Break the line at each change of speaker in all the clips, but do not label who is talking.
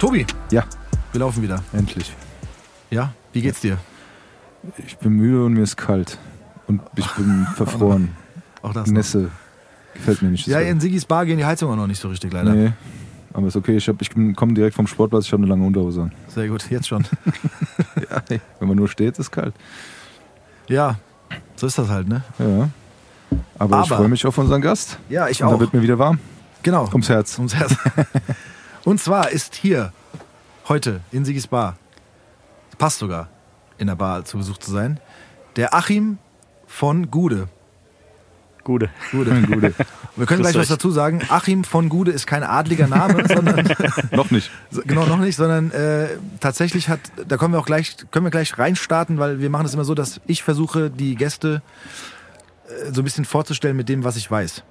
Tobi,
Ja,
wir laufen wieder.
endlich.
Ja, wie geht's dir?
Ich bin müde und mir ist kalt. Und ich bin verfroren.
Auch das.
Nässe gefällt mir nicht.
Ja, in Sigis Bar gehen die Heizungen auch noch nicht so richtig leider.
Nee, aber ist okay. Ich, hab- ich komme direkt vom Sportplatz, ich habe eine lange Unterhose an.
Sehr gut, jetzt schon.
Ja, hey, wenn man nur steht, ist es kalt.
ja, so ist das halt, ne?
Ja. Aber, ich
Aber-
freue mich auf unseren Gast.
Ja, ich
Und da
auch.
wird mir wieder warm.
Genau.
Ums Herz.
Ums Herz. Und zwar ist hier heute in Sigis Bar, passt sogar in der Bar zu Besuch zu sein, der Achim von Gude.
Gute.
Gude.
Gute.
Wir können gleich was dazu sagen. Achim von Gude ist kein adliger Name, sondern
Noch nicht.
Genau, noch nicht, sondern äh, tatsächlich hat, da können wir auch gleich, können wir gleich reinstarten, weil wir machen es immer so, dass ich versuche, die Gäste äh, so ein bisschen vorzustellen mit dem, was ich weiß.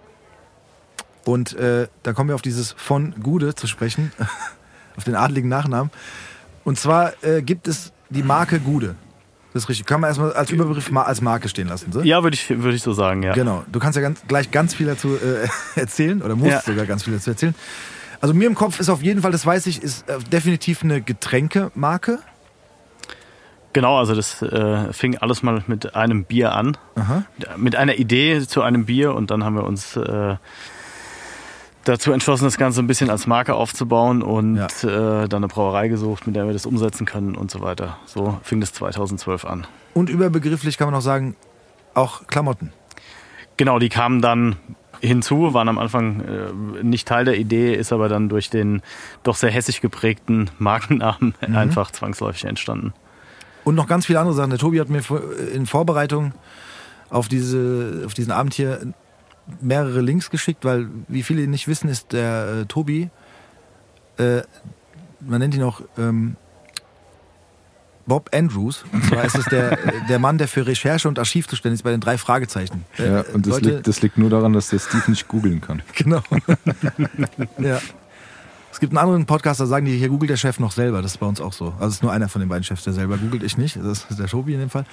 Und äh, da kommen wir auf dieses von Gude zu sprechen, auf den adligen Nachnamen. Und zwar äh, gibt es die Marke Gude. Das ist richtig. Kann man erstmal als Überbegriff ma als Marke stehen lassen. So?
Ja, würde ich, würde ich so sagen, ja.
Genau. Du kannst ja ganz, gleich ganz viel dazu äh, erzählen oder musst
Ja.
sogar ganz viel dazu erzählen. Also mir im Kopf ist auf jeden Fall, das weiß ich, ist äh, definitiv eine Getränkemarke.
Genau, also das äh, fing alles mal mit einem Bier an.
Aha.
Mit einer Idee zu einem Bier und dann haben wir uns äh, dazu entschlossen, das Ganze ein bisschen als Marke aufzubauen und
Ja.
äh, dann eine Brauerei gesucht, mit der wir das umsetzen können und so weiter. So fing das 2012 an.
Und überbegrifflich kann man auch sagen, auch Klamotten.
Genau, die kamen dann hinzu, waren am Anfang äh, nicht Teil der Idee, ist aber dann durch den doch sehr hessig geprägten Markennamen einfach zwangsläufig entstanden.
Und noch ganz viele andere Sachen. Der Tobi hat mir vor- in Vorbereitung auf, diese, auf diesen Abend hier mehrere Links geschickt, weil, wie viele nicht wissen, ist der äh, Tobi, äh, man nennt ihn auch ähm, Bob Andrews. Und zwar ist es der, der Mann, der für Recherche und Archiv zuständig ist bei den drei Fragezeichen.
Ja, und das,
Leute-
liegt, das liegt nur daran, dass der Steve nicht googeln kann.
Genau. ja. Es gibt einen anderen Podcast, da sagen die, hier googelt der Chef noch selber. Das ist bei uns auch so. Also es ist nur einer von den beiden Chefs, der selber googelt, ich nicht. Das ist der Tobi in dem Fall.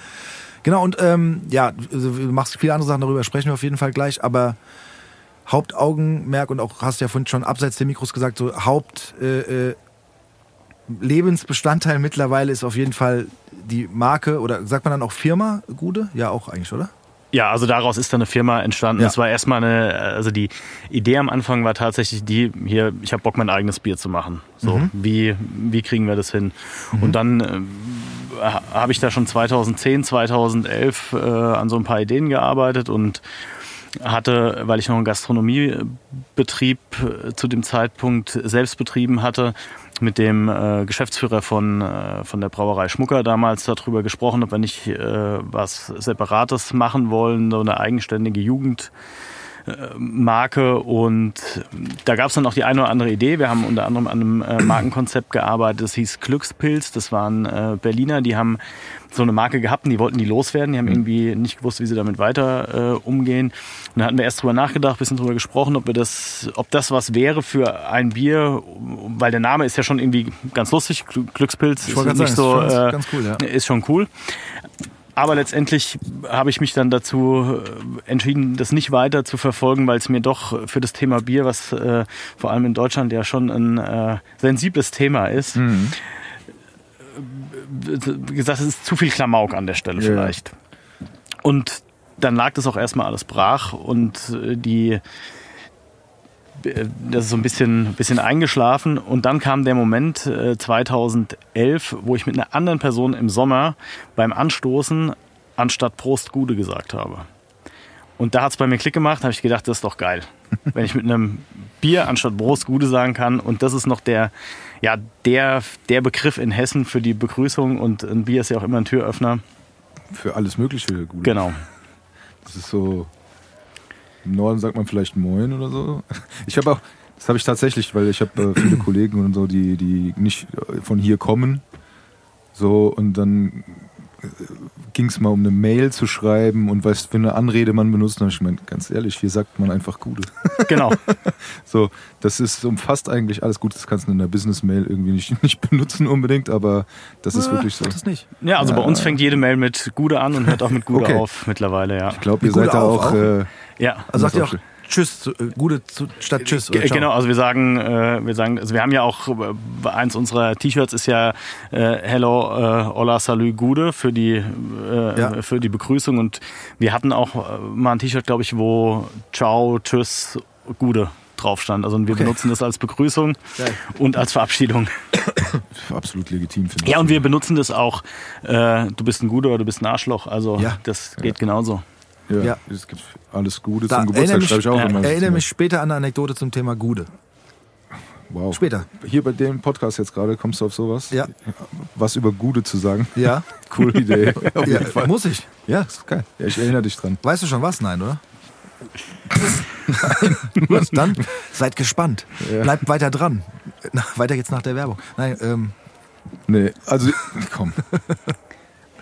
Genau, und ähm, ja, also du machst viele andere Sachen darüber, sprechen wir auf jeden Fall gleich, aber Hauptaugenmerk und auch hast ja vorhin schon abseits der Mikros gesagt, so Haupt äh, äh, Lebensbestandteil mittlerweile ist auf jeden Fall die Marke oder sagt man dann auch Firma Gude? Ja, auch eigentlich, oder?
Ja, also daraus ist dann eine Firma entstanden.
Ja.
Es war erstmal eine, also die Idee am Anfang war tatsächlich die, hier, ich habe Bock, mein eigenes Bier zu machen. So,
Mhm.
wie, wie kriegen wir das hin? Und dann ha- habe ich da schon 2010, 2011 äh, an so ein paar Ideen gearbeitet und hatte, weil ich noch einen Gastronomiebetrieb äh, zu dem Zeitpunkt selbst betrieben hatte, mit dem äh, Geschäftsführer von, äh, von der Brauerei Schmucker damals darüber gesprochen, ob wir nicht äh, was Separates machen wollen, so eine eigenständige Jugend. Marke und da gab es dann auch die eine oder andere Idee. Wir haben unter anderem an einem äh, Markenkonzept gearbeitet, das hieß Glückspilz. Das waren äh, Berliner, die haben so eine Marke gehabt und die wollten die loswerden. Die haben irgendwie nicht gewusst, wie sie damit weiter äh, umgehen. Und dann hatten wir erst drüber nachgedacht, bisschen drüber gesprochen, ob wir das, ob das was wäre für ein Bier, weil der Name ist ja schon irgendwie ganz lustig. Gl- Glückspilz ist nicht
sagen,
so,
ist schon
äh,
cool, ja.
ist schon cool. Aber letztendlich habe ich mich dann dazu äh, entschieden, das nicht weiter zu verfolgen, weil es mir doch für das Thema Bier, was äh, vor allem in Deutschland ja schon ein äh, sensibles Thema ist,
Mhm.
äh, gesagt, es ist zu viel Klamauk an der Stelle
Ja.
vielleicht. Und dann lag das auch erstmal alles brach und äh, die das ist so ein bisschen, bisschen eingeschlafen. Und dann kam der Moment äh, 2011, wo ich mit einer anderen Person im Sommer beim Anstoßen anstatt Prost Gude gesagt habe. Und da hat es bei mir Klick gemacht, habe ich gedacht, das ist doch geil. Wenn ich mit einem Bier anstatt Prost Gude sagen kann. Und das ist noch der, ja, der, der Begriff in Hessen für die Begrüßung. Und ein Bier ist ja auch immer ein Türöffner.
Für alles Mögliche gut.
Genau.
Das ist so. Im Norden sagt man vielleicht Moin oder so. Ich habe auch, das habe ich tatsächlich, weil ich habe äh, viele Kollegen und so, die, die nicht äh, von hier kommen. So, und dann ging es mal um eine Mail zu schreiben und was für eine Anrede man benutzt. Habe ich gemeint, ganz ehrlich, hier sagt man einfach Gute.
Genau.
So, das ist umfasst eigentlich alles gut. Das kannst du in der Business-Mail irgendwie nicht, nicht benutzen unbedingt, aber das ist
Ah,
wirklich so.
das nicht.
Ja, also bei uns fängt jede Mail mit Gude an und hört auch mit Gude
Okay.
auf mittlerweile, ja.
Ich glaube, ihr seid da auch.
auch?
Äh,
Ja.
Also sagt
Das
ihr auch Tschüss, äh, Gute zu, statt Tschüss. Oder
Ge-
Ciao.
Genau, also wir sagen, äh, wir sagen, also wir haben ja auch äh, eins unserer T-Shirts ist ja äh, Hello, äh, Hola, Salut, Gude für die äh,
Ja.
für die Begrüßung und wir hatten auch äh, mal ein T-Shirt, glaube ich, wo Ciao, Tschüss, Gude drauf stand. Also wir
Okay.
benutzen das als Begrüßung
Geil.
und als Verabschiedung.
absolut legitim, finde ich.
Ja, und wir benutzen das auch. Äh, du bist ein Gude oder du bist ein Arschloch. Also
Ja.
das geht genauso.
Ja,
Ja.
Es gibt alles Gute
Da
zum Geburtstag, schreibe ich auch
ja,
immer.
erinnere mich später an eine Anekdote zum Thema Gude.
Wow.
Später.
Hier bei dem Podcast jetzt gerade, kommst du auf sowas?
Ja.
Was über Gute zu sagen?
Ja,
Coole Idee. Auf
ja
jeden Fall.
muss ich.
Ja, ist geil. Ja, ich erinnere dich dran.
Weißt du schon was? Nein, oder? Was dann? Seid gespannt. Bleibt weiter dran. Na, weiter geht's nach der Werbung. Nein, ähm,
Nee, also komm.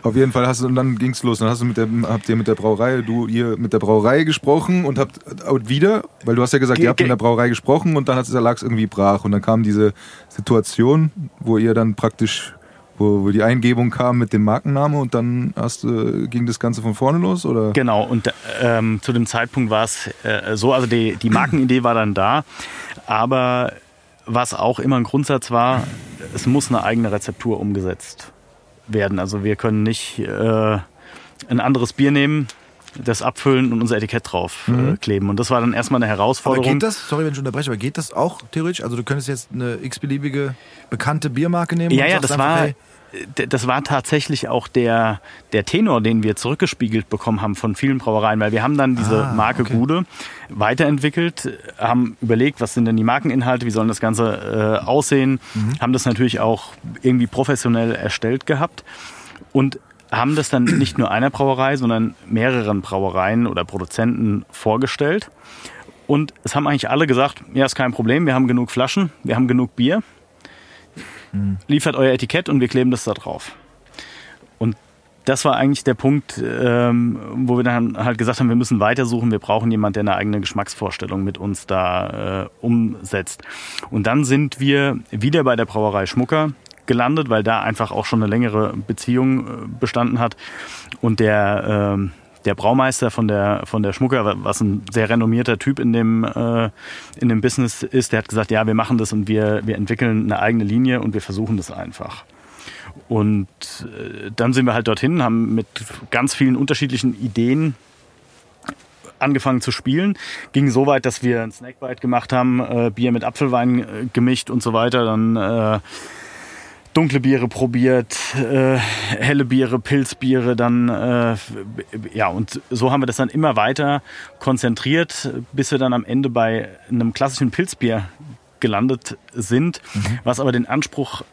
Auf jeden Fall hast du und dann ging's los. Dann hast du mit der, habt ihr mit der Brauerei, du ihr mit der Brauerei gesprochen und habt und wieder, weil du hast ja gesagt,
Ge-
ihr habt mit der Brauerei gesprochen und dann hat es lag's irgendwie brach und dann kam diese Situation, wo ihr dann praktisch, wo, wo die Eingebung kam mit dem Markenname und dann hast du, ging das Ganze von vorne los oder?
Genau, und ähm, zu dem Zeitpunkt war es äh, so, also die, die Markenidee war dann da, aber was auch immer ein Grundsatz war, es muss eine eigene Rezeptur umgesetzt werden. Also wir können nicht äh, ein anderes Bier nehmen, das abfüllen und unser Etikett drauf äh, kleben. Und das war dann erstmal eine
aber
Herausforderung.
geht das? Sorry, wenn ich unterbreche, aber geht das auch theoretisch? Also du könntest jetzt eine x-beliebige bekannte Biermarke nehmen?
Ja,
und
ja, das
einfach,
war,
hey,
das war tatsächlich auch der, der Tenor, den wir zurückgespiegelt bekommen haben von vielen Brauereien, weil wir haben dann diese
Ah,
Marke
okay.
Gude weiterentwickelt, haben überlegt, was sind denn die Markeninhalte, wie sollen das Ganze äh, aussehen,
Mhm.
haben das natürlich auch irgendwie professionell erstellt gehabt und haben das dann nicht nur einer Brauerei, sondern mehreren Brauereien oder Produzenten vorgestellt. Und es haben eigentlich alle gesagt, ja, ist kein Problem, wir haben genug Flaschen, wir haben genug Bier liefert euer Etikett und wir kleben das da drauf. Und das war eigentlich der Punkt, ähm, wo wir dann halt gesagt haben, wir müssen weitersuchen, wir brauchen jemanden, der eine eigene Geschmacksvorstellung mit uns da äh, umsetzt. Und dann sind wir wieder bei der Brauerei Schmucker gelandet, weil da einfach auch schon eine längere Beziehung äh, bestanden hat. Und der, ähm, der Braumeister von der, von der Schmucker, was ein sehr renommierter Typ in dem, äh, in dem Business ist, der hat gesagt, ja, wir machen das und wir, wir entwickeln eine eigene Linie und wir versuchen das einfach. Und äh, dann sind wir halt dorthin, haben mit ganz vielen unterschiedlichen Ideen angefangen zu spielen. Ging so weit, dass wir ein Snackbite gemacht haben, äh, Bier mit Apfelwein äh, gemischt und so weiter. Dann äh, dunkle Biere probiert, äh, helle Biere, Pilzbiere, dann äh, ja und so haben wir das dann immer weiter konzentriert, bis wir dann am Ende bei einem klassischen Pilzbier gelandet sind, was aber den Anspruch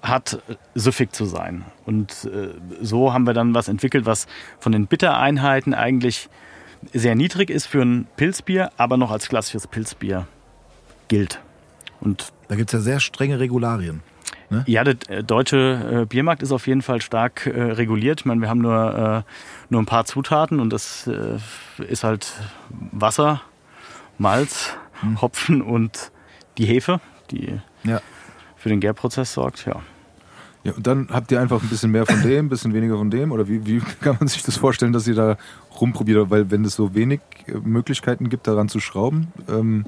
hat, süffig zu sein. Und äh, so haben wir dann was entwickelt, was von den Bittereinheiten eigentlich sehr niedrig ist für ein Pilzbier, aber noch als klassisches Pilzbier gilt. Und
Da gibt es ja sehr strenge Regularien.
Ja, der äh, deutsche äh, Biermarkt ist auf jeden Fall stark äh, reguliert. Ich meine, wir haben nur, nur ein paar Zutaten und das ist halt Wasser, Malz, Hopfen und die Hefe, die
Ja.
für den Gärprozess sorgt. Ja.
Ja, und dann habt ihr einfach ein bisschen mehr von dem, ein bisschen weniger von dem? Oder wie, wie kann man sich das vorstellen, dass ihr da rumprobiert? Weil wenn es so wenig Möglichkeiten gibt, daran zu schrauben, ähm,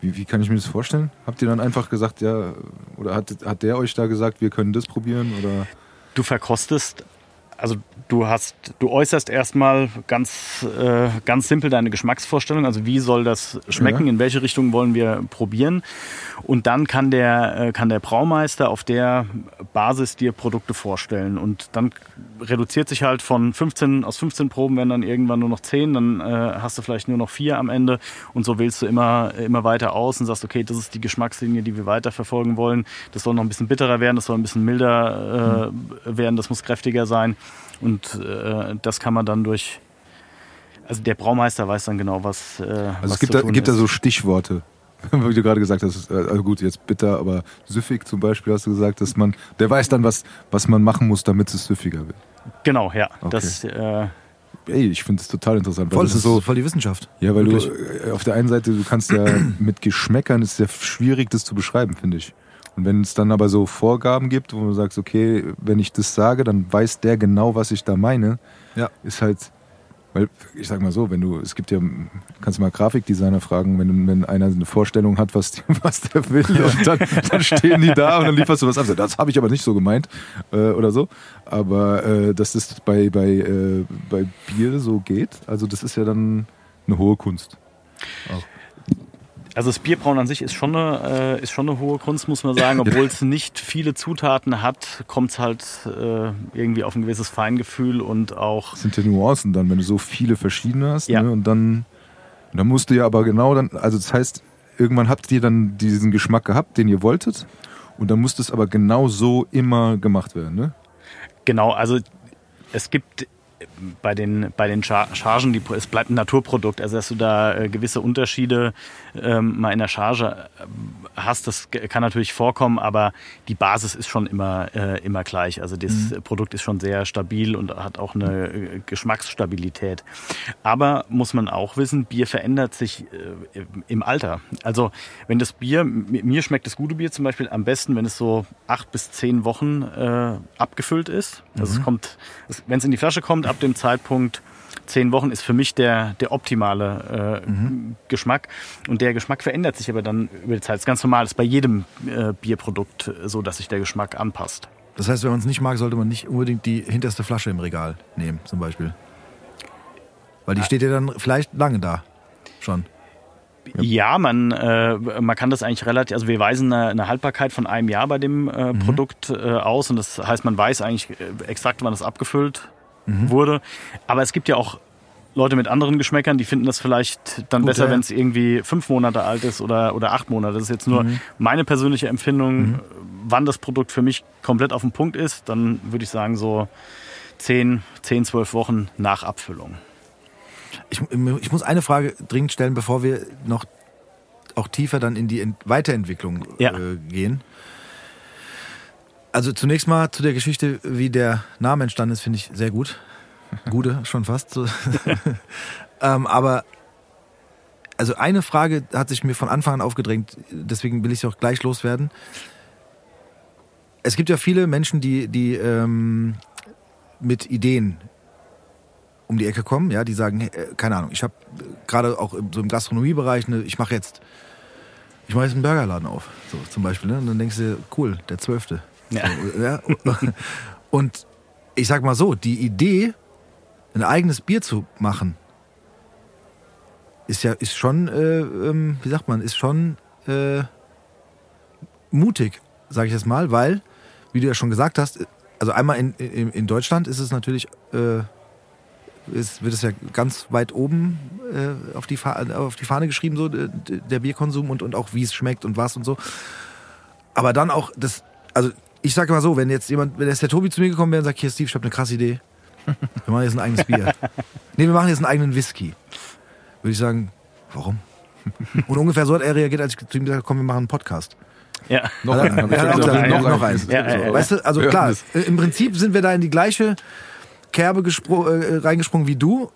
wie, wie kann ich mir das vorstellen? Habt ihr dann einfach gesagt, ja, oder hat, hat der euch da gesagt, wir können das probieren? Oder
Du verkostest, also du hast, du äußerst erstmal ganz, äh, ganz simpel deine Geschmacksvorstellung, also wie soll das schmecken,
Ja.
in welche Richtung wollen wir probieren. Und dann kann der, äh, kann der Braumeister auf der Basis dir Produkte vorstellen. Und dann reduziert sich halt von 15, aus 15 Proben werden dann irgendwann nur noch 10, dann äh, hast du vielleicht nur noch vier am Ende. Und so wählst du immer, immer weiter aus und sagst, okay, das ist die Geschmackslinie, die wir weiter verfolgen wollen. Das soll noch ein bisschen bitterer werden, das soll ein bisschen milder äh, werden, das muss kräftiger sein. Und äh, das kann man dann durch also der Braumeister weiß dann genau, was. Äh,
Also
was
es gibt,
zu
da, gibt da so Stichworte. Wie du gerade gesagt hast, äh, also gut, jetzt bitter, aber süffig zum Beispiel hast du gesagt, dass man, der weiß dann, was, was man machen muss, damit es süffiger wird.
Genau, ja.
Okay.
Das, äh,
Ey, ich finde es total interessant. Weil
Voll,
das ist so,
voll die Wissenschaft.
ja, weil
Wirklich.
du äh, auf der einen Seite, du kannst ja mit Geschmäckern ist ja schwierig, das zu beschreiben, finde ich. Und wenn es dann aber so Vorgaben gibt, wo du sagst, okay, wenn ich das sage, dann weiß der genau, was ich da meine,
Ja.
ist halt, weil ich sag mal so, wenn du, es gibt ja, kannst du mal Grafikdesigner fragen, wenn, wenn einer eine Vorstellung hat, was, die, was der will, und dann, dann stehen die da und dann lieferst du was ab. Das habe ich aber nicht so gemeint äh, oder so. Aber äh, dass das bei, bei, äh, bei Bier so geht, also das ist ja dann eine hohe Kunst.
Also das Bierbrauen an sich ist schon eine, äh, ist schon eine hohe Kunst, muss man sagen. Obwohl es nicht viele Zutaten hat, kommt es halt äh, irgendwie auf ein gewisses Feingefühl und auch
Das sind ja Nuancen dann, wenn du so viele verschiedene hast.
Ja.
Ne? Und dann, dann musst du ja aber genau dann, also das heißt, irgendwann habt ihr dann diesen Geschmack gehabt, den ihr wolltet. Und dann muss das aber genau so immer gemacht werden, ne?
Genau, also es gibt bei den, bei den Char- Chargen, die, es bleibt ein Naturprodukt, also dass du da äh, gewisse Unterschiede ähm, mal in der Charge äh, hast, das kann natürlich vorkommen, aber die Basis ist schon immer, äh, immer gleich. Also das Produkt ist schon sehr stabil und hat auch eine äh, Geschmacksstabilität. Aber muss man auch wissen, Bier verändert sich äh, im Alter. Also wenn das Bier, mir schmeckt das gute Bier zum Beispiel am besten, wenn es so acht bis zehn Wochen äh, abgefüllt ist. Also es kommt, wenn es in die Flasche kommt, ab dem Zeitpunkt zehn Wochen ist für mich der, der optimale äh, Geschmack. Und der Geschmack verändert sich aber dann über die Zeit. Das ist ganz normal. Das ist bei jedem äh, Bierprodukt äh, so, dass sich der Geschmack anpasst.
Das heißt, wenn man es nicht mag, sollte man nicht unbedingt die hinterste Flasche im Regal nehmen, zum Beispiel. Weil die steht ja dann vielleicht lange da. Schon.
Ja, man, äh, man kann das eigentlich relativ, also wir weisen eine, eine Haltbarkeit von einem Jahr bei dem äh, Produkt äh, aus und das heißt, man weiß eigentlich äh, exakt, wann es abgefüllt wurde. Aber es gibt ja auch Leute mit anderen Geschmäckern, die finden das vielleicht dann
Gut,
besser,
ja.
wenn es irgendwie fünf Monate alt ist oder, oder acht Monate. Das ist jetzt nur meine persönliche Empfindung, wann das Produkt für mich komplett auf dem Punkt ist. Dann würde ich sagen so zehn, zehn, zwölf Wochen nach Abfüllung.
Ich, ich muss eine Frage dringend stellen, bevor wir noch auch tiefer dann in die Ent Weiterentwicklung
Ja.
äh, gehen. Also zunächst mal zu der Geschichte, wie der Name entstanden ist, finde ich sehr gut. Gute, schon fast. Ähm, aber also eine Frage hat sich mir von Anfang an aufgedrängt, deswegen will ich sie auch gleich loswerden. Es gibt ja viele Menschen, die, die ähm, mit Ideen um die Ecke kommen, ja, die sagen, äh, keine Ahnung, ich habe gerade auch im, so im Gastronomiebereich, ne, ich mache jetzt, ich mache jetzt einen Burgerladen auf, so zum Beispiel, ne? Und dann denkst du, cool, der Zwölfte.
Ja.
Und ich sag mal so, die Idee, ein eigenes Bier zu machen, ist ja, ist schon, äh, ähm, wie sagt man, ist schon äh, mutig, sage ich jetzt mal, weil, wie du ja schon gesagt hast, also einmal in, in, in Deutschland ist es natürlich, äh, ist, wird es ja ganz weit oben äh, auf, die Fahne, auf die Fahne geschrieben, so der Bierkonsum und, und auch wie es schmeckt und was und so. Aber dann auch das, also ich sage mal so, wenn jetzt jemand, wenn jetzt der Tobi zu mir gekommen wäre und sagt, hier Steve, ich habe eine krasse Idee, wir machen jetzt ein eigenes Bier. nee, wir machen jetzt einen eigenen Whisky. Würde ich sagen, warum? Und ungefähr so hat er reagiert, als ich zu ihm gesagt habe, komm, wir machen einen Podcast.
Ja.
Noch
ja,
gesagt.
noch
noch,
noch
einen.
Ja, ja.
Weißt du, also klar, im Prinzip sind wir da in die gleiche Kerbe äh, reingesprungen wie du.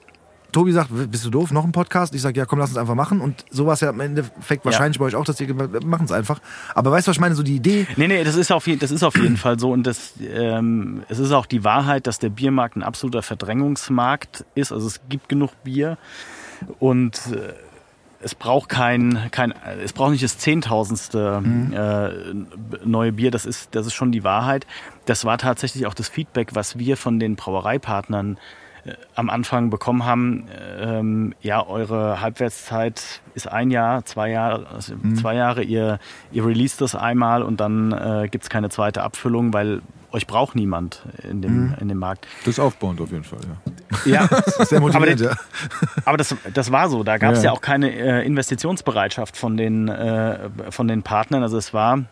Tobi sagt, bist du doof, noch ein Podcast? Ich sage, ja komm, lass uns einfach machen. Und so war es ja im Endeffekt wahrscheinlich bei euch auch, dass ihr machen es einfach. Aber weißt du, was ich meine? So die Idee,
Nee, nee, das ist auf, je- das ist auf jeden Fall so. Und das, ähm, es ist auch die Wahrheit, dass der Biermarkt ein absoluter Verdrängungsmarkt ist. Also es gibt genug Bier und äh, es braucht kein, kein, es braucht nicht das zehntausendste äh, neue Bier. Das ist, das ist schon die Wahrheit. Das war tatsächlich auch das Feedback, was wir von den Brauereipartnern am Anfang bekommen haben, ähm, ja, eure Halbwertszeit ist ein Jahr, zwei Jahre, also zwei Jahre, ihr, ihr released das einmal und dann äh, gibt es keine zweite Abfüllung, weil euch braucht niemand in dem, in dem Markt.
Das ist aufbauend auf jeden Fall, ja.
Ja,
sehr motivierend,
Aber
ja.
aber das, das war so. Da gab es
Ja.
ja. auch keine äh, Investitionsbereitschaft von den, äh, von den Partnern. Also es war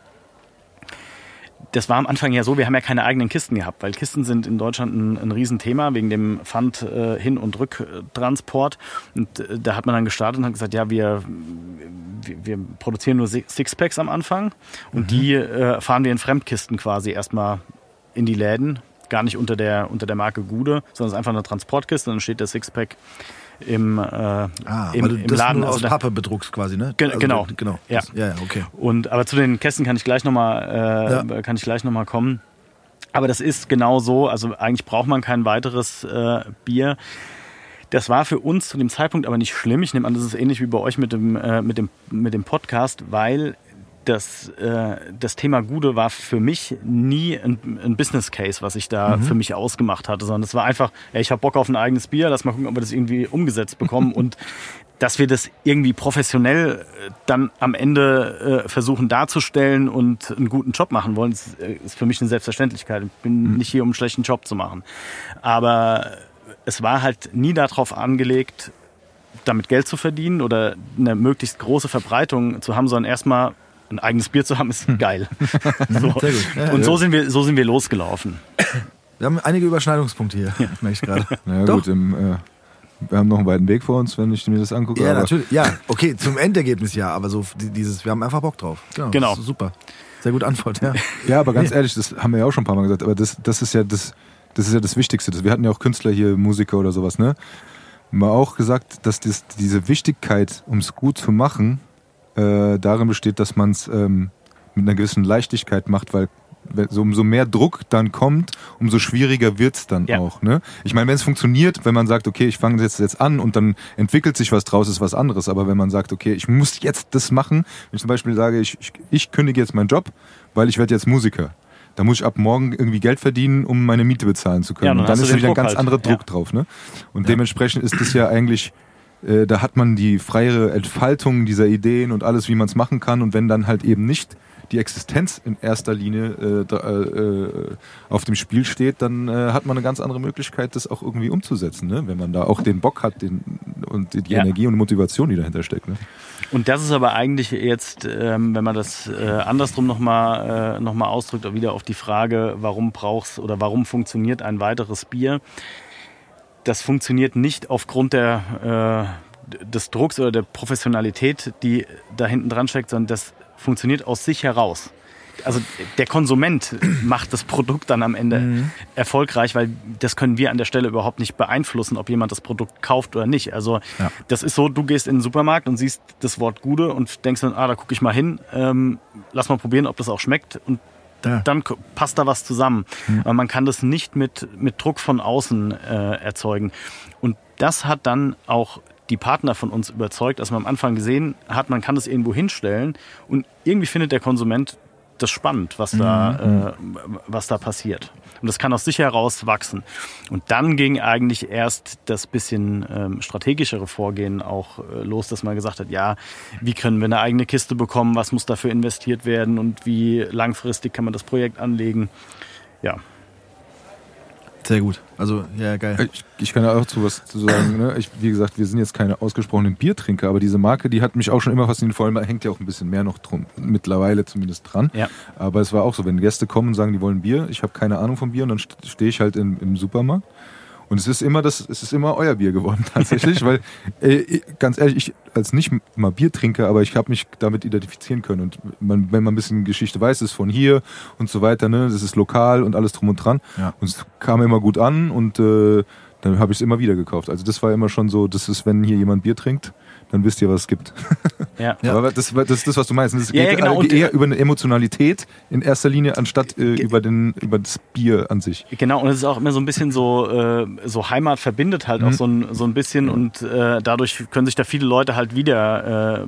das war am Anfang ja so, wir haben ja keine eigenen Kisten gehabt, weil Kisten sind in Deutschland ein, ein Riesenthema wegen dem Pfand äh, Hin- und Rücktransport. Und äh, da hat man dann gestartet und hat gesagt, ja, wir, wir, wir produzieren nur Si- Sixpacks am Anfang und die äh, fahren wir in Fremdkisten quasi erstmal in die Läden, gar nicht unter der, unter der Marke Gude, sondern es ist einfach eine Transportkiste und dann steht der Sixpack im, äh,
Ah,
im,
weil du
im
das
Laden.
nur
Also
aus
da-
Pappe bedruckst quasi, ne?
Gen- genau.
Genau.
Ja.
Das, ja, ja, okay.
Und aber zu den Kästen kann ich gleich nochmal äh, kann ich gleich noch mal kommen. Aber das ist genau so. Also eigentlich braucht man kein weiteres äh, Bier. Das war für uns zu dem Zeitpunkt aber nicht schlimm. Ich nehme an, das ist ähnlich wie bei euch mit dem, äh, mit dem, mit dem Podcast, weil das, äh, das Thema Gude war für mich nie ein, ein Business Case, was ich da für mich ausgemacht hatte, sondern es war einfach, ey, ich habe Bock auf ein eigenes Bier, lass mal gucken, ob wir das irgendwie umgesetzt bekommen und dass wir das irgendwie professionell äh, dann am Ende äh, versuchen darzustellen und einen guten Job machen wollen, ist, äh, ist für mich eine Selbstverständlichkeit. Ich bin nicht hier, um einen schlechten Job zu machen. Aber es war halt nie darauf angelegt, damit Geld zu verdienen oder eine möglichst große Verbreitung zu haben, sondern erstmal ein eigenes Bier zu haben, ist geil. so.
Sehr gut. Ja,
Und so sind wir, so sind wir losgelaufen.
Wir haben einige Überschneidungspunkte hier, merke ich gerade.
Naja,
Doch.
gut, im, äh, wir haben noch einen weiten Weg vor uns, wenn ich mir das angucke.
Ja,
aber
natürlich. Ja, okay, zum Endergebnis ja, aber so die- dieses, wir haben einfach Bock drauf.
Genau.
das ist Super. Sehr gute Antwort, ja.
Ja, aber ganz ehrlich, das haben wir ja auch schon ein paar Mal gesagt, aber das, das ist ja das, das ist ja das Wichtigste. Das- Wir hatten ja auch Künstler hier, Musiker oder sowas, ne? Mal auch gesagt, dass das, diese Wichtigkeit, um es gut zu machen, äh, darin besteht, dass man es ähm, mit einer gewissen Leichtigkeit macht, weil so, umso mehr Druck dann kommt, umso schwieriger wird's dann
Ja.
auch. Ne? Ich meine, wenn es funktioniert, wenn man sagt, okay, ich fange jetzt, jetzt an und dann entwickelt sich was draus, ist was anderes. Aber wenn man sagt, okay, ich muss jetzt das machen, wenn ich zum Beispiel sage, ich, ich, ich kündige jetzt meinen Job, weil ich werde jetzt Musiker. Da muss ich ab morgen irgendwie Geld verdienen, um meine Miete bezahlen zu können.
Ja, dann
und dann ist wieder ein ganz
halt.
anderer Druck
Ja.
drauf. Ne? Und dementsprechend ist das ja eigentlich, äh, da hat man die freiere Entfaltung dieser Ideen und alles, wie man es machen kann. Und wenn dann halt eben nicht die Existenz in erster Linie äh, da, äh, auf dem Spiel steht, dann äh, hat man eine ganz andere Möglichkeit, das auch irgendwie umzusetzen, ne? wenn man da auch den Bock hat den, und die
Ja.
Energie und Motivation, die dahinter steckt. Ne?
Und das ist aber eigentlich jetzt, ähm, wenn man das äh, andersrum nochmal äh, noch mal ausdrückt, auch wieder auf die Frage, warum brauchst oder warum funktioniert ein weiteres Bier? Das funktioniert nicht aufgrund der, äh, des Drucks oder der Professionalität, die da hinten dran steckt, sondern das funktioniert aus sich heraus. Also der Konsument macht das Produkt dann am Ende erfolgreich, weil das können wir an der Stelle überhaupt nicht beeinflussen, ob jemand das Produkt kauft oder nicht. Also
Ja.
das ist so, du gehst in den Supermarkt und siehst das Wort Gude und denkst dann, ah, da gucke ich mal hin, ähm, lass mal probieren, ob das auch schmeckt und
Ja.
dann passt da was zusammen. Aber man kann das nicht mit, mit Druck von außen äh, erzeugen. Und das hat dann auch die Partner von uns überzeugt, dass man am Anfang gesehen hat, man kann das irgendwo hinstellen und irgendwie findet der Konsument das spannend, was da, äh, was da passiert. Und das kann aus sich heraus wachsen. Und dann ging eigentlich erst das bisschen ähm, strategischere Vorgehen auch äh, los, dass man gesagt hat, ja, wie können wir eine eigene Kiste bekommen, was muss dafür investiert werden und wie langfristig kann man das Projekt anlegen. Ja,
Sehr gut. Also, ja, geil.
Ich, ich kann da auch zu was zu sagen. Ne? Ich, wie gesagt, wir sind jetzt keine ausgesprochenen Biertrinker, aber diese Marke, die hat mich auch schon immer fasziniert. Vor allem hängt ja auch ein bisschen mehr noch drum, mittlerweile zumindest dran.
Ja.
Aber es war auch so, wenn Gäste kommen und sagen, die wollen Bier, ich habe keine Ahnung vom Bier und dann st- stehe ich halt im, im Supermarkt. Und es ist immer das, es ist immer euer Bier geworden tatsächlich, weil äh, ganz ehrlich, ich als nicht mal Biertrinker, aber ich habe mich damit identifizieren können. Und man, wenn man ein bisschen Geschichte weiß, ist von hier und so weiter, ne, das ist lokal und alles drum und dran.
Ja.
Und es kam immer gut an und äh, dann habe ich es immer wieder gekauft. Also das war immer schon so, das ist, wenn hier jemand Bier trinkt, dann wisst ihr, was es gibt.
ja.
Ja.
Aber das, das ist das, was du meinst. Es
Ja,
geht
ja, genau. Und,
eher
äh,
über eine Emotionalität in erster Linie, anstatt äh, über, den, über das Bier an sich.
Genau, und es ist auch immer so ein bisschen so, äh, so Heimat verbindet halt auch so ein, so ein bisschen und äh, dadurch können sich da viele Leute halt wieder äh,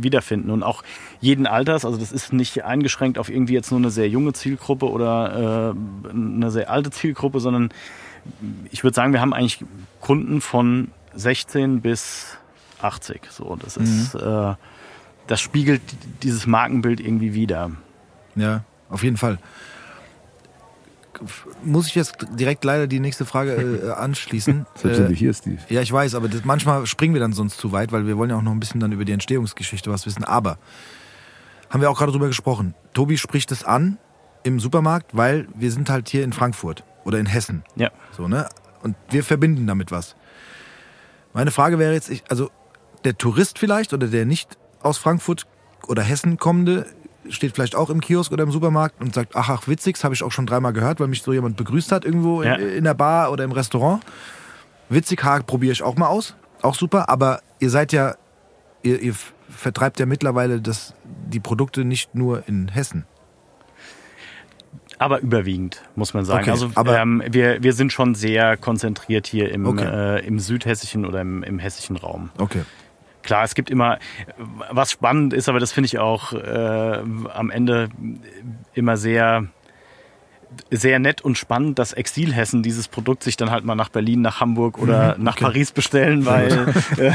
wiederfinden und auch jeden Alters, also das ist nicht eingeschränkt auf irgendwie jetzt nur eine sehr junge Zielgruppe oder äh, eine sehr alte Zielgruppe, sondern ich würde sagen, wir haben eigentlich Kunden von 16 bis 80. So, das ist, äh, das spiegelt dieses Markenbild irgendwie wider.
Ja, auf jeden Fall. Muss ich jetzt direkt leider die nächste Frage äh, anschließen?
Selbst sind
Äh,
hier, Steve.
Ja, ich weiß, aber das, manchmal springen wir dann sonst zu weit, weil wir wollen ja auch noch ein bisschen dann über die Entstehungsgeschichte was wissen. Aber haben wir auch gerade drüber gesprochen. Tobi spricht es an, im Supermarkt, weil wir sind halt hier in Frankfurt oder in Hessen.
Ja.
So, ne? Und wir verbinden damit was. Meine Frage wäre jetzt, ich, also der Tourist vielleicht oder der nicht aus Frankfurt oder Hessen kommende steht vielleicht auch im Kiosk oder im Supermarkt und sagt, ach, ach, witzig, das habe ich auch schon dreimal gehört, weil mich so jemand begrüßt hat irgendwo
Ja.
in, in der Bar oder im Restaurant. Witzig, Haag probiere ich auch mal aus. Auch super, aber ihr seid ja, ihr, ihr vertreibt ja mittlerweile das, die Produkte nicht nur in Hessen.
Aber überwiegend, muss man sagen.
Okay,
also
aber-
ähm, wir, wir sind schon sehr konzentriert hier im,
Okay.
äh, im südhessischen oder im, im hessischen Raum.
Okay.
Klar, es gibt immer, was spannend ist, aber das finde ich auch äh, am Ende immer sehr, sehr nett und spannend, dass Exilhessen dieses Produkt sich dann halt mal nach Berlin, nach Hamburg oder nach Paris bestellen, weil äh,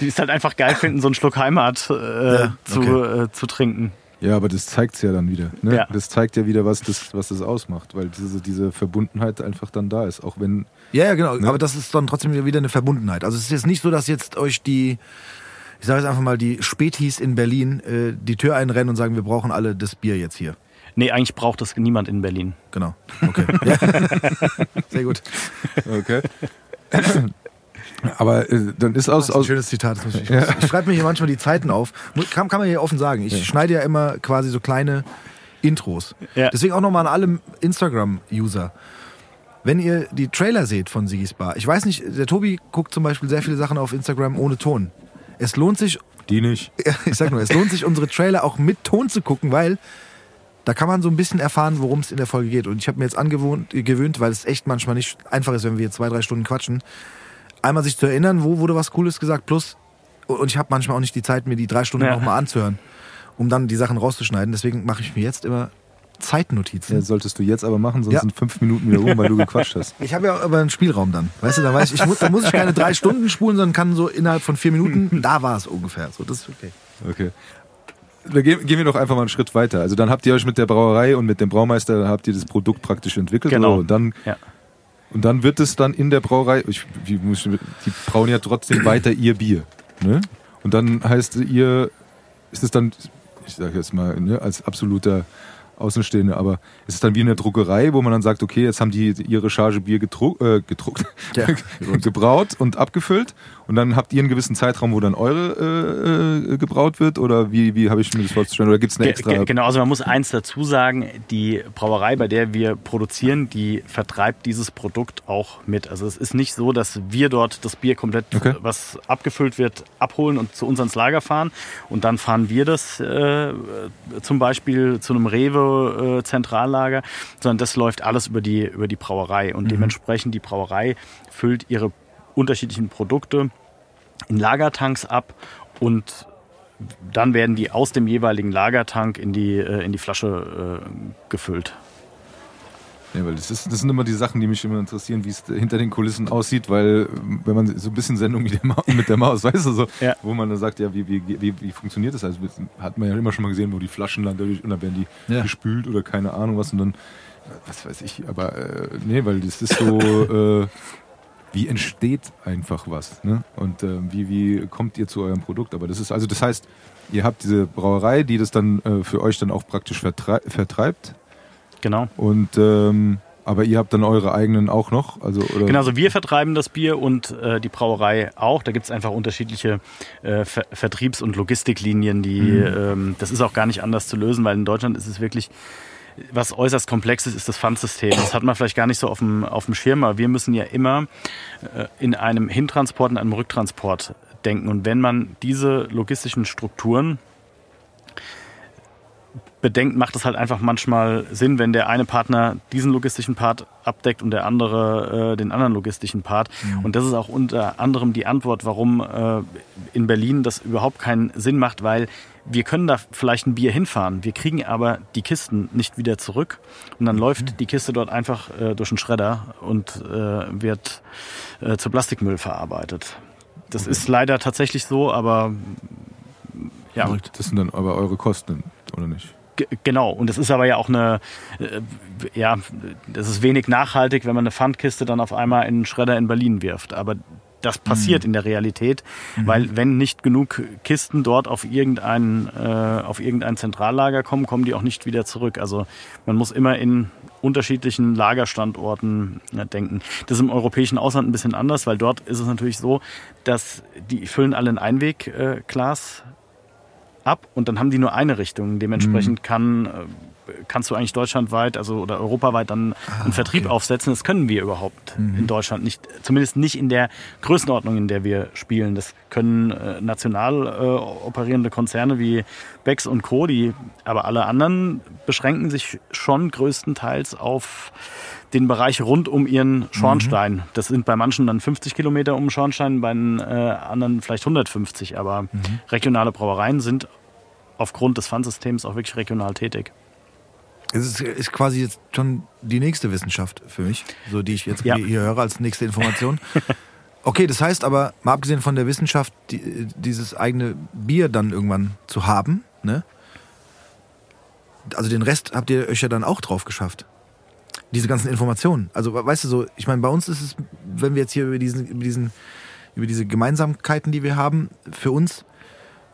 die es halt einfach geil finden, so einen Schluck Heimat äh,
Ja,
zu,
okay.
äh, zu trinken.
Ja, aber das zeigt's ja dann wieder. Ne?
Ja.
Das zeigt ja wieder, was das, was das ausmacht, weil diese, diese Verbundenheit einfach dann da ist. Auch wenn,
Ja, ja, genau.
Ne?
Aber das ist dann trotzdem wieder eine Verbundenheit. Also es ist jetzt nicht so, dass jetzt euch die, ich sage jetzt einfach mal, die Spätis in Berlin äh, die Tür einrennen und sagen, wir brauchen alle das Bier jetzt hier.
Nee, eigentlich braucht das niemand in Berlin.
Genau. Okay. ja. Sehr gut.
okay. aber äh, dann ist aus,
Das ist ein
aus
schönes Zitat. Das muss ich ich schreibe mir hier manchmal die Zeiten auf. Kann, kann man hier offen sagen. Ich schneide ja immer quasi so kleine Intros.
Ja.
Deswegen auch nochmal an alle Instagram-User. Wenn ihr die Trailer seht von Sigis Bar, ich weiß nicht, der Tobi guckt zum Beispiel sehr viele Sachen auf Instagram ohne Ton. Es lohnt sich,
die nicht.
ich sag nur, es lohnt sich, unsere Trailer auch mit Ton zu gucken, weil da kann man so ein bisschen erfahren, worum es in der Folge geht. Und ich habe mir jetzt angewohnt, gewöhnt, weil es echt manchmal nicht einfach ist, wenn wir zwei, drei Stunden quatschen, einmal sich zu erinnern, wo wurde was Cooles gesagt, plus, und ich habe manchmal auch nicht die Zeit, mir die drei Stunden
Ja.
nochmal anzuhören, um dann die Sachen rauszuschneiden. Deswegen mache ich mir jetzt immer Zeitnotizen.
Ja, solltest du jetzt aber machen, sonst
Ja.
sind fünf Minuten wieder rum, weil du gequatscht hast.
Ich habe ja aber einen Spielraum dann. Weißt du, da weiß ich, ich muss, da muss ich keine drei Stunden spulen, sondern kann so innerhalb von vier Minuten, da war es ungefähr. So, das ist okay.
Okay. Da gehen, gehen wir doch einfach mal einen Schritt weiter. Also dann habt ihr euch mit der Brauerei und mit dem Braumeister habt ihr das Produkt praktisch entwickelt.
Genau.
So, und dann
Ja.
und dann wird es dann in der Brauerei. Ich, ich- die brauen ja trotzdem weiter ihr Bier. Ne? Und dann heißt ihr, ist es dann, ich sage jetzt mal, ne, als absoluter Außenstehender, aber ist es dann wie in der Druckerei, wo man dann sagt, okay, jetzt haben die ihre Charge Bier gedruckt, äh, gedruckt
Ja.
gebraut und abgefüllt und dann habt ihr einen gewissen Zeitraum, wo dann eure äh, äh, gebraut wird oder wie, wie habe ich mir das vorzustellen oder gibt es eine extra?
ge- Genau, also man muss eins dazu sagen, die Brauerei, bei der wir produzieren, die vertreibt dieses Produkt auch mit. Also es ist nicht so, dass wir dort das Bier komplett,
Okay.
was abgefüllt wird, abholen und zu uns ans Lager fahren und dann fahren wir das äh, zum Beispiel zu einem Rewe äh, sondern das läuft alles über die, über die Brauerei und dementsprechend die Brauerei füllt ihre unterschiedlichen Produkte in Lagertanks ab und dann werden die aus dem jeweiligen Lagertank in die, äh, in die Flasche äh, gefüllt.
Ja, weil das, ist, das sind immer die Sachen, die mich immer interessieren, wie es hinter den Kulissen aussieht, weil ähm, wenn man so ein bisschen Sendung mit der, Ma mit der Maus, weißt du, so,
Ja.
wo man dann sagt, ja, wie, wie, wie, wie funktioniert das? Also hat man ja immer schon mal gesehen, wo die Flaschen landen dadurch und dann werden die
Ja.
gespült oder keine Ahnung was und dann, was weiß ich, aber äh, nee, weil das ist so, äh, wie entsteht einfach was, ne? Und äh, wie, wie kommt ihr zu eurem Produkt? Aber das ist, also das heißt, ihr habt diese Brauerei, die das dann äh, für euch dann auch praktisch vertrei vertreibt
Genau.
und ähm, aber ihr habt dann eure eigenen auch noch, also oder
Genau, also wir vertreiben das Bier und äh, die Brauerei auch. Da gibt es einfach unterschiedliche äh, Ver Vertriebs- und Logistiklinien, die ähm, das ist auch gar nicht anders zu lösen, weil in Deutschland ist es wirklich was äußerst komplexes ist das Pfandsystem. Das hat man vielleicht gar nicht so auf dem, auf dem Schirm, aber wir müssen ja immer äh, in einem Hintransport und einem Rücktransport denken. Und wenn man diese logistischen Strukturen bedenkt, macht es halt einfach manchmal Sinn, wenn der eine Partner diesen logistischen Part abdeckt und der andere äh, den anderen logistischen Part. Und das ist auch unter anderem die Antwort, warum äh, in Berlin das überhaupt keinen Sinn macht, weil wir können da vielleicht ein Bier hinfahren, wir kriegen aber die Kisten nicht wieder zurück. Und dann läuft die Kiste dort einfach äh, durch den Schredder und äh, wird äh, zu Plastikmüll verarbeitet. Das ist leider tatsächlich so, aber ja,
das sind dann aber eure Kosten, oder nicht?
Ge- Genau, und das ist aber ja auch eine, äh, ja, das ist wenig nachhaltig, wenn man eine Pfandkiste dann auf einmal in einen Schredder in Berlin wirft. Aber das passiert in der Realität, weil wenn nicht genug Kisten dort auf irgendein, äh, auf irgendein Zentrallager kommen, kommen die auch nicht wieder zurück. Also man muss immer in unterschiedlichen Lagerstandorten ja, denken. Das ist im europäischen Ausland ein bisschen anders, weil dort ist es natürlich so, dass die füllen alle ein Einwegglas äh, ab und dann haben die nur eine Richtung. Dementsprechend kann, äh, kannst du eigentlich deutschlandweit, also oder europaweit dann einen Vertrieb
okay.
aufsetzen. Das können wir überhaupt in Deutschland nicht, zumindest nicht in der Größenordnung, in der wir spielen. Das können äh, national äh, operierende Konzerne wie Becks und Co., die, aber alle anderen beschränken sich schon größtenteils auf den Bereich rund um ihren Schornstein. Das sind bei manchen dann 50 Kilometer um den Schornstein, bei den äh, anderen vielleicht 150. Aber regionale Brauereien sind aufgrund des Pfandsystems auch wirklich regional tätig.
Es ist, ist quasi jetzt schon die nächste Wissenschaft für mich, so die ich jetzt
Ja.
hier höre als nächste Information. Okay, das heißt aber, mal abgesehen von der Wissenschaft, die, dieses eigene Bier dann irgendwann zu haben, ne? Also den Rest habt ihr euch ja dann auch drauf geschafft. Diese ganzen Informationen. Also weißt du so, ich meine, bei uns ist es, wenn wir jetzt hier über diesen, über diesen, über diese Gemeinsamkeiten, die wir haben, für uns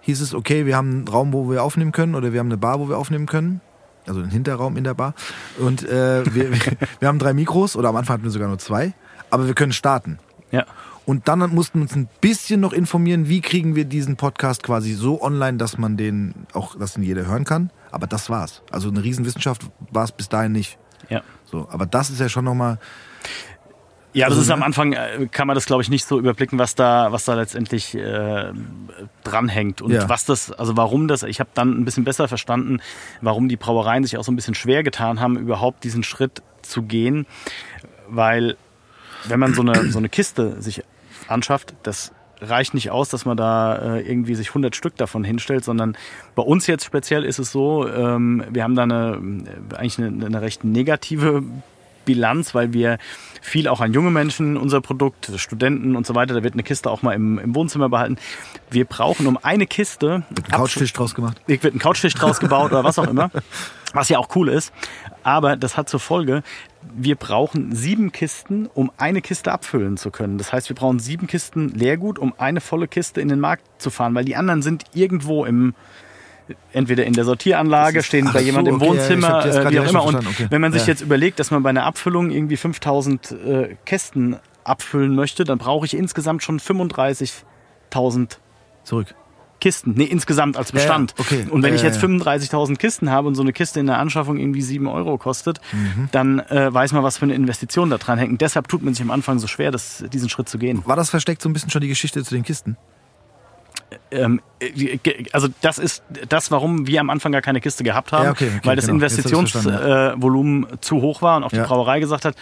hieß es, okay, wir haben einen Raum, wo wir aufnehmen können, oder wir haben eine Bar, wo wir aufnehmen können. Also einen Hinterraum in der Bar. Und äh, wir, wir, wir haben drei Mikros, oder am Anfang hatten wir sogar nur zwei, aber wir können starten.
Ja.
Und dann mussten wir uns ein bisschen noch informieren, wie kriegen wir diesen Podcast quasi so online, dass man den auch, dass ihn jeder hören kann. Aber das war's. Also eine Riesenwissenschaft war es bis dahin nicht.
Ja.
So, aber das ist ja schon nochmal.
Ja, das
Also,
ist am
ne?
Anfang, äh, kann man das glaube ich nicht so überblicken, was da, was da letztendlich äh, dranhängt und
Ja.
was das, also warum das, ich habe dann ein bisschen besser verstanden, warum die Brauereien sich auch so ein bisschen schwer getan haben, überhaupt diesen Schritt zu gehen, weil wenn man so eine, so eine Kiste sich anschafft, das reicht nicht aus, dass man da äh, irgendwie sich 100 Stück davon hinstellt, sondern bei uns jetzt speziell ist es so, ähm, wir haben da eine, äh, eigentlich eine, eine recht negative Bilanz, weil wir viel auch an junge Menschen, unser Produkt, Studenten und so weiter, da wird eine Kiste auch mal im, im Wohnzimmer behalten. Wir brauchen um eine Kiste
Mit einem Couchtisch draus gemacht.
wird ein Couchtisch draus gebaut oder was auch immer, was ja auch cool ist. Aber das hat zur Folge, wir brauchen sieben Kisten, um eine Kiste abfüllen zu können. Das heißt, wir brauchen sieben Kisten Leergut, um eine volle Kiste in den Markt zu fahren, weil die anderen sind irgendwo im entweder in der Sortieranlage, stehen
ach
bei
so,
jemand im
okay,
Wohnzimmer, äh, wie auch immer. Und
okay.
wenn man sich
Ja.
jetzt überlegt, dass man bei einer Abfüllung irgendwie 5000 äh, Kästen abfüllen möchte, dann brauche ich insgesamt schon 35.000
Zurück.
Kisten. Nee, insgesamt als
Ja, ja,
Bestand.
okay.
Und wenn ich jetzt
ja.
35.000 Kisten habe und so eine Kiste in der Anschaffung irgendwie 7 Euro kostet,
Mhm.
dann äh, weiß man, was für eine Investition da dran hängt. Und deshalb tut man sich am Anfang so schwer, das, diesen Schritt zu gehen.
War das versteckt so ein bisschen schon die Geschichte zu den Kisten?
Ähm, äh, also das ist das, warum wir am Anfang gar keine Kiste gehabt haben,
Ja, okay, okay,
weil das
genau.
Investitionsvolumen äh, Volumen zu hoch war und auch
Ja.
die Brauerei gesagt hat,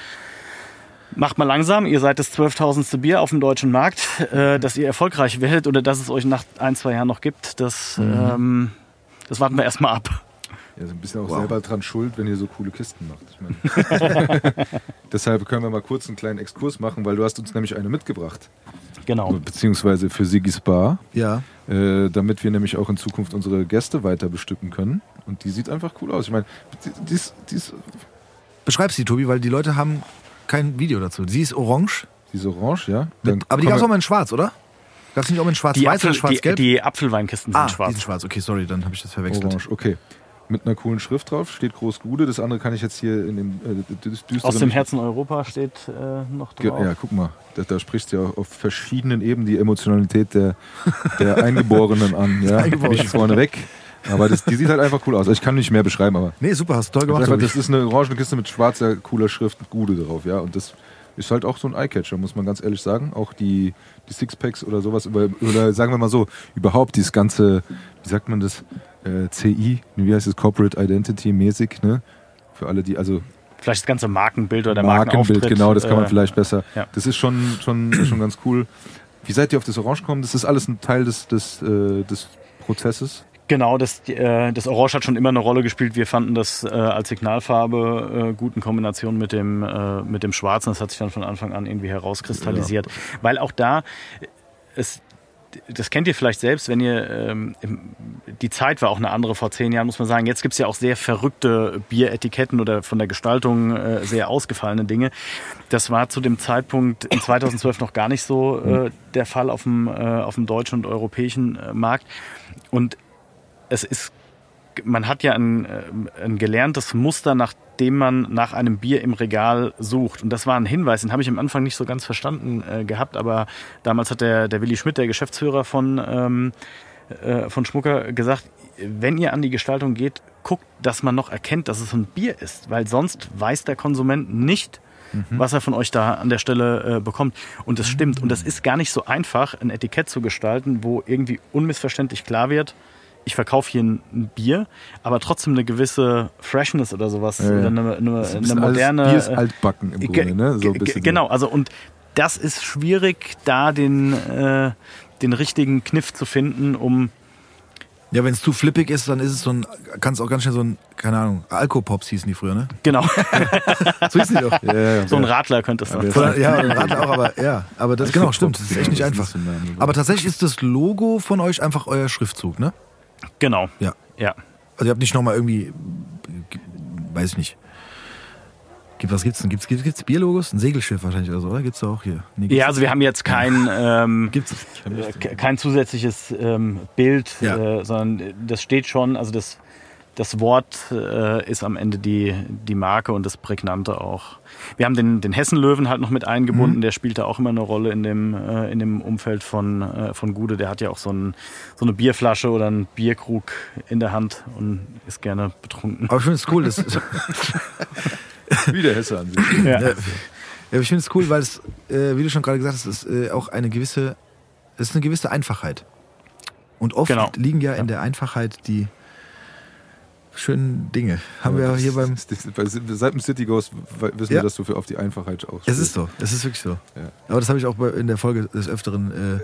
macht mal langsam, ihr seid das 12.000. Bier auf dem deutschen Markt, äh, dass ihr erfolgreich werdet oder dass es euch nach ein, zwei Jahren noch gibt, das,
Mhm.
ähm, das warten wir erstmal ab.
Ja, so ein bisschen auch
Wow.
selber dran schuld, wenn ihr so coole Kisten macht. Ich meine, deshalb können wir mal kurz einen kleinen Exkurs machen, weil du hast uns nämlich eine mitgebracht.
Genau.
Beziehungsweise für Sigis Bar,
Ja.
äh, damit wir nämlich auch in Zukunft unsere Gäste weiter bestücken können. Und die sieht einfach cool aus. Ich meine, die, die, ist, die, ist,
Beschreib sie, Tobi, weil die Leute haben kein Video dazu. Sie ist orange,
die ist orange, ja.
mit, aber die gab es auch mal in schwarz, oder? Gab es nicht auch mal in
Die,
schwarz-weiß oder
die,
schwarz-gelb?
die Apfelweinkisten sind
ah, die
schwarz.
sind schwarz. Okay, sorry, dann habe ich das verwechselt.
Orange, okay. Mit einer coolen Schrift drauf, steht groß Gude. Das andere kann ich jetzt hier in dem äh, dü- düsteren...
Aus dem Herzen Europa steht äh, noch drauf.
Ja, guck mal, da, da sprichst du ja auf verschiedenen Ebenen die Emotionalität der, der Eingeborenen an. Ja,
Eingeborenen.
nicht vorneweg. Aber das, die sieht halt einfach cool aus. Ich kann nicht mehr beschreiben, aber
Nee, super, hast du toll
das,
gemacht. Tobi.
das ist eine orangene Kiste mit schwarzer, cooler Schrift, Gude drauf. Ja, und das ist halt auch so ein Eyecatcher, muss man ganz ehrlich sagen. Auch die, die Sixpacks oder sowas, über, oder sagen wir mal so, überhaupt dieses ganze, wie sagt man das, äh, CI, wie heißt es, Corporate Identity mäßig, ne? Für alle, die, also
Vielleicht das ganze Markenbild oder der
Markenbild, genau, das kann man
äh,
vielleicht besser.
ja.
Das ist schon, schon, schon ganz cool. Wie seid ihr auf das Orange gekommen? Das ist alles ein Teil des, des, äh, des Prozesses.
Genau, das, äh, das Orange hat schon immer eine Rolle gespielt. Wir fanden das äh, als Signalfarbe äh, gut in Kombination mit dem, äh, mit dem Schwarzen. Das hat sich dann von Anfang an irgendwie herauskristallisiert. Weil auch da, es, das kennt ihr vielleicht selbst, wenn ihr, ähm, die Zeit war auch eine andere vor zehn Jahren, muss man sagen. Jetzt gibt's ja auch sehr verrückte Bieretiketten oder von der Gestaltung äh, sehr ausgefallene Dinge. Das war zu dem Zeitpunkt in 2012 noch gar nicht so äh, der Fall auf dem, äh, auf dem deutschen und europäischen äh, Markt. Und es ist man hat ja ein, äh, ein gelerntes Muster, nach dem man nach einem Bier im Regal sucht. Und das war ein Hinweis, den habe ich am Anfang nicht so ganz verstanden äh, gehabt, aber damals hat der, der Willi Schmidt, der Geschäftsführer von, ähm, äh, von Schmucker, gesagt, wenn ihr an die Gestaltung geht, guckt, dass man noch erkennt, dass es ein Bier ist, weil sonst weiß der Konsument nicht, was er von euch da an der Stelle äh, bekommt. Und das stimmt. Und das ist gar nicht so einfach, ein Etikett zu gestalten, wo irgendwie unmissverständlich klar wird, ich verkaufe hier ein, ein Bier, aber trotzdem eine gewisse Freshness oder sowas.
Ja, ja.
Eine, eine,
Das ist ein
eine moderne.
Bier ist
äh,
altbacken im Grunde, ne? So ein.
Genau, also und das ist schwierig, da den, äh, den richtigen Kniff zu finden, um
Ja, wenn es zu flippig ist, dann ist es so ein, kann es auch ganz schnell so ein, keine Ahnung, Alkopops hießen die früher, ne?
genau
So hießen die doch.
Ja, ja, ja.
so ein Radler könnte es sein.
Oder, ja, oder Radler auch, aber ja, aber das genau stimmt, das ist echt nicht
Ja,
einfach.
ist so ein Name.
Aber tatsächlich ist das Logo von euch einfach euer Schriftzug, ne?
Genau.
Ja.
Ja.
Also ihr habt nicht nochmal irgendwie, weiß ich nicht. Gibt, was gibt's denn? Gibt's, gibt's, gibt's Bierlogos? Ein Segelschiff wahrscheinlich oder so, oder? Gibt's da auch hier? Nee,
Ja, also wir haben jetzt kein, ähm,
Gibt's?
äh, kein zusätzliches ähm, Bild,
Ja.
äh, sondern das steht schon, also das, das Wort äh, ist am Ende die, die Marke und das Prägnante auch. Wir haben den, den Hessenlöwen halt noch mit eingebunden, der spielt da auch immer eine Rolle in dem, äh, in dem Umfeld von, äh, von Gude. Der hat ja auch so, ein, so eine Bierflasche oder einen Bierkrug in der Hand und ist gerne betrunken.
Aber ich finde es cool, das,
Wie der Hesse an sich.
Ja.
Ja, aber ich finde es cool, weil es, äh, wie du schon gerade gesagt hast, ist äh, auch eine gewisse, es ist eine gewisse Einfachheit. Und oft
Genau.
liegen ja in der Einfachheit die schönen Dinge. Haben wir ja hier beim.
Seit dem City Ghost wissen
Ja.
wir, dass du für auf die Einfachheit auch
Es ist so, es ist wirklich so.
Ja.
Aber das habe ich auch in der Folge des Öfteren äh,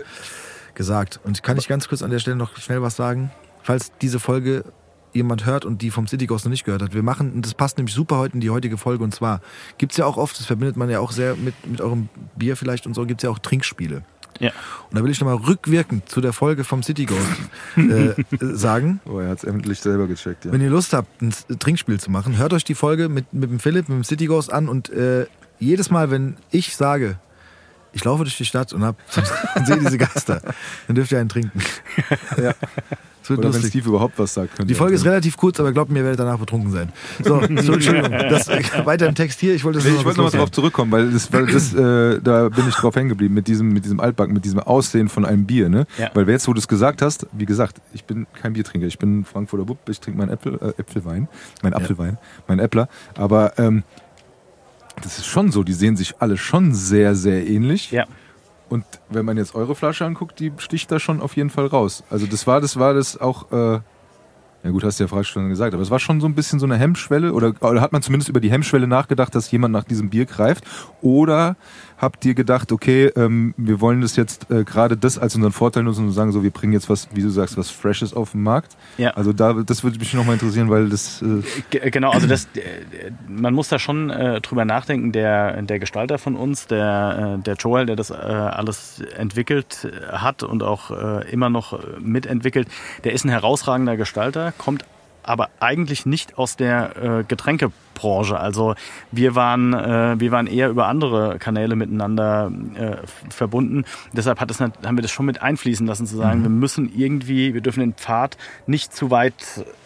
gesagt. Und kann ich ganz kurz an der Stelle noch schnell was sagen? Falls diese Folge jemand hört und die vom City Ghost noch nicht gehört hat. Wir machen, und das passt nämlich super heute in die heutige Folge. Und zwar gibt es ja auch oft, das verbindet man ja auch sehr mit, mit eurem Bier vielleicht und so, gibt es ja auch Trinkspiele.
Ja.
Und da will ich nochmal rückwirkend zu der Folge vom City Ghost äh, sagen,
Oh, er hat es endlich selber gecheckt, ja.
wenn ihr Lust habt, ein Trinkspiel zu machen, hört euch die Folge mit, mit dem Philipp, mit dem City Ghost an und äh, jedes Mal, wenn ich sage, ich laufe durch die Stadt und, hab, und sehe diese Geister, dann dürft ihr einen trinken.
Ja.
Das wird
Oder wenn. Steve überhaupt was sagt.
Die Folge ist relativ kurz, aber glaubt mir, ihr werdet danach betrunken sein. So, Entschuldigung. Das, weiter im Text hier. Ich wollte das
Nee, ich
noch
wollte nochmal
kurz
drauf zurückkommen, weil, das, weil das, äh, da bin ich drauf hängen geblieben mit diesem, mit diesem Altbacken, mit diesem Aussehen von einem Bier, ne?
Ja.
Weil jetzt, wo du es gesagt hast, wie gesagt, ich bin kein Biertrinker, ich bin Frankfurter Bub, ich trinke meinen Äpfel, äh, Äpfelwein, mein Apfelwein, mein Äppler, aber ähm, das ist schon so, die sehen sich alle schon sehr, sehr ähnlich.
Ja.
Und wenn man jetzt eure Flasche anguckt, die sticht da schon auf jeden Fall raus. Also das war, das war das auch, äh, ja gut, hast du ja schon gesagt, aber es war schon so ein bisschen so eine Hemmschwelle oder, oder hat man zumindest über die Hemmschwelle nachgedacht, dass jemand nach diesem Bier greift? Oder habt ihr gedacht, okay, ähm, wir wollen das jetzt äh, gerade das als unseren Vorteil nutzen und sagen so, wir bringen jetzt was, wie du sagst, was Freshes auf den Markt?
Ja.
Also da, das würde mich nochmal interessieren, weil das, äh,
Ge- Genau, also das, äh, man muss da schon äh, drüber nachdenken. Der, der Gestalter von uns, der, äh, der Joel, der das äh, alles entwickelt äh, hat und auch äh, immer noch äh, mitentwickelt, der ist ein herausragender Gestalter, kommt aber eigentlich nicht aus der äh, Getränkebranche. Also wir waren, äh, wir waren eher über andere Kanäle miteinander äh, verbunden. Deshalb hat das, haben wir das schon mit einfließen lassen, zu sagen, wir müssen irgendwie, wir dürfen den Pfad nicht zu weit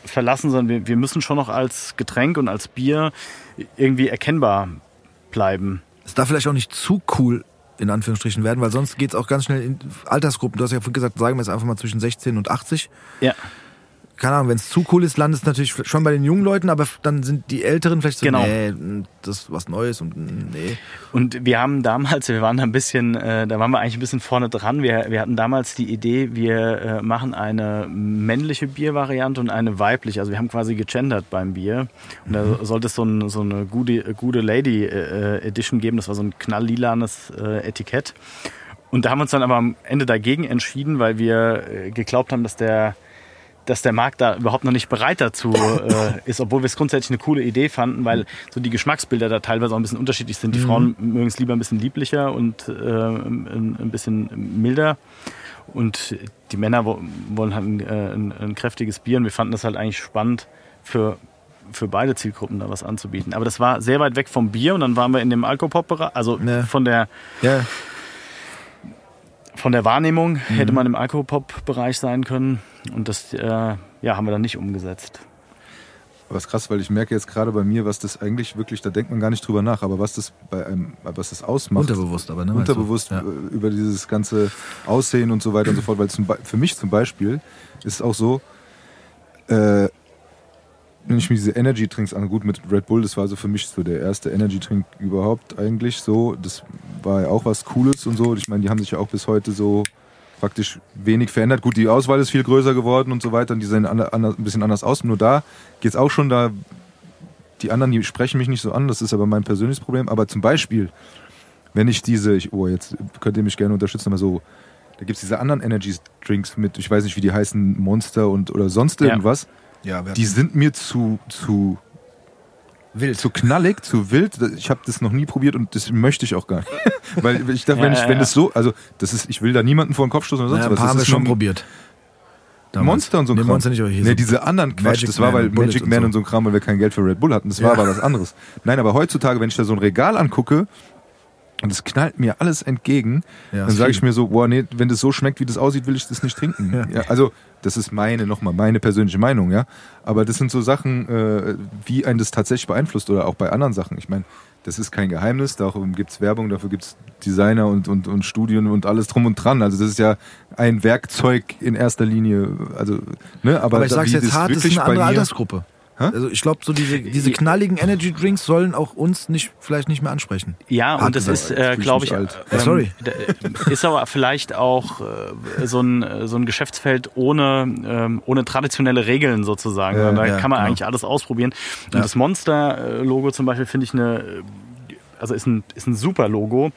verlassen, sondern wir, wir müssen schon noch als Getränk und als Bier irgendwie erkennbar bleiben.
Es darf vielleicht auch nicht zu cool in Anführungsstrichen werden, weil sonst geht es auch ganz schnell in Altersgruppen. Du hast ja vorhin gesagt, sagen wir es einfach mal zwischen 16 und 80.
Ja.
Keine Ahnung, wenn es zu cool ist, landet es natürlich schon bei den jungen Leuten, aber dann sind die Älteren vielleicht so,
Genau.
nee, das ist was Neues und nee.
Und wir haben damals, wir waren da ein bisschen, äh, da waren wir eigentlich ein bisschen vorne dran. Wir, wir hatten damals die Idee, wir äh, machen eine männliche Biervariante und eine weibliche. Also wir haben quasi gegendert beim Bier. Und da sollte es so, ein, so eine gute, gute Lady äh, Edition geben. Das war so ein knalllilanes äh, Etikett. Und da haben wir uns dann aber am Ende dagegen entschieden, weil wir äh, geglaubt haben, dass der dass der Markt da überhaupt noch nicht bereit dazu äh, ist, obwohl wir es grundsätzlich eine coole Idee fanden, weil so die Geschmacksbilder da teilweise auch ein bisschen unterschiedlich sind. Die Frauen mögen es lieber ein bisschen lieblicher und äh, ein, bisschen milder. Und die Männer wo- wollen halt ein, äh, ein, ein kräftiges Bier und wir fanden das halt eigentlich spannend für, für beide Zielgruppen da was anzubieten. Aber das war sehr weit weg vom Bier und dann waren wir in dem Alkopop-Bereich, also
Ja.
von der
Ja,
von der Wahrnehmung
Mhm.
hätte man im Alkopop-Bereich sein können und das äh, ja, haben wir dann nicht umgesetzt.
Aber es ist krass, weil ich merke jetzt gerade bei mir, was das eigentlich wirklich, da denkt man gar nicht drüber nach, aber was das bei einem, was das ausmacht.
unterbewusst aber, ne?
Unterbewusst
Ja.
äh, über dieses ganze Aussehen und so weiter und so fort. Weil zum, für mich zum Beispiel ist es auch so, äh, wenn ich mir diese Energy Drinks an, gut mit Red Bull, das war so für mich so der erste Energy Drink überhaupt eigentlich so. Das war ja auch was Cooles und so. Ich meine, die haben sich ja auch bis heute so praktisch wenig verändert. Gut, die Auswahl ist viel größer geworden und so weiter und die sehen ander, ander, ein bisschen anders aus. Nur da geht es auch schon da, die anderen, die sprechen mich nicht so an, das ist aber mein persönliches Problem. Aber zum Beispiel, wenn ich diese, ich, oh, jetzt könnt ihr mich gerne unterstützen, aber so, da gibt es diese anderen Energy Drinks mit, ich weiß nicht, wie die heißen, Monster und oder sonst irgendwas.
Ja, wir
Die sind mir zu, zu,
wild.
zu knallig, zu wild. Ich habe das noch nie probiert und das möchte ich auch gar nicht. Weil ich dachte,
Ja,
wenn ich,
ja,
wenn
ja.
das so, also das ist, ich will da niemanden vor den Kopf stoßen oder sonst
ja, ein
was.
paar
Das
haben wir schon probiert. Damals.
Monster und so ein
nee,
Kram.
Monster nicht, aber hier
Nee, diese anderen Quatsch,
Magic
das war, weil
Man,
Magic
und
Man
so.
und so ein Kram, weil wir kein Geld für Red Bull hatten. Das
Ja.
war aber was anderes. Nein, aber heutzutage, wenn ich da so ein Regal angucke und es knallt mir alles entgegen,
Ja,
dann sage ich mir so, boah, nee, wenn das so schmeckt, wie das aussieht, will ich das nicht trinken.
Ja.
Ja. also, das ist meine, nochmal, meine persönliche Meinung, ja. Aber das sind so Sachen, äh, wie einen das tatsächlich beeinflusst oder auch bei anderen Sachen. Ich meine, das ist kein Geheimnis, darum gibt's Werbung, dafür gibt's Designer und, und, und Studien und alles drum und dran. Also das ist ja ein Werkzeug in erster Linie. Also, ne, aber,
Aber ich
da-
sag's jetzt hart, das ist eine andere Altersgruppe.
Hä?
Also ich glaube, so diese, diese knalligen Energy Drinks sollen auch uns nicht vielleicht nicht mehr ansprechen.
Ja,
Hart
und das
gesagt,
ist, äh, glaube ich, ähm,
Ja, sorry.
ist aber vielleicht auch äh, so, ein, so ein Geschäftsfeld ohne, ähm, ohne traditionelle Regeln sozusagen.
Ja,
da
ja,
kann man
genau.
eigentlich alles ausprobieren. Und
Ja.
das Monster-Logo zum Beispiel finde ich eine, also ist ein, ist ein super Logo.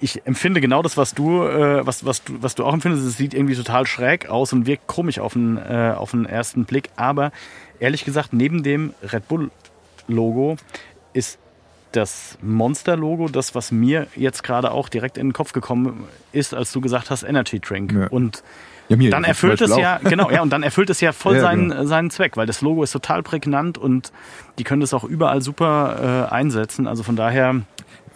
Ich empfinde genau das, was du, äh, was, was du, was du auch empfindest. Es sieht irgendwie total schräg aus und wirkt komisch auf den, äh, auf den ersten Blick. Aber ehrlich gesagt, neben dem Red Bull Logo ist das Monster-Logo, das, was mir jetzt gerade auch direkt in den Kopf gekommen ist, als du gesagt hast, Energy Drink.
Ja.
Und
Ja, mir
dann erfüllt es ja, genau, ja, und dann erfüllt es ja voll
Ja,
seinen,
genau.
seinen Zweck, weil das Logo ist total prägnant und die können das auch überall super äh, einsetzen. Also von daher,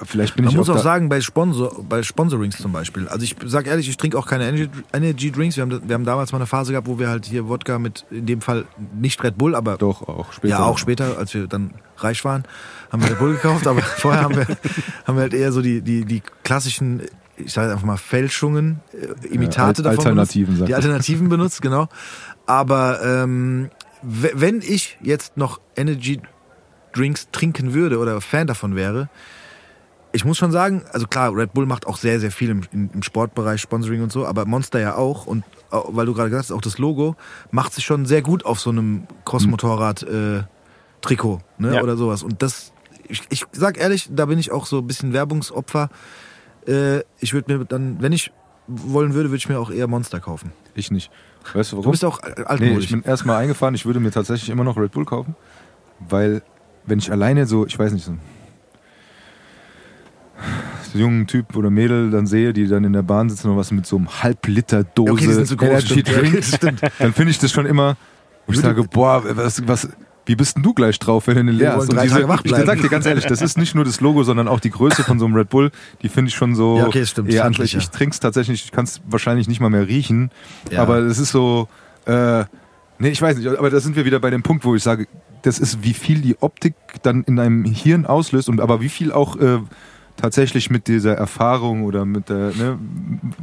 Vielleicht bin
Man
ich
muss auch
da-
sagen, bei, Sponsor, bei Sponsorings zum Beispiel. Also ich sag ehrlich, ich trinke auch keine Energy, Energy Drinks. Wir haben, wir haben damals mal eine Phase gehabt, wo wir halt hier Wodka mit, in dem Fall nicht Red Bull, aber
Doch, auch später.
ja auch später, als wir dann reich waren, haben wir Red Bull gekauft. Aber vorher haben wir, haben wir halt eher so die, die, die klassischen, ich sage einfach mal Fälschungen, äh, Imitate
Ja, Al-
davon
Alternativen,
benutzt. Die. Alternativen benutzt, genau. Aber ähm, wenn ich jetzt noch Energy Drinks trinken würde oder Fan davon wäre, ich muss schon sagen, also klar, Red Bull macht auch sehr, sehr viel im, im, Sportbereich, Sponsoring und so, aber Monster ja auch. Und äh, weil du gerade gesagt hast, auch das Logo macht sich schon sehr gut auf so einem Cross-Motorrad-Trikot ne?
Ja.
oder sowas. Und das, ich, ich sag ehrlich, da bin ich auch so ein bisschen Werbungsopfer. Äh, ich würde mir dann, wenn ich wollen würde, würde ich mir auch eher Monster kaufen.
Ich nicht. Weißt du warum?
Du bist auch äh,
Nee,
altmodisch.
ich bin erstmal eingefahren, ich würde mir tatsächlich immer noch Red Bull kaufen, weil wenn ich alleine so, ich weiß nicht, so jungen Typ oder Mädel dann sehe, die dann in der Bahn sitzen und was mit so einem Halbliter Dose
Okay, die sind groß,
Energy Drink, dann finde ich das schon immer, wo ich sage, boah, was, was, wie bist denn du gleich drauf, wenn du den leer hast? Und diese, ich sag dir ganz ehrlich, das ist nicht nur das Logo, sondern auch die Größe von so einem Red Bull, die finde ich schon so
Ja, okay, stimmt,
eher ich, ich trinke es tatsächlich, ich kann es wahrscheinlich nicht mal mehr riechen,
Ja.
aber es ist so, äh, nee, ich weiß nicht, aber da sind wir wieder bei dem Punkt, wo ich sage, das ist, wie viel die Optik dann in deinem Hirn auslöst und aber wie viel auch äh, tatsächlich mit dieser Erfahrung oder mit der, ne,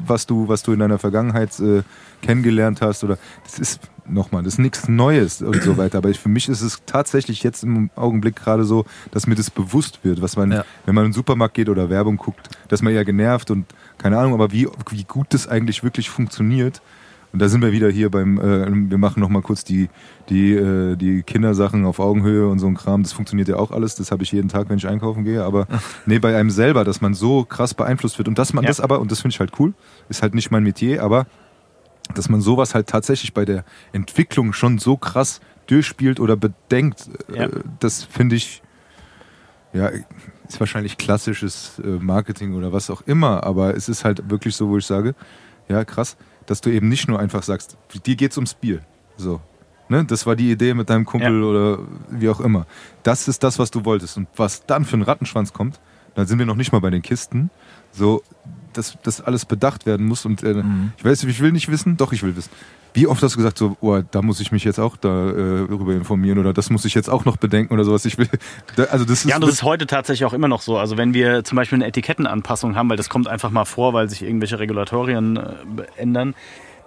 was du, was du in deiner Vergangenheit äh, kennengelernt hast oder das ist nochmal, das ist nichts Neues und so weiter. Aber ich, für mich ist es tatsächlich jetzt im Augenblick gerade so, dass mir das bewusst wird, was man,
Ja.
wenn man in den Supermarkt geht oder Werbung guckt, dass man ja genervt und keine Ahnung, aber wie, wie gut das eigentlich wirklich funktioniert. Und da sind wir wieder hier beim, äh, wir machen nochmal kurz die, die, äh, die Kindersachen auf Augenhöhe und so ein Kram. Das funktioniert ja auch alles. Das habe ich jeden Tag, wenn ich einkaufen gehe. Aber nee, bei einem selber, dass man so krass beeinflusst wird. Und dass man
Ja.
das aber, und das finde ich halt cool, ist halt nicht mein Metier, aber dass man sowas halt tatsächlich bei der Entwicklung schon so krass durchspielt oder bedenkt,
Ja.
äh, das finde ich, ja, ist wahrscheinlich klassisches äh, Marketing oder was auch immer, aber es ist halt wirklich so, wo ich sage, ja, krass, dass du eben nicht nur einfach sagst, dir geht's ums Bier. So. Ne? Das war die Idee mit deinem Kumpel
Ja.
oder wie auch immer. Das ist das, was du wolltest. Und was dann für ein Rattenschwanz kommt, dann sind wir noch nicht mal bei den Kisten. So, dass das alles bedacht werden muss. Und äh, ich weiß, ich will nicht wissen, doch, ich will wissen. Wie oft hast du gesagt, so, oh, da muss ich mich jetzt auch darüber informieren oder das muss ich jetzt auch noch bedenken oder sowas. Ich will, also das ist,
Ja, und das ist heute tatsächlich auch immer noch so. Also wenn wir zum Beispiel eine Etikettenanpassung haben, weil das kommt einfach mal vor, weil sich irgendwelche Regulatorien äh, ändern,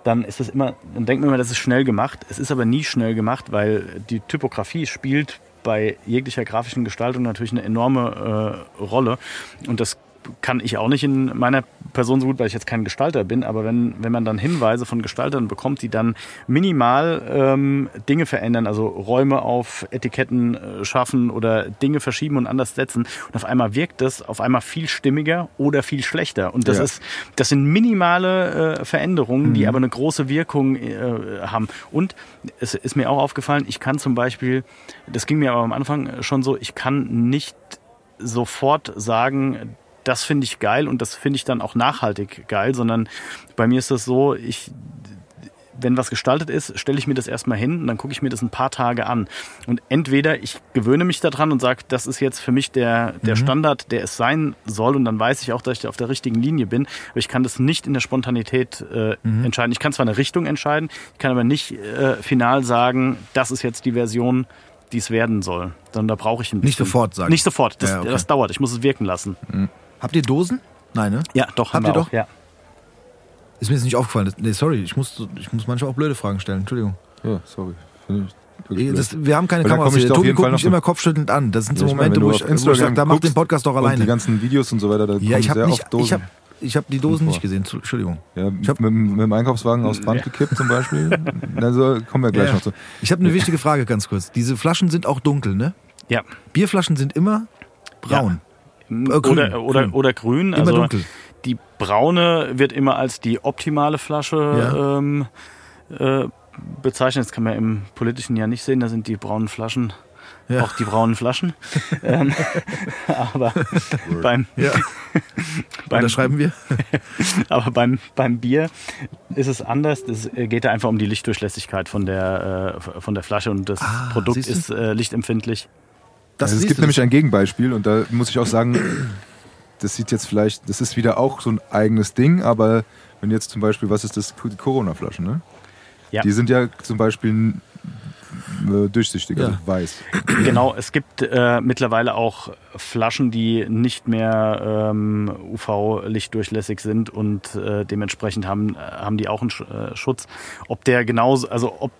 dann ist das immer, dann denkt man immer, das ist schnell gemacht. Es ist aber nie schnell gemacht, weil die Typografie spielt bei jeglicher grafischen Gestaltung natürlich eine enorme äh, Rolle. Und das kann ich auch nicht in meiner Person so gut, weil ich jetzt kein Gestalter bin, aber wenn, wenn man dann Hinweise von Gestaltern bekommt, die dann minimal ähm, Dinge verändern, also Räume auf Etiketten äh, schaffen oder Dinge verschieben und anders setzen und auf einmal wirkt das auf einmal viel stimmiger oder viel schlechter. Und das
Ja.
ist, das sind minimale äh, Veränderungen, die aber eine große Wirkung äh, haben. Und es ist mir auch aufgefallen, ich kann zum Beispiel, das ging mir aber am Anfang schon so, ich kann nicht sofort sagen, das finde ich geil und das finde ich dann auch nachhaltig geil, sondern bei mir ist das so, ich wenn was gestaltet ist, stelle ich mir das erstmal hin und dann gucke ich mir das ein paar Tage an. Und entweder ich gewöhne mich daran und sage, das ist jetzt für mich der, der Standard, der es sein soll und dann weiß ich auch, dass ich auf der richtigen Linie bin. Aber ich kann das nicht in der Spontanität äh, entscheiden. Ich kann zwar eine Richtung entscheiden, ich kann aber nicht äh, final sagen, das ist jetzt die Version, die es werden soll. Sondern da brauche ich ein
Nicht
bisschen.
sofort sagen.
Nicht sofort, das,
Ja, okay.
das dauert. Ich muss es wirken lassen.
Habt ihr Dosen? Nein, ne?
Ja, doch,
Habt
haben
ihr
wir
doch?
auch. Ja.
Ist mir jetzt nicht aufgefallen. Das- Nee, sorry, ich muss, ich muss manchmal auch blöde Fragen stellen. Entschuldigung.
ja, sorry.
Das, wir haben keine
auf
Tobi guckt mich
noch-
immer kopfschüttelnd an. Das sind so
Ja, meine,
Momente, wo ich, wo ich sage, da macht den Podcast doch
Und die
alleine.
ganzen Videos und so weiter, da
Ja,
kommen
ich habe
sehr
nicht,
oft Dosen.
ich hab, ich hab die Dosen nicht gesehen. Zu- Entschuldigung.
ja,
ich hab-
mit, mit dem Einkaufswagen aufs Band
Ja.
gekippt zum Beispiel. Also kommen wir gleich
Ja.
noch zu.
Ich habe eine wichtige Frage ganz kurz. Diese Flaschen sind auch dunkel, ne?
ja.
Bierflaschen sind immer braun. Äh, grün,
oder, oder,
grün.
oder grün.
Immer
also
dunkel.
Die braune wird immer als die optimale Flasche
Ja.
ähm, äh, bezeichnet. Das kann man im politischen ja nicht sehen. Da sind die braunen Flaschen
Ja.
auch die braunen Flaschen. ähm, aber beim,
Ja,
beim,
da schreiben wir.
aber beim, beim Bier ist es anders. Es geht da einfach um die Lichtdurchlässigkeit von der, äh, von der Flasche und das
Ah,
Produkt ist äh, lichtempfindlich.
Das
also es gibt nämlich ein Gegenbeispiel und da muss ich auch sagen, das sieht jetzt vielleicht, das ist wieder auch so ein eigenes Ding, aber wenn jetzt zum Beispiel, was ist das, die Corona-Flaschen, ne?
Ja.
Die sind ja zum Beispiel äh, durchsichtig, also
Ja.
weiß.
Genau, es gibt äh, mittlerweile auch Flaschen, die nicht mehr ähm, UV-lichtdurchlässig sind und äh, dementsprechend haben, äh, haben die auch einen Sch äh, Schutz. Ob der genauso, also ob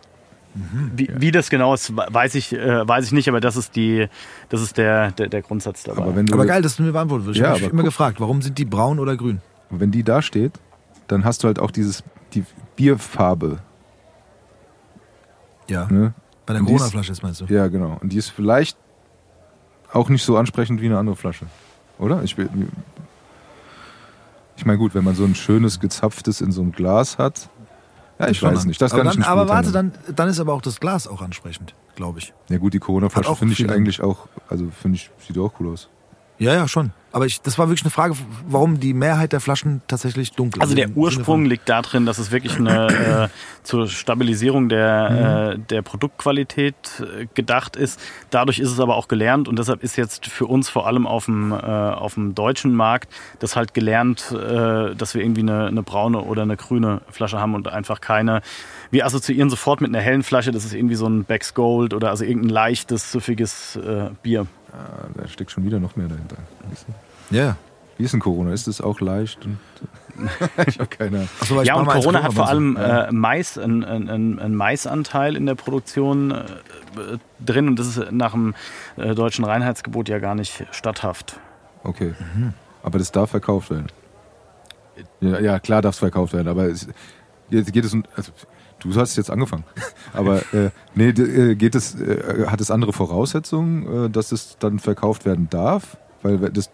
wie, wie das genau ist, weiß ich, äh, weiß ich nicht, aber das ist die, das ist der, der, der Grundsatz dabei.
Aber wenn du,
Aber geil, dass du mir beantwortet wirst. Ich
Ja,
habe mich immer
guck-
gefragt, warum sind die braun oder grün?
wenn die da steht, dann hast du halt auch dieses, die Bierfarbe.
Ja.
Ne?
Bei der Corona-Flasche ist meinst du?
Ja, genau. Und die ist vielleicht auch nicht so ansprechend wie eine andere Flasche. Oder? Ich, ich meine, gut, wenn man so ein schönes, gezapftes in so einem Glas hat. Ja, ich weiß
an.
nicht. Das
aber
kann ich
dann,
nicht
Aber warte, dann, dann ist aber auch das Glas auch ansprechend, glaube ich.
Ja, gut, die Corona-Flasche finde ich eigentlich auch, also finde ich, sieht auch cool aus.
Ja, ja, schon. Aber ich, das war wirklich eine Frage, warum die Mehrheit der Flaschen tatsächlich dunkel
Also der
im Sinne
Ursprung
von-
liegt darin, dass es wirklich eine äh, zur Stabilisierung der, äh, der Produktqualität äh, gedacht ist. Dadurch ist es aber auch gelernt und deshalb ist jetzt für uns vor allem auf dem, äh, auf dem deutschen Markt das halt gelernt, äh, dass wir irgendwie eine, eine braune oder eine grüne Flasche haben und einfach keine. Wir assoziieren sofort mit einer hellen Flasche, das ist irgendwie so ein Becks Gold oder also irgendein leichtes, süffiges äh, Bier.
Ah, da steckt schon wieder noch mehr dahinter.
Ja.
Wie ist denn Corona? Ist das auch leicht? Und ich habe keine Ahnung.
So,
Ja, und Corona hat vor allem äh, Mais, einen ein, ein Maisanteil in der Produktion äh, drin und das ist nach dem äh, deutschen Reinheitsgebot ja gar nicht statthaft.
Okay. Aber das darf verkauft werden. Ja, ja klar darf es verkauft werden, aber es, jetzt geht es um. Also, du hast jetzt angefangen. Aber äh, nee, äh, geht es, äh, hat es andere Voraussetzungen, äh, dass es dann verkauft werden darf? Weil das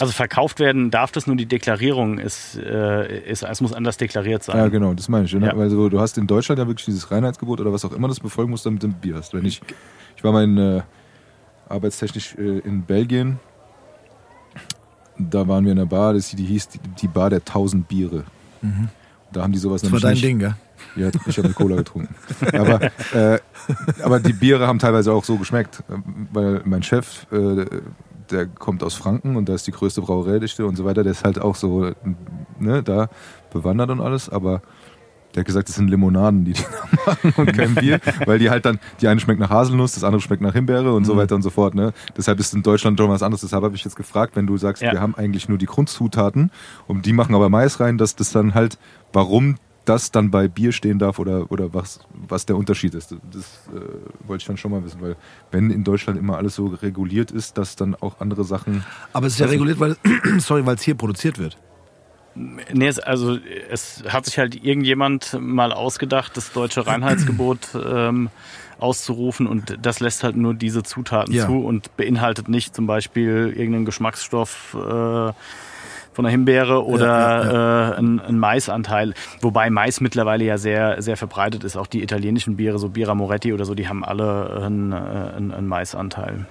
Also verkauft werden darf das nur die Deklarierung ist, äh, ist es muss anders deklariert sein.
ja, genau, das meine ich. Ne?
Ja.
Weil so, du hast in Deutschland ja wirklich dieses Reinheitsgebot oder was auch immer das befolgen musst, damit du ein Bier hast. Wenn ich, ich war mal in, äh, arbeitstechnisch äh, in Belgien, da waren wir in der Bar, das, die hieß die, die Bar der tausend Biere. da haben die sowas
Das war dein
nicht.
Ding, gell?
Ja, ich habe eine Cola getrunken. Aber, äh, aber die Biere haben teilweise auch so geschmeckt, äh, weil mein Chef, äh, der kommt aus Franken und da ist die größte Brauereidichte und so weiter, der ist halt auch so ne, da bewandert und alles, aber der hat gesagt, das sind Limonaden, die die da machen und kein Bier, weil die halt dann, die eine schmeckt nach Haselnuss, das andere schmeckt nach Himbeere und so weiter und so fort. Ne? Deshalb ist in Deutschland schon was anderes. Deshalb habe ich jetzt gefragt, wenn du sagst,
Ja.
wir haben eigentlich nur die Grundzutaten und die machen aber Mais rein, dass das dann halt, warum das dann bei Bier stehen darf oder, oder was, was der Unterschied ist. Das äh, wollte ich dann schon mal wissen, weil wenn in Deutschland immer alles so reguliert ist, dass dann auch andere Sachen.
Aber es ist ja reguliert, weil, sorry, weil es hier produziert wird.
Nee, es, also es hat sich halt irgendjemand mal ausgedacht, das deutsche Reinheitsgebot ähm, auszurufen und das lässt halt nur diese Zutaten
Ja.
zu und beinhaltet nicht zum Beispiel irgendeinen Geschmacksstoff äh, von der Himbeere oder
Ja,
Äh, ein, ein Maisanteil. Wobei Mais mittlerweile ja sehr, sehr verbreitet ist. Auch die italienischen Biere, so Bira Moretti oder so, die haben alle einen, äh, einen, einen Maisanteil.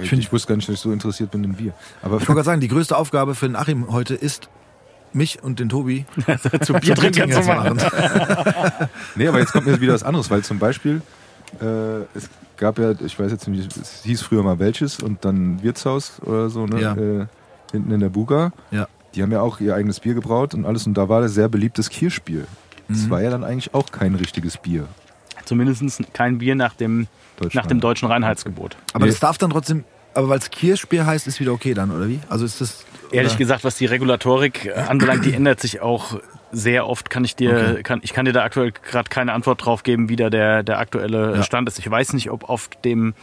Ich,
find-
wusste gar nicht, dass ich so interessiert bin in Bier. Aber
Ich wollte gerade sagen, die größte Aufgabe für den Achim heute ist, mich und den Tobi
Zu Biertrinkern zu machen.
Nee, aber jetzt kommt mir wieder was anderes, weil zum Beispiel, äh, es gab ja, ich weiß jetzt nicht, es hieß früher mal welches und dann Wirtshaus oder so, ne?
Ja.
Äh, hinten in der Buga.
Ja.
Die haben ja auch ihr eigenes Bier gebraut und alles und da war das sehr beliebtes Kirschbier. Das
Mhm.
war ja dann eigentlich auch kein richtiges Bier.
Zumindest kein Bier nach dem, nach dem deutschen Reinheitsgebot.
Aber
Nee.
das darf dann trotzdem, aber weil es Kirschbier heißt, ist wieder okay dann, oder wie? Also ist das.
Ehrlich
oder?
gesagt, was die Regulatorik äh, anbelangt, die ändert sich auch sehr oft. Kann ich dir,
Okay.
kann, ich kann dir da aktuell gerade keine Antwort drauf geben, wie da der, der aktuelle
Ja.
Stand ist. Ich weiß nicht, ob auf dem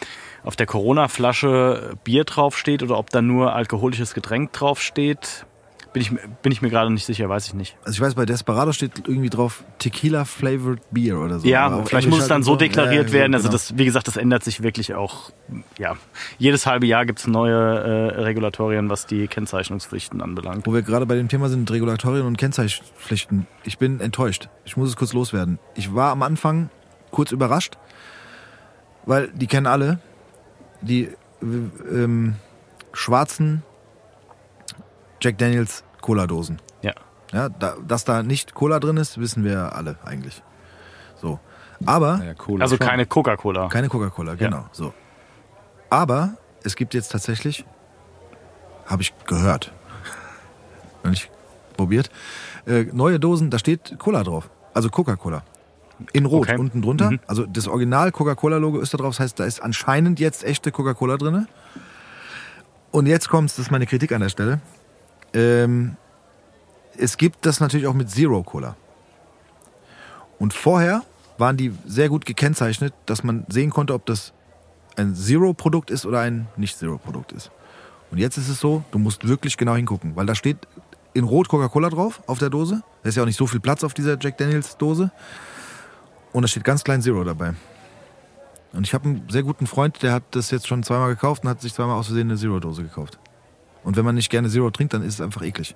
auf der Corona-Flasche Bier draufsteht oder ob da nur alkoholisches Getränk draufsteht. Bin ich, bin ich mir gerade nicht sicher, weiß ich nicht.
Also ich weiß, bei Desperado steht irgendwie drauf Tequila Flavored Beer oder so.
Ja, vielleicht
Englisch
muss es
halt
dann so deklariert
Ja,
werden. Also
genau.
das, wie gesagt, das ändert sich wirklich auch. Ja, jedes halbe Jahr gibt es neue äh, Regulatorien, was die Kennzeichnungspflichten anbelangt.
Wo wir gerade bei dem Thema sind, Regulatorien und Kennzeichnungspflichten. Ich bin enttäuscht. Ich muss es kurz loswerden. Ich war am Anfang kurz überrascht, weil die kennen alle die äh, ähm, schwarzen Jack Daniels Cola-Dosen.
Ja.
Ja, da, dass da nicht Cola drin ist, wissen wir alle eigentlich. So. Aber
Cola
Also keine Coca-Cola.
keine Coca-Cola, genau. So. Aber es gibt jetzt tatsächlich, habe ich gehört, noch nicht probiert, äh, neue Dosen, da steht Cola drauf. Also Coca-Cola. In Rot
Okay.
unten drunter.
Mhm.
Also das Original Coca-Cola-Logo ist da drauf. Das heißt, da ist anscheinend jetzt echte Coca-Cola drin. Und jetzt kommt's, das ist meine Kritik an der Stelle. Ähm, es gibt das natürlich auch mit Zero Cola. Und vorher waren die sehr gut gekennzeichnet, dass man sehen konnte, ob das ein Zero-Produkt ist oder ein Nicht-Zero-Produkt ist. Und jetzt ist es so, du musst wirklich genau hingucken, weil da steht in Rot Coca-Cola drauf auf der Dose. Da ist ja auch nicht so viel Platz auf dieser Jack Daniels Dose. Und da steht ganz klein Zero dabei. Und ich habe einen sehr guten Freund, der hat das jetzt schon zweimal gekauft und hat sich zweimal aus Versehen eine Zero-Dose gekauft. Und wenn man nicht gerne Zero trinkt, dann ist es einfach eklig.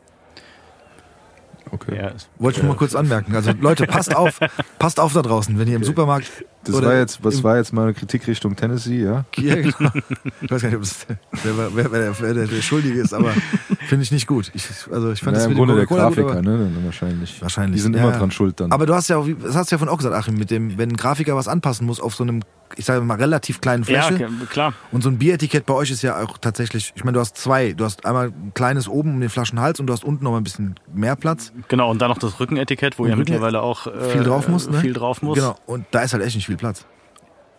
Okay.
Ja,
Wollte ich nur mal kurz anmerken. Also Leute, passt auf, passt auf da draußen, wenn ihr im Supermarkt
Das
oder
war jetzt, was war jetzt mal eine Kritik Richtung Tennessee, ja?
Ja, genau. Ich weiß gar nicht, ob es, wer, wer, wer, wer, wer der, der Schuldige ist, aber finde ich nicht gut. Ich, also ich fand
Naja,
das
im
mit
Grunde
dem
der Grafiker,
gut, aber-
ne? Dann wahrscheinlich.
Wahrscheinlich.
Die sind
ja.
immer dran schuld dann.
Aber du hast ja auch, das hast du ja von auch gesagt, Achim, mit dem, wenn ein Grafiker was anpassen muss auf so einem, ich sage mal, relativ kleinen
ja,
Fläche.
okay, klar.
Und so ein Bieretikett bei euch ist ja auch tatsächlich, ich meine, du hast zwei. Du hast einmal ein kleines oben um den Flaschenhals und du hast unten noch mal ein bisschen mehr Platz.
Genau, und dann noch das Rückenetikett, wo
Und
ja
Rücken-
mittlerweile auch äh,
viel drauf muss, ne?
Viel drauf muss.
Genau. Und da ist halt echt nicht viel Platz.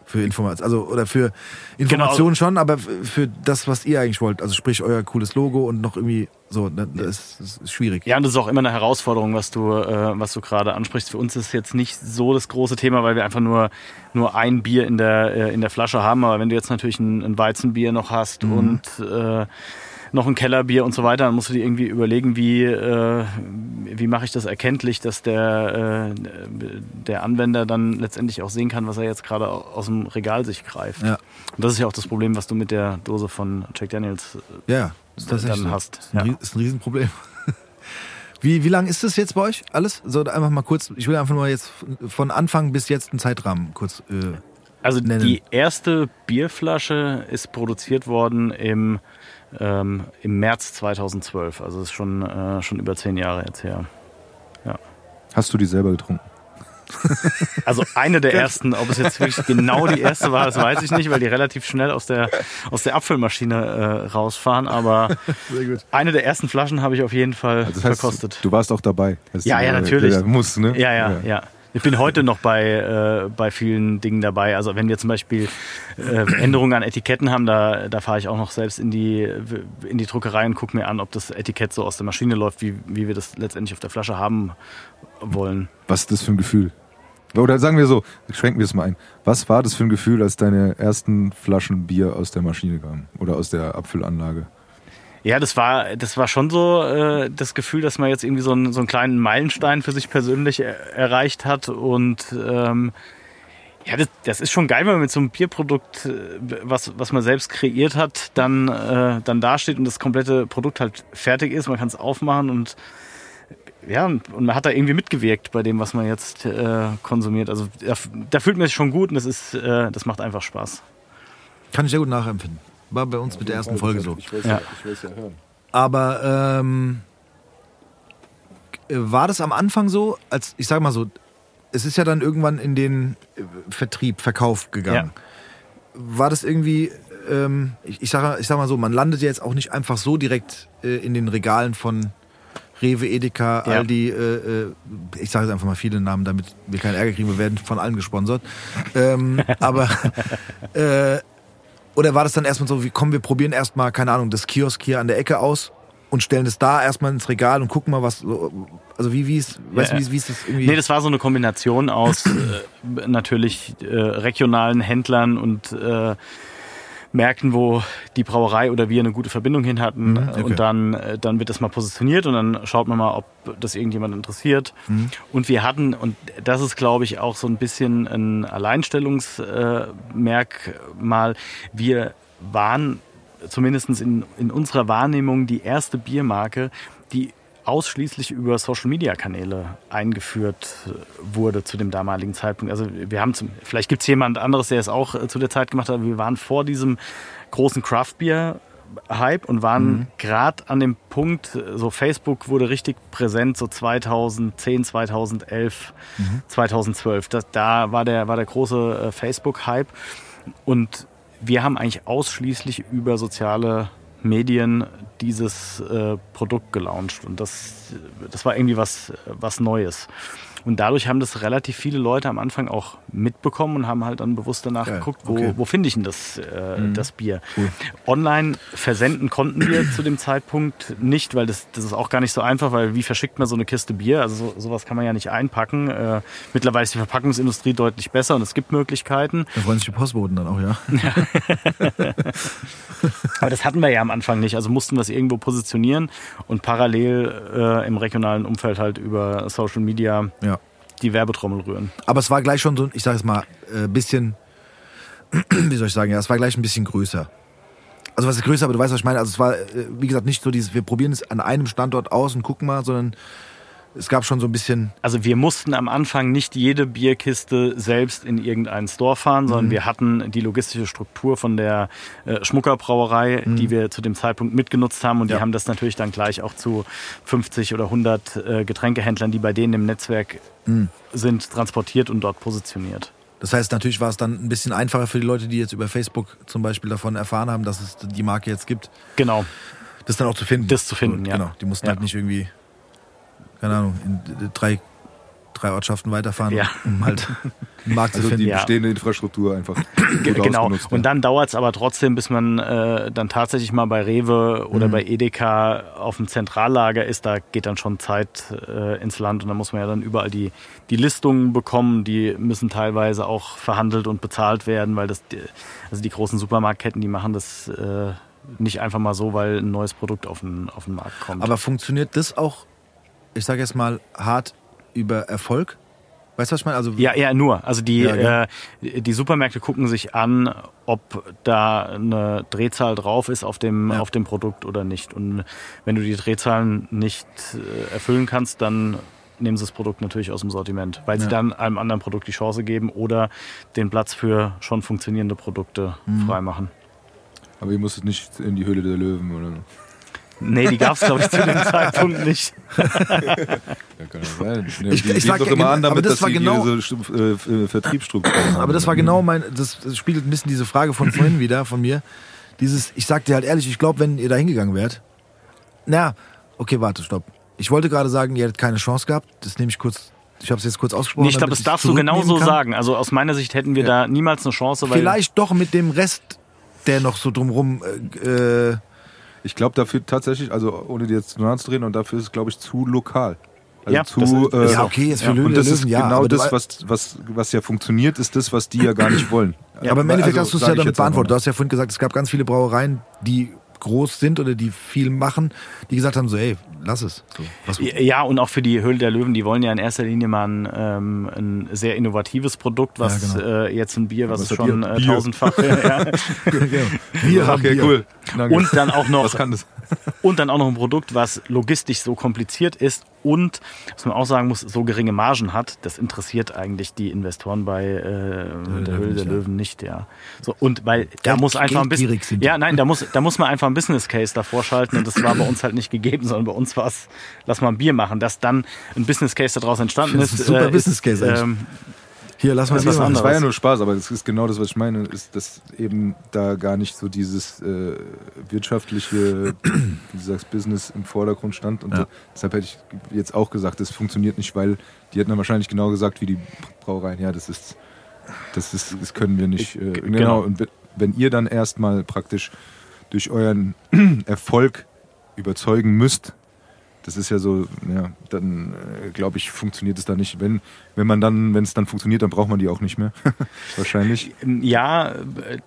Für Informationen, also oder für Informationen schon, aber für das, was ihr eigentlich wollt. Also sprich euer cooles Logo und noch irgendwie so, ne, das ist, das ist schwierig.
Ja, und das ist auch immer eine Herausforderung, was du, äh, was du gerade ansprichst. Für uns ist jetzt nicht so das große Thema, weil wir einfach nur, nur ein Bier in der, äh, in der Flasche haben. Aber wenn du jetzt natürlich ein, ein Weizenbier noch hast
Mhm.
und äh, noch ein Kellerbier und so weiter, dann musst du dir irgendwie überlegen, wie, äh, wie mache ich das erkenntlich, dass der, äh, der Anwender dann letztendlich auch sehen kann, was er jetzt gerade aus dem Regal sich greift.
Ja.
Und das ist ja auch das Problem, was du mit der Dose von Jack Daniels äh,
Ja. Das
dann hast.
Ist ein,
Ja.
Ist ein Riesenproblem. Wie, wie lang ist das jetzt bei euch alles? So einfach mal kurz, ich will einfach nur jetzt von Anfang bis jetzt einen Zeitrahmen kurz. Äh,
Also
nennen.
die erste Bierflasche ist produziert worden im, ähm, im März 2012. Also ist schon, äh, schon über zehn Jahre jetzt her. Ja.
Hast du die selber getrunken?
Also eine der ersten, ob es jetzt wirklich genau die erste war, das weiß ich nicht, weil die relativ schnell aus der, aus der Abfüllmaschine äh, rausfahren. Aber eine der ersten Flaschen habe ich auf jeden Fall
Also das heißt,
verkostet.
Du warst auch dabei. Das
Ja, ja,
äh,
natürlich.
Muss, ne?
Ja, ja, ja. Ich bin heute noch bei, äh, bei vielen Dingen dabei. Also wenn wir zum Beispiel äh, Änderungen an Etiketten haben, da, da fahre ich auch noch selbst in die, in die Druckerei und gucke mir an, ob das Etikett so aus der Maschine läuft, wie, wie wir das letztendlich auf der Flasche haben wollen.
Was ist das für ein Gefühl? Oder sagen wir so, schränken wir es mal ein. Was war das für ein Gefühl, als deine ersten Flaschen Bier aus der Maschine kamen? Oder aus der Abfüllanlage?
Ja, das war, das war schon so äh, das Gefühl, dass man jetzt irgendwie so einen, so einen kleinen Meilenstein für sich persönlich er erreicht hat. Und ähm, ja, das, das ist schon geil, wenn man mit so einem Bierprodukt, äh, was, was man selbst kreiert hat, dann, äh, dann dasteht und das komplette Produkt halt fertig ist. Man kann es aufmachen und ja, und man hat da irgendwie mitgewirkt bei dem, was man jetzt äh, konsumiert. Also da, da fühlt man sich schon gut und das ist, äh, das macht einfach Spaß.
Kann ich sehr gut nachempfinden. War bei uns mit der ersten Folge so.
Ich weiß
Ja.
ich weiß ja hören.
Aber ähm, war das am Anfang so, als ich sag mal so, es ist ja dann irgendwann in den äh, Vertrieb, Verkauf gegangen. War das irgendwie, ähm, ich, ich, sag, ich sag mal so, man landet ja jetzt auch nicht einfach so direkt äh, in den Regalen von Rewe, Edeka,
Ja.
Aldi, äh, äh, ich sage jetzt einfach mal viele Namen, damit wir keinen Ärger kriegen, wir werden von allen gesponsert. Ähm, aber äh, oder war das dann erstmal so, wie komm, wir probieren erstmal, keine Ahnung, das Kiosk hier an der Ecke aus und stellen es da erstmal ins Regal und gucken mal, was. so- Also wie, wie ist, weißt du,
Ja.
wie, wie ist das irgendwie?
Nee, das war so eine Kombination aus äh, natürlich äh, regionalen Händlern und äh, Märkten, wo die Brauerei oder wir eine gute Verbindung hin hatten.
Mhm, okay.
Und dann, äh, dann wird das mal positioniert und dann schaut man mal, ob das irgendjemand interessiert.
Mhm.
Und wir hatten, und das ist, glaube ich, auch so ein bisschen ein Alleinstellungsmerkmal, wir waren zumindest in, in unserer Wahrnehmung die erste Biermarke, die ausschließlich über Social-Media-Kanäle eingeführt äh, wurde zu dem damaligen Zeitpunkt. Also wir haben zum, vielleicht gibt es jemand anderes, der es auch äh, zu der Zeit gemacht hat, wir waren vor diesem großen Craft-Bier-Hype und waren gerade an dem Punkt, äh, so Facebook wurde richtig präsent, so 2010, 2011, 2012. Das, da war der, war der große Facebook-Hype und wir haben eigentlich ausschließlich über soziale Medien dieses äh, Produkt gelauncht und das, das war irgendwie was, was Neues. Und dadurch haben das relativ viele Leute am Anfang auch mitbekommen und haben halt dann bewusst danach
Geil,
geguckt, wo,
okay.
wo finde ich denn das, äh, das Bier. Online versenden konnten wir zu dem Zeitpunkt nicht, weil das, das ist auch gar nicht so einfach, weil wie verschickt man so eine Kiste Bier? Also so, sowas kann man ja nicht einpacken. Äh, mittlerweile ist die Verpackungsindustrie deutlich besser und es gibt Möglichkeiten.
da freuen sich die Postboten dann auch, ja.
Aber das hatten wir ja am Anfang nicht. Also mussten wir es irgendwo positionieren und parallel äh, im regionalen Umfeld halt über Social Media
ja.
Die Werbetrommel rühren.
Aber es war gleich schon so, ich sage es mal, ein äh, bisschen, wie soll ich sagen, ja, es war gleich ein bisschen größer. Also was ist größer, aber du weißt, was ich meine. Also es war, äh, wie gesagt, nicht so dieses, wir probieren es an einem Standort aus und gucken mal, sondern es gab schon so ein bisschen,
Also wir mussten am Anfang nicht jede Bierkiste selbst in irgendeinen Store fahren, sondern wir hatten die logistische Struktur von der äh, Schmuckerbrauerei, die wir zu dem Zeitpunkt mitgenutzt haben und
Ja.
die haben das natürlich dann gleich auch zu 50 oder 100 äh, Getränkehändlern, die bei denen im Netzwerk sind, transportiert und dort positioniert.
das heißt, natürlich war es dann ein bisschen einfacher für die Leute, die jetzt über Facebook zum Beispiel davon erfahren haben, dass es die Marke jetzt gibt,
Genau.
das dann auch zu finden.
Das zu finden,
So,
ja.
Genau, die mussten
Ja.
halt nicht irgendwie, keine Ahnung, in drei, drei Ortschaften weiterfahren,
Ja.
um halt einen Markt
Also
zu
die
finden.
Ja.
bestehende Infrastruktur einfach
Genau.
ausgenutzt,
Und
ja.
dann dauert es aber trotzdem, bis man äh, dann tatsächlich mal bei Rewe oder bei Edeka auf dem Zentrallager ist. Da geht dann schon Zeit äh, ins Land und da muss man ja dann überall die, die Listungen bekommen. Die müssen teilweise auch verhandelt und bezahlt werden, weil das, die- also die großen Supermarktketten, die machen das äh, nicht einfach mal so, weil ein neues Produkt auf den, auf den Markt kommt.
Aber funktioniert das auch, ich sage jetzt mal, hart über Erfolg? Weißt du, was ich meine? Also,
Ja, ja, nur. Also die,
Ja,
äh, die Supermärkte gucken sich an, ob da eine Drehzahl drauf ist auf dem,
Ja.
auf dem Produkt oder nicht. Und wenn du die Drehzahlen nicht äh, erfüllen kannst, dann nehmen sie das Produkt natürlich aus dem Sortiment, weil sie
Ja.
dann einem anderen Produkt die Chance geben oder den Platz für schon funktionierende Produkte
Mhm.
freimachen.
Aber ihr musstet nicht in die Höhle der Löwen oder
Nee, die gab es, glaube ich, zu dem Zeitpunkt nicht.
Ja, kann ja sein. Ja,
Ich- ich sag
doch
ja,
immer an,
aber
damit,
das
dass
war genau-
diese äh, äh, Vertriebsstrukturen haben.
Aber das war genau mein, das, das spiegelt ein bisschen diese Frage von vorhin wieder, von mir. Dieses, ich sag dir halt ehrlich, ich glaube, wenn ihr da hingegangen wärt, na, okay, warte, stopp. Ich wollte gerade sagen, ihr hättet keine Chance gehabt. Das nehme ich kurz, ich habe es jetzt kurz ausgesprochen.
Nee, ich glaube, das darfst du genauso
kann.
sagen. Also aus meiner Sicht hätten wir da niemals eine Chance, weil
Vielleicht doch mit dem Rest, der noch so drumrum, äh, äh,
Ich glaube dafür tatsächlich, also ohne dir jetzt nahe zu drehen, und dafür ist es, glaube ich, zu lokal. Also
Ja,
zu,
das ist-
äh,
ja, okay, jetzt für
und
Löwen
das
der
ist
ja.
genau das, was, was, was ja funktioniert, ist das, was die ja gar nicht wollen.
aber im Endeffekt
Also,
hast du es ja damit beantwortet. Du hast ja vorhin gesagt, es gab ganz viele Brauereien, die groß sind oder die viel machen, die gesagt haben so, ey, lass es. So, was,
Ja, und auch für die Höhle der Löwen, die wollen ja in erster Linie mal ein, ähm, ein sehr innovatives Produkt, was
Ja, genau.
äh, jetzt ein Bier, was,
Was
schon äh,
Bier.
tausendfach ja.
Wir haben
okay,
Bier.
cool. Danke.
und dann auch noch
was kann das?
Und dann auch noch ein Produkt, was logistisch so kompliziert ist und was man auch sagen muss, so geringe Margen hat. Das interessiert eigentlich die Investoren bei äh, der Höhle der. Löwen nicht, ja. So und weil da
Geld-
muss einfach ein bisschen ja nein, da muss da muss man einfach ein Business Case davor schalten und das war bei uns halt nicht gegeben, sondern bei uns war es, lass mal ein Bier machen, dass dann ein Business Case daraus entstanden ist.
ist ein super
äh,
Business Case eigentlich.
ähm,
Hier, lass mal
Das was
machen.
Das war ja
anderes.
nur Spaß, aber das ist genau das, was ich meine, ist, dass eben da gar nicht so dieses äh, wirtschaftliche, wie du sagst, Business im Vordergrund stand. Und
Ja.
deshalb hätte ich jetzt auch gesagt, das funktioniert nicht, weil die hätten dann wahrscheinlich genau gesagt, wie die Brauereien, ja, das ist, das ist, das können wir nicht. Äh, genau.
genau.
Und wenn- wenn ihr dann erstmal praktisch durch euren Erfolg überzeugen müsst, das ist ja so, ja, dann äh, glaube ich, funktioniert es da nicht. Wenn, wenn man dann, wenn es dann funktioniert, dann braucht man die auch nicht mehr. Wahrscheinlich.
Ja, äh,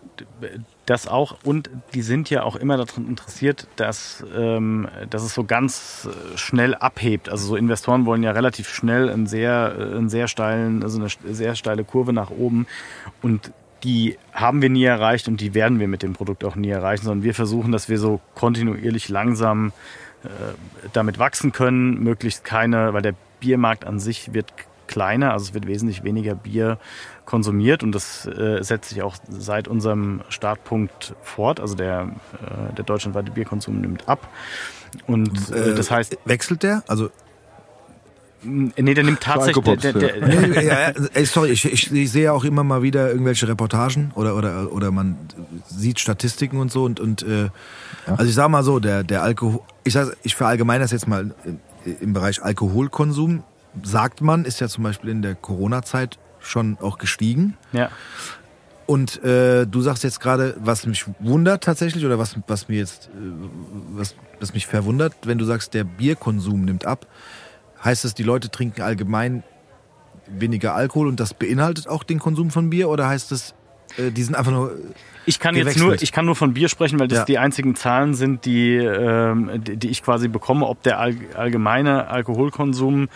das auch. Und die sind ja auch immer daran interessiert, dass, ähm, dass es so ganz äh, schnell abhebt. Also so Investoren wollen ja relativ schnell einen sehr, einen sehr steilen, also eine sehr steile Kurve nach oben. Und die haben wir nie erreicht und die werden wir mit dem Produkt auch nie erreichen, sondern wir versuchen, dass wir so kontinuierlich langsam äh, damit wachsen können, möglichst keine, weil der Biermarkt an sich wird kleiner, also es wird wesentlich weniger Bier konsumiert und das äh, setzt sich auch seit unserem Startpunkt fort. Also der, äh, der deutschlandweite Bierkonsum nimmt ab. Und äh, das heißt,
Wechselt der? Also,
nee, der nimmt tatsächlich, der, der, der,
nee, ja, ey, sorry, ich, ich, ich sehe ja auch immer mal wieder irgendwelche Reportagen oder, oder, oder man sieht Statistiken und so und, und äh, also ich sag mal so, der, der Alkohol, ich, sag, ich verallgemeine das jetzt mal im, im Bereich Alkoholkonsum, sagt man, ist ja zum Beispiel in der Corona-Zeit schon auch gestiegen.
ja.
Und äh, du sagst jetzt gerade, was mich wundert tatsächlich oder was, was mir jetzt, äh, was, was mich verwundert, wenn du sagst, der Bierkonsum nimmt ab, heißt das, die Leute trinken allgemein weniger Alkohol und das beinhaltet auch den Konsum von Bier oder heißt es, äh, die sind einfach nur
Ich kann jetzt nur, ich kann nur von Bier sprechen, weil das
Ja.
die einzigen Zahlen sind, die, ähm, die, die ich quasi bekomme. Ob der all, allgemeine Alkoholkonsum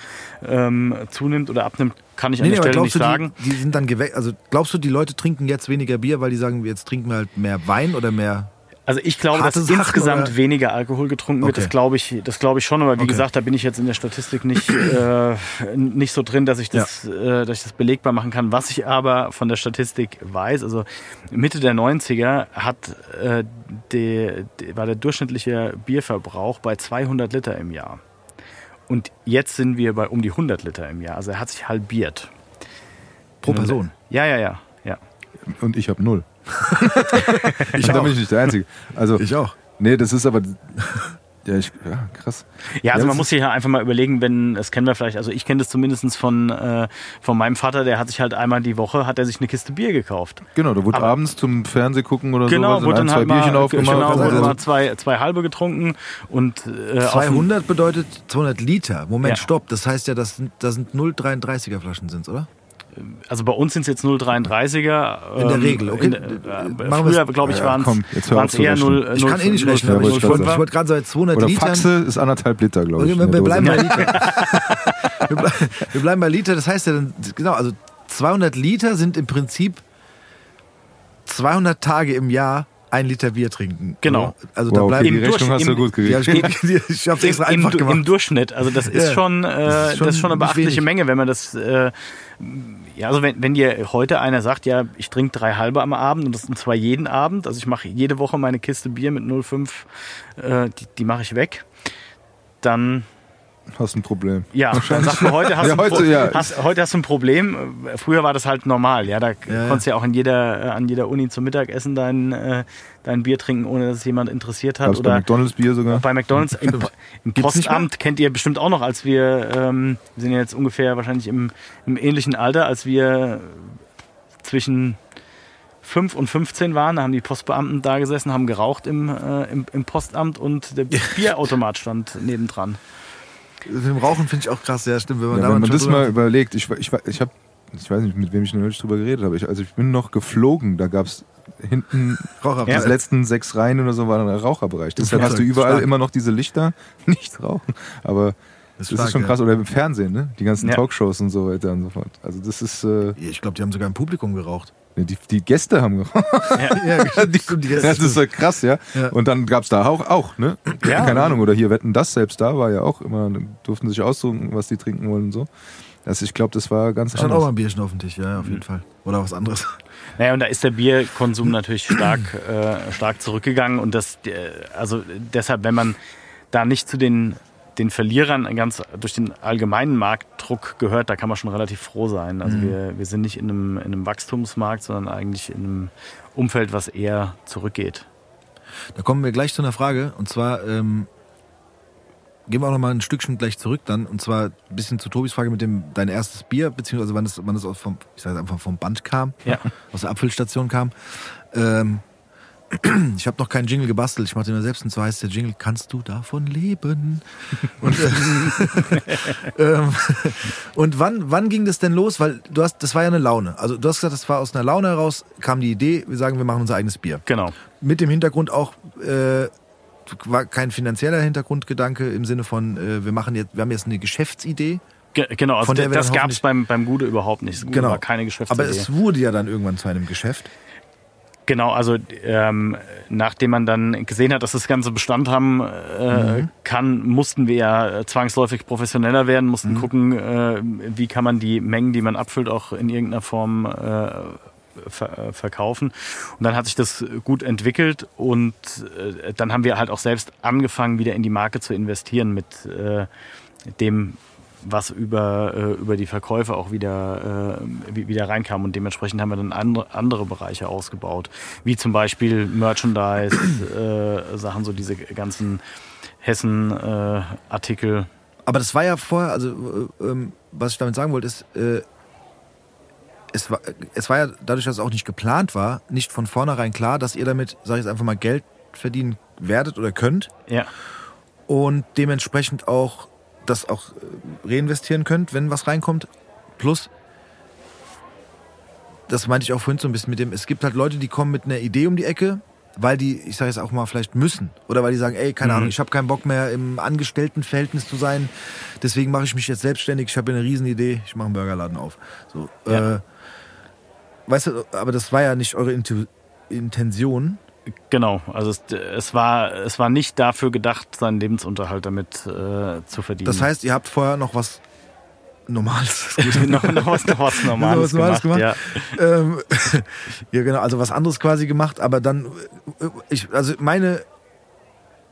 ähm, zunimmt oder abnimmt, kann ich an
Nee, nee,
der
aber
Stelle nicht
du,
sagen.
die, die sind dann gewechselt, also glaubst du, die Leute trinken jetzt weniger Bier, weil die sagen, jetzt trinken wir halt mehr Wein oder mehr
Also ich glaube,
Harte
dass
Sachen,
insgesamt
oder?
weniger Alkohol getrunken wird.
Okay.
Das glaube ich, das glaube ich schon. Aber wie
Okay.
gesagt, da bin ich jetzt in der Statistik nicht, äh, nicht so drin, dass ich das, äh, dass ich das belegbar machen kann. Was ich aber von der Statistik weiß, also Mitte der 90er hat äh, die, die, war der durchschnittliche Bierverbrauch bei 200 Liter im Jahr. Und jetzt sind wir bei um die 100 Liter im Jahr. Also er hat sich halbiert.
pro Person?
Ja, ja, ja, ja.
Und ich habe null.
Ich
da bin ich nicht der Einzige. Also,
Ich auch.
nee, das ist aber. Ja, ich, ja krass.
Ja, also
Ja,
man muss sich ja einfach mal überlegen, wenn, das kennen wir vielleicht, also ich kenne das zumindest von, äh, von meinem Vater, der hat sich halt einmal die Woche, hat er sich eine Kiste Bier gekauft.
Genau, da wurde
Aber-
abends zum Fernseh gucken oder
Genau,
so,
wurde
ein,
dann
zwei
halt mal,
Bierchen aufgemacht.
genau, wurde
so.
mal zwei, zwei halbe getrunken und äh, auf dem-
200 bedeutet 200 Liter. Moment,
Ja.
stopp. Das heißt ja, das sind, das sind 0,33er Flaschen sind, oder?
Also bei uns sind es jetzt 0,33er.
In der
ähm,
Regel, okay.
in der-
Äh,
früher, glaube ich, waren es eher
rechnen.
0,
Ich kann eh nicht rechnen, ich
ich
wollte gerade sagen, 200
Oder
Litern.
Faxe ist anderthalb Liter, glaube ich.
Okay, wir, bleiben bei. Liter. wir, ble wir bleiben bei Liter. Das heißt ja dann, genau, also 200 Liter sind im Prinzip 200 Tage im Jahr ein Liter Bier trinken.
Genau.
Also da
Wow,
bleibt
okay, die
Im
Rechnung hast du
im-
gut
ja,
gekriegt.
ich, ich hab's extra
Im,
einfach
im,
gemacht.
Im Durchschnitt. Also das ist
Ja.
schon, äh,
Das ist schon
das ist schon eine beachtliche
wenig.
Menge, wenn man das. Äh, ja, also wenn, wenn dir heute einer sagt, ja, ich trinke drei halbe am Abend und das sind zwar jeden Abend, also ich mache jede Woche meine Kiste Bier mit 0,5, äh, die, die mache ich weg, dann
Hast ein Problem.
ja, dann sagt man heute hast,
Ja,
du ein
heute, ja.
hast heute hast du ein Problem. Früher war das halt normal, ja, da
ja.
konntest du ja auch in jeder äh, an jeder Uni zum Mittagessen dein äh, dein Bier trinken, ohne dass es jemand interessiert hat
Gab's bei
oder
McDonalds Bier sogar?
bei McDonalds im, im Postamt kennt ihr bestimmt auch noch, als wir, ähm, wir sind jetzt ungefähr wahrscheinlich im, im ähnlichen Alter, als wir zwischen 5 und 15 waren, da haben die Postbeamten da gesessen, haben geraucht im, äh, im, im Postamt und der Bierautomat stand nebendran.
Mit dem Rauchen finde ich auch krass, ja, stimmt. Wenn man,
Ja, wenn man das mal überlegt, ich, ich, ich habe, ich weiß nicht, mit wem ich neulich drüber geredet habe. Ich, also ich bin noch geflogen, da gab es hinten
Raucherbereich.
die letzten sechs Reihen oder so war dann der Raucherbereich. Deshalb hast du überall
stark.
immer noch diese Lichter, nicht rauchen. Aber das,
stark,
ist schon
ja.
krass. Oder im Fernsehen, ne? Die ganzen
Ja.
Talkshows und so weiter und so fort. Also das ist, äh,
Ich glaube, die haben sogar im Publikum geraucht.
Die, die Gäste haben geraucht.
Ja, die, die
Ja, das ist so krass, ja.
Ja.
Und dann gab's da auch, auch ne?
Ja.
Keine Ahnung, oder hier wetten das selbst da war ja auch immer, durften sich aussuchen, was die trinken wollen und so. Also ich glaube, das war ganz
Da stand auch mal ein Bierchen auf dem Tisch, ja, auf jeden Fall. Oder was anderes.
Naja, und da ist der Bierkonsum natürlich stark, äh, stark zurückgegangen und das, äh, also deshalb, wenn man da nicht zu den, den Verlierern ganz durch den allgemeinen Marktdruck gehört, da kann man schon relativ froh sein. Also wir, wir sind nicht in einem, in einem Wachstumsmarkt, sondern eigentlich in einem Umfeld, was eher zurückgeht.
Da kommen wir gleich zu einer Frage. Und zwar ähm, gehen wir auch noch mal ein Stückchen gleich zurück dann. Und zwar ein bisschen zu Tobis Frage mit dem dein erstes Bier, beziehungsweise wann es wann es aus vom, ich sage einfach vom Band kam,
Ja.
aus der Abfüllstation kam. Ähm, ich habe noch keinen Jingle gebastelt. Ich mache den mir selbst und so heißt der Jingle, kannst du davon leben? Und, äh, und wann, wann ging das denn los? Weil du hast, das war ja eine Laune. Also du hast gesagt, das war aus einer Laune heraus, kam die Idee, wir sagen, wir machen unser eigenes Bier
Genau.
mit dem Hintergrund auch äh, war kein finanzieller Hintergrundgedanke im Sinne von äh, wir machen jetzt wir haben jetzt eine Geschäftsidee
Ge genau, also das gab es beim, beim Gude überhaupt nicht. Gude
genau
war keine Geschäftsidee.
aber es wurde ja dann irgendwann zu einem Geschäft
Genau, also ähm, nachdem man dann gesehen hat, dass das Ganze Bestand haben äh, kann, mussten wir ja zwangsläufig professioneller werden, mussten gucken, äh, wie kann man die Mengen, die man abfüllt, auch in irgendeiner Form äh, ver äh, verkaufen. Und dann hat sich das gut entwickelt und äh, dann haben wir halt auch selbst angefangen, wieder in die Marke zu investieren mit äh, dem was über, äh, über die Verkäufe auch wieder, äh, wie- wieder reinkam. Und dementsprechend haben wir dann andere, andere Bereiche ausgebaut, wie zum Beispiel Merchandise, äh, Sachen, so diese ganzen Hessen-Artikel.
aber das war ja vorher also äh, ähm, was ich damit sagen wollte ist äh, es war es war ja dadurch dass es auch nicht geplant war nicht von vornherein klar dass ihr damit sage ich jetzt einfach mal Geld verdienen werdet oder könnt
ja.
und dementsprechend auch das auch äh, reinvestieren könnt, wenn was reinkommt. Plus, das meinte ich auch vorhin so ein bisschen mit dem, es gibt halt Leute, die kommen mit einer Idee um die Ecke, weil die, ich sage jetzt auch mal, vielleicht müssen. Oder weil die sagen, ey, keine
Mhm.
Ahnung, ich habe keinen Bock mehr im Angestelltenverhältnis zu sein, deswegen mache ich mich jetzt selbstständig, ich habe eine Riesenidee, ich mache einen Burgerladen auf. So,
Ja.
äh, weißt du, aber das war ja nicht eure Intu Intention.
Genau, also es, es, war, es war nicht dafür gedacht, seinen Lebensunterhalt damit äh, zu verdienen.
Das heißt, ihr habt vorher noch was Normales.
noch, noch, was, noch was Normales, gemacht.
gemacht? ähm, ja, genau, also was anderes quasi gemacht, aber dann, äh, ich, also meine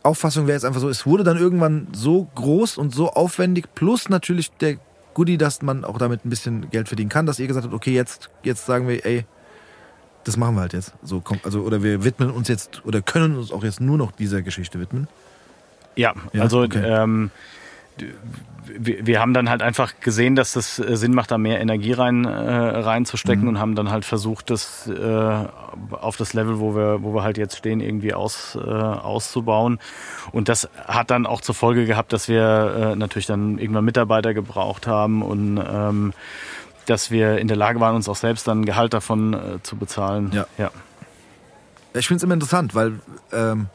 Auffassung wäre jetzt einfach so, es wurde dann irgendwann so groß und so aufwendig, plus natürlich der Goodie, dass man auch damit ein bisschen Geld verdienen kann, dass ihr gesagt habt, okay, jetzt, jetzt sagen wir, ey, das machen wir halt jetzt. So, komm, also, oder wir widmen uns jetzt, oder können uns auch jetzt nur noch dieser Geschichte widmen.
Ja,
Ja,
also
okay.
ähm, wir, wir haben dann halt einfach gesehen, dass das äh, Sinn macht, da mehr Energie rein äh, reinzustecken
Mhm.
und haben dann halt versucht, das äh, auf das Level, wo wir, wo wir halt jetzt stehen, irgendwie aus, äh, auszubauen. Und das hat dann auch zur Folge gehabt, dass wir äh, natürlich dann irgendwann Mitarbeiter gebraucht haben und ähm, dass wir in der Lage waren, uns auch selbst dann Gehalt davon äh, zu bezahlen.
Ja.
ja.
Ich finde es immer interessant, weil ähm,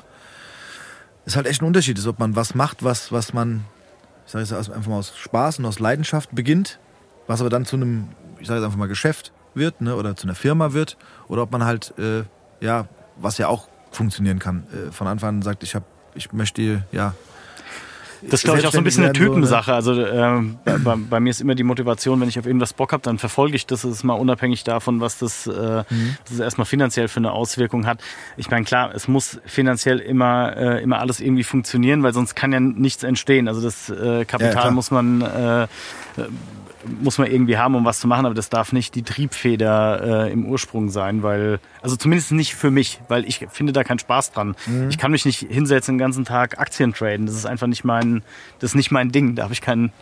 es halt echt ein Unterschied ist, ob man was macht, was, was man, ich sage jetzt einfach mal aus Spaß und aus Leidenschaft beginnt, was aber dann zu einem, ich sage jetzt einfach mal Geschäft wird, ne, oder zu einer Firma wird, oder ob man halt, äh, ja, was ja auch funktionieren kann. Äh, von Anfang an sagt, ich habe, ich möchte, ja,
Das ist, glaube ich, auch so ein bisschen eine
werden,
Typensache. Also ähm, bei, bei, mir ist immer die Motivation, wenn ich auf irgendwas Bock habe, dann verfolge ich das. Das ist mal unabhängig davon, was das, äh,
Mhm.
was das erstmal finanziell für eine Auswirkung hat. Ich meine, klar, es muss finanziell immer, äh, immer alles irgendwie funktionieren, weil sonst kann ja nichts entstehen. Also das äh, Kapital
klar.
muss man äh, muss man irgendwie haben, um was zu machen, aber das darf nicht die Triebfeder äh, im Ursprung sein, weil, also zumindest nicht für mich, weil ich finde da keinen Spaß dran. Ich kann mich nicht hinsetzen den ganzen Tag Aktien traden. Das ist einfach nicht mein, das ist nicht mein Ding. Da habe ich keinen,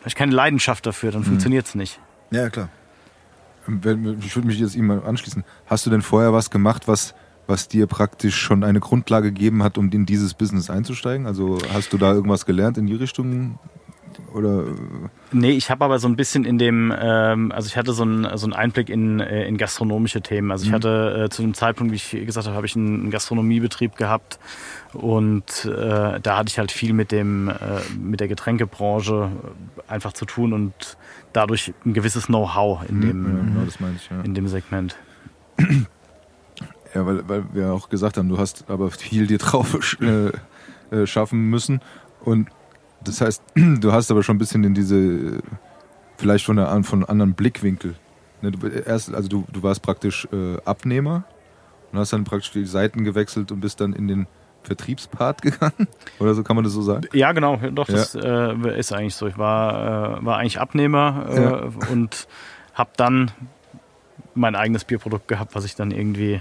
hab ich keine Leidenschaft dafür, dann funktioniert's nicht.
Ja, klar.
Wenn- Ich würde mich jetzt ihm mal anschließen. Hast du denn vorher was gemacht, was, was dir praktisch schon eine Grundlage gegeben hat, um in dieses Business einzusteigen? Also hast du da irgendwas gelernt in die Richtung? Oder
Nee, ich habe aber so ein bisschen in dem, ähm, also ich hatte so einen, so einen Einblick in, äh, in gastronomische Themen. Also ich hatte äh, zu dem Zeitpunkt, wie ich gesagt habe, habe ich einen, Gastronomiebetrieb gehabt und äh, da hatte ich halt viel mit dem, äh, mit der Getränkebranche äh, einfach zu tun und dadurch ein gewisses Know-how in
ja,
dem,
genau, das meine ich, ja.
in dem Segment.
Ja, weil, weil wir auch gesagt haben, du hast aber viel dir drauf äh, äh, schaffen müssen. Und das heißt, du hast aber schon ein bisschen in diese, vielleicht von, der, von einem anderen Blickwinkel. Ne, du, erst, also du, du warst praktisch äh, Abnehmer und hast dann praktisch die Seiten gewechselt und bist dann in den Vertriebspart gegangen. Oder so kann man das so sagen?
Ja, genau, doch, das äh, ist eigentlich so. Ich war, äh, war eigentlich Abnehmer äh,
Ja.
und habe dann mein eigenes Bierprodukt gehabt, was ich dann irgendwie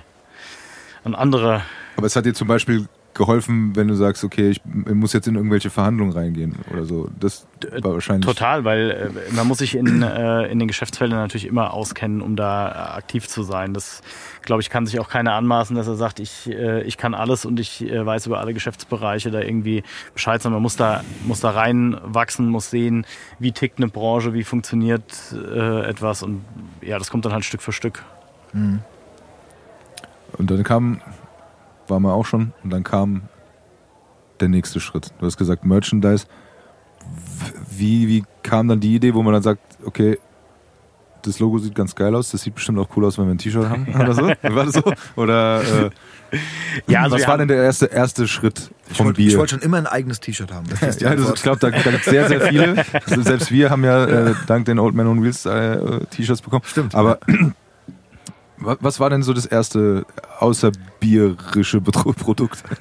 an andere
Aber es hat dir zum Beispiel geholfen, wenn du sagst, okay, ich muss jetzt in irgendwelche Verhandlungen reingehen oder so. Das war wahrscheinlich.
Total, weil äh, man muss sich in, äh, in den Geschäftsfeldern natürlich immer auskennen, um da äh, aktiv zu sein. Das, glaube ich, kann sich auch keiner anmaßen, dass er sagt, ich, äh, ich kann alles und ich äh, weiß über alle Geschäftsbereiche da irgendwie Bescheid, sondern man muss da, muss da reinwachsen, muss sehen, wie tickt eine Branche, wie funktioniert äh, etwas und ja, das kommt dann halt Stück für Stück.
Und dann kam, war man auch schon, und dann kam der nächste Schritt. Du hast gesagt Merchandise. Wie, wie kam dann die Idee, wo man dann sagt, okay, das Logo sieht ganz geil aus, das sieht bestimmt auch cool aus, wenn wir ein T-Shirt haben oder so? War das so? Oder äh,
Ja, also
was
wir
war denn der erste, erste Schritt
Ich
vom
wollte ich
Bier?
wollte schon immer ein eigenes T-Shirt haben. Das
ja, das, ich glaube, da, da gibt es sehr, sehr viele. Also selbst wir haben ja äh, dank den Old Man on Wheels äh, T-Shirts bekommen.
Stimmt.
Aber wa- was war denn so das erste außerbierische Produkt?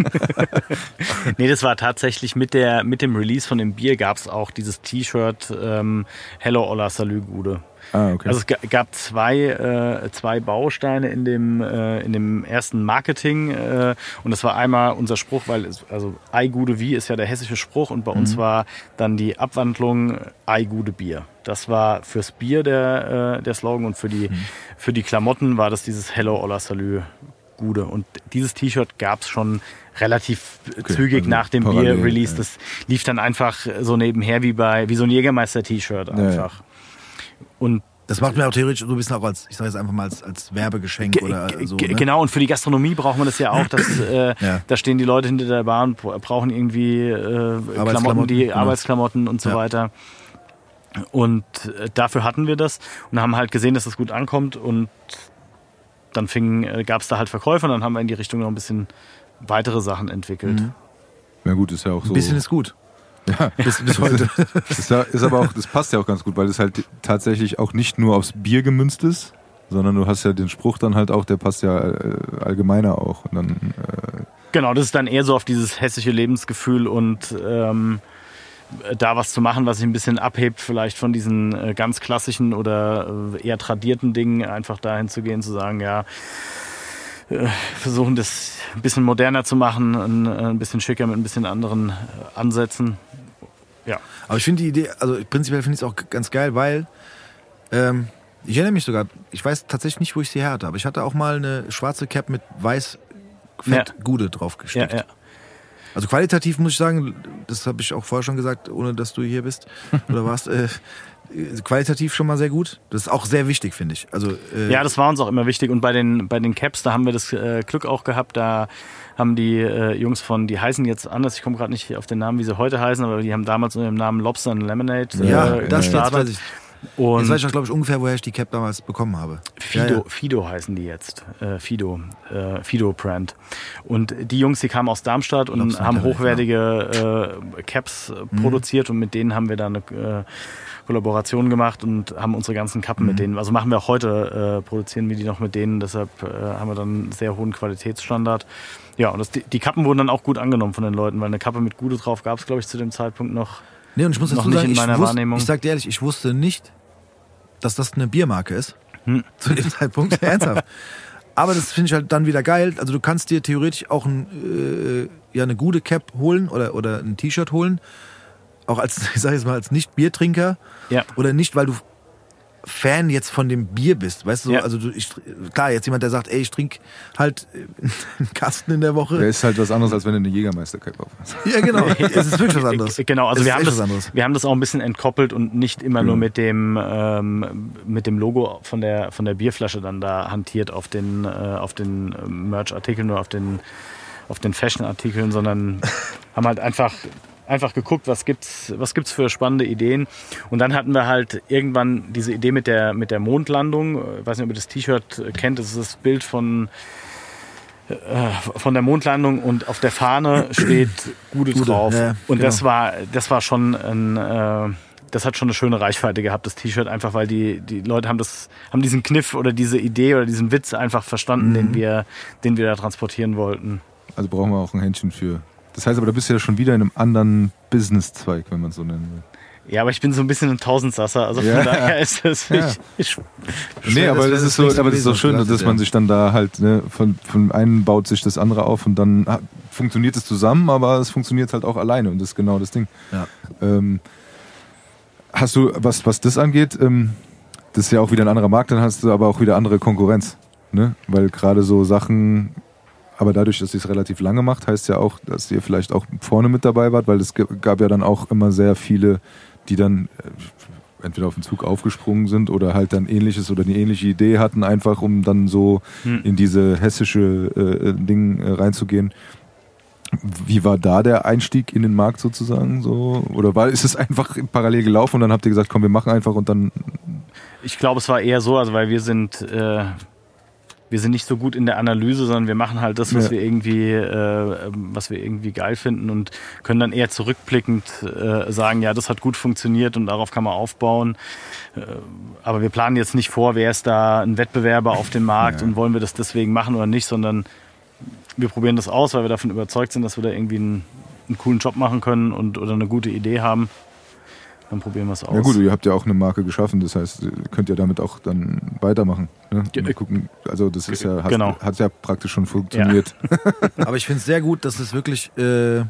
Nee, das war tatsächlich mit, der, mit dem Release von dem Bier gab es auch dieses T-Shirt ähm, Hello Ola Salü Gude.
Ah, okay.
Also es ga- gab zwei, äh, zwei Bausteine in dem, äh, in dem ersten Marketing äh, und das war einmal unser Spruch, weil es, also Ei Gude Wie ist ja der hessische Spruch und bei uns war dann die Abwandlung Ei Gude Bier. Das war fürs Bier der, äh, der Slogan und für die, für die Klamotten war das dieses Hello Ola Salü Gude. Und dieses T-Shirt gab es schon relativ zügig
also
nach dem Bier-Release.
ja.
Das lief dann einfach so nebenher wie bei wie so ein Jägermeister-T-Shirt
ja.
einfach. Und
Das macht mir auch theoretisch so ein bisschen auch als, ich sage jetzt einfach mal als, als Werbegeschenk
Ge-
oder so. Ne?
Genau, und für die Gastronomie braucht man das ja auch. Dass, äh,
Ja.
Da stehen die Leute hinter der Bahn, bra- brauchen irgendwie äh, Klamotten, die
genau.
Arbeitsklamotten und so
Ja.
weiter. Und äh, dafür hatten wir das und haben halt gesehen, dass das gut ankommt. Und dann fing, äh, gab es da halt Verkäufe und dann haben wir in die Richtung noch ein bisschen weitere Sachen entwickelt.
Mhm.
ja gut, ist ja auch so.
Ein bisschen ist gut.
Ja.
Bis, bis heute.
Das ist, ist aber auch, das passt ja auch ganz gut, weil es halt tatsächlich auch nicht nur aufs Bier gemünzt ist, sondern du hast ja den Spruch dann halt auch, der passt ja äh, allgemeiner auch. Und dann, äh,
Genau, das ist dann eher so auf dieses hessische Lebensgefühl und ähm, da was zu machen, was sich ein bisschen abhebt, vielleicht von diesen äh, ganz klassischen oder äh, eher tradierten Dingen, einfach dahin zu gehen, zu sagen, ja, versuchen das ein bisschen moderner zu machen, ein, ein bisschen schicker mit ein bisschen anderen Ansätzen. Ja.
Aber ich finde die Idee, also prinzipiell finde ich es auch ganz geil, weil ähm, ich erinnere mich sogar, ich weiß tatsächlich nicht, wo ich sie her hatte, aber ich hatte auch mal eine schwarze Cap mit weiß Fett
Ja.
Gude
Ja,
draufgestickt.
ja.
Also qualitativ muss ich sagen, das habe ich auch vorher schon gesagt, ohne dass du hier bist oder warst, äh, qualitativ schon mal sehr gut. Das ist auch sehr wichtig, finde ich. Also äh,
Ja, das war uns auch immer wichtig. Und bei den, bei den Caps, da haben wir das äh, Glück auch gehabt. Da haben die äh, Jungs von, die heißen jetzt anders, ich komme gerade nicht auf den Namen, wie sie heute heißen, aber die haben damals unter dem Namen Lobster and Lemonade
ja,
äh,
das, das
gestartet.
weiß ich.
Und
Jetzt weiß ich auch, glaube ich, ungefähr, woher ich die Cap damals bekommen habe.
Fido,
Ja, ja.
Fido heißen die jetzt. Äh, Fido, äh, Fido Brand. Und die Jungs, die kamen aus Darmstadt und haben hochwertige äh, Caps äh,
Mhm.
produziert und mit denen haben wir dann eine äh, Kollaboration gemacht und haben unsere ganzen Kappen
Mhm.
mit denen. Also machen wir auch heute, äh, produzieren wir die noch mit denen, deshalb äh, haben wir dann einen sehr hohen Qualitätsstandard. Ja, und das, die, die Kappen wurden dann auch gut angenommen von den Leuten, weil eine Kappe mit Gude drauf gab es, glaube ich, zu dem Zeitpunkt noch.
Nee, und ich muss
Noch
dazu
nicht
sagen,
in
ich,
meiner
wusste,
Wahrnehmung.
ich sag dir ehrlich, ich wusste nicht, dass das eine Biermarke ist.
Hm.
Zu dem Zeitpunkt. Ernsthaft. Aber das finde ich halt dann wieder geil. Also du kannst dir theoretisch auch ein, äh, ja, eine gute Cap holen oder, oder ein T-Shirt holen. Auch als, ich sag jetzt mal, als Nicht-Biertrinker.
Ja.
Oder nicht, weil du Fan jetzt von dem Bier bist. Weißt du,
Ja.
also du, ich, klar, jetzt jemand, der sagt, ey, ich trinke halt äh, einen Kasten in der Woche.
Der ist halt was anderes, als wenn du eine Jägermeister-Cap aufhast.
Ja, genau. es ist wirklich was anderes.
Genau, also wir haben, das, wir haben das auch ein bisschen entkoppelt und nicht immer nur
Ja.
mit dem, ähm, mit dem Logo von der, von der Bierflasche dann da hantiert auf den, äh, auf den äh, Merch-Artikeln oder auf den, auf den Fashion-Artikeln, sondern haben halt einfach, einfach geguckt, was gibt's, was gibt's für spannende Ideen. Und dann hatten wir halt irgendwann diese Idee mit der, mit der Mondlandung. Ich weiß nicht, ob ihr das T-Shirt äh, kennt. Das ist das Bild von, äh, von der Mondlandung und auf der Fahne steht Gude,
Gude,
drauf.
ja,
und
genau.
das war, das war schon ein, äh, das hat schon eine schöne Reichweite gehabt, das T-Shirt, einfach weil die, die Leute haben das, haben diesen Kniff oder diese Idee oder diesen Witz einfach verstanden,
Mhm.
den wir, den wir da transportieren wollten.
Also brauchen wir auch ein Händchen für. Das heißt aber, da bist du ja schon wieder in einem anderen Business-Zweig, wenn man es so nennen will.
Ja, aber ich bin so ein bisschen ein Tausendsasser, also von
Ja.
daher ist das,
Ja.
ich, ich,
Nee, aber das,
das
ist so, aber das ist so schön, dass
hast,
man
ja.
sich dann da halt, ne, von, von einem baut sich das andere auf und dann funktioniert es zusammen, aber es funktioniert halt auch alleine und das ist genau das Ding.
Ja.
Ähm, hast du, was, was das angeht, ähm, das ist ja auch wieder ein anderer Markt, dann hast du aber auch wieder andere Konkurrenz. Ne? Weil gerade so Sachen, aber dadurch, dass ihr es relativ lange macht, heißt ja auch, dass ihr vielleicht auch vorne mit dabei wart, weil es gab ja dann auch immer sehr viele, die dann äh, entweder auf den Zug aufgesprungen sind oder halt dann ähnliches oder eine ähnliche Idee hatten, einfach um dann so
Hm.
in diese hessische äh, Ding äh, reinzugehen. Wie war da der Einstieg in den Markt sozusagen so? Oder war, ist es einfach parallel gelaufen und dann habt ihr gesagt, komm, wir machen einfach und dann.
ich glaube, es war eher so, also weil wir sind, äh, wir sind nicht so gut in der Analyse, sondern wir machen halt das, was
Ja.
wir irgendwie, äh, was wir irgendwie geil finden und können dann eher zurückblickend äh, sagen, ja, das hat gut funktioniert und darauf kann man aufbauen. Äh, aber wir planen jetzt nicht vor, wer ist da ein Wettbewerber auf dem Markt
Ja.
und wollen wir das deswegen machen oder nicht, sondern wir probieren das aus, weil wir davon überzeugt sind, dass wir da irgendwie einen, einen coolen Job machen können und oder eine gute Idee haben. Dann probieren wir es aus.
Ja gut, ihr habt ja auch eine Marke geschaffen, das heißt, ihr könnt ja damit auch dann weitermachen. Ne?
Ja,
gucken. Also das ist ja, hat,
Genau.
hat ja praktisch schon funktioniert.
Aber ich finde es sehr gut, dass es wirklich. Äh,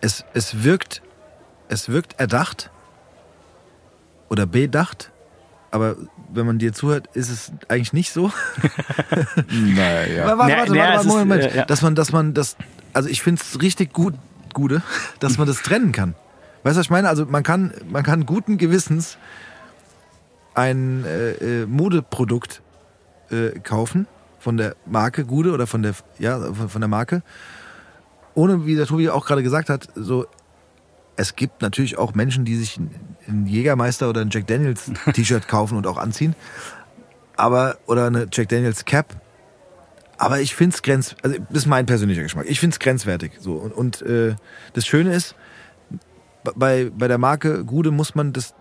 es, es wirkt. Es wirkt erdacht oder bedacht, aber wenn man dir zuhört, ist es eigentlich nicht so.
naja.
Warte,
Ja,
warte,
ja,
warte,
es
Moment,
äh, ja.
Dass man, dass man das, also ich finde es richtig gut, Gude, dass man das trennen kann. Weißt du, was ich meine? Also man kann, man kann guten Gewissens ein äh, äh, Modeprodukt äh, kaufen von der Marke Gude oder von der, ja, von, der Marke, ohne, wie der Tobi auch gerade gesagt hat, so es gibt natürlich auch Menschen, die sich ein Jägermeister oder ein Jack Daniels T-Shirt kaufen und auch anziehen. Aber, oder eine Jack Daniels Cap. Aber ich finde es grenz, also das ist mein persönlicher Geschmack. Ich finde es grenzwertig. So. Und, und äh, das Schöne ist, bei, bei der Marke Gude muss man das,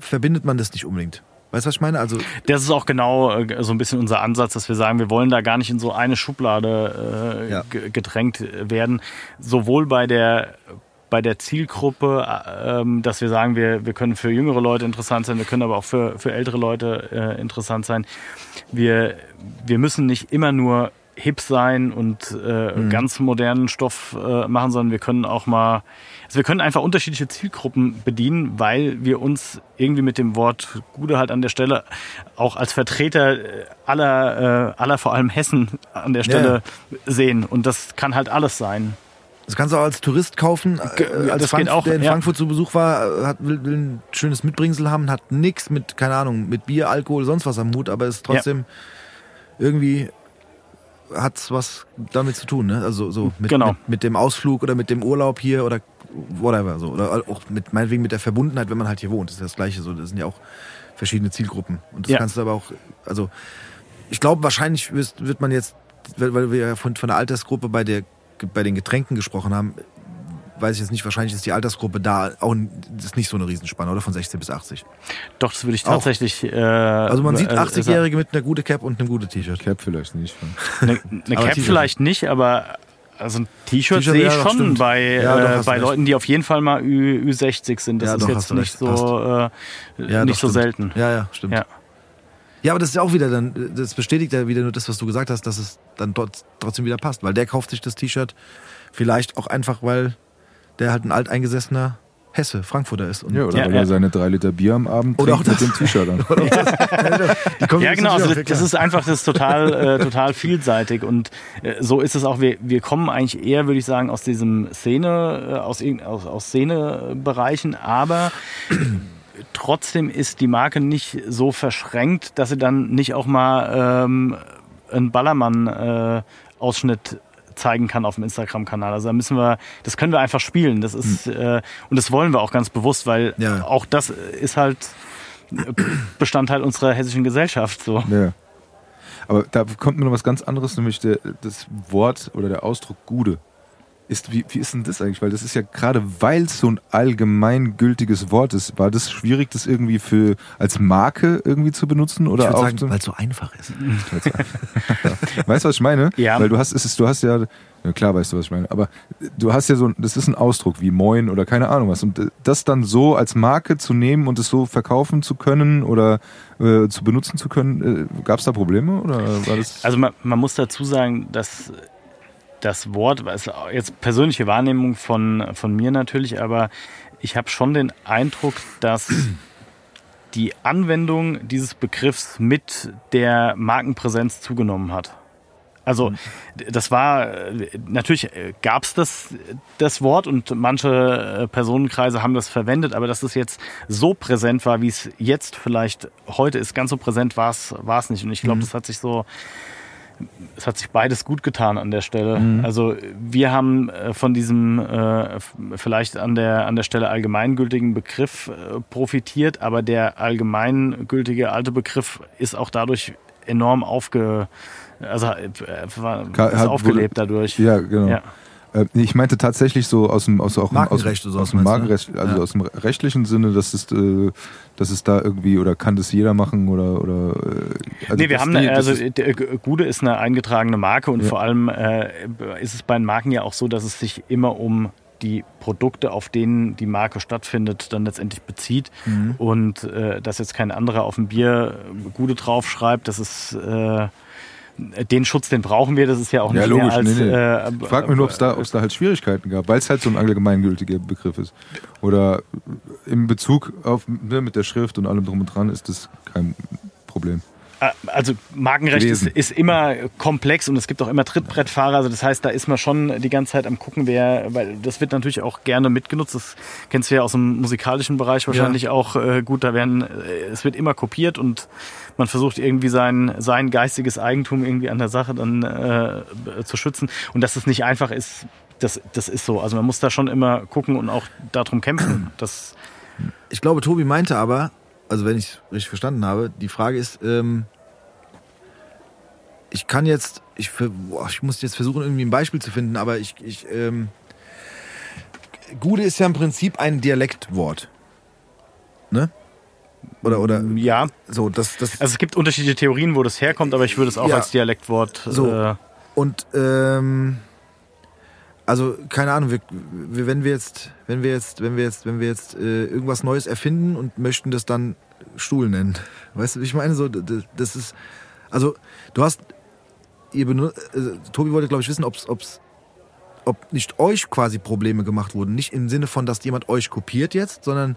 verbindet man das nicht unbedingt. Weißt du, was ich meine? Also,
Das ist auch genau äh, so ein bisschen unser Ansatz, dass wir sagen, wir wollen da gar nicht in so eine Schublade äh,
Ja.
ge- gedrängt werden. Sowohl bei der bei der Zielgruppe, äh, ähm, dass wir sagen, wir, wir können für jüngere Leute interessant sein, wir können aber auch für, für ältere Leute äh, interessant sein. Wir, wir müssen nicht immer nur hip sein und äh, ganz modernen Stoff äh, machen, sondern wir können auch mal, also wir können einfach unterschiedliche Zielgruppen bedienen, weil wir uns irgendwie mit dem Wort Gude halt an der Stelle auch als Vertreter äh, aller, äh, aller vor allem Hessen an der Stelle sehen. Und das kann halt alles sein.
Das kannst du auch als Tourist kaufen. Äh, als
das
Frank,
auch,
der in
ja.
Frankfurt zu Besuch war, äh, hat, will, will ein schönes Mitbringsel haben, hat nichts mit, keine Ahnung, mit Bier, Alkohol, sonst was am Hut, aber ist trotzdem irgendwie hat's was damit zu tun, ne? Also so mit,
Genau.
mit, mit dem Ausflug oder mit dem Urlaub hier oder whatever so. Oder auch mit meinetwegen mit der Verbundenheit, wenn man halt hier wohnt. Das ist das Gleiche. So, das sind ja auch verschiedene Zielgruppen. Und das
Ja.
kannst du aber auch, also ich glaube, wahrscheinlich wird man jetzt, weil weil wir ja von, von der Altersgruppe bei, der, bei den Getränken gesprochen haben, weiß ich jetzt nicht, wahrscheinlich ist die Altersgruppe da auch das ist nicht so eine Riesenspanne, oder? Von 16 bis 80.
Doch, das würde ich tatsächlich. Äh,
Also man sieht
äh,
80-Jährige mit einer gute Cap und einem gute T-Shirt.
Cap vielleicht nicht.
Eine, eine
Aber
Cap vielleicht nicht, aber also ein T-Shirt sehe ich
ja,
schon
stimmt.
bei,
Ja, doch,
äh, bei
recht.
Leuten, die auf jeden Fall mal Ü, Ü60 sind. Das
Ja,
ist
doch,
jetzt nicht
recht.
so, äh,
Ja,
nicht
doch,
so
stimmt.
selten.
Ja, ja, stimmt.
Ja.
Aber das ist ja auch wieder dann, das bestätigt ja wieder nur das, was du gesagt hast, dass es dann dort trotzdem wieder passt. Weil der kauft sich das T-Shirt vielleicht auch einfach, weil der halt ein alteingesessener Hesse, Frankfurter ist. Und
Ja, oder
Ja,
weil
ja.
er seine drei Liter Bier am Abend
Oder
trinkt
auch
mit dem T-Shirt an.
Ja, genau. Also das, das ist einfach das ist total, äh, total vielseitig und äh, so ist es auch. Wir, wir kommen eigentlich eher, würde ich sagen, aus diesem Szene, äh, aus, aus, aus Szenebereichen, aber trotzdem ist die Marke nicht so verschränkt, dass sie dann nicht auch mal ähm, einen Ballermann-Ausschnitt zeigen kann auf dem Instagram-Kanal. Also da müssen wir, das können wir einfach spielen. Das ist äh, und das wollen wir auch ganz bewusst, weil
Ja.
auch das ist halt Bestandteil unserer hessischen Gesellschaft. So.
Ja. Aber da kommt mir noch was ganz anderes, nämlich der, das Wort oder der Ausdruck Gude. Ist, wie, wie ist denn das eigentlich? Weil das ist ja gerade, weil es so ein allgemeingültiges Wort ist, war das schwierig, das irgendwie für als Marke irgendwie zu benutzen?
Ich
Oder
würde
auch
sagen, weil es so einfach ist.
Weißt du, was ich meine?
Ja.
Weil du hast, es ist, du hast ja, ja, klar weißt du, was ich meine, aber du hast ja so, das ist ein Ausdruck wie Moin oder keine Ahnung was. Und äh, das dann so als Marke zu nehmen und es so verkaufen zu können oder äh, zu benutzen zu können, äh, gab es da Probleme oder war das?
Also man, man muss dazu sagen, dass das Wort, was jetzt persönliche Wahrnehmung von, von mir natürlich, aber ich habe schon den Eindruck, dass die Anwendung dieses Begriffs mit der Markenpräsenz zugenommen hat. Also das war natürlich gab es das das Wort und manche äh, Personenkreise haben das verwendet, aber dass es jetzt so präsent war, wie es jetzt vielleicht heute ist, ganz so präsent war es war es nicht. Und ich glaube, das hat sich so es hat sich beides gut getan an der Stelle. Also wir haben äh, von diesem äh, vielleicht an der an der Stelle allgemeingültigen Begriff äh, profitiert, aber der allgemeingültige alte Begriff ist auch dadurch enorm aufge also äh, war, ist
hat-
aufgelebt dadurch.
ja, genau.
Ja.
Äh, ich meinte tatsächlich so aus dem aus auch
Markenrecht
aus,
oder
aus dem
meinst du,
Markenrecht, also
Ja.
aus dem rechtlichen Sinne, dass es äh, dass es da irgendwie oder kann das jeder machen oder oder äh, also
nee, wir haben,
die-
also G- Gude ist eine eingetragene Marke und
Ja.
vor allem äh, ist es bei den Marken ja auch so, dass es sich immer um die Produkte, auf denen die Marke stattfindet, dann letztendlich bezieht
Mhm.
und äh, dass jetzt kein anderer auf dem Bier Gude draufschreibt, das ist äh, den Schutz, den brauchen wir, das ist ja auch
Ja,
nicht
logisch,
mehr als
nee, nee.
Äh,
Ich frage mich nur, ob es da, ob's da halt Schwierigkeiten gab, weil es halt so ein allgemeingültiger Begriff ist. Oder im Bezug auf ne, mit der Schrift und allem drum und dran ist das kein Problem.
Äh, Also Markenrecht ist, ist immer komplex und es gibt auch immer Trittbrettfahrer. Also das heißt, da ist man schon die ganze Zeit am gucken, wer, weil das wird natürlich auch gerne mitgenutzt. Das kennst du ja aus dem musikalischen Bereich wahrscheinlich auch äh, gut. Da werden, äh, es wird immer kopiert und man versucht irgendwie sein, sein geistiges Eigentum irgendwie an der Sache dann äh, zu schützen. Und dass es nicht einfach ist, das, das ist so. Also man muss da schon immer gucken und auch darum kämpfen. Das,
Ich glaube, Tobi meinte aber, also wenn ich es richtig verstanden habe, die Frage ist, ähm, ich kann jetzt, ich, boah, ich muss jetzt versuchen, irgendwie ein Beispiel zu finden, aber ich, ich ähm, Gude ist ja im Prinzip ein Dialektwort. Ne? Oder, oder,
ja,
so, das, das,
also es gibt unterschiedliche Theorien, wo das herkommt, aber ich würde es auch
Ja.
als Dialektwort
So.
äh,
Und ähm, also keine Ahnung, wir, wir, wenn wir jetzt, wenn wir jetzt, wenn wir jetzt, wenn wir jetzt äh, irgendwas Neues erfinden und möchten das dann Stuhl nennen, weißt du, wie ich meine? So, d- d- das ist, also du hast, ihr benu- äh, Tobi wollte glaube ich wissen, ob's, ob's, ob nicht euch quasi Probleme gemacht wurden, nicht im Sinne von, dass jemand euch kopiert jetzt, sondern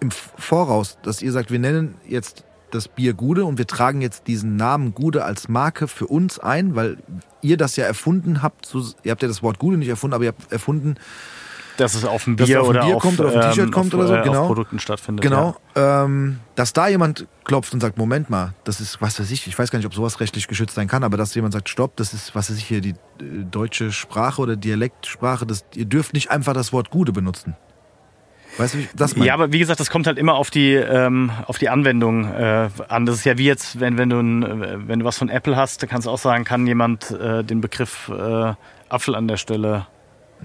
im Voraus, dass ihr sagt, wir nennen jetzt das Bier Gude und wir tragen jetzt diesen Namen Gude als Marke für uns ein, weil ihr das ja erfunden habt. So, ihr habt ja das Wort Gude nicht erfunden, aber ihr habt erfunden,
dass es auf dem Bier
auf ein
oder
Bier
auf,
kommt oder auf ein T-Shirt
ähm,
kommt oder so,
äh,
genau.
Produkten stattfindet.
Genau. Ähm, dass da jemand klopft und sagt, Moment mal, das ist, was weiß ich, ich weiß gar nicht, ob sowas rechtlich geschützt sein kann, aber dass jemand sagt, stopp, das ist, was weiß ich hier, die äh, deutsche Sprache oder Dialektsprache, das, ihr dürft nicht einfach das Wort Gude benutzen. Weißt du, wie ich das
Ja.
meine?
ja, aber wie gesagt, das kommt halt immer auf die ähm, auf die Anwendung äh, an. Das ist ja wie jetzt, wenn wenn du ein, äh, wenn du was von Apple hast, dann kannst du auch sagen, kann jemand äh, den Begriff äh, Apfel an der Stelle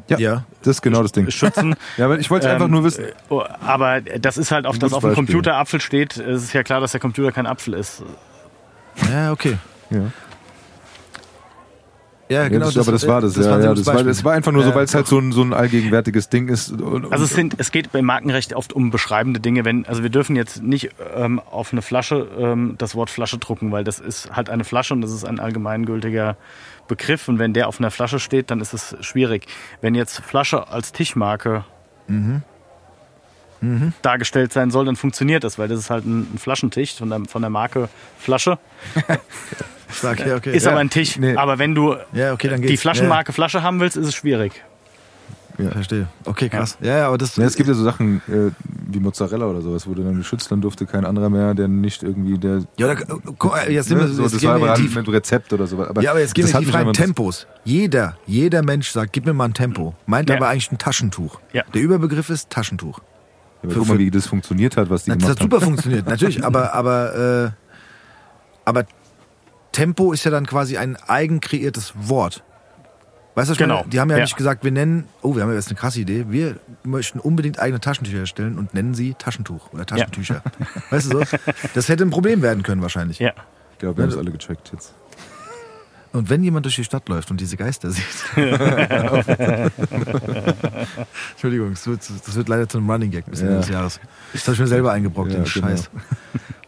Ja,
Ja.
das ist genau das Ding.
schützen.
Ja, aber ich wollte einfach
Ähm,
nur wissen.
äh, oh, Aber das ist halt, auf, dass auf dem. Computer Apfel steht, es ist ja klar, dass der Computer kein Apfel ist.
Ja, okay.
Ja.
Ja,
Ja,
genau.
das, aber das war das.
war
ja,
ein
ja, das, war, das war einfach nur so, weil es halt so ein, so ein allgegenwärtiges Ding ist. Und,
Also es, sind, es geht beim Markenrecht oft um beschreibende Dinge. Wenn, also wir dürfen jetzt nicht ähm, auf eine Flasche ähm, das Wort Flasche drucken, weil das ist halt eine Flasche und das ist ein allgemeingültiger Begriff. Und wenn der auf einer Flasche steht, dann ist es schwierig. Wenn jetzt Flasche als Tischmarke dargestellt sein soll, dann funktioniert das, weil das ist halt ein, ein Flaschentisch von der, von der Marke Flasche.
Sag, ja, okay.
Ist
ja.
aber ein Tisch.
Nee.
Aber wenn du
Ja, okay,
die. Flaschenmarke Flasche haben willst, ist es schwierig.
Ja, verstehe. Okay, krass. Ja, ja, aber das.
ja, es gibt ja so Sachen äh, wie Mozzarella oder sowas, wurde dann geschützt, dann durfte kein anderer mehr, der nicht irgendwie der.
ja, da, guck, jetzt sind
Ne,
wir,
so,
jetzt
das war aber
tief.
mit Rezept oder so. Aber
Ja, aber jetzt gehen
das
wir die freien
einfach-
Tempos. Jeder, jeder Mensch sagt, gib mir mal ein Tempo. Meint
Ja.
aber eigentlich ein Taschentuch.
Ja.
Der Überbegriff ist Taschentuch.
Aber guck mal, wie das funktioniert hat, was die
Das
gemacht
hat super funktioniert, natürlich. Aber, aber, äh, aber Tempo ist ja dann quasi ein eigen kreiertes Wort. Weißt du,
Genau.
meine? die haben ja,
Ja.
nicht gesagt, wir nennen, oh, wir haben ja jetzt eine krasse Idee, wir möchten unbedingt eigene Taschentücher herstellen und nennen sie Taschentuch oder Taschentücher. Weißt du so? Das hätte ein Problem werden können wahrscheinlich.
Ja.
Ich glaube, wir haben es alle gecheckt jetzt.
Und wenn jemand durch die Stadt läuft und diese Geister sieht. Entschuldigung, das wird, das wird leider zu einem Running Gag bis Ende
Ja.
des Jahres. Das habe ich mir selber eingebrockt,
Ja,
den
genau.
Scheiß.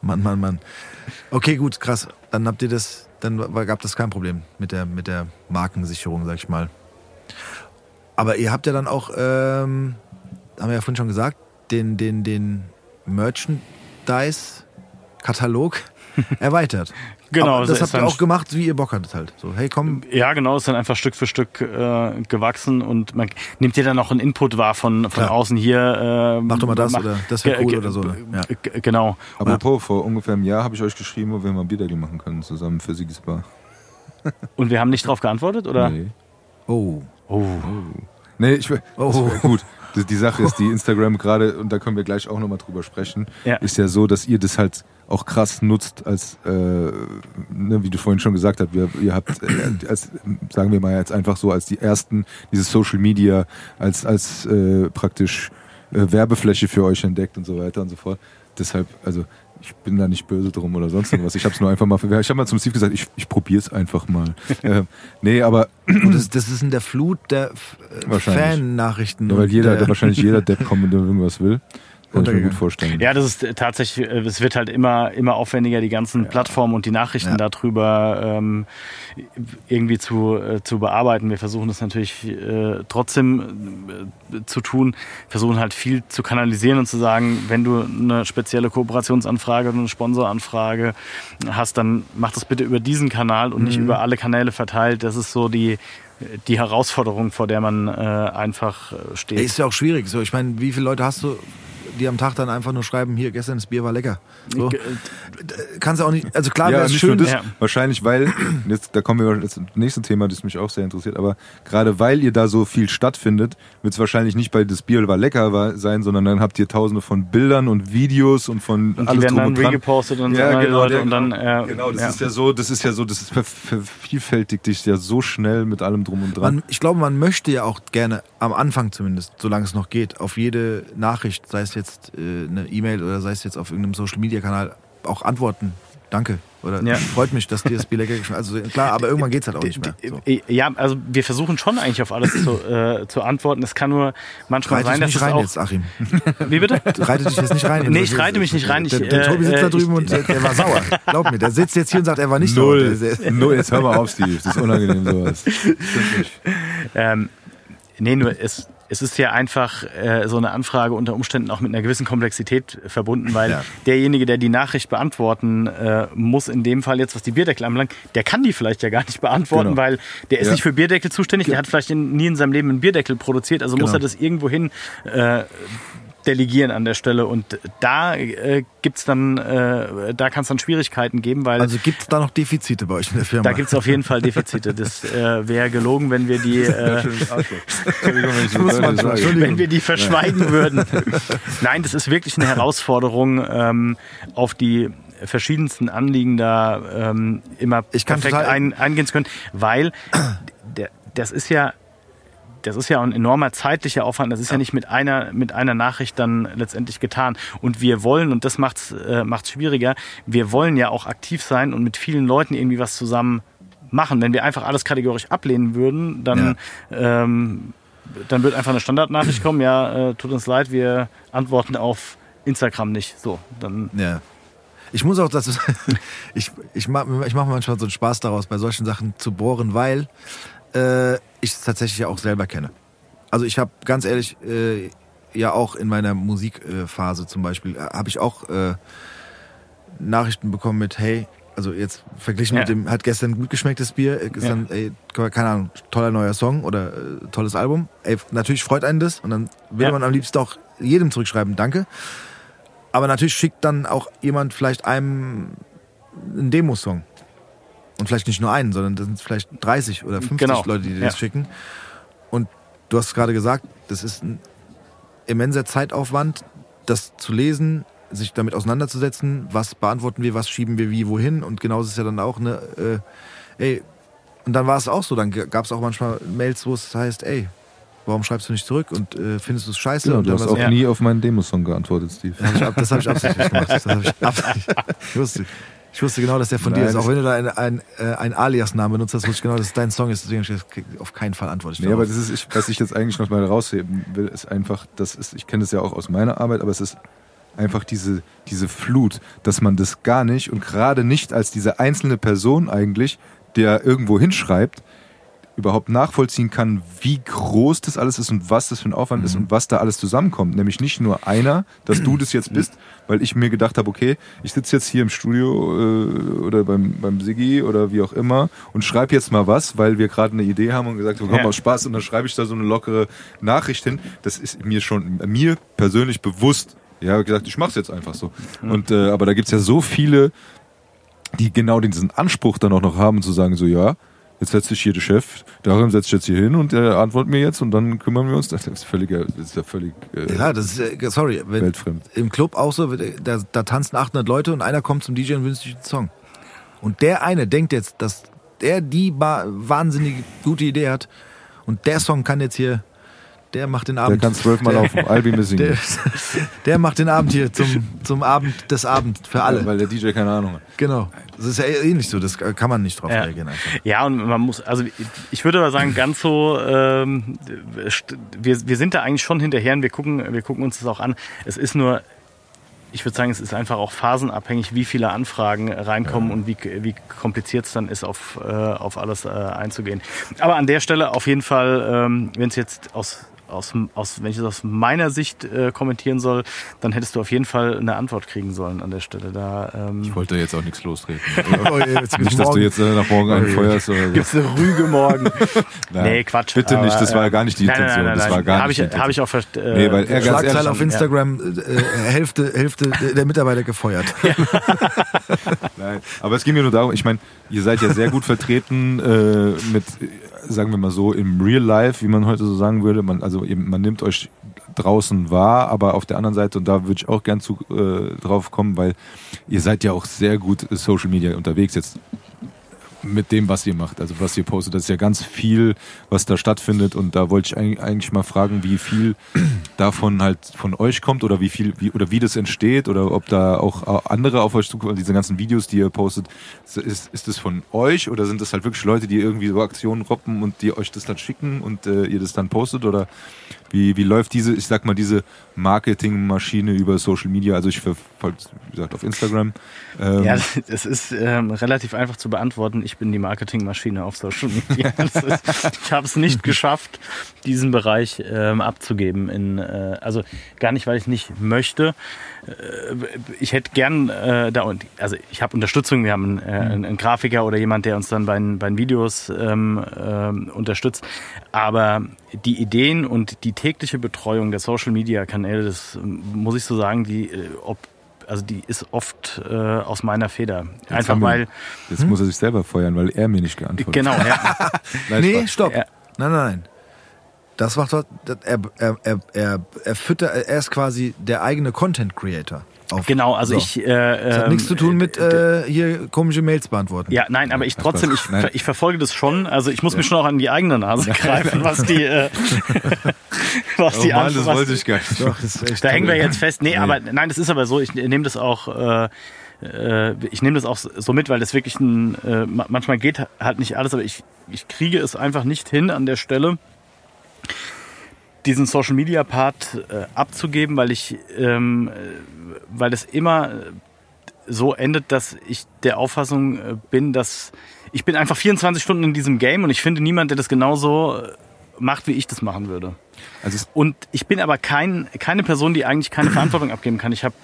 Mann, Mann, Mann. Okay, gut, krass. Dann habt ihr das, dann gab das kein Problem mit der, mit der Markensicherung, sag ich mal. Aber ihr habt ja dann auch, ähm, haben wir ja vorhin schon gesagt, den, den, den Merchandise-Katalog erweitert.
Genau,
Aber das habt ihr auch gemacht, wie ihr Bock hattet halt. So, hey, komm,
Ja, genau, ist dann einfach Stück für Stück äh, gewachsen und man nimmt dir dann noch einen Input wahr von, von
Klar.
außen hier. Äh,
Mach doch mal das oder das wär
ge-
cool oder so, ne? Ja.
Genau.
Apropos, vor ungefähr einem Jahr habe ich euch geschrieben, wo wir mal Bierdeckel machen können, zusammen für Sigis Bar.
Und wir haben nicht drauf geantwortet, oder?
Nee.
Oh.
Oh.
Nee, ich will.
Oh.
Gut. Die, Sache ist, die Instagram gerade, und da können wir gleich auch nochmal drüber sprechen,
Ja.
ist ja so, dass ihr das halt auch krass nutzt, als, äh, ne, wie du vorhin schon gesagt hast, wir, ihr habt, äh, als, sagen wir mal jetzt einfach so, als die ersten dieses Social Media als, als äh, praktisch äh, Werbefläche für euch entdeckt und so weiter und so fort. Deshalb, also ich bin da nicht böse drum oder sonst irgendwas. Ich habe es nur einfach mal, ich habe mal zum Steve gesagt, ich, ich probiere es einfach mal. äh, nee, aber
Und das, das ist in der Flut der äh. Fan-Nachrichten.
Ja, weil jeder,
der,
wahrscheinlich jeder Depp kommt, wenn der irgendwas will. Kann ich mir gut vorstellen.
Ja, das ist äh, tatsächlich, äh, es wird halt immer, immer aufwendiger, die ganzen Plattformen und die Nachrichten
Ja.
darüber ähm, irgendwie zu, äh, zu bearbeiten. Wir versuchen das natürlich äh, trotzdem äh, zu tun, versuchen halt viel zu kanalisieren und zu sagen, wenn du eine spezielle Kooperationsanfrage oder eine Sponsoranfrage hast, dann mach das bitte über diesen Kanal und nicht über alle Kanäle verteilt. Das ist so die, die Herausforderung, vor der man äh, einfach äh, steht.
Ist ja auch schwierig. So, ich meine, wie viele Leute hast du, die am Tag dann einfach nur schreiben, hier, gestern das Bier war lecker. So. Kannst du auch nicht, also klar
Ja,
wäre schön.
das,
Ja.
wahrscheinlich, weil, jetzt, da kommen wir jetzt zum nächsten Thema, das mich auch sehr interessiert, aber gerade weil ihr da so viel stattfindet, wird es wahrscheinlich nicht bei das Bier war lecker war, sein, sondern dann habt ihr tausende von Bildern und Videos und von
Und die
alles
werden
drum
dann
und dran.
regepostet und so
ja, genau,
Leute
der,
und dann äh,
genau, das
ja.
ist ja so, das ist ja so, das vervielfältigt dich ja so schnell mit allem drum und dran.
Man, ich glaube, man möchte ja auch gerne, am Anfang zumindest, solange es noch geht, auf jede Nachricht, sei es jetzt äh, eine E-Mail oder sei es jetzt auf irgendeinem Social-Media-Kanal, auch antworten. Danke. Oder
Ja.
freut mich, dass dir das Bier lecker geschmeckt hat. Also klar, aber irgendwann geht es halt auch nicht mehr. So.
Äh, Ja, also wir versuchen schon eigentlich auf alles zu, äh, zu antworten. Es kann nur manchmal
Reite dich
sein, dass
nicht
es
rein
auch.
jetzt, Achim.
Wie bitte?
Reite dich jetzt nicht rein.
Nee, ich reite mich nicht rein. Ich,
der, der
äh,
Tobi sitzt da
äh,
drüben
ich-
und der, der war sauer. Glaub mir, der sitzt jetzt hier und sagt, er war nicht
Null.
sauer.
Null, jetzt hör mal auf, Steve. Das ist unangenehm sowas. Stimmt nicht.
Ähm, nee, nur es, es ist ja einfach äh, so eine Anfrage unter Umständen auch mit einer gewissen Komplexität verbunden, weil
Ja.
derjenige, der die Nachricht beantworten äh, muss, in dem Fall jetzt, was die Bierdeckel anbelangt, der kann die vielleicht ja gar nicht beantworten,
Genau.
weil der ist
Ja.
nicht für Bierdeckel zuständig, der hat vielleicht nie in seinem Leben einen Bierdeckel produziert, also muss
Genau.
er das irgendwohin äh, delegieren an der Stelle. Und da äh, gibt's dann, äh, da kann es dann Schwierigkeiten geben, weil
Also gibt es da noch Defizite bei euch in der Firma?
da gibt's auf jeden Fall Defizite. Das äh, wäre gelogen, wenn wir die, äh,
wenn
wir die verschweigen würden. Nein, das ist wirklich eine Herausforderung, ähm, auf die verschiedensten Anliegen da ähm, immer
Ich kann
perfekt ein, eingehen zu können, weil der, das ist ja das ist ja ein enormer zeitlicher Aufwand. Das ist ja nicht mit einer, mit einer Nachricht dann letztendlich getan. Und wir wollen, und das macht's, äh, macht's schwieriger, wir wollen ja auch aktiv sein und mit vielen Leuten irgendwie was zusammen machen. Wenn wir einfach alles kategorisch ablehnen würden, dann, ähm, dann wird einfach eine Standardnachricht kommen, ja, äh, tut uns leid, wir antworten auf Instagram nicht. So, dann
Ja. Ich muss auch dazu ich, ich mache ich mach manchmal so einen Spaß daraus, bei solchen Sachen zu bohren, weil äh, ich es tatsächlich ja auch selber kenne. Also ich habe ganz ehrlich äh, ja auch in meiner Musikphase zum Beispiel, äh, habe ich auch äh, Nachrichten bekommen mit, hey, also jetzt verglichen
Ja.
mit dem, hat gestern gut geschmecktes Bier, äh, gestern, ey, keine Ahnung, toller neuer Song oder tolles Album. Ey, natürlich freut einen das und dann will
Ja.
man am liebsten auch jedem zurückschreiben, danke. Aber natürlich schickt dann auch jemand vielleicht einem einen Demosong. Und vielleicht nicht nur einen, sondern das sind vielleicht 30 oder 50
Genau.
Leute, die dir
Ja.
das schicken. Und du hast gerade gesagt, das ist ein immenser Zeitaufwand, das zu lesen, sich damit auseinanderzusetzen, was beantworten wir, was schieben wir wie wohin. Und genauso ist es ja dann auch, ne, äh, ey, und dann war es auch so, dann gab es auch manchmal Mails, wo es heißt, ey, warum schreibst du nicht zurück und äh, findest du es scheiße?
Genau,
und
du hast auch
so,
Ja.
nie auf meinen Demosong geantwortet, Steve.
das habe ich, ab- hab ich absichtlich gemacht. Das hab ich, absichtlich. Ich, wusste, ich wusste genau, dass der von dir
Nein,
ist. Auch wenn du da ein, ein, äh, ein Alias-Namen benutzt hast, wusste ich genau, dass es dein Song ist. Deswegen auf keinen Fall antworte ich
Nee, aber
darauf.
das ist, ich, was ich jetzt eigentlich noch mal rausheben will, ist einfach, das ist, ich kenne das ja auch aus meiner Arbeit, aber es ist einfach diese, diese Flut, dass man das gar nicht und gerade nicht als diese einzelne Person eigentlich, der irgendwo hinschreibt, überhaupt nachvollziehen kann, wie groß das alles ist und was das für ein Aufwand ist und was da alles zusammenkommt. Nämlich nicht nur einer, dass du das jetzt bist, weil ich mir gedacht habe, okay, ich sitze jetzt hier im Studio äh, oder beim, beim Siggi oder wie auch immer und schreibe jetzt mal was, weil wir gerade eine Idee haben und gesagt haben, komm mal Spaß und dann schreibe ich da so eine lockere Nachricht hin. Das ist mir schon, mir persönlich bewusst. Ja, gesagt, ich mach's jetzt einfach so. Und äh, aber da gibt's ja so viele, die genau diesen Anspruch dann auch noch haben, zu sagen, so ja, jetzt setzt sich hier der Chef, darin setzt sich jetzt hier hin und er antwortet mir jetzt und dann kümmern wir uns. Das ist völlig, das ist ja völlig äh,
ja, das ist, äh, sorry, wenn,
weltfremd.
im Club auch so, da, da tanzen 800 Leute und einer kommt zum DJ und wünscht sich einen Song. Und der eine denkt jetzt, dass der die wahnsinnig gute Idee hat und der Song kann jetzt hier, der macht den
Der
Abend.
kann zwölfmal
der,
auf dem Albi missing.
der, der macht den Abend hier zum, zum Abend des Abends für alle.
Weil der DJ keine Ahnung hat.
Genau. Das ist ja ähnlich so, das kann man nicht drauf
Ja.
reagieren einfach.
Ja, und man muss, also ich würde aber sagen, ganz so, ähm, wir, wir sind da eigentlich schon hinterher und wir gucken, wir gucken uns das auch an. Es ist nur, ich würde sagen, es ist einfach auch phasenabhängig, wie viele Anfragen reinkommen und wie, wie kompliziert es dann ist, auf, äh, auf alles äh, einzugehen. Aber an der Stelle auf jeden Fall, ähm, wenn es jetzt aus aus, aus, wenn ich das aus meiner Sicht äh, kommentieren soll, dann hättest du auf jeden Fall eine Antwort kriegen sollen an der Stelle. Da ähm,
Ich wollte jetzt auch nichts lostreten.
Oh,
nicht, dass du jetzt äh, nach morgen einen feuerst oder so.
gibt's eine Rüge morgen.
Nein,
nee, Quatsch.
Bitte
aber,
nicht, das war
äh,
gar nicht die
nein, nein,
Intention.
Nein, nein,
das war gar
hab
nicht Intention.
Habe ich auch verstanden.
Nee, weil er ganz ehrlich-
auf Instagram, äh, Hälfte, Hälfte der Mitarbeiter gefeuert.
Nein, aber es ging mir nur darum, ich meine, ihr seid ja sehr gut vertreten äh, mit, äh, sagen wir mal so, im Real Life, wie man heute so sagen würde. Man, also eben, man nimmt euch draußen wahr, aber auf der anderen Seite, und da würde ich auch gern zu, äh, drauf kommen, weil ihr seid ja auch sehr gut äh, Social Media unterwegs jetzt mit dem, was ihr macht, also was ihr postet. Das ist ja ganz viel, was da stattfindet. Und da wollte ich eigentlich- mal fragen, wie viel davon halt von euch kommt oder wie viel, wie, oder wie das entsteht oder ob da auch auch andere auf euch zukommen, diese ganzen Videos, die ihr postet, ist, ist das von euch oder sind das halt wirklich Leute, die irgendwie so Aktionen roppen und die euch das dann schicken und äh, ihr das dann postet? Oder wie, wie läuft diese, ich sag mal, diese Marketingmaschine über Social Media? Also ich verfolge, wie gesagt, auf Instagram. Ähm,
Ja, es ist ähm, relativ einfach zu beantworten. Ich bin die Marketingmaschine auf Social Media. Ist, ich habe es nicht geschafft, diesen Bereich ähm, abzugeben. In, äh, also gar nicht, weil ich nicht möchte. Äh, ich hätte gern äh, da und also ich habe Unterstützung. Wir haben einen, äh, einen, einen Grafiker oder jemand, der uns dann bei, den- bei den Videos ähm, ähm, unterstützt. Aber die Ideen und die tägliche Betreuung der Social Media Kanäle, das ähm, muss ich so sagen, die äh, ob also die ist oft äh, aus meiner Feder.
jetzt
Einfach weil,
Jetzt muss er sich selber feuern, weil er mir nicht geantwortet
genau,
hat.
ja,
Nein,
Nee, stopp.
Ja.
Nein, nein, nein. Das macht er, er, er, er, er füttert, er ist quasi der eigene Content Creator. Auf,
genau, also
So.
ich... Äh,
Das hat
ähm,
nichts zu tun mit äh, hier komische Mails beantworten.
Ja, nein, aber ich trotzdem, ich, ich verfolge das schon. Also ich muss mir schon auch an die eigene Nase greifen, was die, äh, was
Oh
die
Mann,
Antwort-
das
was-
wollte ich gar nicht.
Doch, das ist echt
Da hängen wir jetzt fest. Nee, aber nein, das ist aber so. Ich nehme das auch. Äh, äh, ich nehme das auch so mit, weil das wirklich ein. Äh, ma- manchmal geht halt nicht alles, aber ich, ich kriege es einfach nicht hin an der Stelle, diesen Social Media Part äh, abzugeben, weil ich, ähm, äh, weil es immer äh, so endet, dass ich der Auffassung äh, bin, dass ich bin einfach 24 Stunden in diesem Game und ich finde niemand, der das genauso macht, wie ich das machen würde.
Also
Und ich bin aber kein, keine Person, die eigentlich keine Verantwortung abgeben kann. Ich habe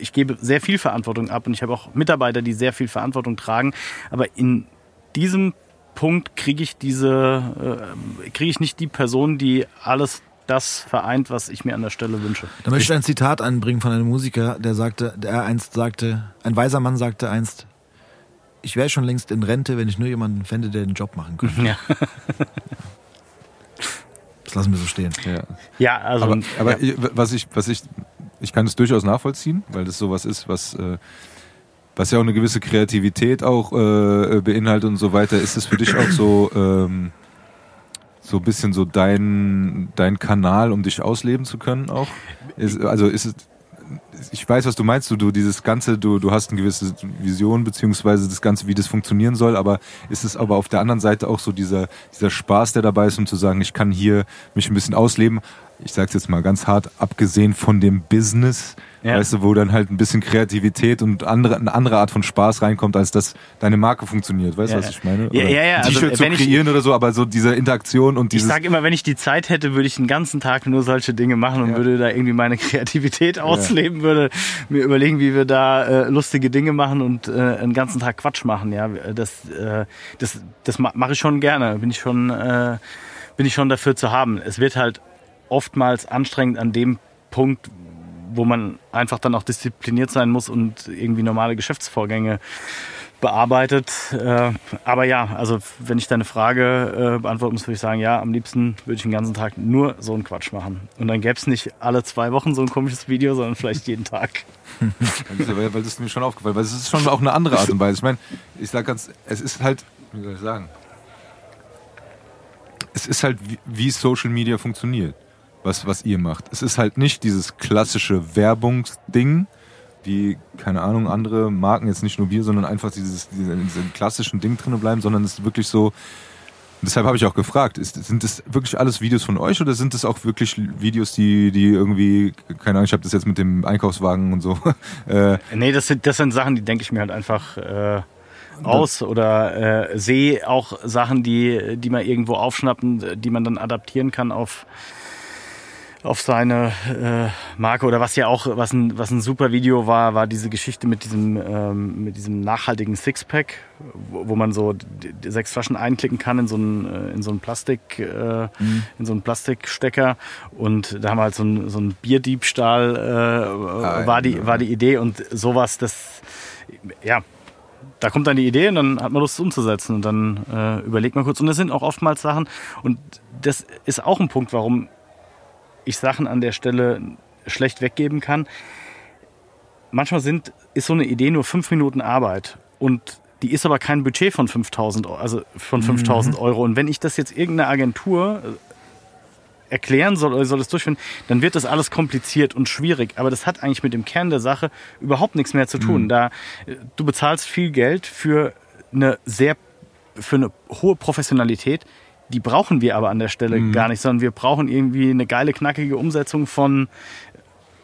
ich gebe sehr viel Verantwortung ab und ich habe auch Mitarbeiter, die sehr viel Verantwortung tragen. Aber in diesem Punkt kriege ich diese, äh, kriege ich nicht die Person, die alles das vereint, was ich mir an der Stelle wünsche.
Da möchte ich ein Zitat anbringen von einem Musiker, der sagte, der einst sagte, ein weiser Mann sagte einst, ich wäre schon längst in Rente, wenn ich nur jemanden fände, der den Job machen könnte.
Ja,
Das lassen wir so stehen.
ja.
ja also
Aber, aber
ja.
ich- was ich, was ich, ich kann es durchaus nachvollziehen, weil das sowas ist, was, äh, was ja auch eine gewisse Kreativität auch äh, beinhaltet und so weiter. Ist es für dich auch so, ähm, so ein bisschen so dein, dein Kanal, um dich ausleben zu können auch? Ist, also ist es, ich weiß, was du meinst, du, du dieses Ganze, du, du hast eine gewisse Vision, beziehungsweise das Ganze, wie das funktionieren soll, aber ist es aber auf der anderen Seite auch so dieser, dieser Spaß, der dabei ist, um zu sagen, ich kann hier mich ein bisschen ausleben. Ich sag's jetzt mal ganz hart, abgesehen von dem Business,
Ja.
weißt du, wo dann halt ein bisschen Kreativität und andere, eine andere Art von Spaß reinkommt, als dass deine Marke funktioniert. Weißt du,
Ja,
was ich meine?
ja,
Oder
ja, ja,
ein
also
T-Shirt zu
wenn ich-
kreieren oder so, aber so diese Interaktion und
ich
dieses.
sage immer, wenn ich die Zeit hätte, würde ich den ganzen Tag nur solche Dinge machen und würde da irgendwie meine Kreativität ausleben, würde mir überlegen, wie wir da äh, lustige Dinge machen und äh, einen ganzen Tag Quatsch machen. Ja, das, äh, das, das ma- mache ich schon gerne. Bin ich schon, äh, bin ich schon dafür zu haben. Es wird halt oftmals anstrengend an dem Punkt, wo man einfach dann auch diszipliniert sein muss und irgendwie normale Geschäftsvorgänge bearbeitet. Äh, aber ja, also wenn ich deine Frage äh, beantworten muss, würde ich sagen, ja, am liebsten würde ich den ganzen Tag nur so einen Quatsch machen. Und dann gäbe es nicht alle zwei Wochen so ein komisches Video, sondern vielleicht jeden Tag.
weil, das ist mir schon aufgefallen, weil es ist schon auch eine andere Art und Weise. Ich meine, ich sag ganz, es ist halt, wie soll ich sagen, es ist halt, wie Social Media funktioniert, was, was ihr macht. Es ist halt nicht dieses klassische Werbungsding, wie, keine Ahnung, andere Marken, jetzt nicht nur wir, sondern einfach dieses, diese, in diesem klassischen Ding drin bleiben, sondern es ist wirklich so, Deshalb habe ich auch gefragt, ist, sind das wirklich alles Videos von euch oder sind das auch wirklich Videos, die, die irgendwie, keine Ahnung, ich habe das jetzt mit dem Einkaufswagen und so, äh,
Nee, das sind, das sind Sachen, die denke ich mir halt einfach äh, aus oder äh, sehe auch Sachen, die, die man irgendwo aufschnappen, die man dann adaptieren kann auf auf seine äh, Marke oder was ja auch was ein was ein super Video war war diese Geschichte mit diesem ähm, mit diesem nachhaltigen Sixpack wo, wo man so sechs Flaschen einklicken kann in so einen äh, in so einen Plastik äh, in so einen Plastikstecker. Und da haben wir halt so ein so ein Bierdiebstahl äh,
Ah,
war die war die Idee. Und sowas das ja da kommt dann die Idee und dann hat man Lust es umzusetzen. Und dann äh, überlegt man kurz. Und das sind auch oftmals Sachen. Und das ist auch ein Punkt warum ich Sachen an der Stelle schlecht weggeben kann. Manchmal sind, ist so eine Idee nur fünf Minuten Arbeit und die ist aber kein Budget von 5000 Euro, also von 5000 Euro. Und wenn ich das jetzt irgendeiner Agentur erklären soll oder soll es durchführen, dann wird das alles kompliziert und schwierig. Aber das hat eigentlich mit dem Kern der Sache überhaupt nichts mehr zu tun. Da äh, du bezahlst viel Geld für eine sehr für eine hohe Professionalität. Die brauchen wir aber an der Stelle gar nicht, sondern wir brauchen irgendwie eine geile, knackige Umsetzung von,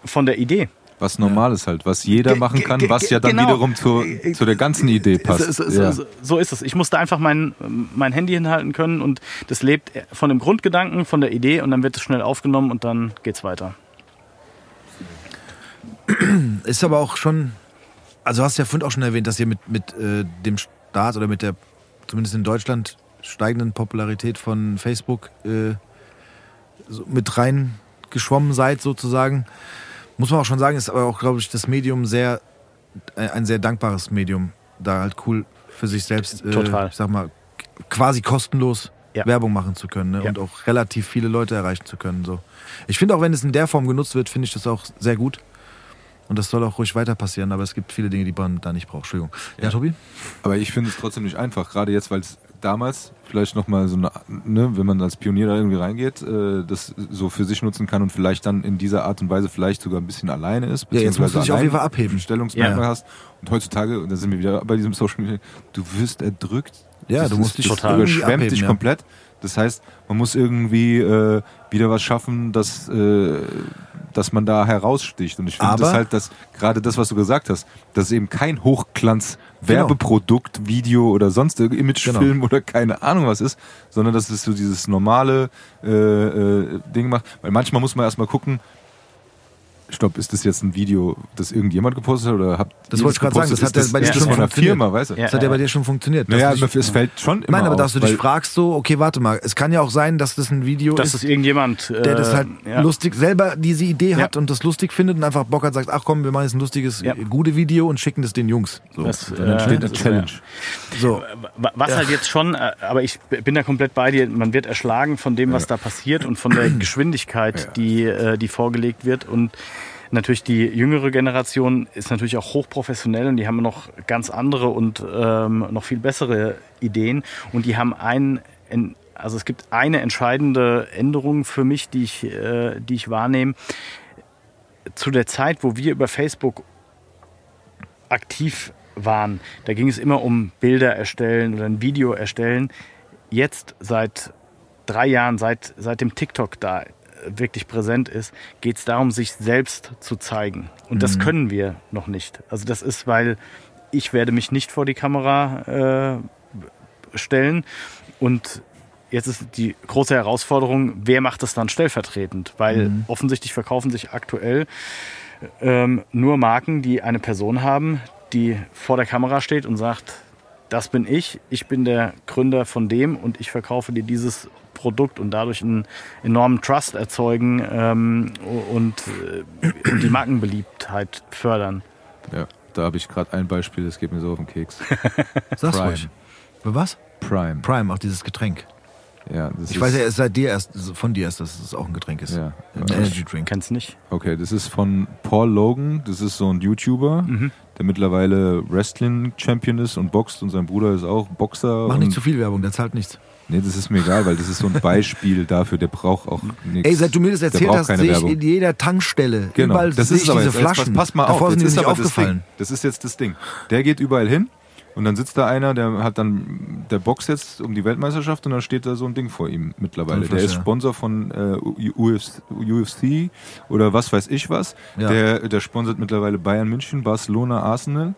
von der Idee.
Was normal ist halt, was jeder
Ge-
machen kann, was ja dann
genau.
wiederum zur, zu der ganzen Idee passt.
So, so,
ja.
so, ist es. Ich musste einfach mein, mein Handy hinhalten können und das lebt von dem Grundgedanken, von der Idee und dann wird es schnell aufgenommen und dann geht's weiter.
Ist aber auch schon, also hast du ja vorhin auch schon erwähnt, dass ihr mit, mit äh, dem Start oder mit der, zumindest in Deutschland, steigenden Popularität von Facebook äh, so mit reingeschwommen seid sozusagen. Muss man auch schon sagen, ist aber auch, glaube ich, das Medium sehr, äh, ein sehr dankbares Medium, da halt cool für sich selbst, äh,
Total.
ich sag mal, quasi kostenlos
Ja.
Werbung machen zu können ne?
Ja.
und auch relativ viele Leute erreichen zu können. So. Ich finde auch, wenn es in der Form genutzt wird, finde ich das auch sehr gut. Und das soll auch ruhig weiter passieren, aber es gibt viele Dinge, die man da nicht braucht. Entschuldigung. Ja,
Ja.
Tobi?
Aber ich finde es trotzdem nicht einfach, gerade jetzt, weil es damals vielleicht nochmal so eine, ne, wenn man als Pionier da irgendwie reingeht, äh, das so für sich nutzen kann und vielleicht dann in dieser Art und Weise vielleicht sogar ein bisschen alleine ist.
Ja, jetzt musst du
beziehungsweise
dich auf jeden Fall abheben.
Stellungsmerkmal
Ja.
hast. Und heutzutage, und da sind wir wieder bei diesem Social Media, du wirst erdrückt.
Ja,
Das
du musst
ist-
dich
total
überschwemmt
abheben,
dich
ja.
komplett. Das heißt, man muss irgendwie äh, wieder was schaffen, dass, äh, dass man da heraussticht. Und ich finde das halt, dass gerade das, was du gesagt hast, das ist eben kein Hochglanz
Genau.
Video oder sonst Imagefilm oder keine Ahnung was ist, sondern dass es so dieses normale äh, äh, Ding macht. Weil manchmal muss man erstmal gucken, Stopp, ist das jetzt ein Video, das irgendjemand gepostet hat oder habt
Das wollte ich gerade sagen, das hat ja bei
das,
dir
das
schon
von
funktioniert.
Firma, weißt du?
Ja.
Das hat ja bei dir schon funktioniert.
Naja,
du dich,
es fällt schon immer
nein, aber dass du dich fragst so, okay, warte mal, es kann ja auch sein, dass das ein Video
Dass
ist,
es irgendjemand.
der das
äh,
halt
ja.
lustig selber diese Idee hat
Ja.
und das lustig findet und einfach Bock hat, sagt, ach komm, wir machen jetzt ein lustiges,
Ja.
gute Video und schicken das den Jungs. So.
Das,
dann entsteht
äh,
eine
das
Challenge.
so.
Wa- Was halt jetzt schon, äh, aber ich bin da komplett bei dir, man wird erschlagen von dem, was da passiert und von der Geschwindigkeit, die, äh, die vorgelegt wird. Und natürlich die jüngere Generation ist natürlich auch hochprofessionell und die haben noch ganz andere und ähm, noch viel bessere Ideen. Und die haben einen, en- also es gibt eine entscheidende Änderung für mich, die ich, äh, die ich wahrnehme. Zu der Zeit, wo wir über Facebook aktiv waren, da ging es immer um Bilder erstellen oder ein Video erstellen. Jetzt seit drei Jahren, seit, seit dem TikTok da wirklich präsent ist, geht es darum, sich selbst zu zeigen. Und das können wir noch nicht. Also das ist, weil ich werde mich nicht vor die Kamera äh, stellen und Jetzt ist die große Herausforderung, wer macht das dann stellvertretend? Weil offensichtlich verkaufen sich aktuell ähm, nur Marken, die eine Person haben, die vor der Kamera steht und sagt, das bin ich, ich bin der Gründer von dem und ich verkaufe dir dieses Produkt und dadurch einen enormen Trust erzeugen ähm, und, äh, und die Markenbeliebtheit fördern.
Ja, da habe ich gerade ein Beispiel, das geht mir so auf den Keks.
Sag's
Prime.
ruhig. Was?
Prime.
Prime, auch dieses Getränk.
Ja, das
Ich
ist,
weiß ja erst seit dir erst, von dir erst, dass es auch ein Getränk ist.
Ja.
Ein Energy Drink.
Kennst nicht?
Okay, das ist von Paul Logan. Das ist so ein YouTuber,
Mhm.
der mittlerweile Wrestling-Champion ist und boxt und sein Bruder ist auch Boxer.
Mach nicht zu viel Werbung, der zahlt nichts.
Nee, das ist mir egal, weil das ist so ein Beispiel dafür. Der braucht auch nichts.
Ey, seit du mir das erzählt hast, sehe ich
Werbung.
in jeder Tankstelle,
Genau,
überall
das
sehe
ist
ich
aber
diese
jetzt,
Flaschen.
Pass, pass mal
Davor
auf,
die
ist
mir
aber das Ding.
aufgefallen.
Das ist jetzt das Ding. Der geht überall hin und dann sitzt da einer, der hat dann, der boxt jetzt um die Weltmeisterschaft und dann steht da so ein Ding vor ihm mittlerweile. Der ist. Sponsor von äh, UFC, UFC oder was weiß ich was.
Ja.
Der, der sponsert mittlerweile Bayern München, Barcelona, Arsenal.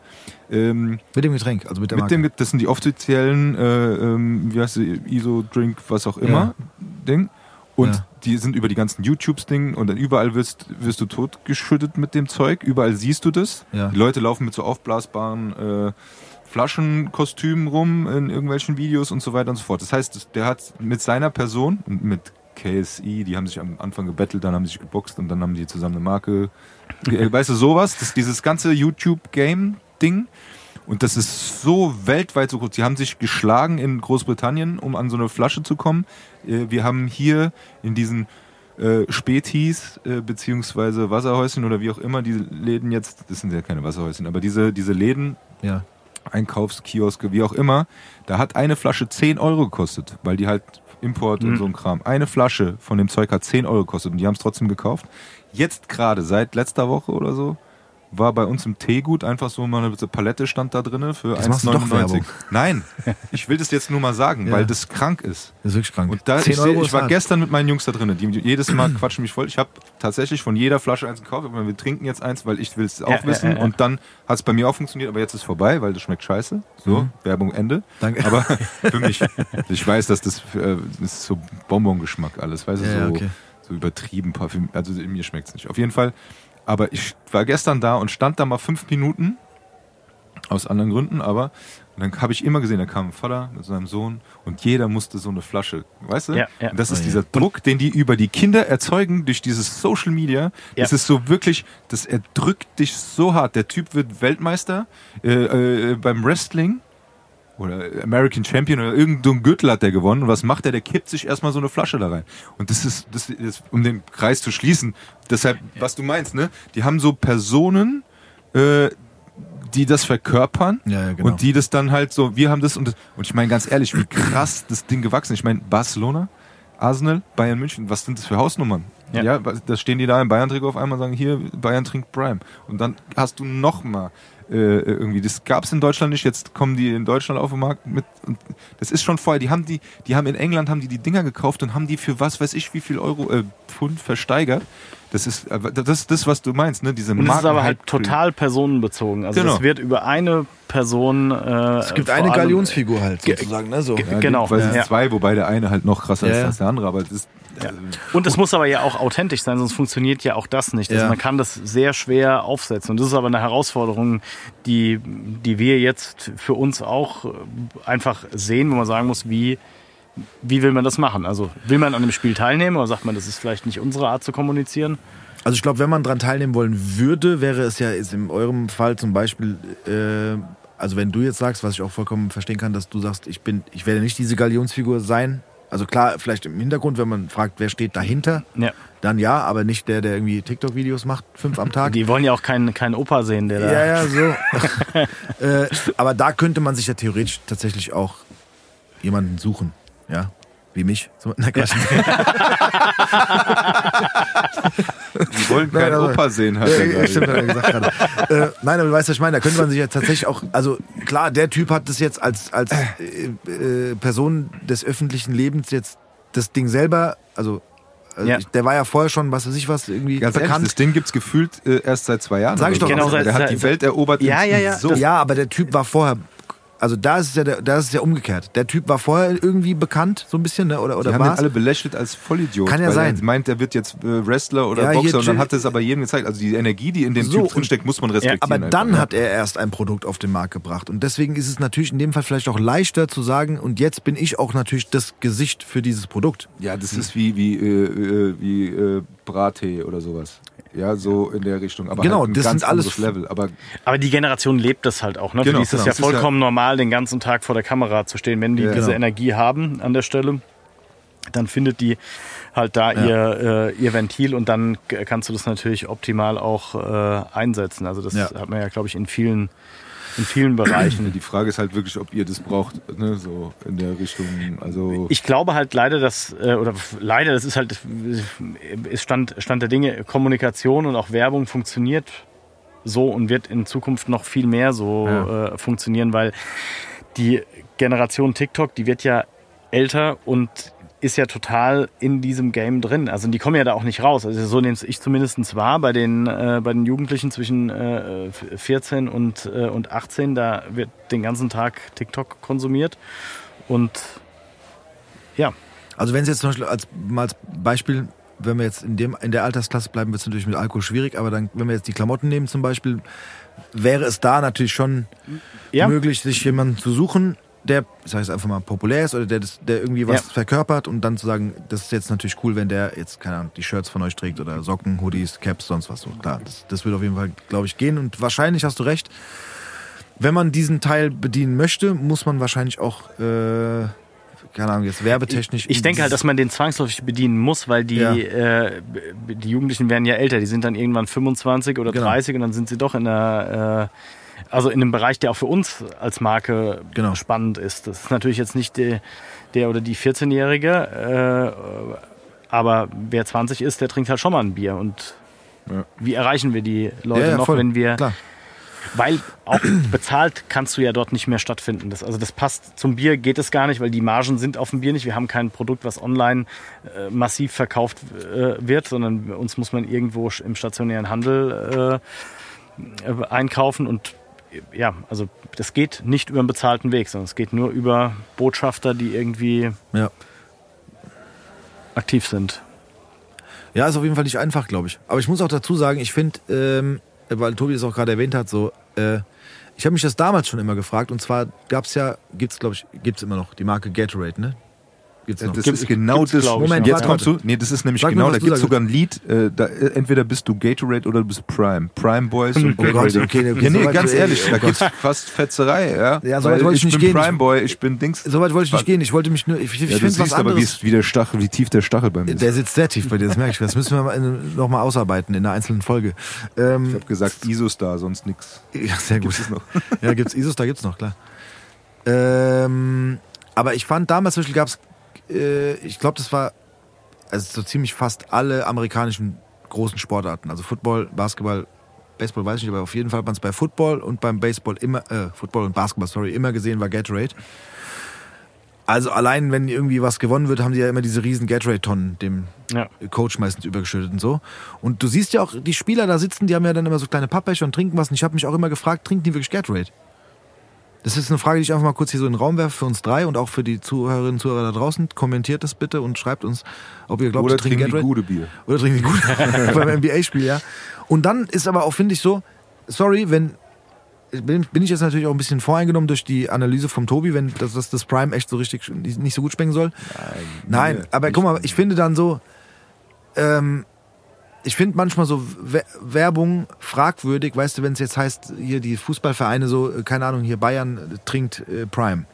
Ähm,
Mit dem Getränk, also mit der
mit
Marke.
dem, das sind die offiziellen, äh, ähm, wie heißt sie, ISO-Drink, was auch immer, Ding. Und
Ja.
die sind über die ganzen YouTubes-Ding und dann überall wirst, wirst du totgeschüttet mit dem Zeug. Überall siehst du das.
Ja.
Die Leute laufen mit so aufblasbaren äh, Flaschenkostümen rum in irgendwelchen Videos und so weiter und so fort. Das heißt, der hat mit seiner Person und mit KSI, die haben sich am Anfang gebettelt, dann haben sie sich geboxt und dann haben die zusammen eine Marke. Äh, weißt du, sowas, das, dieses ganze YouTube-Game-Ding. Und das ist so weltweit so gut. Sie haben sich geschlagen in Großbritannien, um an so eine Flasche zu kommen. Äh, Wir haben hier in diesen äh, Spätis beziehungsweise Wasserhäuschen oder wie auch immer die Läden jetzt, das sind ja keine Wasserhäuschen, aber diese, diese Läden,
Ja.
Einkaufskioske, wie auch immer, da hat eine Flasche 10 Euro gekostet, weil die halt Import
Mhm.
und so ein Kram. Eine Flasche von dem Zeug hat 10 Euro gekostet und die haben es trotzdem gekauft. Jetzt gerade, seit letzter Woche oder so, war bei uns im Teegut einfach so mal eine Palette stand da drinne für
Jetzt machst du doch
1,99.
Werbung.
Nein, ich will das jetzt nur mal sagen,
Ja.
weil das krank ist.
Das ist wirklich krank.
Und da,
10
ich, seh,
Euro
ich war
hart.
gestern mit meinen Jungs da drin, die jedes Mal quatschen mich voll. Ich habe tatsächlich von jeder Flasche eins gekauft, aber wir trinken jetzt eins, weil ich will es auch
Ja,
wissen.
ja, ja.
Und dann hat es bei mir auch funktioniert, aber jetzt ist vorbei, weil das schmeckt scheiße. So, Werbung Ende.
Danke.
Aber für mich, ich weiß, dass das, äh, das ist so Bonbon-Geschmack alles, weißt du, so,
okay.
so übertrieben, Parfüm, also mir schmeckt es nicht. Auf jeden Fall, aber ich war gestern da und stand da mal fünf Minuten, aus anderen Gründen, aber dann habe ich immer gesehen, da kam ein Vater mit seinem Sohn und jeder musste so eine Flasche, weißt du?
Ja, ja.
Und das ist
Oh,
dieser Druck, den die über die Kinder erzeugen durch dieses Social Media.
Ja.
Das ist so wirklich, das erdrückt dich so hart. Der Typ wird Weltmeister äh, äh, beim Wrestling oder American Champion oder irgendein so Gürtel hat der gewonnen. Und was macht er? Der kippt sich erstmal so eine Flasche da rein. Und das ist, das ist um den Kreis zu schließen. Deshalb, was du meinst, ne? Die haben so Personen, äh, die das verkörpern
Ja, ja, genau.
und die das dann halt so, wir haben das und das, und ich meine ganz ehrlich, wie krass das Ding gewachsen ist. Ich meine, Barcelona, Arsenal, Bayern München, was sind das für Hausnummern?
Ja.
Ja, da stehen die da im Bayern-Trikot auf einmal und sagen, hier, Bayern trinkt Prime. Und dann hast du noch mal äh, irgendwie, das gab es in Deutschland nicht, jetzt kommen die in Deutschland auf den Markt mit und das ist schon vorher, die haben die, die haben in England haben die die Dinger gekauft und haben die für was weiß ich wie viel Euro, äh, Pfund versteigert. Das ist, äh, das ist das, was du meinst, ne? Diese
Und es ist aber halt total personenbezogen. Also
Genau.
es wird über eine Person. Äh,
Es gibt eine
allem-
Galionsfigur halt, sozusagen. Ne? So.
Ja,
Genau,
es
ja.
sind zwei, wobei der eine halt noch krasser
Ja,
ist als der andere, aber das ist,
Ja. Und es muss aber ja auch authentisch sein, sonst funktioniert ja auch das nicht. Also
Ja.
man kann das sehr schwer aufsetzen. Und das ist aber eine Herausforderung, die, die wir jetzt für uns auch äh, einfach sehen, wo man sagen muss, wie, wie will man das machen? Also will man an dem Spiel teilnehmen oder sagt man, das ist vielleicht nicht unsere Art zu kommunizieren?
Also ich glaube, wenn man dran teilnehmen wollen würde, wäre es ja in eurem Fall zum Beispiel, äh, also wenn du jetzt sagst, was ich auch vollkommen verstehen kann, dass du sagst, ich bin, ich werde nicht diese Galionsfigur sein. Also klar, vielleicht im Hintergrund, wenn man fragt, wer steht dahinter,
Ja.
dann ja, aber nicht der, der irgendwie TikTok-Videos macht, fünf am Tag.
Die wollen ja auch keinen, keinen Opa sehen, der da.
Ja, ja, so. äh, aber da könnte man sich ja theoretisch tatsächlich auch jemanden suchen, ja, wie mich. So, na, Quatsch.
die wollen
Nein,
keinen
also-
Opa sehen, hat
Ja,
er
ja,
gerade.
stimmt, hat er gesagt gerade. äh, nein, aber du weißt, was ich meine. Da könnte man sich ja tatsächlich auch, also klar, der Typ hat das jetzt als, als äh, äh, Person des öffentlichen Lebens jetzt das Ding selber, also äh,
Ja.
ich- der war ja vorher schon, was weiß ich was, irgendwie
Ganz ehrlich,
bekannt.
das Ding gibt's gefühlt äh, erst seit zwei Jahren.
Sag ich doch.
so.
Genau,
der
seit-
hat
seit-
die Welt erobert.
Ja, ja, ja,
So.
ja, aber der Typ war vorher, also da ist es ja, der, da ist es ja umgekehrt. Der Typ war vorher irgendwie bekannt, so ein bisschen, ne? oder,
Die
oder
haben ihn alle belächelt als Vollidiot.
Kann ja
weil
sein.
Er meint, er wird jetzt äh, Wrestler oder
Ja,
Boxer und dann hat er es aber jedem gezeigt. Also die Energie, die in dem
So,
Typ drinsteckt, muss man respektieren.
Aber
einfach,
dann
ja.
hat er erst ein Produkt auf den Markt gebracht. Und deswegen ist es natürlich in dem Fall vielleicht auch leichter zu sagen, und jetzt bin ich auch natürlich das Gesicht für dieses Produkt.
Ja, das ist wie, wie, äh, äh, wie äh, Brattee oder sowas. Ja, so in der Richtung. Aber
Genau,
halt ein
das
ganz
sind alles-
Level. Aber
Aber die Generation lebt das halt auch. Ne?
Genau,
Für die ist es
genau.
ja
Das ist ja-
vollkommen normal, den ganzen Tag vor der Kamera zu stehen. Wenn die
Ja,
diese
genau.
Energie haben an der Stelle, dann findet die halt da
Ja.
ihr, äh, ihr Ventil und dann kannst du das natürlich optimal auch äh, einsetzen. Also das
Ja.
hat man ja, glaube ich, in vielen, in vielen Bereichen.
die Frage ist halt wirklich, ob ihr das braucht, ne, so in der Richtung. Also
Ich glaube halt leider, dass, äh, oder leider, das ist halt, ist Stand, Stand der Dinge, Kommunikation und auch Werbung funktioniert so und wird in Zukunft noch viel mehr so äh, funktionieren, weil die Generation TikTok, die wird ja älter und ist ja total in diesem Game drin. Also die kommen ja da auch nicht raus. Also so nehme ich zumindest wahr bei den, äh, bei den Jugendlichen zwischen äh, 14 und, äh, und 18. Da wird den ganzen Tag TikTok konsumiert. Und ja,
Also wenn es jetzt zum Beispiel als, mal als Beispiel, wenn wir jetzt in, dem, in der Altersklasse bleiben, wird es natürlich mit Alkohol schwierig, aber dann, wenn wir jetzt die Klamotten nehmen zum Beispiel, wäre es da natürlich schon
Ja.
möglich, sich jemanden zu suchen, der, ich sage jetzt einfach mal, populär ist oder der, der irgendwie was
Ja.
verkörpert und dann zu sagen, das ist jetzt natürlich cool, wenn der jetzt, keine Ahnung, die Shirts von euch trägt oder Socken, Hoodies, Caps, sonst was so. Klar, das, das wird auf jeden Fall, glaube ich, gehen und wahrscheinlich hast du recht. Wenn man diesen Teil bedienen möchte, muss man wahrscheinlich auch, äh, keine Ahnung, jetzt werbetechnisch.
Ich denke halt, dass man den zwangsläufig bedienen muss, weil die,
Ja.
äh, die Jugendlichen werden ja älter. Die sind dann irgendwann 25 oder
Genau.
30 und dann sind sie doch in der, äh, Also in einem Bereich, der auch für uns als Marke
Genau.
spannend ist. Das ist natürlich jetzt nicht der, der oder die 14-Jährige, äh, aber wer 20 ist, der trinkt halt schon mal ein Bier. Und
Ja.
wie erreichen wir die Leute
Ja,
noch,
voll.
wenn wir
Klar.
weil auch bezahlt kannst du ja dort nicht mehr stattfinden. Das, also das passt zum Bier geht es gar nicht, weil die Margen sind auf dem Bier nicht. Wir haben kein Produkt, was online äh, massiv verkauft äh, wird, sondern uns muss man irgendwo im stationären Handel äh, äh, einkaufen und ja, also das geht nicht über einen bezahlten Weg, sondern es geht nur über Botschafter, die irgendwie
Ja.
aktiv sind.
Ja, ist auf jeden Fall nicht einfach, glaube ich. Aber ich muss auch dazu sagen, ich finde, ähm, weil Tobi das auch gerade erwähnt hat, so, äh, ich habe mich das damals schon immer gefragt. Und zwar gab es ja, gibt es, glaube ich, gibt es immer noch die Marke Gatorade, ne? Gibt's noch.
Das
Gibt's-
ist genau
gibt's,
das.
ich,
Moment.
Jetzt kommst du. Nee, das ist nämlich
Sag mir,
genau.
was
Da gibt es sogar ein Lied. Äh, da, äh, entweder bist du Gatorade oder du bist Prime. Prime Boys und
Oh Gott,
Gatorade.
okay, okay,
ja, nee,
so
ganz
ey,
ehrlich,
oh
da
Gott.
gibt's fast Fetzerei. Ja,
Ja, so weit wollte ich nicht
bin
gehen.
Prime Boy, ich bin Dings.
So weit wollte ich nicht gehen. Ich wollte mich nur, ich, ich
Ja, du
finde was
siehst aber, wie,
anderes.
es- wie, der Stachel, wie tief der Stachel bei mir ist.
Der sitzt sehr tief bei dir, das merke ich. Das müssen wir mal in- noch mal ausarbeiten in einer einzelnen Folge.
Ich
Ähm,
habe gesagt, Isostar, sonst nix.
ja, sehr gut.
Gibt's es noch?
Ja, gibt's Isos, da gibt's noch, klar. Ähm, aber ich fand damals zum Beispiel gab's, äh, ich glaube, das war also so ziemlich fast alle amerikanischen großen Sportarten, also Football, Basketball, Baseball weiß ich nicht, aber auf jeden Fall hat man es bei Football und beim Baseball immer, äh, Football und Basketball, sorry, immer gesehen war Gatorade. Also allein, wenn irgendwie was gewonnen wird, haben die ja immer diese riesen Gatorade-Tonnen dem
Ja.
Coach meistens übergeschüttet und so. Und du siehst ja auch, die Spieler da sitzen, die haben ja dann immer so kleine Pappbecher und trinken was. Und ich habe mich auch immer gefragt, trinken die wirklich Gatorade? Das ist eine Frage, die ich einfach mal kurz hier so in den Raum werfe für uns drei und auch für die Zuhörerinnen und Zuhörer da draußen. Kommentiert das bitte und schreibt uns, ob ihr glaubt,
Oder
trinken
trinken gute Bier.
Oder trinken die gut beim NBA-Spiel, ja. Und dann ist aber auch, finde ich so, sorry, wenn bin, bin ich jetzt natürlich auch ein bisschen voreingenommen durch die Analyse vom Tobi, wenn das, das, das Prime echt so richtig nicht so gut schmecken soll. Nein,
nee,
aber guck mal, ich finde dann so, ähm, ich finde manchmal so We- Werbung fragwürdig, weißt du, wenn es jetzt heißt, hier die Fußballvereine so, äh, keine Ahnung, hier Bayern äh, trinkt äh, Prime.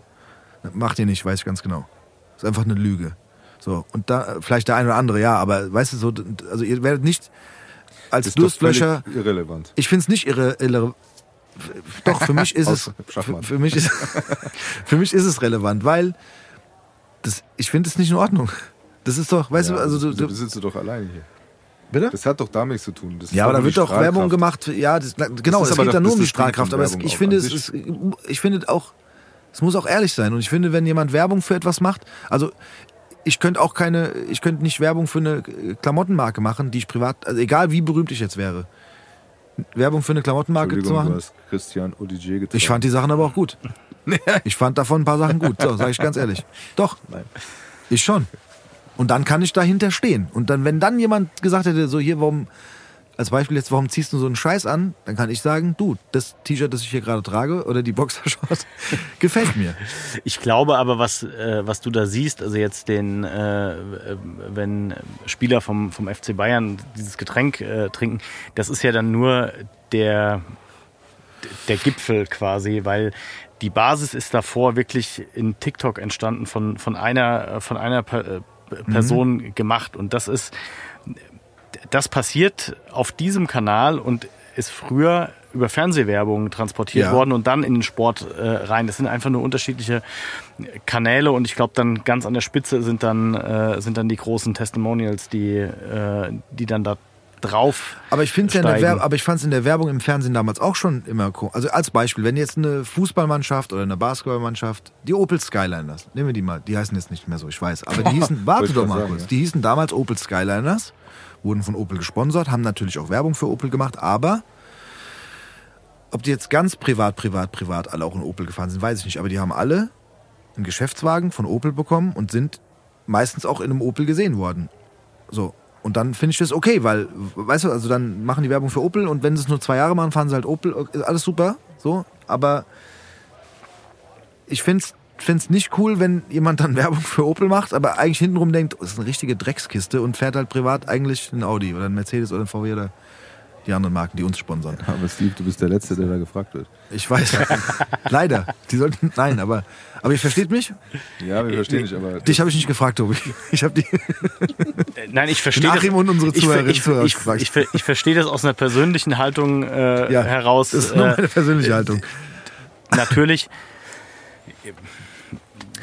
Macht ihr nicht, weiß ich ganz genau. Ist einfach eine Lüge. So, und da, vielleicht der eine oder andere, ja, aber weißt du, so, also ihr werdet nicht als
ist völlig irrelevant.
Ich finde es nicht irre, irre. Doch, für mich ist es. Für, für, mich ist, für mich ist es relevant, weil das, ich finde es nicht in Ordnung. Das ist doch, weißt
Ja,
du, also du,
sitzt du doch alleine hier.
Bitte?
Das hat doch damit nichts zu tun. Das
Ja, aber da wird doch Werbung gemacht. Ja, das, genau,
ist
es geht dann nur
das
um die Strahlkraft. Aber es, ich finde, es,
sich.
ist, ich finde auch, es muss auch ehrlich sein. Und ich finde, wenn jemand Werbung für etwas macht, also ich könnte auch keine, ich könnte nicht Werbung für eine Klamottenmarke machen, die ich privat, also egal wie berühmt ich jetzt wäre. Werbung für eine Klamottenmarke zu machen.
du hast Christian Odigier.
Ich fand die Sachen aber auch gut. Ich fand davon ein paar Sachen gut, so, sage ich ganz ehrlich. Doch. Ich schon. Und dann kann ich dahinter stehen. Und dann, wenn dann jemand gesagt hätte, so hier, warum, als Beispiel jetzt, warum ziehst du so einen Scheiß an, dann kann ich sagen, du, das T-Shirt, das ich hier gerade trage, oder die Boxershorts, gefällt mir.
Ich glaube aber, was, äh, was du da siehst, also jetzt den, äh, wenn Spieler vom, vom FC Bayern dieses Getränk äh, trinken, das ist ja dann nur der, der Gipfel quasi, weil die Basis ist davor wirklich in TikTok entstanden von, von einer, von einer Per- Person gemacht und das ist, das passiert auf diesem Kanal und ist früher über Fernsehwerbung transportiert
Ja.
worden und dann in den Sport äh, rein. Das sind einfach nur unterschiedliche Kanäle und ich glaube dann ganz an der Spitze sind dann äh, sind dann die großen Testimonials, die äh, die dann da drauf.
Aber ich finde ja in der
steigen.
Werbung, aber ich fand es in der Werbung im Fernsehen damals auch schon immer cool. Also als Beispiel, wenn jetzt eine Fußballmannschaft oder eine Basketballmannschaft, die Opel Skyliners, nehmen wir die mal, die heißen jetzt nicht mehr so, ich weiß, aber die hießen, warte doch mal
sagen,
kurz,
ja.
die hießen damals Opel Skyliners, wurden von Opel gesponsert, haben natürlich auch Werbung für Opel gemacht, aber ob die jetzt ganz privat, privat, privat alle auch in Opel gefahren sind, weiß ich nicht, aber die haben alle einen Geschäftswagen von Opel bekommen und sind meistens auch in einem Opel gesehen worden. So. Und dann finde ich das okay, weil, weißt du, also dann machen die Werbung für Opel und wenn sie es nur zwei Jahre machen, fahren sie halt Opel, alles super, so. Aber ich finde es nicht cool, wenn jemand dann Werbung für Opel macht, aber eigentlich hintenrum denkt, oh, das ist eine richtige Dreckskiste und fährt halt privat eigentlich ein Audi oder ein Mercedes oder ein VW oder die anderen Marken, die uns sponsern.
Aber Steve, du bist der Letzte, der da gefragt wird.
Ich weiß. Leider. Die sollten. Nein, aber. Aber ihr versteht mich?
Ja, wir verstehen dich, aber.
Dich habe ich nicht gefragt, Tobi. Ich habe die.
Äh, Nein, ich verstehe das.
Achim und unsere
ich,
Zuhörerinnen
ich,
Zuhörer
ich, ich, ich, ich verstehe das aus einer persönlichen Haltung äh,
Ja,
heraus.
Das ist nur
äh,
meine persönliche Haltung.
natürlich.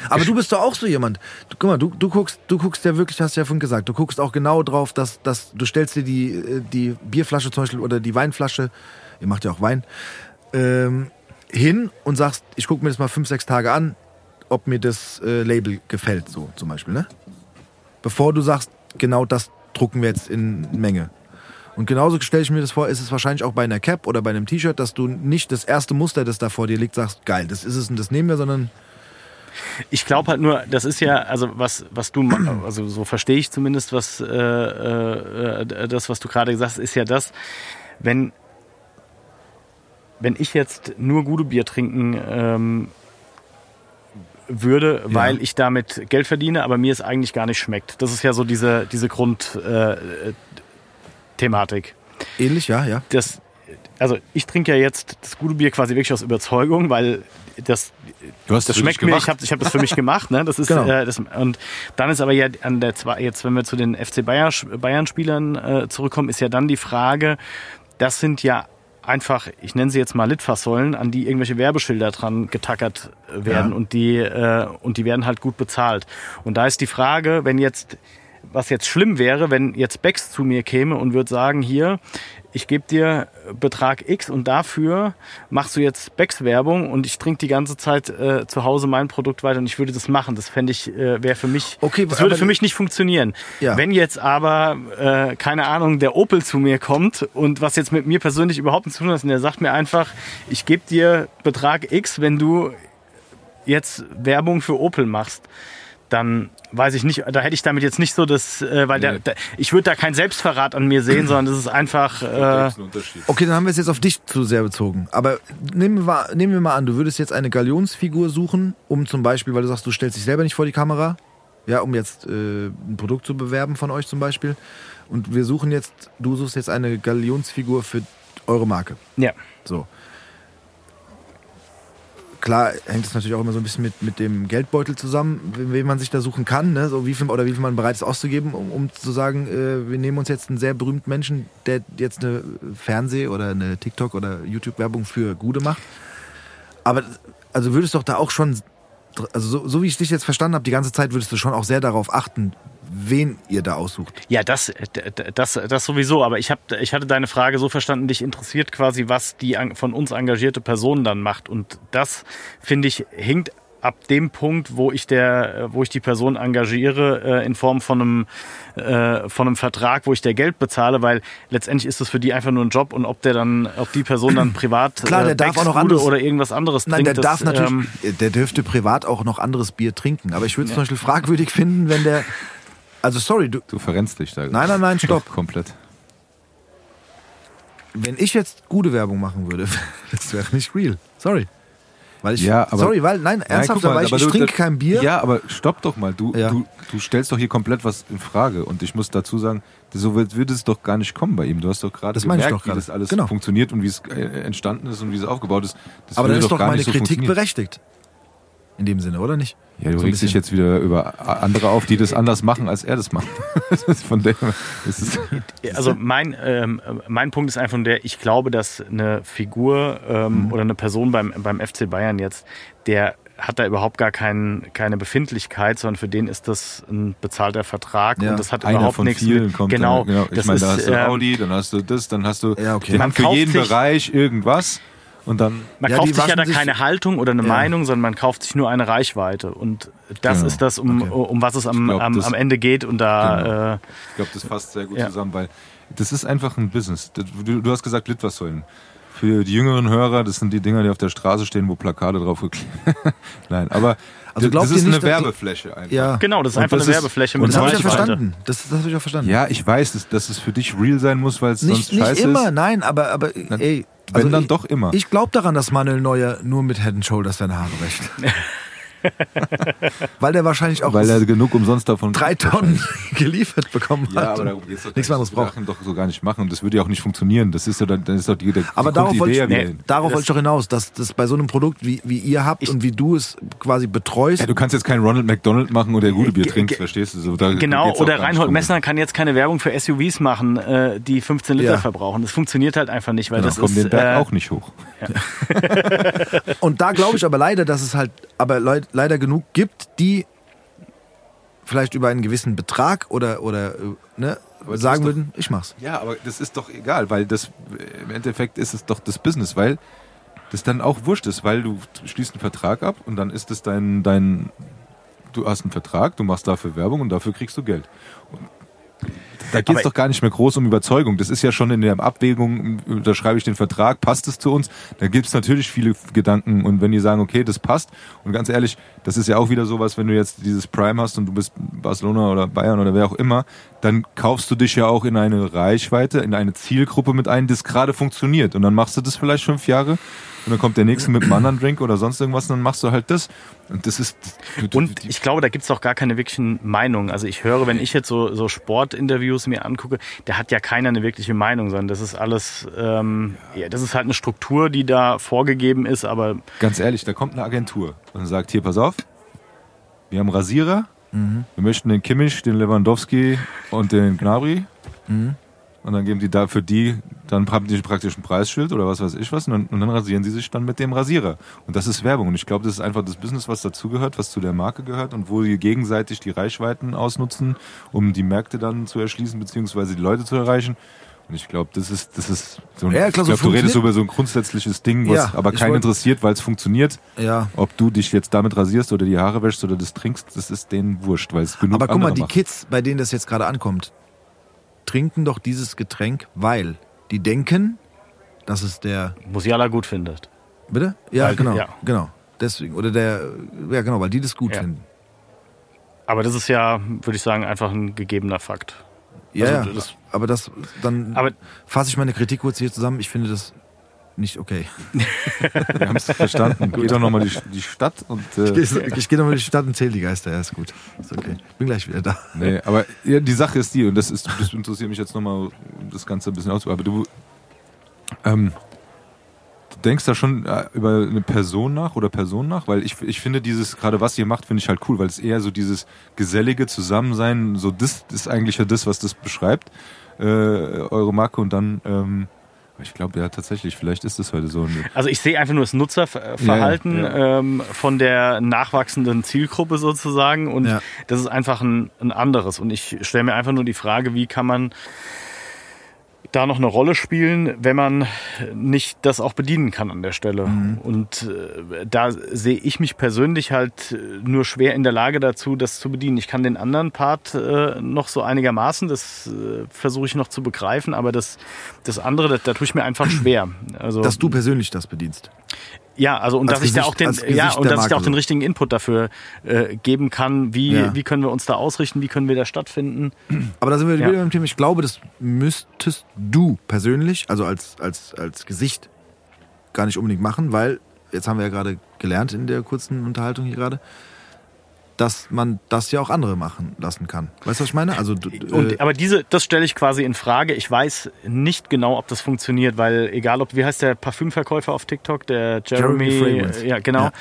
Aber du bist doch auch so jemand. Du, guck mal, du, du guckst, du guckst ja wirklich, hast du ja vorhin gesagt, du guckst auch genau drauf, dass, dass du stellst dir die, äh, die Bierflasche zum Beispiel oder die Weinflasche, ihr macht ja auch Wein, ähm, hin und sagst, ich gucke mir das mal fünf, sechs Tage an, ob mir das äh, Label gefällt, so zum Beispiel, ne? Bevor du sagst, genau das drucken wir jetzt in Menge. Und genauso stelle ich mir das vor, ist es wahrscheinlich auch bei einer Cap oder bei einem T-Shirt, dass du nicht das erste Muster, das da vor dir liegt, sagst, geil, das ist es und das nehmen wir, sondern
Ich glaube halt nur, das ist ja, also was, was du, also so verstehe ich zumindest, was äh, äh, äh, das, was du gerade gesagt hast, ist ja das, wenn, wenn ich jetzt nur gute Bier trinken ähm, würde, weil ich damit Geld verdiene, aber mir es eigentlich gar nicht schmeckt. Das ist ja so diese, diese Grundthematik. Äh, Thematik.
ähnlich, ja, ja.
das, also ich trinke ja jetzt das gute Bier quasi wirklich aus Überzeugung, weil das,
Du hast
das schmeckt mir. Ich habe ich hab das für mich gemacht. Ne? Das ist
Genau.
äh, das, und dann ist aber ja an der zwei, jetzt, wenn wir zu den FC Bayern, Bayern Spielern äh, zurückkommen, ist ja dann die Frage. Das sind ja einfach, ich nenne sie jetzt mal Litfaßsäulen, an die irgendwelche Werbeschilder dran getackert äh, werden
Ja.
und die äh, und die werden halt gut bezahlt. Und da ist die Frage, wenn jetzt was jetzt schlimm wäre, wenn jetzt Becks zu mir käme und würde sagen, hier, ich gebe dir Betrag X und dafür machst du jetzt Becks Werbung und ich trinke die ganze Zeit äh, zu Hause mein Produkt weiter und ich würde das machen. Das fände ich, äh, wäre für mich,
Okay,
das würde für mich nicht funktionieren.
Ja.
Wenn jetzt aber, äh, keine Ahnung, der Opel zu mir kommt und was jetzt mit mir persönlich überhaupt nichts zu tun hat, und der sagt mir einfach, ich gebe dir Betrag X, wenn du jetzt Werbung für Opel machst, dann weiß ich nicht, da hätte ich damit jetzt nicht so das, äh, weil der,
Nee.
der, ich würde da keinen Selbstverrat an mir sehen, sondern das ist einfach, äh.
Okay, dann haben wir es jetzt auf dich zu sehr bezogen. Aber nehmen wir, mal, nehmen wir mal an, du würdest jetzt eine Galionsfigur suchen, um zum Beispiel, weil du sagst, du stellst dich selber nicht vor die Kamera, ja, um jetzt äh, ein Produkt zu bewerben von euch zum Beispiel. Und wir suchen jetzt, du suchst jetzt eine Galionsfigur für eure Marke.
ja.
So. Klar hängt es natürlich auch immer so ein bisschen mit, mit dem Geldbeutel zusammen, wen man sich da suchen kann, ne? so wie viel, oder wie viel man bereit ist auszugeben, um, um zu sagen, äh, wir nehmen uns jetzt einen sehr berühmten Menschen, der jetzt eine Fernseh- oder eine TikTok- oder YouTube-Werbung für Gude macht. Aber also würdest doch da auch schon, also so, so wie ich dich jetzt verstanden habe, die ganze Zeit würdest du schon auch sehr darauf achten, wen ihr da aussucht.
Ja, das, das, das sowieso. Aber ich, hab, ich hatte deine Frage so verstanden, dich interessiert quasi, was die von uns engagierte Person dann macht. Und das, finde ich, hinkt ab dem Punkt, wo ich der, wo ich die Person engagiere, äh, in Form von einem, äh, von einem Vertrag, wo ich der Geld bezahle, weil letztendlich ist es für die einfach nur ein Job und ob der dann, ob die Person dann privat
Klar, der
äh,
darf auch noch anderes-
oder irgendwas anderes
Nein,
trinkt,
der darf
das,
natürlich,
ähm,
der dürfte privat auch noch anderes Bier trinken. Aber ich würde es zum Beispiel fragwürdig finden, wenn der, also sorry, du,
Du verrennst dich da.
Nein, nein, nein, stopp.
Komplett.
wenn ich jetzt gute Werbung machen würde, das wäre nicht real. Sorry. Weil ich,
Ja, aber-
sorry, weil, nein,
Nein,
ernsthaft,
guck mal,
weil ich, ich
du-
trinke
das-
kein Bier.
Ja, aber stopp doch mal. Du,
Ja.
du, du stellst doch hier komplett was in Frage. Und ich muss dazu sagen, so wird, wird es doch gar nicht kommen bei ihm. Du hast doch gerade gemerkt,
doch
wie das alles
Genau.
funktioniert und wie es äh, entstanden ist und wie es aufgebaut ist. Das
aber dann ist doch
gar
meine
so
Kritik
funktionieren.
berechtigt. In dem Sinne, oder nicht?
Ja, du
So
regst dich jetzt wieder über andere auf, die das anders machen, als er das macht. Von es.
Also mein, ähm, mein Punkt ist einfach nur der, ich glaube, dass eine Figur ähm, oder eine Person beim, beim FC Bayern jetzt, der hat da überhaupt gar kein, keine Befindlichkeit, sondern für den ist das ein bezahlter Vertrag
Ja.
und das hat
Einer
überhaupt
von
nichts
vielen
mit,
kommt
genau,
dann, genau. Ich
das
meine, da
ist,
hast du
ähm,
Audi, dann hast du das, dann hast du
Ja, okay.
haben für jeden
sich-
Bereich irgendwas und dann
Man
Ja,
kauft sich ja da
sich-
keine Haltung oder eine
Ja.
Meinung, sondern man kauft sich nur eine Reichweite. Und das
Genau.
ist das, um,
Okay.
um was es am,
glaub,
am,
das-
am Ende geht. Und da,
Genau.
äh,
Ich glaube, das fasst sehr gut
Ja.
zusammen, weil das ist einfach ein Business. Du, du hast gesagt Litfaßsäulen. Für die jüngeren Hörer, das sind die Dinger, die auf der Straße stehen, wo Plakate drauf geklebt Nein, aber
Also
das ist
nicht,
eine Werbefläche einfach.
Ja.
genau, das ist
Und
einfach
das
eine
ist-
Werbefläche
und
mit
Das habe ich ja verstanden. Das, das habe ich auch verstanden.
Ja, ich weiß, dass, dass es für dich real sein muss, weil es
nicht
sonst
nicht
scheiße
immer,
ist.
nein, aber, aber ey.
Wenn dann
ich,
doch immer.
Ich glaube daran, dass Manuel Neuer nur mit Head and Shoulders seine Haare wäscht. Weil der wahrscheinlich auch
Weil er genug umsonst davon
drei Tonnen geliefert bekommen
Ja,
hat.
aber darum geht's doch
Nichts anderes braucht.
doch so gar nicht machen und das würde ja auch nicht funktionieren. Das ist ja dann, dann ist doch die, der,
Aber
die
darauf wollte
ja
ich,
nee,
darauf wollte ich doch hinaus, dass das bei so einem Produkt, wie, wie ihr habt und wie du es quasi betreust,
Ja, du kannst jetzt keinen Ronald McDonald machen und der gute Bier trinkt, verstehst du? So, da
Genau, oder Reinhold. Messner kann jetzt keine Werbung für SUVs machen, äh, die 15 Liter
Ja.
verbrauchen. Das funktioniert halt einfach nicht, weil
Dann
das
kommt
ist
den Berg
äh,
auch nicht hoch.
Und da glaube ich aber leider, dass es halt aber leid, leider genug gibt, die vielleicht über einen gewissen Betrag oder, oder äh, ne, sagen
doch-
würden, ich mach's.
Ja, aber das ist doch egal, weil das im Endeffekt ist es doch das Business, weil das dann auch wurscht ist, weil du schließt einen Vertrag ab und dann ist es dein, dein du hast einen Vertrag, du machst dafür Werbung und dafür kriegst du Geld. Und da geht es doch gar nicht mehr groß um Überzeugung. Das ist ja schon in der Abwägung, unterschreibe ich den Vertrag, passt es zu uns? Da gibt es natürlich viele Gedanken und wenn die sagen, okay, das passt und ganz ehrlich, das ist ja auch wieder sowas, wenn du jetzt dieses Prime hast und du bist Barcelona oder Bayern oder wer auch immer, dann kaufst du dich ja auch in eine Reichweite, in eine Zielgruppe mit ein, das gerade funktioniert und dann machst du das vielleicht fünf Jahre und dann kommt der nächste mit einem anderen Drink oder sonst irgendwas und dann machst du halt das und das ist du- du-
Und ich glaube, da gibt's auch gar keine wirklichen Meinungen. Also ich höre, wenn ich jetzt so, so Sportinterviews mir angucke, da hat ja keiner eine wirkliche Meinung, sondern das ist alles, ähm, ja, das ist halt eine Struktur, die da vorgegeben ist, aber
Ganz ehrlich, da kommt eine Agentur und sagt, hier, pass auf, wir haben Rasierer, wir möchten den Kimmich, den Lewandowski und den Gnabry. Und dann geben die da für die, dann haben die praktisch ein Preisschild oder was weiß ich was und dann, und dann rasieren sie sich dann mit dem Rasierer. Und das ist Werbung. Und ich glaube, das ist einfach das Business, was dazugehört, was zu der Marke gehört und wo die gegenseitig die Reichweiten ausnutzen, um die Märkte dann zu erschließen, beziehungsweise die Leute zu erreichen. Und ich glaube, das ist, das ist so ein,
Ja, klar,
ich
so
glaube, du redest über so ein grundsätzliches Ding, was
Ja,
aber keinen interessiert, weil es funktioniert.
Ja.
Ob du dich jetzt damit rasierst oder die Haare wäschst oder das trinkst, das ist denen wurscht, weil es genug
Aber guck mal, die
machen.
Kids, bei denen das jetzt gerade ankommt, trinken doch dieses Getränk, weil die denken, dass es der.
Musiala gut findet.
Bitte? Ja,
Weil-
genau.
ja.
Genau. Deswegen. Oder der. Ja, genau, weil die das gut
Ja.
finden.
Aber das ist ja, würde ich sagen, einfach ein gegebener Fakt.
Ja,
Also das-
aber das. Dann
Aber
fasse ich meine Kritik kurz hier zusammen. Ich finde das nicht okay.
Wir haben es verstanden. Geh doch nochmal die, die Stadt und. Äh,
Ich, gehe nochmal durch die Stadt und zähle die Geister. Ja, ist gut. Ist okay. Bin gleich wieder da.
nee, aber ja, die Sache ist die, und das, ist, das interessiert mich jetzt nochmal, um das Ganze ein bisschen aus. Aber du, ähm, du denkst da schon äh, über eine Person nach oder Person nach? Weil ich, ich finde dieses, gerade was ihr macht, finde ich halt cool, weil es eher so dieses gesellige Zusammensein, so das, das ist eigentlich ja das, was das beschreibt, äh, eure Marke. Und dann, ähm, ich glaube ja tatsächlich, vielleicht ist das heute so.
Also ich sehe einfach nur das Nutzerverhalten
Ja, ja,
Ähm, von der nachwachsenden Zielgruppe sozusagen und
Ja.
das ist einfach ein, ein anderes. Und ich stelle mir einfach nur die Frage, wie kann man da noch eine Rolle spielen, wenn man nicht das auch bedienen kann an der Stelle. Und äh, da sehe ich mich persönlich halt äh, nur schwer in der Lage dazu, das zu bedienen. Ich kann den anderen Part äh, noch so einigermaßen, das äh, versuche ich noch zu begreifen, aber das, das andere, da, da tue ich mir einfach schwer. Also,
Dass du persönlich das bedienst.
Ja, also und dass ich da auch den ja und dass ich da auch den richtigen Input dafür äh, geben kann, wie
Ja.
wie können wir uns da ausrichten, wie können wir da stattfinden.
Aber da sind wir
Ja.
wieder beim Thema. Ich glaube, das müsstest du persönlich, also als, als, als Gesicht, gar nicht unbedingt machen, weil, jetzt haben wir ja gerade gelernt in der kurzen Unterhaltung hier gerade, dass man das ja auch andere machen lassen kann. Weißt du, was ich meine? Also, du-
Und,
äh,
aber diese, das stelle ich quasi in Frage. Ich weiß nicht genau, ob das funktioniert, weil egal ob, wie heißt der Parfümverkäufer auf TikTok, der Jeremy,
Jeremy
ja genau.
Ja.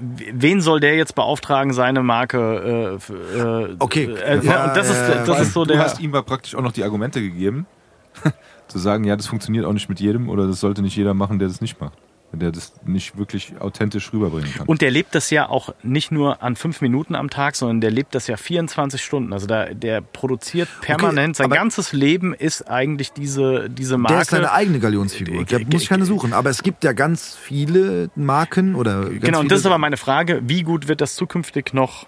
Wen soll der jetzt beauftragen, seine Marke? Äh, äh,
Okay.
Äh,
Ja,
und das ist,
äh,
das ist so
du
der.
hast ihm aber praktisch auch noch die Argumente gegeben, zu sagen, ja, das funktioniert auch nicht mit jedem oder das sollte nicht jeder machen, der das nicht macht. Der das nicht wirklich authentisch rüberbringen kann.
Und der lebt das ja auch nicht nur an fünf Minuten am Tag, sondern der lebt das ja 24 Stunden. Also da, der produziert permanent. Sein
aber-
ganzes Leben ist eigentlich diese, diese Marke.
der ist seine eigene Galionsfigur. Da
Äh,
muss ich keine suchen. Aber es gibt ja ganz viele Marken oder ganz
genau, und das ist aber meine Frage, wie gut wird das zukünftig noch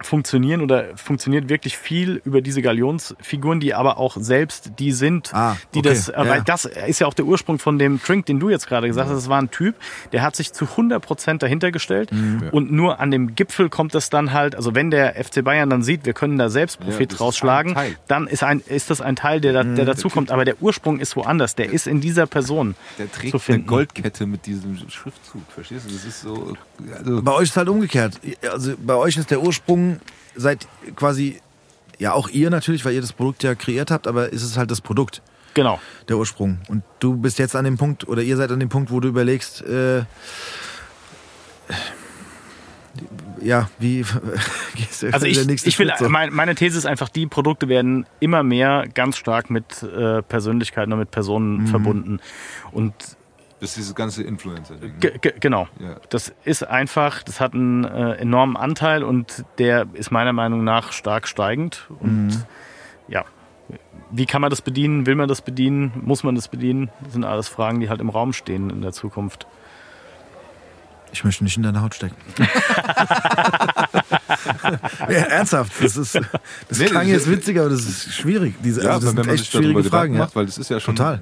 funktionieren oder funktioniert wirklich viel über diese Galionsfiguren, die aber auch selbst die sind,
Ah,
die
okay,
das, äh,
ja.
weil das ist ja auch der Ursprung von dem Drink, den du jetzt gerade gesagt hast. Das war ein Typ, der hat sich zu 100 Prozent dahinter gestellt
Mhm.
und nur an dem Gipfel kommt es dann halt, also wenn der FC Bayern dann sieht, wir können da selbst
Ja,
Profit
das
rausschlagen, dann ist ein, ist das ein Teil, der, da, der dazu kommt, aber der Ursprung ist woanders, der ist in dieser Person
Der trägt
zu
eine
finden.
Goldkette mit diesem Schriftzug, verstehst du? Das ist so. Also,
Bei euch ist halt umgekehrt. Also bei euch ist der Ursprung seit quasi, ja auch ihr natürlich, weil ihr das Produkt ja kreiert habt, aber ist es halt das Produkt,
Genau.
der Ursprung. Und du bist jetzt an dem Punkt, oder ihr seid an dem Punkt, wo du überlegst, äh, ja, wie gehst du
Also
der
ich,
nächste
ich will,
so?
mein, meine These ist einfach, die Produkte werden immer mehr ganz stark mit äh, Persönlichkeiten und mit Personen
Mhm.
verbunden. Und
das ist dieses ganze Influencer-Ding. ne?
ge ge genau,
Ja.
das ist einfach, das hat einen äh, enormen Anteil und der ist meiner Meinung nach stark steigend. Und
Mhm.
ja, wie kann man das bedienen? Will man das bedienen? Muss man das bedienen? Das sind alles Fragen, die halt im Raum stehen in der Zukunft.
Ich möchte nicht in deine Haut stecken. ja, ernsthaft, das ist, das
Nee,
klang jetzt witziger, aber das ist schwierig. Diese,
Ja,
also das sind echt schwierige Fragen. Ja.
macht, weil das ist ja schon
Total.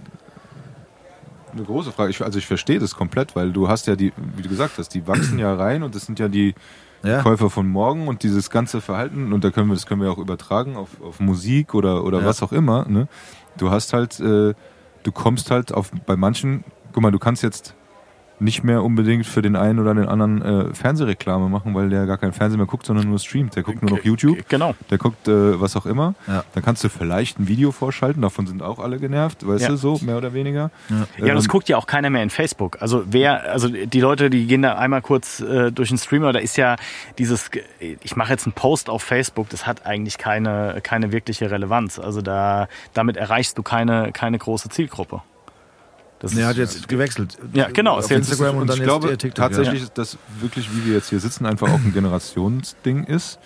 Eine große Frage. Ich, also ich verstehe das komplett, weil du hast ja die, wie du gesagt hast, die wachsen ja rein und das sind ja die
Ja.
Käufer von morgen und dieses ganze Verhalten und da können wir das können wir auch übertragen auf, auf Musik oder oder
Ja.
was auch immer. Ne? Du hast halt, äh, du kommst halt auf bei manchen. Guck mal, du kannst jetzt nicht mehr unbedingt für den einen oder den anderen äh, Fernsehreklame machen, weil der gar kein Fernsehen mehr guckt, sondern nur streamt. Der guckt nur noch YouTube.
Genau.
Der guckt äh, was auch immer.
Ja.
Dann kannst du vielleicht ein Video vorschalten, davon sind auch alle genervt, weißt
Ja.
du, so, mehr oder weniger.
Ja, das
Ähm,
guckt ja auch keiner mehr in Facebook. Also wer, also die Leute, die gehen da einmal kurz äh, durch den Streamer, da ist ja dieses, ich mache jetzt einen Post auf Facebook, das hat eigentlich keine, keine wirkliche Relevanz. Also da, damit erreichst du keine, keine große Zielgruppe. Das
Nee, er hat jetzt gewechselt.
Ja, genau,
Auf Instagram und,
und
dann
ich
jetzt
glaube
TikTok.
tatsächlich, ist das wirklich, wie wir jetzt hier sitzen, einfach auch ein Generationsding ist,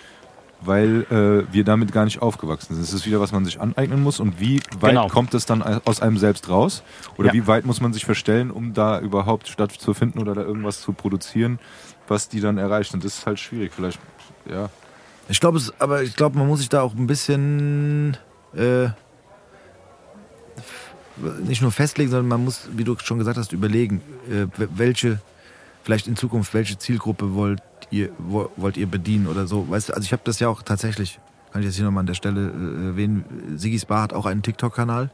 weil äh, wir damit gar nicht aufgewachsen sind. Es ist wieder, was man sich aneignen muss und wie weit
Genau.
kommt es dann aus einem selbst raus? Oder
Ja.
wie weit muss man sich verstellen, um da überhaupt stattzufinden oder da irgendwas zu produzieren, was die dann erreicht? Und das ist halt schwierig. Vielleicht, ja.
Ja. Ich glaube, aber ich glaube, man muss sich da auch ein bisschen äh, nicht nur festlegen, sondern man muss, wie du schon gesagt hast, überlegen, äh, welche, vielleicht in Zukunft, welche Zielgruppe wollt ihr, wo, wollt ihr bedienen oder so. Weißt du, also ich habe das ja auch tatsächlich, kann ich jetzt hier nochmal an der Stelle äh, erwähnen, Sigis Bar hat auch einen TikTok-Kanal,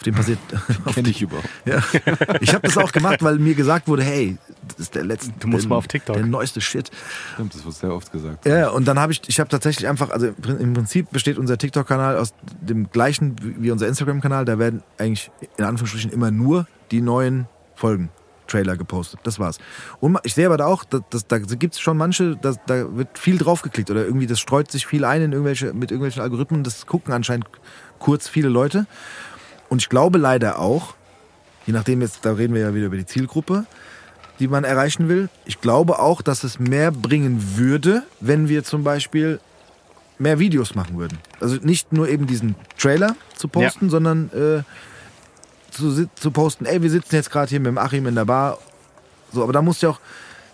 auf dem passiert.
Kenne ich überhaupt.
Ja. Ich habe das auch gemacht, weil mir gesagt wurde, hey, das ist der letzte,
Du musst
der,
mal auf TikTok.
der neueste Shit.
Stimmt, das wird sehr oft gesagt.
Ja, und dann habe ich, ich habe tatsächlich einfach, also im Prin- im Prinzip besteht unser TikTok-Kanal aus dem gleichen wie unser Instagram-Kanal. Da werden eigentlich in Anführungsstrichen immer nur die neuen Folgen. Trailer gepostet. Das war's. Und ich sehe aber da auch, dass, dass, da gibt es schon manche, dass, da wird viel draufgeklickt oder irgendwie das streut sich viel ein in irgendwelche, mit irgendwelchen Algorithmen. Das gucken anscheinend kurz viele Leute. Und ich glaube leider auch, je nachdem jetzt, da reden wir ja wieder über die Zielgruppe, die man erreichen will. Ich glaube auch, dass es mehr bringen würde, wenn wir zum Beispiel mehr Videos machen würden. Also nicht nur eben diesen Trailer zu posten, sondern äh, zu, zu posten, ey, wir sitzen jetzt gerade hier mit dem Achim in der Bar. So, aber da musst du ja auch,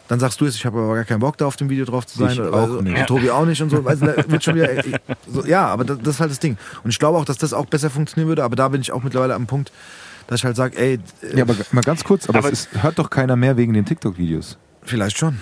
dann sagst du jetzt, ich habe aber gar keinen Bock da auf dem Video drauf zu sein.
Ich
oder,
auch nicht.
und Tobi auch nicht und so. Da wird schon wieder, so, ja, aber das, das ist halt das Ding. Und ich glaube auch, dass das auch besser funktionieren würde, aber da bin ich auch mittlerweile am Punkt, dass ich halt sage, ey, äh,
Ja, aber mal ganz kurz, aber,
Aber-
es ist, hört doch keiner mehr wegen den TikTok-Videos.
vielleicht schon.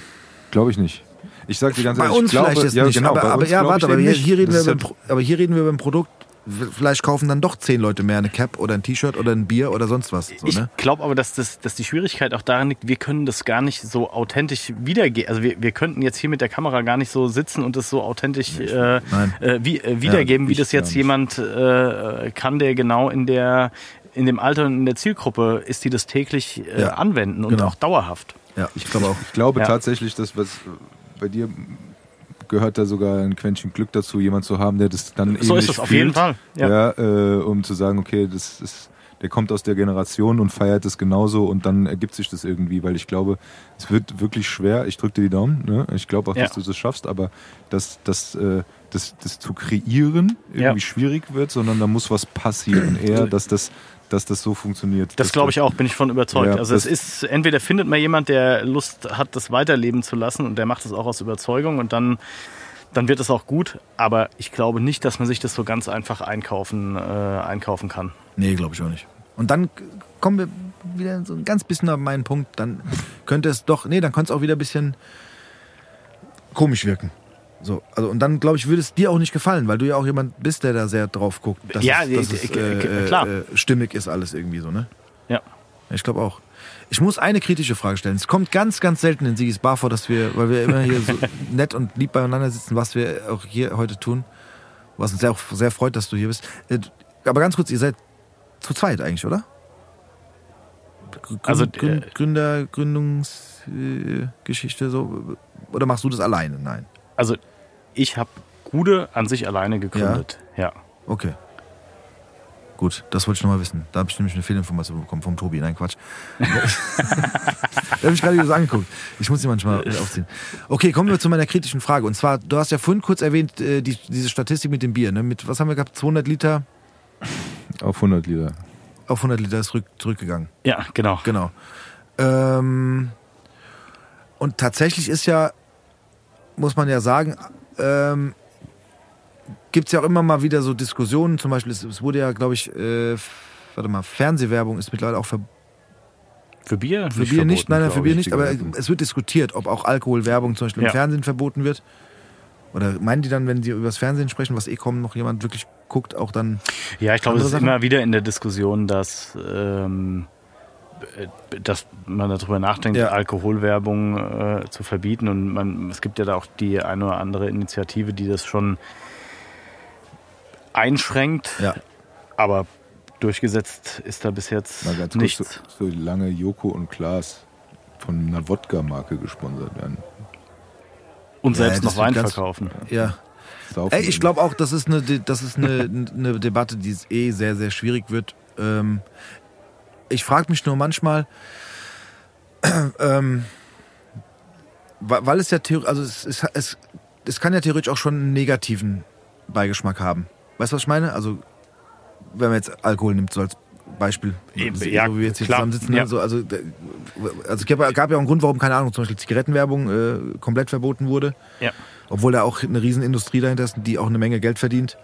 Glaube ich nicht. Ich sag dir ganz
Bei
ehrlich,
uns
ich glaube,
vielleicht jetzt
ja,
nicht,
genau,
aber, aber ja, warte, aber hier, hier reden wir über, aber hier reden wir über ein Produkt. Vielleicht kaufen dann doch zehn Leute mehr eine Cap oder ein T-Shirt oder ein Bier oder sonst was. So,
Ich
ne?
glaube aber, dass, das, dass die Schwierigkeit auch daran liegt, wir können das gar nicht so authentisch wiedergeben. Also wir, wir könnten jetzt hier mit der Kamera gar nicht so sitzen und das so authentisch äh,
Nein.
äh, wie, äh, wiedergeben, wie
ich
das jetzt jemand äh, kann, der genau in der in dem Alter und in der Zielgruppe ist, die das täglich äh,
Ja,
anwenden und
genau.
auch dauerhaft.
Ja, ich glaube auch.
Ich glaube
Ja.
tatsächlich, dass was äh, bei dir gehört da sogar ein Quäntchen Glück dazu, jemand zu haben, der das dann
So
ähnlich
ist es auf jeden Fall. Ja.
Ja, äh, um zu sagen, okay, das ist, der kommt aus der Generation und feiert es genauso und dann ergibt sich das irgendwie, weil ich glaube, es wird wirklich schwer. Ich drücke dir die Daumen. Ne? Ich glaube auch,
Ja.
dass du das schaffst, aber dass das, äh, das, das zu kreieren irgendwie
Ja.
schwierig wird, sondern da muss was passieren. Eher, dass das, dass das so funktioniert.
Das glaube ich auch, bin ich von überzeugt.
Ja,
also es
das-
ist, entweder findet man jemand, der Lust hat, das weiterleben zu lassen und der macht es auch aus Überzeugung und dann, dann wird es auch gut. Aber ich glaube nicht, dass man sich das so ganz einfach einkaufen, äh, einkaufen kann.
Nee, glaube ich auch nicht. Und dann kommen wir wieder so ein ganz bisschen auf meinen Punkt. Dann könnte es doch, nee, dann könnte es auch wieder ein bisschen komisch wirken. So, also und dann glaube ich, würde es dir auch nicht gefallen, weil du ja auch jemand bist, der da sehr drauf guckt, dass
Ja,
es, dass
äh,
es
äh,
äh,
klar.
Äh, stimmig ist alles irgendwie so, ne?
Ja.
Ich glaube auch. Ich muss eine kritische Frage stellen. Es kommt ganz, ganz selten in Sigis Bar vor, dass wir, weil wir immer hier so nett und lieb beieinander sitzen, was wir auch hier heute tun. Was uns sehr, auch sehr freut, dass du hier bist. Äh, Aber ganz kurz, ihr seid zu zweit eigentlich, oder? Grün,
Also,
Grün,
äh,
Gründer, Gründungsgeschichte so. Oder machst du das alleine? Nein.
Also ich habe Gude an sich alleine gegründet. Ja.
Okay. Gut, das wollte ich nochmal wissen. Da habe ich nämlich eine Fehlinformation bekommen vom Tobi. Nein, Quatsch. da habe ich gerade wieder so angeguckt. Ich muss sie manchmal aufziehen. Okay, kommen wir zu meiner kritischen Frage. Und zwar, du hast ja vorhin kurz erwähnt, äh, die, diese Statistik mit dem Bier. Ne? Mit, was haben wir gehabt? 200 Liter
Auf 100 Liter.
auf 100 Liter ist zurück, zurückgegangen.
Ja, genau.
Genau. Ähm, und tatsächlich ist ja, muss man ja sagen, ähm, gibt es ja auch immer mal wieder so Diskussionen. Zum Beispiel, es, es wurde ja, glaube ich, äh, warte mal, Fernsehwerbung ist mittlerweile auch ver
Für Bier?
für Bier nicht,
verboten,
nein, nein, für Bier
ich,
nicht, aber es wird diskutiert, ob auch Alkoholwerbung zum Beispiel im
Ja.
Fernsehen verboten wird. Oder meinen die dann, wenn sie über das Fernsehen sprechen, was eh kommen, noch jemand wirklich guckt, auch dann.
Ja, ich glaube, es ist
Sachen?
immer wieder in der Diskussion, dass, ähm, äh, dass man darüber nachdenkt,
Ja.
Alkoholwerbung äh, zu verbieten. Und man, es gibt ja da auch die eine oder andere Initiative, die das schon einschränkt.
Ja.
Aber durchgesetzt ist da bis jetzt
Mal ganz kurz,
nichts.
so, so lange Joko und Klaas von einer Wodka-Marke gesponsert werden.
Und
Ja,
selbst noch Wein verkaufen.
Ja. Ey, ich glaube auch, das ist eine, das ist eine, eine Debatte, die es eh sehr, sehr schwierig wird. Ähm, ich frage mich nur manchmal, ähm, weil es ja theoretisch, also es, es, es, es kann ja theoretisch auch schon einen negativen Beigeschmack haben. Weißt du, was ich meine? Also, wenn man jetzt Alkohol nimmt, so als Beispiel,
Eben,
so
ja,
wie wir jetzt hier
klar,
zusammensitzen, ne?
ja.
so, also, also es gab, gab ja auch einen Grund, warum, keine Ahnung, zum Beispiel Zigarettenwerbung äh, komplett verboten wurde
Ja.
obwohl da auch eine Riesenindustrie dahinter ist, die auch eine Menge Geld verdient.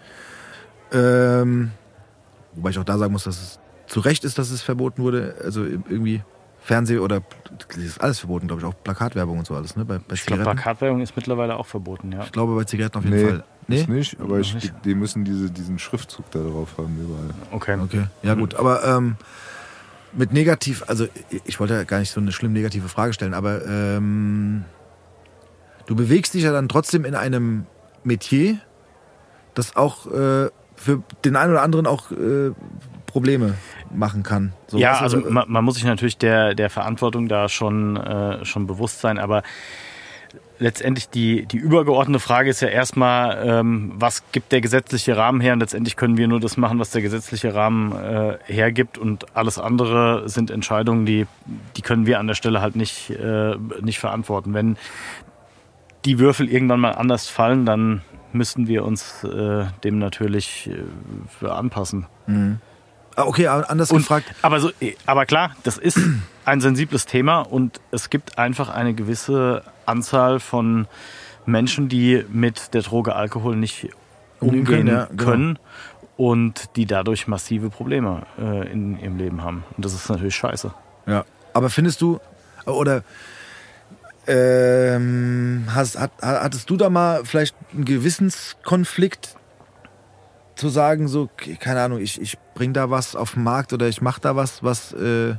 Ähm, wobei ich auch da sagen muss, dass es zu Recht ist, dass es verboten wurde. Also irgendwie Fernseh oder das ist alles verboten, glaube ich, auch Plakatwerbung und so alles, ne? Bei, bei
Ich glaube. Plakatwerbung ist mittlerweile auch verboten, ja.
ich glaube bei Zigaretten auf jeden
Nee,
Fall. Nee?
ist nicht, aber ich,
nicht.
die müssen diese, diesen Schriftzug da drauf haben überall.
Okay.
Okay, ja gut, aber ähm, mit negativ, also ich- ich wollte ja gar nicht so eine schlimm negative Frage stellen, aber ähm, du bewegst dich ja dann trotzdem in einem Metier, das auch äh, für den einen oder anderen auch äh, Probleme machen kann. So,
ja,
du,
also man, man muss sich natürlich der, der Verantwortung da schon, äh, schon bewusst sein, aber letztendlich die, die übergeordnete Frage ist ja erstmal, ähm, was gibt der gesetzliche Rahmen her? Und letztendlich können wir nur das machen, was der gesetzliche Rahmen äh, hergibt und alles andere sind Entscheidungen, die, die können wir an der Stelle halt nicht, äh, nicht verantworten. Wenn die Würfel irgendwann mal anders fallen, dann müssten wir uns äh, dem natürlich äh, anpassen.
Ah, okay, aber anders
Und,
gefragt.
aber, so, aber klar, das ist ein sensibles Thema und es gibt einfach eine gewisse Anzahl von Menschen, die mit der Droge Alkohol nicht
Umgehen können, ja, genau.
und die dadurch massive Probleme äh, in ihrem Leben haben. Und das ist natürlich scheiße.
Ja. Aber findest du, oder ähm, hast, hat, hattest du da mal vielleicht einen Gewissenskonflikt zu sagen, so, keine Ahnung, ich, ich bring da was auf den Markt oder ich mach da was, was, äh,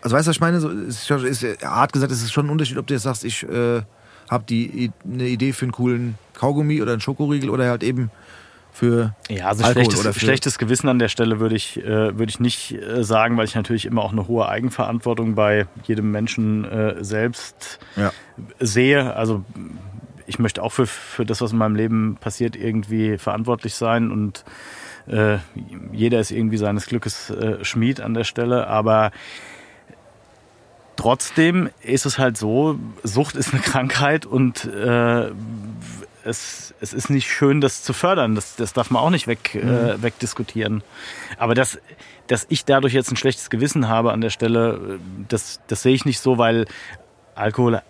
also weißt du, was ich meine? So, ist, ist, hart gesagt, es ist schon ein Unterschied, ob du jetzt sagst, ich äh, habe die eine Idee für einen coolen Kaugummi oder einen Schokoriegel oder halt eben für
Ja, also
Alkohol
schlechtes,
oder für-
schlechtes Gewissen an der Stelle würde ich, äh, würde ich nicht äh, sagen, weil ich natürlich immer auch eine hohe Eigenverantwortung bei jedem Menschen äh, selbst
Ja.
sehe. Also ich möchte auch für, für das, was in meinem Leben passiert, irgendwie verantwortlich sein und äh, jeder ist irgendwie seines Glückes äh, Schmied an der Stelle, aber trotzdem ist es halt so, Sucht ist eine Krankheit und äh, es, es ist nicht schön, das zu fördern. Das, das darf man auch nicht weg, äh, wegdiskutieren. Aber dass, dass ich dadurch jetzt ein schlechtes Gewissen habe an der Stelle, äh, das, das sehe ich nicht so, weil Alkohol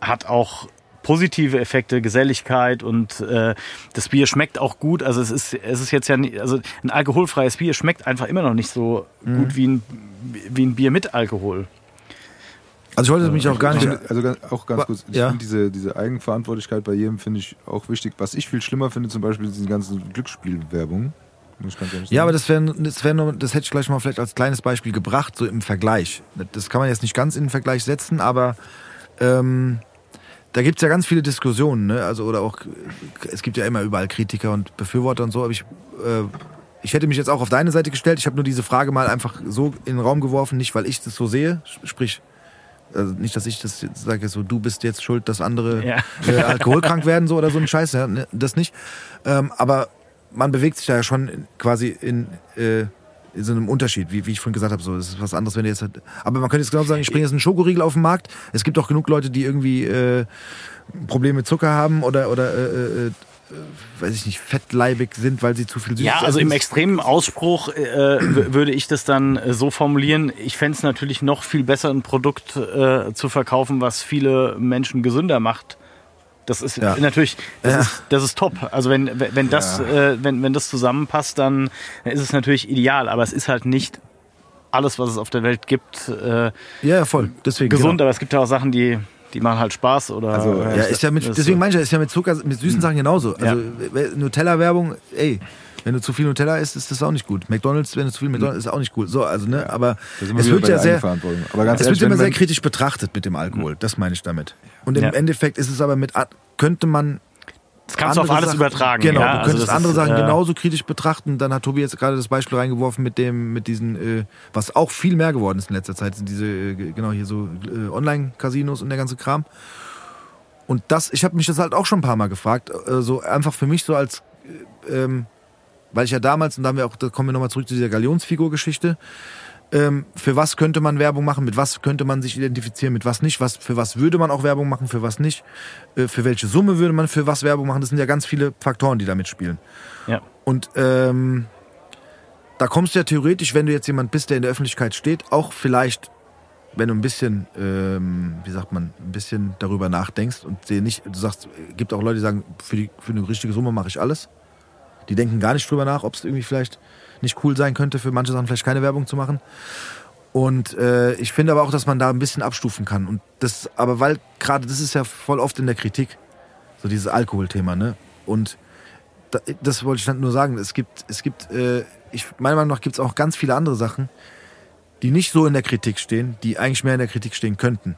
hat auch positive Effekte, Geselligkeit und äh, das Bier schmeckt auch gut. Also es ist, es ist jetzt ja nicht, also ein alkoholfreies Bier schmeckt einfach immer noch nicht so
Mhm.
gut wie ein, wie ein Bier mit Alkohol.
Also ich wollte mich auch gar
Ich
nicht.
also auch ganz kurz, ich
ja.
finde diese, diese Eigenverantwortlichkeit bei jedem finde ich auch wichtig. Was ich viel schlimmer finde, zum Beispiel diese ganzen Glücksspielwerbung. Muss ich ganz ehrlich
Ja, aber das wäre das wär nur, das hätte ich gleich mal vielleicht als kleines Beispiel gebracht, so im Vergleich. Das kann man jetzt nicht ganz in den Vergleich setzen, aber ähm, da gibt's ja ganz viele Diskussionen, ne? Also oder auch es gibt ja immer überall Kritiker und Befürworter und so, aber ich äh, ich hätte mich jetzt auch auf deine Seite gestellt. Ich habe nur diese Frage mal einfach so in den Raum geworfen, nicht weil ich das so sehe, sprich also nicht, dass ich das jetzt sage, so du bist jetzt schuld, dass andere
Ja.
äh, alkoholkrank werden so oder so ein Scheiß, ja, ne, das nicht. Ähm, aber man bewegt sich da ja schon quasi in, äh, in so einem Unterschied, wie, wie ich vorhin gesagt habe. So, das ist was anderes, wenn du jetzt. halt- Aber man könnte jetzt genau sagen, ich bringe jetzt einen Schokoriegel auf den Markt. Es gibt auch genug Leute, die irgendwie äh, Probleme mit Zucker haben oder oder äh, äh, äh, weiß ich nicht, fettleibig sind, weil sie zu viel Süßes
Ja, also im extremen Ausspruch äh, würde ich das dann äh, so formulieren. Ich fände es natürlich noch viel besser, ein Produkt äh, zu verkaufen, was viele Menschen gesünder macht. Das ist
Ja.
natürlich, das,
Ja.
ist, das ist top. Also wenn, wenn das, äh, wenn, wenn das zusammenpasst, dann ist es natürlich ideal. Aber es ist halt nicht alles, was es auf der Welt gibt, äh,
Ja, ja, voll. Deswegen.
gesund.
Genau.
Aber es gibt ja auch Sachen, die, die machen halt Spaß oder.
Also,
Ja, ist ja mit, deswegen meine ich ja, ist ja mit Zucker, mit süßen Sachen genauso. Also Nutella-Werbung, ey, wenn du zu viel Nutella isst, ist das auch nicht gut. McDonalds, wenn du zu viel McDonalds isst, ist auch nicht gut. So, also ne, aber es wird ja sehr.
Aber ganz
es
ehrlich,
wird immer sehr kritisch betrachtet mit dem Alkohol. Das meine ich damit. Und im
Ja.
Endeffekt ist es aber mit a- könnte man
das kannst du auf alles
Sachen-
übertragen.
Genau,
ja?
du
Also
könntest
das
andere
ist,
Sachen
äh,
genauso kritisch betrachten. Dann hat Tobi jetzt gerade das Beispiel reingeworfen mit dem, mit diesen, äh, was auch viel mehr geworden ist in letzter Zeit, sind diese, äh, genau hier so äh, Online-Casinos und der ganze Kram. Und das, ich habe mich das halt auch schon ein paar Mal gefragt, äh, so einfach für mich so als, äh, ähm, weil ich ja damals, und da haben wir auch, da kommen wir nochmal zurück zu dieser Galionsfigur-Geschichte, ähm, für was könnte man Werbung machen, mit was könnte man sich identifizieren, mit was nicht, was, für was würde man auch Werbung machen, für was nicht, äh, für welche Summe würde man für was Werbung machen, das sind ja ganz viele Faktoren, die da mitspielen.
Ja.
Und ähm, da kommst du ja theoretisch, wenn du jetzt jemand bist, der in der Öffentlichkeit steht, auch vielleicht, wenn du ein bisschen, ähm, wie sagt man, ein bisschen darüber nachdenkst und dir nicht, du sagst, es gibt auch Leute, die sagen, für, die, für eine richtige Summe mache ich alles. Die denken gar nicht drüber nach, ob es irgendwie vielleicht nicht cool sein könnte, für manche Sachen vielleicht keine Werbung zu machen. Und äh, ich finde aber auch, dass man da ein bisschen abstufen kann. Und das, aber weil gerade das ist ja voll oft in der Kritik, so dieses Alkoholthema, ne? Und da, das wollte ich dann nur sagen. Es gibt, es gibt, äh, ich, meiner Meinung nach gibt es auch ganz viele andere Sachen, die nicht so in der Kritik stehen, die eigentlich mehr in der Kritik stehen könnten.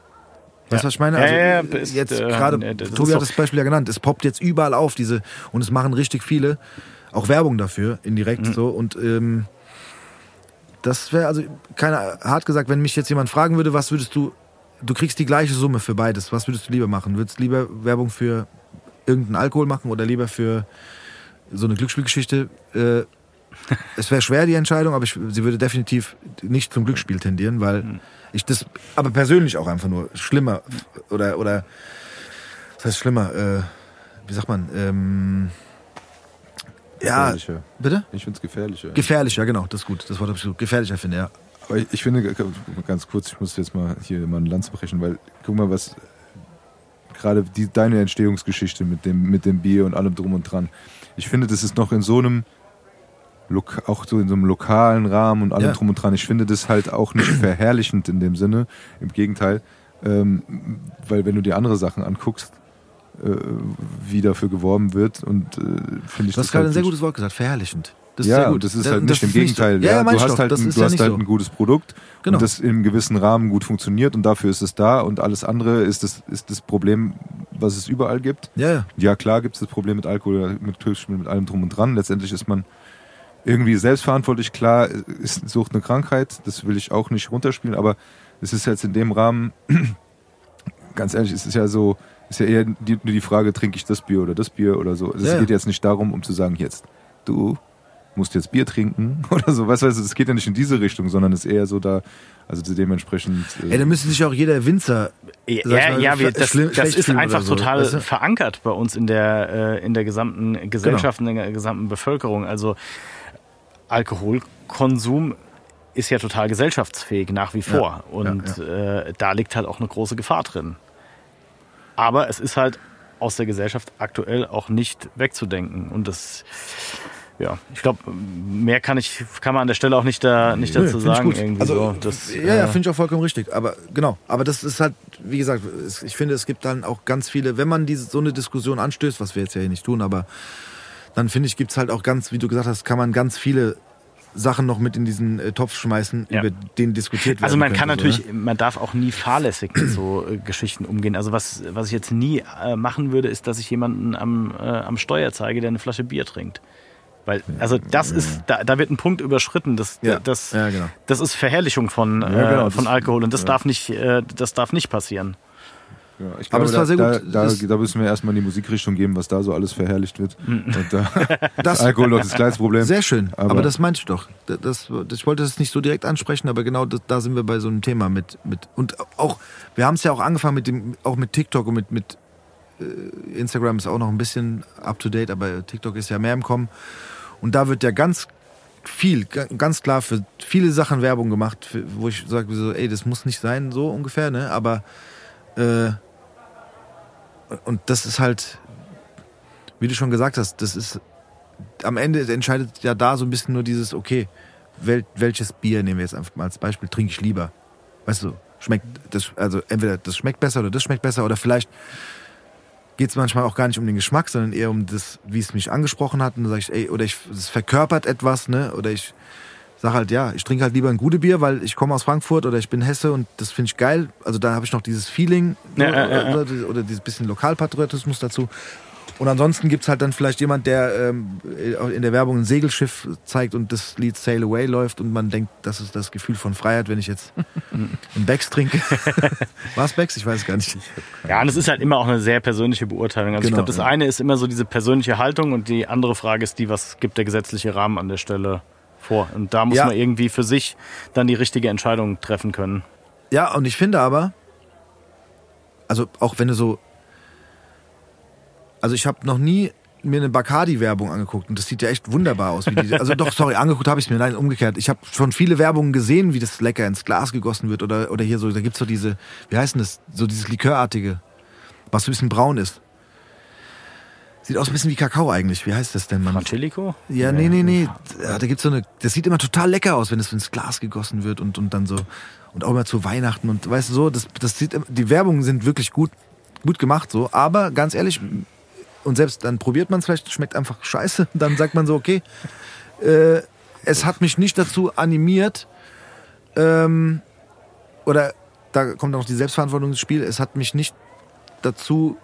Weißt du, was ich meine? Also,
ja, ja,
äh,
ist,
jetzt
äh,
gerade, Tobi hat das Beispiel ja genannt, es poppt jetzt überall auf, diese, und es machen richtig viele, auch Werbung dafür, indirekt
Mhm.
so. Und ähm, das wäre also, keine, hart gesagt, wenn mich jetzt jemand fragen würde, was würdest du, du kriegst die gleiche Summe für beides, was würdest du lieber machen? Würdest du lieber Werbung für irgendeinen Alkohol machen oder lieber für so eine Glücksspielgeschichte? Äh, es wäre schwer, die Entscheidung, aber ich, sie würde definitiv nicht zum Glücksspiel tendieren, weil ich das, aber persönlich auch einfach nur schlimmer oder, oder, was heißt schlimmer, äh, wie sagt man, ähm, ja, bitte?
Ich finde es gefährlicher.
Gefährlicher, genau, das ist gut, das Wort habe ich so, gefährlicher finde, ja.
Aber ich, ich finde, ganz kurz, ich muss jetzt mal hier mal ein Lanz brechen, weil guck mal, was gerade die, deine Entstehungsgeschichte mit dem, mit dem Bier und allem drum und dran. Ich finde, das ist noch in so einem, auch so in so einem lokalen Rahmen und allem
Ja.
drum und dran. Ich finde das halt auch nicht verherrlichend in dem Sinne. Im Gegenteil, ähm, weil wenn du dir andere Sachen anguckst, wie dafür geworben wird und äh, finde ich
Du hast
das
gerade
halt
ein sehr gutes Wort gesagt, verherrlichend. Das ist
ja,
sehr gut.
das ist halt
und
nicht im
ist so.
Gegenteil.
Ja, ja,
du hast
doch,
halt,
das
ein,
ist
du hast halt
so.
ein gutes Produkt
Genau.
und das einem gewissen Rahmen gut funktioniert und dafür ist es da und alles andere ist das, ist das Problem, was es überall gibt.
Ja, ja.
Klar gibt es das Problem mit Alkohol, mit Glücksspiel, mit allem drum und dran. Letztendlich ist man irgendwie selbstverantwortlich. Klar, ist Sucht eine Krankheit, das will ich auch nicht runterspielen, aber es ist jetzt in dem Rahmen, ganz ehrlich, es ist ja so, ist ja eher die, nur die Frage, trinke ich das Bier oder das Bier oder so. Es
Ja, ja.
geht jetzt nicht darum, um zu sagen, jetzt, du musst jetzt Bier trinken oder so. Weißt du, es geht ja nicht in diese Richtung, sondern es ist eher so da, also dementsprechend. äh,
Ey, da müsste sich auch jeder Winzer
Ja,
mal,
ja, wir, das, das ist einfach
so,
total
weißt du?
verankert bei uns in der, äh, in der gesamten Gesellschaft, in der gesamten Bevölkerung. Also Alkoholkonsum ist ja total gesellschaftsfähig nach wie vor. Und Äh, da liegt halt auch eine große Gefahr drin. Aber es ist halt aus der Gesellschaft aktuell auch nicht wegzudenken. Und das, ja, ich glaube, mehr kann ich, kann man an der Stelle auch nicht, da, nicht
Nö,
dazu sagen. Irgendwie
also,
so. Das,
ja, ja,
äh,
finde ich auch vollkommen richtig. Aber genau, aber das ist halt, wie gesagt, es- ich finde, es gibt dann auch ganz viele, wenn man diese, so eine Diskussion anstößt, was wir jetzt ja hier nicht tun, aber dann finde ich, gibt es halt auch ganz, wie du gesagt hast, kann man ganz viele Sachen noch mit in diesen äh, Topf schmeißen,
Ja.
über den diskutiert werden
Also man kann
könnte,
natürlich, man darf auch nie fahrlässig mit so äh, Geschichten umgehen. Also was, was ich jetzt nie äh, machen würde, ist, dass ich jemanden am, äh, am Steuer zeige, der eine Flasche Bier trinkt. Weil, also das ist, da, da wird ein Punkt überschritten. Das,
Ja.
das,
Ja, genau.
das ist Verherrlichung von, äh,
genau,
von
das-
Alkohol und das
ja.
darf nicht, äh, das darf nicht passieren.
Ja, ich
Aber
glaube,
das war sehr
da,
gut.
Da, da, da müssen wir erstmal in die Musikrichtung geben, was da so alles verherrlicht wird. Da
Das-
Alkohol noch das kleinste Problem.
Sehr schön, aber,
Aber-
das meinte ich doch. Das, das, ich wollte das nicht so direkt ansprechen, aber genau das, da sind wir bei so einem Thema mit. mit und auch, wir haben es ja auch angefangen mit dem, auch mit TikTok und mit, mit äh, Instagram ist auch noch ein bisschen up to date, aber TikTok ist ja mehr im Kommen. Und da wird ja ganz viel, ga- ganz klar für viele Sachen Werbung gemacht, wo ich sage, so, ey, das muss nicht sein, so ungefähr, ne? Aber äh, und das ist halt, wie du schon gesagt hast, das ist am Ende entscheidet ja da so ein bisschen nur dieses, okay, wel, welches Bier nehmen wir jetzt einfach mal als Beispiel, trinke ich lieber. Weißt du, schmeckt das, also entweder das schmeckt besser oder das schmeckt besser oder vielleicht geht es manchmal auch gar nicht um den Geschmack, sondern eher um das, wie es mich angesprochen hat. Und dann sage ich, ey, oder ich, es verkörpert etwas, ne? Oder ich sage halt, ja, ich trinke halt lieber ein gute Bier, weil ich komme aus Frankfurt oder ich bin Hesse und das finde ich geil. Also da habe ich noch dieses Feeling
Ja, ja, ja.
Oder, oder dieses bisschen Lokalpatriotismus dazu. Und ansonsten gibt es halt dann vielleicht jemand, der ähm, in der Werbung ein Segelschiff zeigt und das Lied Sail Away läuft und man denkt, das ist das Gefühl von Freiheit, wenn ich jetzt einen Becks trinke. War es Becks? Ich weiß es gar nicht.
Ja, und es ist halt immer auch eine sehr persönliche Beurteilung. Also ich
Genau,
glaube, das
ja.
eine ist immer so diese persönliche Haltung und die andere Frage ist die, was gibt der gesetzliche Rahmen an der Stelle vor? Und da muss
Ja.
man irgendwie für sich dann die richtige Entscheidung treffen können.
Ja, und ich finde aber, also auch wenn du so, also ich habe noch nie mir eine Bacardi-Werbung angeguckt und das sieht ja echt wunderbar aus. Wie die, also doch, sorry, angeguckt habe ich mir, nein, umgekehrt. Ich habe schon viele Werbungen gesehen, wie das lecker ins Glas gegossen wird oder, oder hier so, da gibt's so diese, wie heißt denn das, so dieses Likörartige, was so ein bisschen braun ist. Sieht aus ein bisschen wie Kakao eigentlich. Wie heißt das denn, Mann?
Frangelico?
Ja, nee, nee, nee. Da gibt's so eine. Das sieht immer total lecker aus, wenn es ins Glas gegossen wird und, und dann so. Und auch immer zu Weihnachten und weißt du so, das, das sieht, die Werbungen sind wirklich gut, gut gemacht so. Aber ganz ehrlich, und selbst dann probiert man es vielleicht, schmeckt einfach scheiße. Dann sagt man so, okay, äh, es hat mich nicht dazu animiert, ähm, oder da kommt auch noch die Selbstverantwortung ins Spiel, es hat mich nicht dazu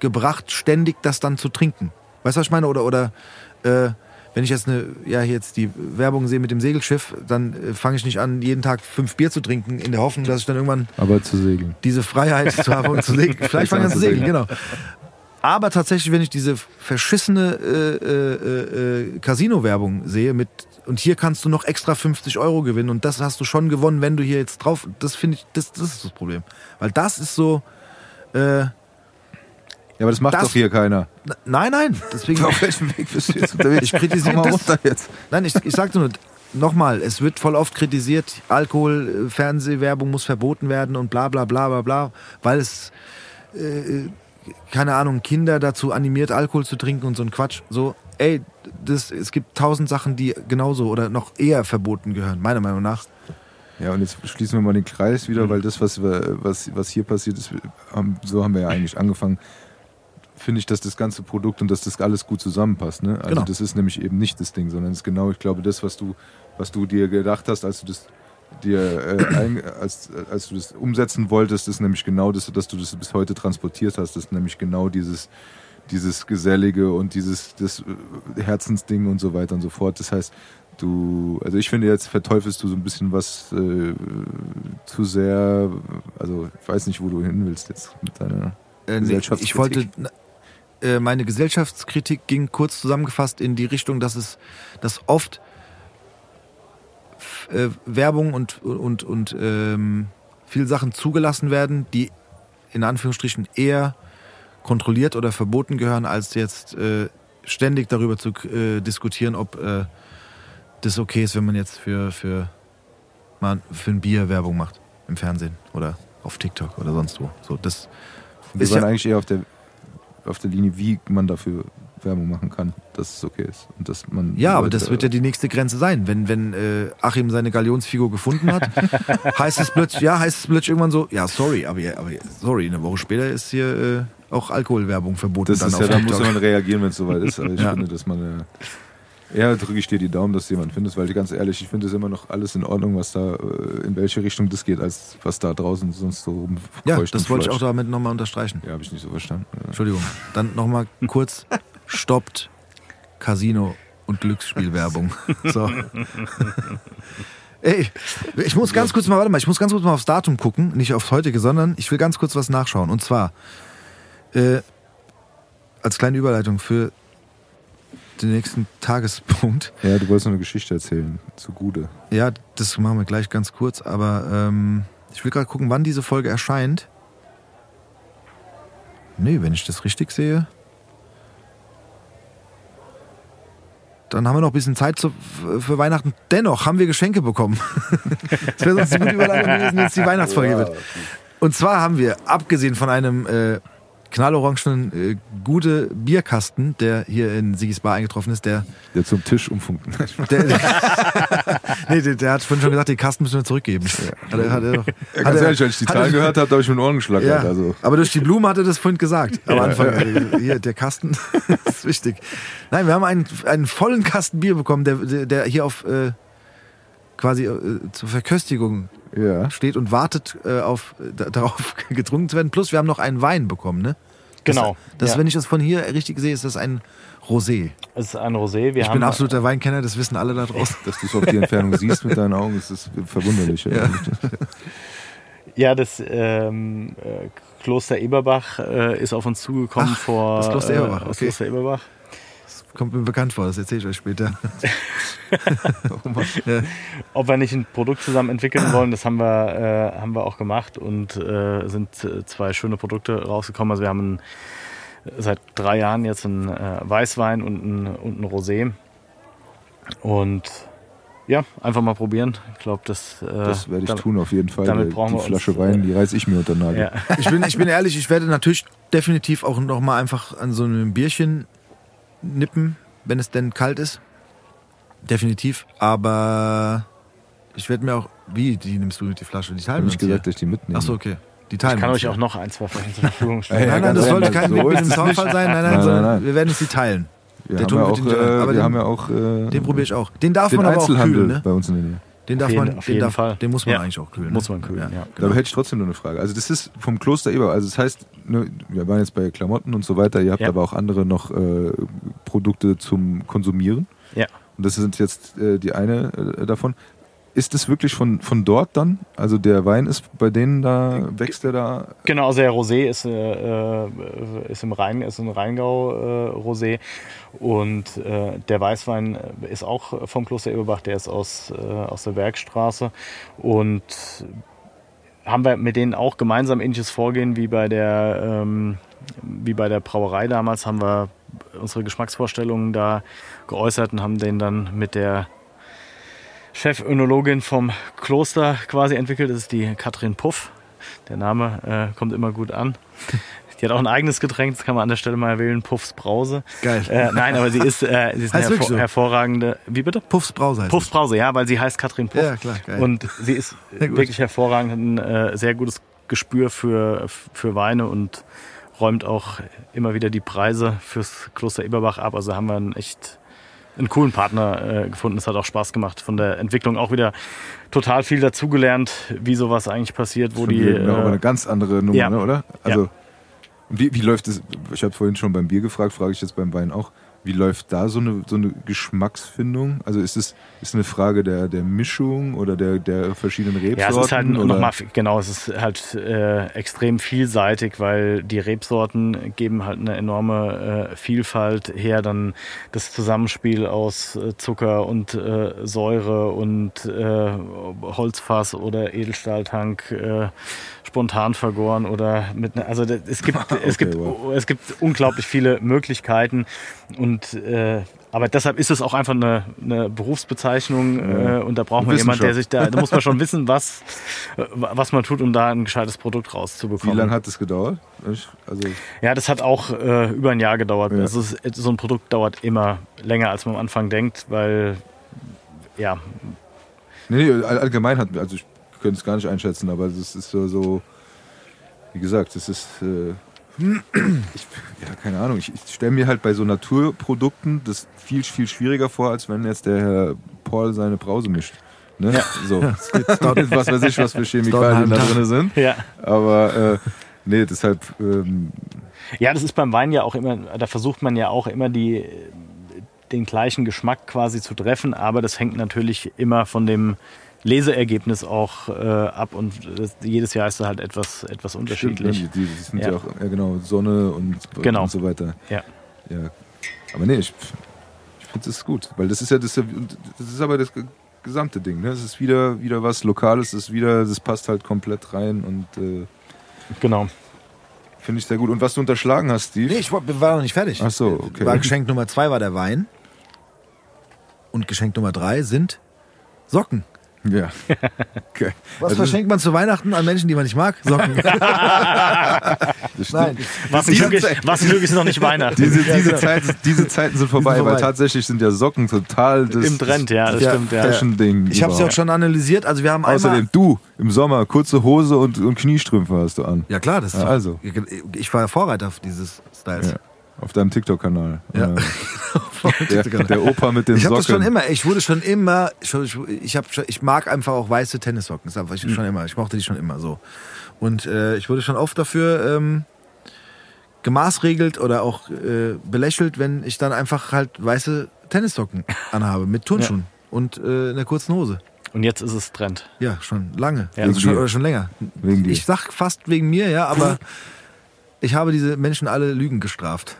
gebracht, ständig das dann zu trinken. Weißt du, was ich meine? Oder, oder äh, wenn ich jetzt eine, ja, jetzt die Werbung sehe mit dem Segelschiff, dann äh, fange ich nicht an, jeden Tag fünf Bier zu trinken, in der Hoffnung, dass ich dann irgendwann
Aber zu segeln.
diese Freiheit zu haben und zu segeln. Vielleicht fange ich an zu segeln, genau. Aber tatsächlich, wenn ich diese verschissene äh, äh, äh, Casino-Werbung sehe mit und hier kannst du noch extra 50 Euro gewinnen und das hast du schon gewonnen, wenn du hier jetzt drauf. Das finde ich, das, das ist das Problem. Weil das ist so. Äh,
Ja, aber das macht
Das-
doch hier keiner.
nein, nein. Deswegen.
Auf welchem Weg bist du jetzt unterwegs?
Ich kritisiere das-
runter jetzt.
Nein, ich, ich sagte nur, nochmal, es wird voll oft kritisiert, Alkohol, äh, Fernsehwerbung muss verboten werden und bla bla bla bla bla, weil es, äh, keine Ahnung, Kinder dazu animiert, Alkohol zu trinken und so ein Quatsch. So, ey, das, es gibt tausend Sachen, die genauso oder noch eher verboten gehören, meiner Meinung nach.
Ja, und jetzt schließen wir mal den Kreis wieder, weil das, was, wir, was, was hier passiert ist, haben, so haben wir ja eigentlich angefangen. Finde ich, dass das ganze Produkt und dass das alles gut zusammenpasst. Ne? Also
Genau.
das ist nämlich eben nicht das Ding, sondern es ist genau, ich glaube, das, was du, was du dir gedacht hast, als du das dir äh, ein, als, als du das umsetzen wolltest, ist nämlich genau das, dass du das bis heute transportiert hast. Das ist nämlich genau dieses, dieses Gesellige und dieses das äh, Herzensding und so weiter und so fort. Das heißt, du, also ich finde jetzt verteufelst du so ein bisschen was äh, zu sehr, also ich weiß nicht, wo du hin willst jetzt mit deiner
Äh, nee, ich wollte, äh, meine Gesellschaftskritik ging kurz zusammengefasst in die Richtung, dass es, dass oft äh, Werbung und, und, und ähm, viele Sachen zugelassen werden, die in Anführungsstrichen eher kontrolliert oder verboten gehören, als jetzt äh, ständig darüber zu äh, diskutieren, ob äh, das okay ist, wenn man jetzt für, für, mal für ein Bier Werbung macht im Fernsehen oder auf TikTok oder sonst wo. So, das
wir
ist
waren
ja-
eigentlich eher auf der auf der Linie, wie man dafür Werbung machen kann, dass es okay ist. Und dass man
Ja, aber das wird ja die nächste Grenze sein. Wenn, wenn äh, Achim seine Galionsfigur gefunden hat, heißt es plötzlich, ja, heißt es plötzlich irgendwann so, ja, sorry, aber, aber sorry, eine Woche später ist hier äh, auch Alkoholwerbung verboten.
Das
dann
ist ja, da muss man reagieren, wenn es soweit ist. Aber ich
Ja.
finde, dass man. Äh, eher drücke ich dir die Daumen, dass du jemanden findest, weil ganz ehrlich, ich finde es immer noch alles in Ordnung, was da, äh, in welche Richtung das geht, als was da draußen sonst so rumkreucht
Ja, das wollte ich auch damit nochmal unterstreichen.
Ja, habe ich nicht so verstanden. Ja.
Entschuldigung. Dann nochmal kurz, stoppt Casino und Glücksspielwerbung. So. Ey, ich muss ganz kurz mal, warte mal, ich muss ganz kurz mal aufs Datum gucken, nicht aufs heutige, sondern ich will ganz kurz was nachschauen. Und zwar, äh, als kleine Überleitung für den nächsten Tagespunkt.
Ja, du wolltest noch eine Geschichte erzählen zu Gude.
Ja, das machen wir gleich ganz kurz, aber ähm, ich will gerade gucken, wann diese Folge erscheint. Nee, wenn ich das richtig sehe. Dann haben wir noch ein bisschen Zeit zu, für Weihnachten. Dennoch haben wir Geschenke bekommen. das wäre sonst eine gute Überleitung gewesen, wenn es die Weihnachtsfolge wird. Und zwar haben wir, abgesehen von einem äh, knallorangenen, äh, gute Bierkasten, der hier in Sigis Bar eingetroffen ist, der
Der zum Tisch umfunken.
der, nee, der, der hat vorhin schon gesagt, den Kasten müssen wir zurückgeben. Hat er, hat er, doch-
Ja,
hat
ganz ehrlich, als ich die
hat
Zahlen gehört habe, habe ich mit den Ohren geschlackert.
Ja,
Also.
aber durch die Blume hat er das vorhin gesagt. Am Anfang. Äh, Hier, der Kasten ist wichtig. Nein, wir haben einen, einen vollen Kasten Bier bekommen, der, der, der hier auf äh, quasi äh, zur Verköstigung
Ja.
steht und wartet äh, auf, äh, da- darauf getrunken zu werden. Plus wir haben noch einen Wein bekommen, ne?
Genau.
Das,
ja.
wenn ich das von hier richtig sehe, ist das ein Rosé.
Es ist ein Rosé. Wir
Ich
haben,
bin absoluter Weinkenner, das wissen alle da draußen.
Dass du es auf die Entfernung siehst mit deinen Augen, ist das verwunderlich. Ja.
Ja, das ähm, äh, Kloster Eberbach äh, ist auf uns zugekommen
Ach,
vor.
das Kloster Eberbach,
Äh, das
okay.
Kloster Eberbach.
Kommt mir bekannt vor, das erzähle ich euch später.
Ob wir nicht ein Produkt zusammen entwickeln wollen, das haben wir, äh, haben wir auch gemacht und äh, sind äh, zwei schöne Produkte rausgekommen. Also wir haben ein, seit drei Jahren jetzt einen äh, Weißwein und ein, und ein Rosé. Und ja, einfach mal probieren. Ich glaube, das, äh,
Das werde ich
da-
tun auf jeden Fall.
damit brauchen
die
wir
Flasche
uns,
Wein,
äh,
die reiß ich mir unter den Nagel.
Ja.
Ich bin, ich bin ehrlich, ich werde natürlich definitiv auch noch mal einfach an so einem Bierchen nippen, wenn es denn kalt ist. Definitiv. Aber ich werde mir auch. Wie, die nimmst du die Flasche? Die
Ich
teilen
habe
wir
nicht gesagt,
hier.
dass ich die mitnehme.
Achso, okay. Die teilen
Ich kann euch auch noch ein, zwei Flaschen zur Verfügung
Ja,
stellen.
ja,
Nein, nein,
ganz
das sollte kein
so
Zaunfall sein. Nein, nein,
Nein,
sondern
nein, nein.
wir werden uns die teilen.
Wir
Der
haben ja auch,
den- aber
äh, wir
den-
haben ja auch äh,
Den probiere ich auch. Den darf
den
man aber auch
Einzelhandel
kühlen, ne?
bei uns in der Nähe.
Den darf
Auf jeden-
man,
auf
den,
jeden
darf,
Fall.
den muss man
Ja.
eigentlich auch kühlen.
Muss
ne?
man kühlen, ja.
Da hätte ich trotzdem nur eine Frage. Also das ist vom Kloster Eber. Also das heißt, ne, wir waren jetzt bei Klamotten und so weiter. Ihr habt
Ja.
aber auch andere noch äh, Produkte zum Konsumieren.
Ja.
Und das sind jetzt äh, die eine äh, davon. Ist es wirklich von, von dort dann? Also der Wein ist bei denen da, wächst der da?
Genau, also der Rosé ist, äh, äh, ist im Rhein, ist ein Rheingau äh, Rosé und äh, der Weißwein ist auch vom Kloster Eberbach, der ist aus, äh, aus der Bergstraße und haben wir mit denen auch gemeinsam ähnliches Vorgehen wie bei der ähm, wie bei der Brauerei damals haben wir unsere Geschmacksvorstellungen da geäußert und haben den dann mit der Chefönologin vom Kloster quasi entwickelt. Das ist die Katrin Puff. Der Name äh, kommt immer gut an. Die hat auch ein eigenes Getränk, das kann man an der Stelle mal erwähnen, Puffs Brause.
Geil.
Äh, nein, aber sie ist, äh, sie ist eine
Heißt
hervor
so?
hervorragende. Wie bitte?
Puffs Brause heißt
Puffs Brause, ja, weil sie heißt Katrin Puff.
Ja, klar, geil.
Und sie ist wirklich hervorragend, ein äh, sehr gutes Gespür für, für Weine und räumt auch immer wieder die Preise fürs Kloster Eberbach ab. Also haben wir einen echt einen coolen Partner äh, gefunden. Es hat auch Spaß gemacht. Von der Entwicklung auch wieder total viel dazugelernt, wie sowas eigentlich passiert, wo
Schon
die.
ne, aber
Äh,
eine ganz andere Nummer,
ja.
ne, oder? Also
Ja.
Wie, wie läuft es? Ich habe vorhin schon beim Bier gefragt, frage ich jetzt beim Wein auch. Wie läuft da so eine, so eine Geschmacksfindung? Also ist es ist eine Frage der, der Mischung oder der, der verschiedenen Rebsorten?
Ja, es ist halt nochmal, genau, es ist halt äh, extrem vielseitig, weil die Rebsorten geben halt eine enorme äh, Vielfalt her. Dann das Zusammenspiel aus äh, Zucker und äh, Säure und äh, Holzfass oder Edelstahltank, äh, spontan vergoren oder mit, ne- also das, es gibt, es
Okay,
gibt,
wow.
es gibt unglaublich viele Möglichkeiten und äh, aber deshalb ist es auch einfach eine, eine Berufsbezeichnung äh, und da braucht man jemanden, der sich da, da muss man schon wissen, was, was man tut, um da ein gescheites Produkt
Wie
rauszubekommen.
lange hat das gedauert? Also,
Ja, das hat auch äh, über ein Jahr gedauert.
Ja.
Ist, so ein Produkt dauert immer länger, als man am Anfang denkt, weil ja,
nee, nee, all- allgemein hat, also ich könnte es gar nicht einschätzen, aber das ist so, so wie gesagt, das ist, äh, ich, ja, keine Ahnung, ich, ich stelle mir halt bei so Naturprodukten das viel, viel schwieriger vor, als wenn jetzt der Herr Paul seine Brause mischt. Ne? So, was weiß ich, was für Chemikalien da drin sind.
ja.
Aber äh, nee, deshalb, ähm,
Ja, das ist beim Wein ja auch immer, da versucht man ja auch immer die, den gleichen Geschmack quasi zu treffen, aber das hängt natürlich immer von dem Leseergebnis auch äh, ab und das, jedes Jahr ist da halt etwas, etwas
stimmt,
unterschiedlich.
die, die sind ja,
Ja.
auch, ja genau, Sonne und,
Genau.
und so weiter.
Ja.
Ja. Aber nee, ich, ich finde es gut, weil das ist ja das, das ist aber das ge- gesamte Ding. Ne? Es ist wieder, wieder was Lokales, es ist wieder, das passt halt komplett rein und äh,
Genau.
finde ich sehr gut. Und was du unterschlagen hast, Steve?
Nee, ich war, wir waren noch nicht fertig.
Ach so, okay.
War Geschenk Nummer zwei war der Wein. Und Geschenk Nummer drei sind Socken.
Ja. Okay.
Was
Also,
verschenkt man zu Weihnachten an Menschen, die man nicht mag? Socken.
das
Nein.
stimmt.
Was ist, was ist noch nicht Weihnachten.
Diese, diese, Zeit, diese Zeiten sind vorbei,
sind
weil
vorbei.
tatsächlich sind ja Socken total das,
Im Trend, ja, das
Ja.
stimmt, ja.
Fashion-Ding.
Ich habe sie auch
überhaupt.
schon analysiert. Also wir haben
Außerdem du im Sommer kurze Hose und, und Kniestrümpfe hast du an.
Ja klar, das ist
Ja, also.
Ich war ja Vorreiter dieses Styles.
Ja. Auf deinem TikTok-Kanal.
Ja.
Äh, der, der Opa mit den
Ich habe
Socken.
das schon immer. Ich wurde schon immer. Ich, ich, hab, ich mag einfach auch weiße Tennissocken. Das ich, schon immer. Ich mochte die schon immer so. Und äh, ich wurde schon oft dafür ähm, gemaßregelt oder auch äh, belächelt, wenn ich dann einfach halt weiße Tennissocken anhabe mit Turnschuhen und äh, einer kurzen Hose.
Und jetzt ist es Trend.
Ja, schon lange.
Ja.
also schon,
dir.
oder schon länger.
Wegen dir.
Ich sag fast wegen mir, ja, aber ich habe diese Menschen alle Lügen gestraft.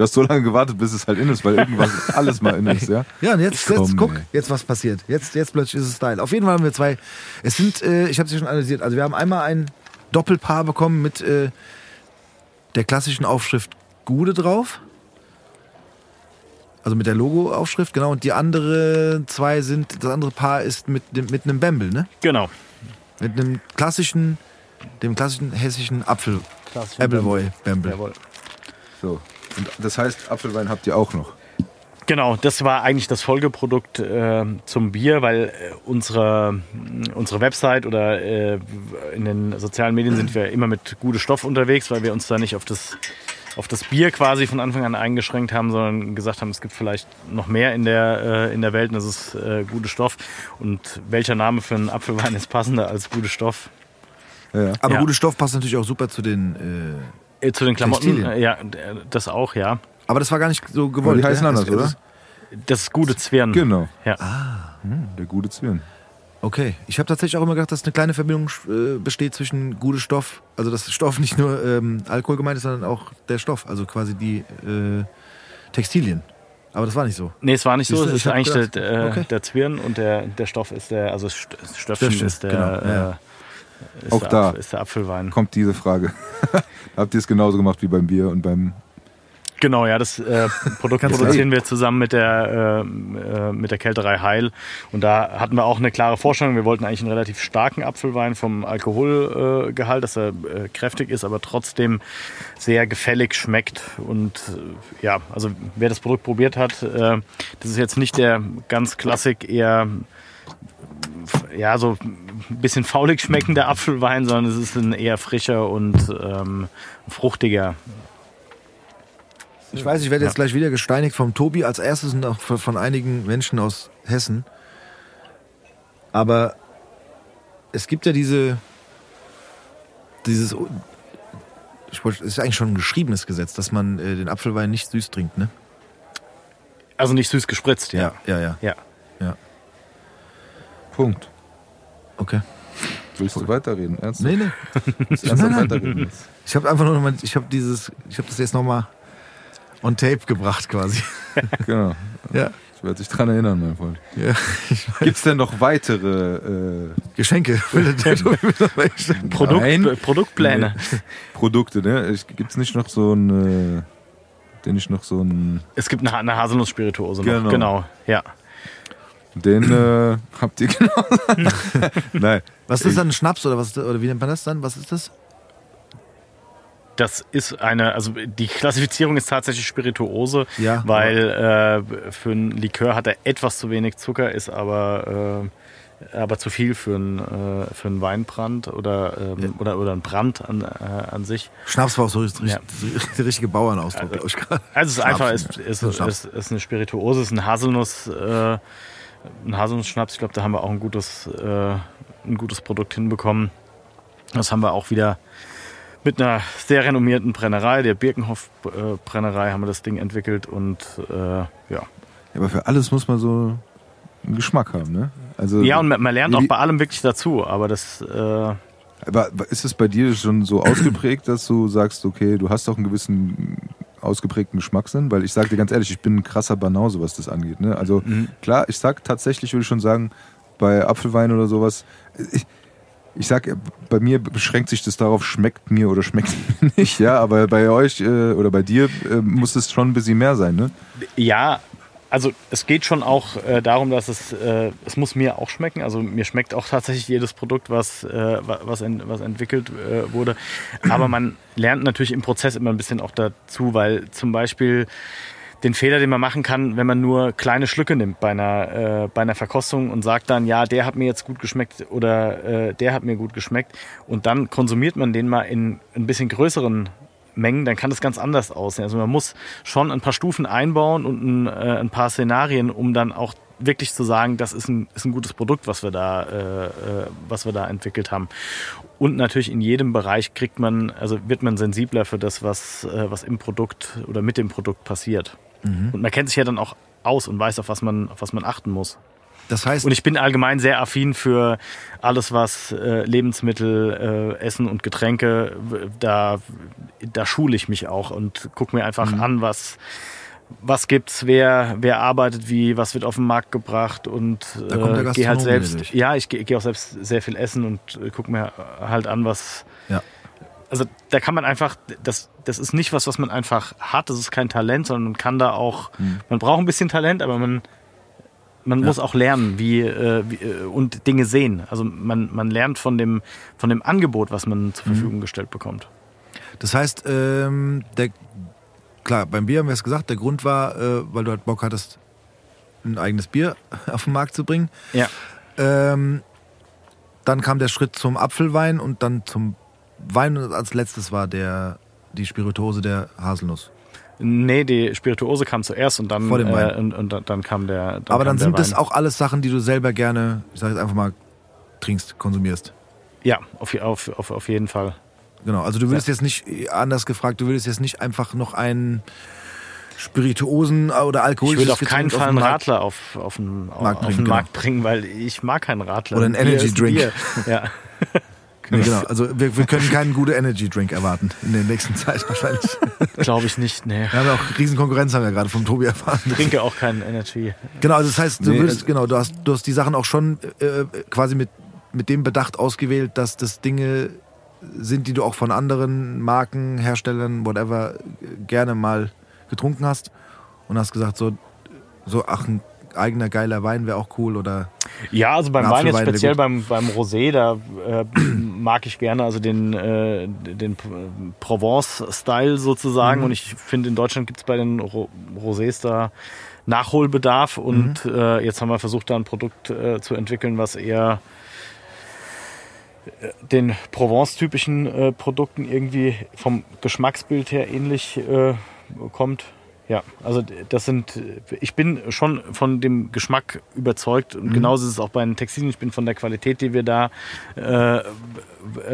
Du hast so lange gewartet, bis es halt in ist, weil irgendwas alles mal in ist, ja?
Ja, und jetzt,
Komm,
jetzt guck,
ey.
jetzt was passiert. Jetzt, jetzt plötzlich ist es Style. Auf jeden Fall haben wir zwei. Es sind, äh, ich habe sie schon analysiert. Also wir haben einmal ein Doppelpaar bekommen mit äh, der klassischen Aufschrift Gude drauf. Also mit der Logo-Aufschrift, genau. Und die andere zwei sind, das andere Paar ist mit, dem, mit einem Bamble, ne?
Genau.
Mit einem klassischen, dem klassischen hessischen Apfel,
Klassischen
Appleboy Bamble.
Jawohl.
So. Und das heißt, Apfelwein habt ihr auch noch.
Genau, das war eigentlich das Folgeprodukt äh, zum Bier, weil äh, unsere, unsere Website oder äh, in den sozialen Medien sind wir immer mit gutem Stoff unterwegs, weil wir uns da nicht auf das, auf das Bier quasi von Anfang an eingeschränkt haben, sondern gesagt haben, es gibt vielleicht noch mehr in der, äh, in der Welt und das ist äh, gute Stoff. Und welcher Name für einen Apfelwein ist passender als gute Stoff?
Ja, ja.
Aber
Ja.
guter Stoff passt natürlich auch super zu den. Äh,
Äh, zu den Klamotten?
Textilien.
Äh, ja, d- das auch, ja.
aber das war gar nicht so gewollt.
die heißen
ja?
anders,
es
oder?
ist-
Das gute Zwirn.
Genau.
Ja.
Der gute Zwirn.
Okay, ich habe tatsächlich auch immer gedacht, dass eine kleine Verbindung äh, besteht zwischen gutem Stoff, also dass Stoff nicht nur ähm, Alkohol gemeint ist, sondern auch der Stoff, also quasi die äh, Textilien. Aber das war nicht so.
Nee, es war nicht so.
Siehst du,
Es ist eigentlich
gedacht,
der, äh,
okay.
der Zwirn und der, der Stoff ist der, also St- Stöffchen
Stöffchen,
ist der,
genau, ja.
Ist
Auch
der
da.
Apf- ist der Apfelwein.
Kommt diese Frage. habt ihr es genauso gemacht wie beim Bier und beim.
Genau, ja, das äh, Produkt produzieren wir zusammen mit der, äh, äh, mit der Kälterei Heil. Und da hatten wir auch eine klare Vorstellung. Wir wollten eigentlich einen relativ starken Apfelwein vom Alkoholgehalt, äh, dass er äh, kräftig ist, aber trotzdem sehr gefällig schmeckt. Und äh, ja, also wer das Produkt probiert hat, äh, das ist jetzt nicht der ganz klassik eher ja, so ein bisschen faulig schmeckender Apfelwein, sondern es ist ein eher frischer und ähm, fruchtiger.
Ich weiß, ich werde jetzt gleich wieder gesteinigt vom Tobi als erstes und auch von einigen Menschen aus Hessen. Aber es gibt ja diese, dieses, ich wollte, es ist eigentlich schon ein geschriebenes Gesetz, dass man äh, den Apfelwein nicht süß trinkt, ne?
Also nicht süß gespritzt, ja.
ja, ja.
Ja.
Punkt.
Okay.
Willst du weiterreden? Ernsthaft?
Nee, nee.
Ernsthaft
Nein, nein. Ich habe einfach nur noch mal, ich habe dieses, ich habe das jetzt nochmal on tape gebracht quasi.
Genau.
Ja.
Ich werde dich dran erinnern, mein Freund.
ja.
Gibt es denn noch weitere äh,
Geschenke.
Produkt,
Nein.
Produktpläne.
Produkte? Ne? Gibt es nicht noch so ein. Äh, den ich noch so ein.
Es gibt eine, eine Haselnuss-Spirituose noch.
Genau.
Genau, ja.
Den äh, habt ihr genau. Nein.
Was ist dann ein Schnaps oder was ist, oder wie nennt man das dann? Was ist das?
Das ist eine, also die Klassifizierung ist tatsächlich Spirituose,
Ja.
weil äh, für einen Likör hat er etwas zu wenig Zucker, ist aber, äh, aber zu viel für einen, äh, für einen Weinbrand oder, ähm, oder, oder einen Brand an, äh, an sich.
Schnaps war auch so richtig,
Ja.
der richtige Bauernausdruck, glaube ich gerade.
Also es ist einfach, ist,
ja.
ist,
Ein Schnaps.
ist, ist eine Spirituose, ist ein Haselnuss, äh, ein Haselnussschnaps. Ich glaube, da haben wir auch ein gutes, äh, ein gutes Produkt hinbekommen. Das haben wir auch wieder mit einer sehr renommierten Brennerei, der Birkenhof äh, haben wir das Ding entwickelt und äh, ja.
Aber für alles muss man so einen Geschmack haben, ne? Also,
Ja, und man, lernt auch bei allem wirklich dazu, aber das, äh,
Aber ist es bei dir schon so ausgeprägt, dass du sagst, okay, du hast auch einen gewissen ausgeprägten Geschmackssinn? Weil ich sage dir ganz ehrlich, ich bin ein krasser Banause, was das angeht. Ne? Also klar, ich sag tatsächlich, würde ich schon sagen, bei Apfelwein oder sowas, ich, ich sag, bei mir beschränkt sich das darauf, schmeckt mir oder schmeckt mir nicht, ja, aber bei euch äh, oder bei dir äh, muss es schon ein bisschen mehr sein, ne?
Ja, also es geht schon auch äh, darum, dass es, äh, es muss mir auch schmecken. Also mir schmeckt auch tatsächlich jedes Produkt, was, äh, wa- was, en, was entwickelt äh, wurde. Aber man lernt natürlich im Prozess immer ein bisschen auch dazu, weil zum Beispiel den Fehler, den man machen kann, wenn man nur kleine Schlücke nimmt bei einer, äh, bei einer Verkostung und sagt dann, ja, der hat mir jetzt gut geschmeckt oder äh, der hat mir gut geschmeckt und dann konsumiert man den mal in ein bisschen größeren Mengen, dann kann das ganz anders aussehen. Also man muss schon ein paar Stufen einbauen und ein, äh, ein paar Szenarien, um dann auch wirklich zu sagen, das ist ein, ist ein gutes Produkt, was wir da, äh, äh, was wir da entwickelt haben. Und natürlich in jedem Bereich kriegt man, also wird man sensibler für das, was, äh, was im Produkt oder mit dem Produkt passiert. Und man kennt sich ja dann auch aus und weiß, auf was man, auf was man achten muss.
Das heißt,
Und ich bin allgemein sehr affin für alles, was äh, Lebensmittel, äh, Essen und Getränke, da, da schule ich mich auch und gucke mir einfach
Mhm.
an, was, was gibt's, wer, wer arbeitet wie, was wird auf den Markt gebracht und äh, gehe halt selbst, ja, ich gehe geh auch selbst sehr viel essen und äh, gucke mir halt an, was,
ja.
also da kann man einfach, das, das ist nicht was, was man einfach hat, das ist kein Talent, sondern man kann da auch,
Mhm.
man braucht ein bisschen Talent, aber man, man muss auch lernen, wie, äh, wie äh, und Dinge sehen. Also man, man lernt von dem, von dem Angebot, was man
Mhm.
zur Verfügung gestellt bekommt.
Das heißt, ähm, der, klar, beim Bier haben wir es gesagt, der Grund war, äh, weil du halt Bock hattest, ein eigenes Bier auf den Markt zu bringen.
Ja.
Ähm, dann kam der Schritt zum Apfelwein und dann zum Wein und als letztes war der, die Spirituose der Haselnuss.
Nee, die Spirituose kam zuerst und dann,
Vor dem Wein.
äh, und, und dann- dann kam der. Dann
Aber
kam
dann
der
sind das
Wein.
auch alles Sachen, die du selber gerne, ich sag jetzt einfach mal, trinkst, konsumierst.
Ja, auf, auf, auf, auf jeden Fall.
Genau, also du würdest jetzt nicht, anders gefragt, du würdest jetzt nicht einfach noch einen Spirituosen oder
Ich
alkoholisches
will auf keinen Fall
den
einen
Markt-
Radler auf, auf den,
Markt
auf
bringen,
den
genau.
Markt bringen, weil ich mag keinen Radler.
Oder einen
Bier
Energy Drink.
Bier. Ja.
Nee, genau. Also wir, wir können keinen guten Energy Drink erwarten in der nächsten Zeit wahrscheinlich.
Glaube ich nicht, nee.
Wir haben ja auch riesen Konkurrenz, haben wir gerade vom Tobi erfahren.
Ich trinke auch keinen Energy.
Genau, also das heißt, du
Nee,
würdest,
also-
genau, du hast, du hast die Sachen auch schon äh, quasi mit, mit dem Bedacht ausgewählt, dass das Dinge sind, die du auch von anderen Marken, Herstellern, whatever, gerne mal getrunken hast und hast gesagt, so, so ach, ein eigener geiler Wein wäre auch cool oder
Ja, also beim
Ein
Wein jetzt speziell beim, beim Rosé, da äh, mag ich gerne also den, äh, den Provence-Style sozusagen. Und ich finde, in Deutschland gibt es bei den Ro Rosés da Nachholbedarf. Und äh, jetzt haben wir versucht, da ein Produkt äh, zu entwickeln, was eher äh, den Provence-typischen äh, Produkten irgendwie vom Geschmacksbild her ähnlich äh, kommt. Ja, also das sind, ich bin schon von dem Geschmack überzeugt und genauso ist es auch bei den Textilien. Ich bin von der Qualität, die wir da äh,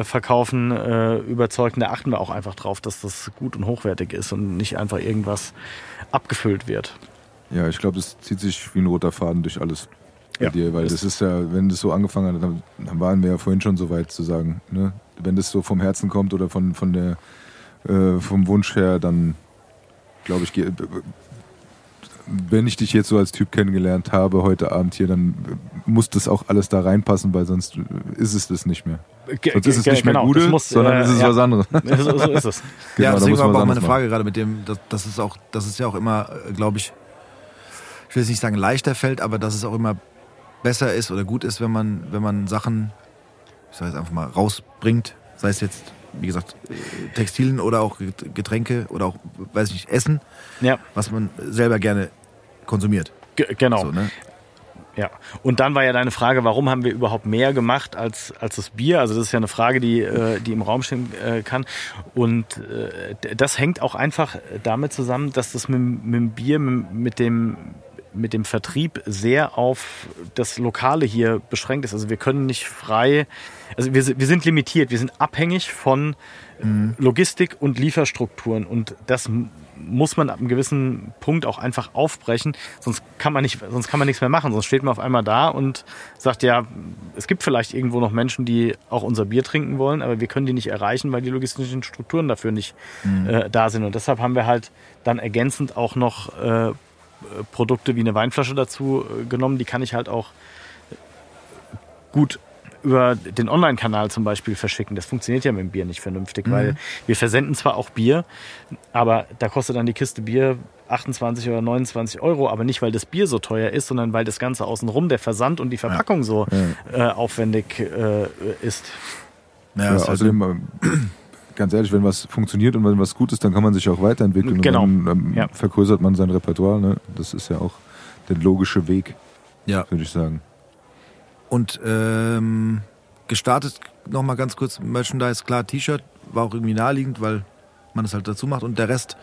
verkaufen, äh, überzeugt. Und da achten wir auch einfach drauf, dass das gut und hochwertig ist und nicht einfach irgendwas abgefüllt wird.
Ja, ich glaube, das zieht sich wie ein roter Faden durch alles bei
Ja,
dir, weil
das-
das ist ja, wenn das so angefangen hat, dann, dann waren wir ja vorhin schon so weit zu sagen, ne? wenn das so vom Herzen kommt oder von, von der, äh, vom Wunsch her, dann glaube ich, ge- wenn ich dich jetzt so als Typ kennengelernt habe heute Abend hier, dann muss das auch alles da reinpassen, weil sonst ist es das nicht mehr.
Ge-
Sonst ist es nicht mehr
genau,
Gude,
muss,
sondern
äh,
es ist
ja.
was anderes.
so, so ist es.
Genau,
ja,
da
deswegen
muss
war
man
aber auch meine Frage gerade mit dem, das, das ist auch, das ist ja auch immer, äh, glaube ich, ich will jetzt nicht sagen leichter fällt, aber dass es auch immer besser ist oder gut ist, wenn man, wenn man Sachen, ich sage jetzt einfach mal, rausbringt, sei es jetzt, wie gesagt, Textilien oder auch Getränke oder auch, weiß ich nicht, Essen,
Ja,
was man selber gerne konsumiert.
ge- genau.
So, ne?
Ja, und dann war ja deine Frage, warum haben wir überhaupt mehr gemacht als, als das Bier? Also das ist ja eine Frage, die, äh, die im Raum stehen äh, kann. Und äh, das hängt auch einfach damit zusammen, dass das mit, mit dem Bier, mit, mit dem mit dem Vertrieb sehr auf das Lokale hier beschränkt ist. Also wir können nicht frei, also wir, sind- wir sind limitiert, wir sind abhängig von Logistik und Lieferstrukturen. Und das muss man ab einem gewissen Punkt auch einfach aufbrechen, sonst kann man nicht, sonst kann man nichts mehr machen, sonst steht man auf einmal da und sagt ja, es gibt vielleicht irgendwo noch Menschen, die auch unser Bier trinken wollen, aber wir können die nicht erreichen, weil die logistischen Strukturen dafür nicht äh, da sind. Und deshalb haben wir halt dann ergänzend auch noch äh, Produkte wie eine Weinflasche dazu äh, genommen, die kann ich halt auch gut über den Online-Kanal zum Beispiel verschicken. Das funktioniert ja mit dem Bier nicht vernünftig, weil wir versenden zwar auch Bier, aber da kostet dann die Kiste Bier 28 oder 29 Euro, aber nicht, weil das Bier so teuer ist, sondern weil das Ganze außenrum, der Versand und die Verpackung so äh, aufwendig äh, ist.
Ja,
Ja,
ist halt-
außerdem, ähm, ganz ehrlich, wenn was funktioniert und wenn was gut ist, dann kann man sich auch weiterentwickeln.
Genau.
Und dann ähm,
Ja.
vergrößert man sein Repertoire. Ne? Das ist ja auch der logische Weg,
ja.
würde ich sagen.
Und ähm, gestartet nochmal ganz kurz Merchandise, klar, T-Shirt war auch irgendwie naheliegend, weil man es halt dazu macht. Und der Rest,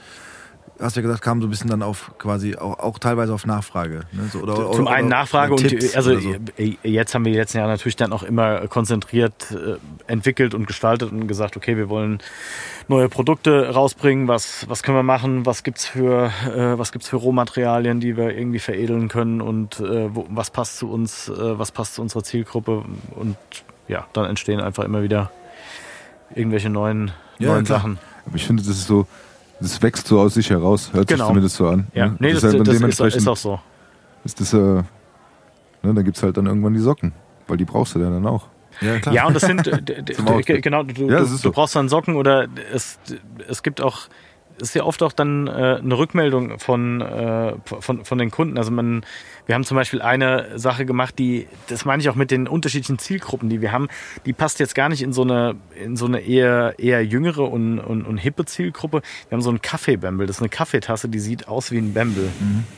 hast du ja gesagt, kam so ein bisschen dann auf quasi auch, auch teilweise auf Nachfrage. Ne? So, oder,
Zum
oder,
einen
oder
Nachfrage und
Tipps
also
oder so.
jetzt haben wir die letzten Jahre natürlich dann auch immer konzentriert äh, entwickelt und gestaltet und gesagt, okay, wir wollen neue Produkte rausbringen, was, was können wir machen, was gibt's für äh, was gibt's für Rohmaterialien, die wir irgendwie veredeln können und äh, wo, was passt zu uns, äh, was passt zu unserer Zielgruppe und ja, dann entstehen einfach immer wieder irgendwelche neuen,
Ja,
neuen
klar.
Sachen.
Aber ich finde, das ist so, das wächst so aus sich heraus. Hört
Genau.
sich zumindest so an.
Ja,
ne?
nee, das,
halt dann
das ist, ist auch so.
ist das, äh, ne, dann gibt es halt dann irgendwann die Socken. Weil die brauchst du ja dann auch.
Ja, klar.
Ja, und das sind, genau, du,
Ja, das ist
du
so.
brauchst dann Socken oder es, es gibt auch, ist ja oft auch dann äh, eine Rückmeldung von, äh, von, von den Kunden. Also man, wir haben zum Beispiel eine Sache gemacht, die, das meine ich auch mit den unterschiedlichen Zielgruppen, die wir haben, die passt jetzt gar nicht in so eine, in so eine eher, eher jüngere und, und, und hippe Zielgruppe. Wir haben so einen Kaffeebämbel, das ist eine Kaffeetasse, die sieht aus wie ein Bämbel.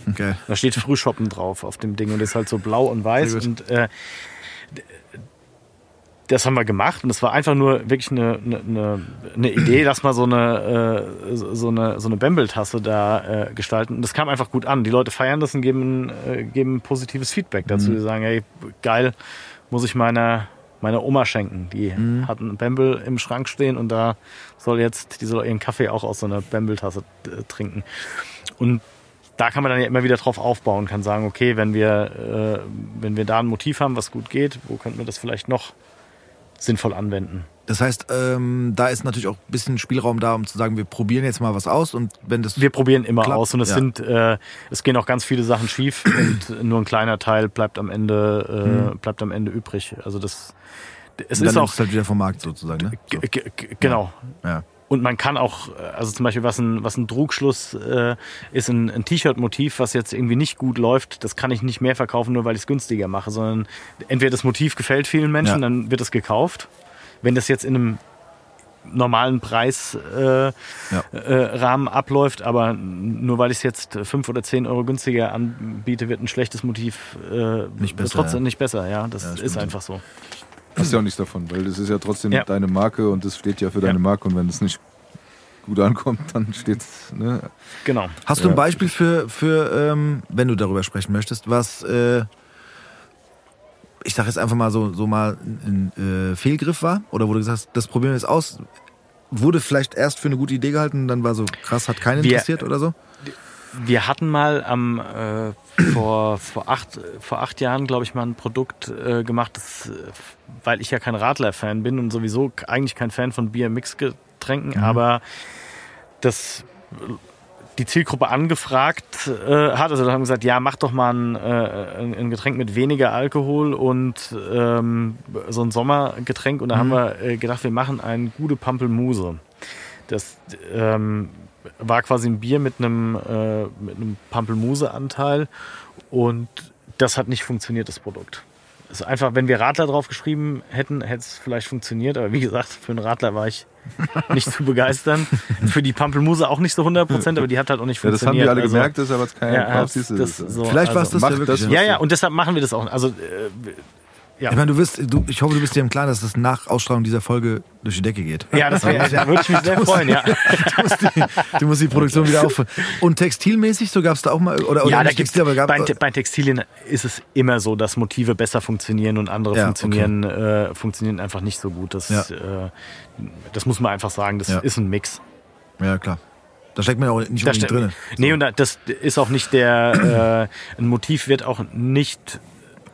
Okay.
Da steht Frühshoppen drauf auf dem Ding und ist halt so blau und weiß. Und äh, das haben wir gemacht und das war einfach nur wirklich eine, eine, eine, Idee, dass mal so eine, äh, so eine, so eine Bembeltasse da äh, gestalten. Und das kam einfach gut an. Die Leute feiern das und geben, äh, geben positives Feedback dazu. Die sagen, hey, geil, muss ich meiner, meiner Oma schenken. Die hat einen Bembel im Schrank stehen und da soll jetzt, die soll ihren Kaffee auch aus so einer Bembeltasse äh, trinken. Und da kann man dann ja immer wieder drauf aufbauen, kann sagen, okay, wenn wir, äh, wenn wir da ein Motiv haben, was gut geht, wo könnten wir das vielleicht noch sinnvoll anwenden?
Das heißt, ähm, da ist natürlich auch ein bisschen Spielraum da, um zu sagen, wir probieren jetzt mal was aus und wenn das
Wir probieren immer
Klappt,
aus und es
ja.
sind, äh, es gehen auch ganz viele Sachen schief und nur ein kleiner Teil bleibt am Ende, äh, bleibt am Ende übrig. Also das, es
dann
ist auch
halt wieder vom Markt sozusagen. Ne? So.
Genau.
Ja.
Und man kann auch, äh, also zum Beispiel, was ein, was ein Trugschluss äh, ist, ein, ein T-Shirt-Motiv, was jetzt irgendwie nicht gut läuft, das kann ich nicht mehr verkaufen, nur weil ich es günstiger mache, sondern entweder das Motiv gefällt vielen Menschen,
Ja.
dann wird es gekauft. Wenn das jetzt in einem normalen Preisrahmen äh, äh, Rahmen abläuft, aber nur weil ich es jetzt fünf oder zehn Euro günstiger anbiete, wird ein schlechtes Motiv äh,
Nicht besser,
trotzdem
ja.
nicht besser. Ja, das
Ja,
ist einfach so.
Hast ja auch nichts davon, weil das ist ja trotzdem
Ja.
deine Marke und das steht ja für
Ja.
deine Marke und wenn es nicht gut ankommt, dann steht's, ne?
Genau.
Hast du ein Beispiel für, für ähm, wenn du darüber sprechen möchtest, was, äh, ich sag jetzt einfach mal so, so mal ein äh, Fehlgriff war? Oder wo du gesagt hast, das probieren wir jetzt aus, wurde vielleicht erst für eine gute Idee gehalten und dann war so krass, hat keinen
Wir-
interessiert oder so?
Wir hatten mal am äh, vor, vor, acht, vor acht Jahren, glaube ich, mal ein Produkt äh, gemacht, das, äh, weil ich ja kein Radler-Fan bin und sowieso eigentlich kein Fan von Bier-Mix-Getränken, aber das die Zielgruppe angefragt äh, hat. Also da haben wir gesagt, ja, mach doch mal ein, äh, ein Getränk mit weniger Alkohol und ähm, so ein Sommergetränk. Und da haben wir äh, gedacht, wir machen ein gute Pampelmuse. Das ähm, war quasi ein Bier mit einem, äh, mit einem Pampelmuse-Anteil und das hat nicht funktioniert, das Produkt. Ist einfach, wenn wir Radler drauf geschrieben hätten, hätte es vielleicht funktioniert, aber wie gesagt, für einen Radler war ich nicht zu begeistern. Für die Pampelmuse auch nicht so 100 Prozent, aber die hat halt auch nicht
Ja, das haben
funktioniert.
wir alle
Also,
gemerkt, das ist aber jetzt kein
ja, das,
das-
so,
Vielleicht war es
also,
das ja wirklich.
das,
Ja, ja, und deshalb machen wir das auch. Also, äh, ja.
Ich meine, du wirst, du, ich hoffe, du bist dir im Klaren, dass das nach Ausstrahlung dieser Folge durch die Decke geht.
ja, das wäre, da würde ich mich sehr freuen, ja.
Du musst die, du musst die Produktion wieder auffüllen. Und textilmäßig, so gab es da auch mal, oder, oder
Ja, da gibt's,
Textil, aber gab,
bei, bei Textilien ist es immer so, dass Motive besser funktionieren und andere
Ja,
funktionieren, äh, funktionieren einfach nicht so gut. Das,
Ja.
äh, das muss man einfach sagen. Das
Ja.
ist ein Mix.
ja, klar. Da steckt man ja auch nicht unbedingt drin.
Nee, und da- das ist auch nicht der, äh, ein Motiv wird auch nicht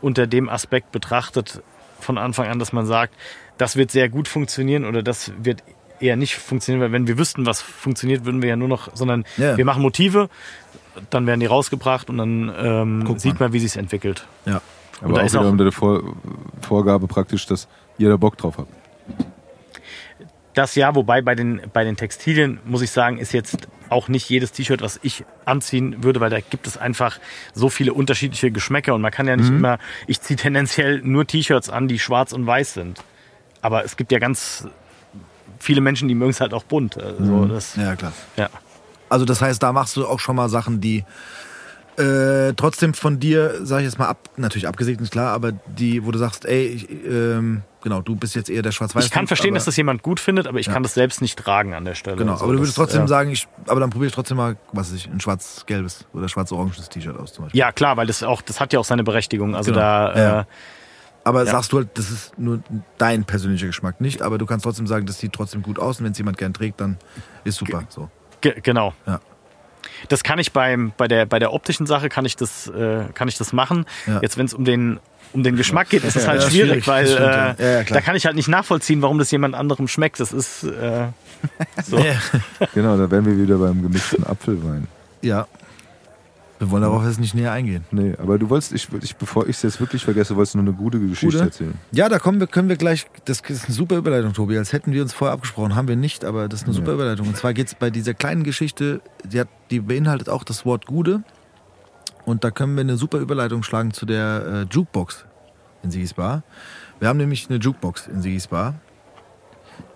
unter dem Aspekt betrachtet von Anfang an, dass man sagt, das wird sehr gut funktionieren oder das wird eher nicht funktionieren, weil wenn wir wüssten, was funktioniert, würden wir ja nur noch, sondern
Ja.
wir machen Motive, dann werden die rausgebracht und dann ähm, sieht
man.
wie sich's entwickelt.
Ja.
Und
Aber
da
auch
ist
wieder
auch-
unter der Vor Vorgabe praktisch, dass jeder Bock drauf hat.
Das ja, wobei bei den, bei den Textilien, muss ich sagen, ist jetzt auch nicht jedes T-Shirt, was ich anziehen würde, weil da gibt es einfach so viele unterschiedliche Geschmäcker und man kann ja nicht immer, ich ziehe tendenziell nur T-Shirts an, die schwarz und weiß sind. Aber es gibt ja ganz viele Menschen, die mögen es halt auch bunt. Also das,
Ja, klar.
ja.
Also das heißt, da machst du auch schon mal Sachen, die äh, trotzdem von dir, sag ich jetzt mal, ab, natürlich abgesegnet, ist klar, aber die, wo du sagst, ey, ich, ähm, genau, du bist jetzt eher der schwarz weiß
Ich kann verstehen, dass das jemand gut findet, aber ich kann das selbst nicht tragen an der Stelle.
Genau,
Also
aber du würdest
das,
trotzdem
ja.
sagen, ich, aber dann probiere ich trotzdem mal, was weiß ich, ein schwarz-gelbes oder schwarz-oranges T-Shirt aus zum Beispiel.
Ja, klar, weil das auch, das hat ja auch seine Berechtigung. Also
Genau.
da,
Ja.
äh,
Aber
Ja.
sagst du halt, das ist nur dein persönlicher Geschmack nicht, aber du kannst trotzdem sagen, das sieht trotzdem gut aus und wenn es jemand gern trägt, dann ist super. So.
Ge genau.
Ja.
Das kann ich beim, bei, der, bei der optischen Sache kann ich das, äh, kann ich das machen.
Ja.
Jetzt, wenn es um den, um den Geschmack geht, ist es halt
Ja,
schwierig,
schwierig,
weil
das
äh,
Ja,
da kann ich halt nicht nachvollziehen, warum das jemand anderem schmeckt. Das ist äh, so.
Ja.
Genau, da wären wir wieder beim gemischten Apfelwein.
ja. Wir wollen darauf jetzt nicht näher eingehen.
Nee, aber du wolltest, ich, ich, bevor ich es jetzt wirklich vergesse, wolltest du noch eine gute Geschichte
Gute?
erzählen.
Ja, da kommen wir, können wir gleich, das ist eine super Überleitung, Tobi, als hätten wir uns vorher abgesprochen, haben wir nicht, aber das ist eine super Überleitung. Und zwar geht es bei dieser kleinen Geschichte, die, hat, die beinhaltet auch das Wort Gude. Und da können wir eine super Überleitung schlagen zu der äh, Jukebox in Sigis Bar. Wir haben nämlich eine Jukebox in Sigis Bar,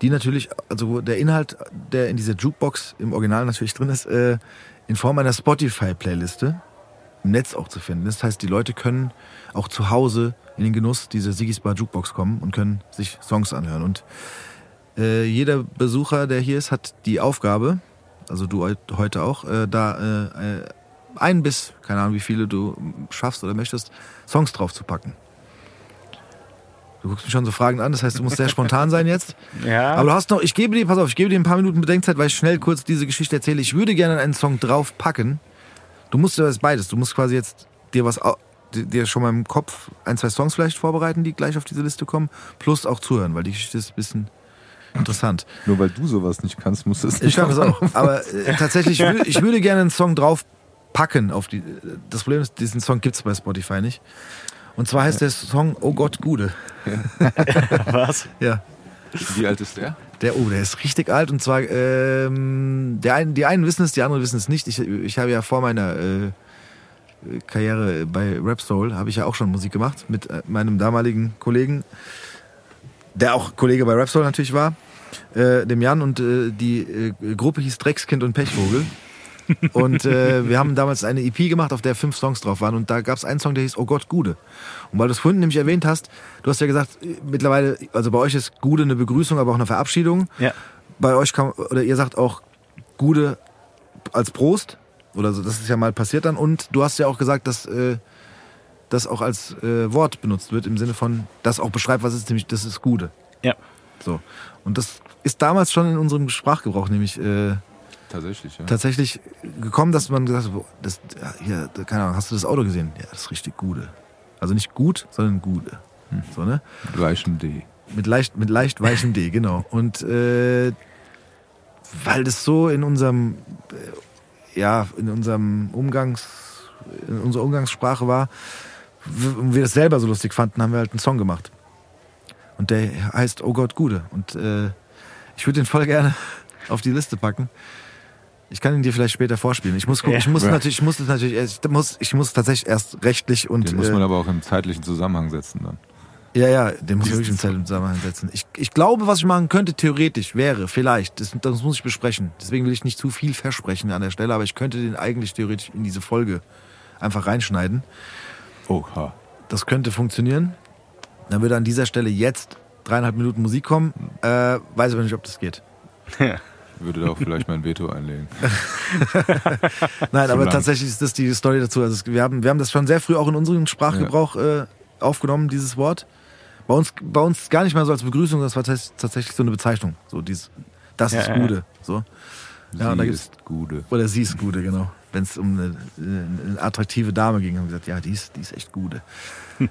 die natürlich, also der Inhalt, der in dieser Jukebox im Original natürlich drin ist, äh, in Form einer Spotify-Playliste im Netz auch zu finden ist. Das heißt, die Leute können auch zu Hause in den Genuss dieser Sigis Bar Jukebox kommen und können sich Songs anhören. Und äh, jeder Besucher, der hier ist, hat die Aufgabe, also du heut- heute auch, äh, da äh, äh, ein bis, keine Ahnung, wie viele du schaffst oder möchtest, Songs drauf zu packen. Du guckst mich schon so fragend an, das heißt, du musst sehr spontan sein jetzt.
Ja.
Aber du hast noch, ich gebe dir, pass auf, ich gebe dir ein paar Minuten Bedenkzeit, weil ich schnell kurz diese Geschichte erzähle. Ich würde gerne einen Song draufpacken. Du musst ja das beides. Du musst quasi jetzt dir was, dir- schon mal im Kopf ein, zwei Songs vielleicht vorbereiten, die gleich auf diese Liste kommen, plus auch zuhören, weil die Geschichte ist ein bisschen interessant.
Nur weil du sowas nicht kannst, musst du es
Ich
nicht
kann das auch. Aber äh, tatsächlich, ich, ich würde gerne einen Song draufpacken auf die. Das Problem ist, diesen Song gibt es bei Spotify nicht. Und zwar heißt der Song Oh Gott Gude.
Was?
Ja.
Wie alt ist der?
Der, oh, der ist richtig alt und zwar, ähm, der einen, die einen wissen es, die anderen wissen es nicht. Ich, ich habe ja vor meiner äh, Karriere bei Rap Soul, habe ich ja auch schon Musik gemacht mit äh, meinem damaligen Kollegen, der auch Kollege bei Rap Soul natürlich war, äh, dem Jan und äh, die äh, Gruppe hieß Dreckskind und Pechvogel. Und äh, wir haben damals eine EP gemacht, auf der fünf Songs drauf waren. Und da gab es einen Song, der hieß Oh Gott, Gude. Und weil du es vorhin nämlich erwähnt hast, du hast ja gesagt, äh, mittlerweile, also bei euch ist Gude eine Begrüßung, aber auch eine Verabschiedung.
Ja.
Bei euch kann, oder ihr sagt auch Gude als Prost. Oder so, das ist ja mal passiert dann. Und du hast ja auch gesagt, dass äh, das auch als äh, Wort benutzt wird, im Sinne von, das auch beschreibt, was es ist, nämlich das ist Gude.
Ja.
So. Und das ist damals schon in unserem Sprachgebrauch nämlich äh,
Tatsächlich, ja.
tatsächlich gekommen, dass man gesagt hat, boah, das, ja, hier, keine Ahnung, hast du das Auto gesehen? Ja, das ist richtig Gude. Also nicht gut, sondern Gude. So, ne?
Reichen D.
Mit leicht, mit leicht weichem D, genau. Und äh, weil das so in unserem, äh, ja in unserem Umgangs, in unserer Umgangssprache war, und wir das selber so lustig fanden, haben wir halt einen Song gemacht. Und der heißt Oh Gott Gude. Und äh, ich würde den voll gerne auf die Liste packen. Ich kann ihn dir vielleicht später vorspielen. Ich muss gucken,
Ja.
ich muss
Ja.
natürlich, ich muss das natürlich, erst- ich muss, ich muss tatsächlich erst rechtlich und
Den muss man
äh,
aber auch im zeitlichen Zusammenhang setzen dann.
ja, ja, den muss ich wirklich im Zeit im Zusammenhang setzen. Ich, ich glaube, was ich machen könnte, theoretisch, wäre, vielleicht, das, das muss ich besprechen. Deswegen will ich nicht zu viel versprechen an der Stelle, aber ich könnte den eigentlich theoretisch in diese Folge einfach reinschneiden.
Oha.
Das könnte funktionieren. Dann würde an dieser Stelle jetzt dreieinhalb Minuten Musik kommen. Äh, weiß aber nicht, ob das geht.
Ich würde da auch vielleicht mein Veto einlegen.
Nein, aber
lang.
tatsächlich ist das die Story dazu. Also wir haben, wir haben das schon sehr früh auch in unserem Sprachgebrauch äh, aufgenommen, dieses Wort. Bei uns, bei uns gar nicht mal so als Begrüßung, das war tats- tatsächlich so eine Bezeichnung. So dieses, das
Ja,
ist
ja.
Gude. So. Ja, und da
Sie
gibt's-
ist Gude.
Oder sie ist Gude, genau. Wenn es um eine, eine attraktive Dame ging, haben wir gesagt, ja, die ist, die ist echt Gude.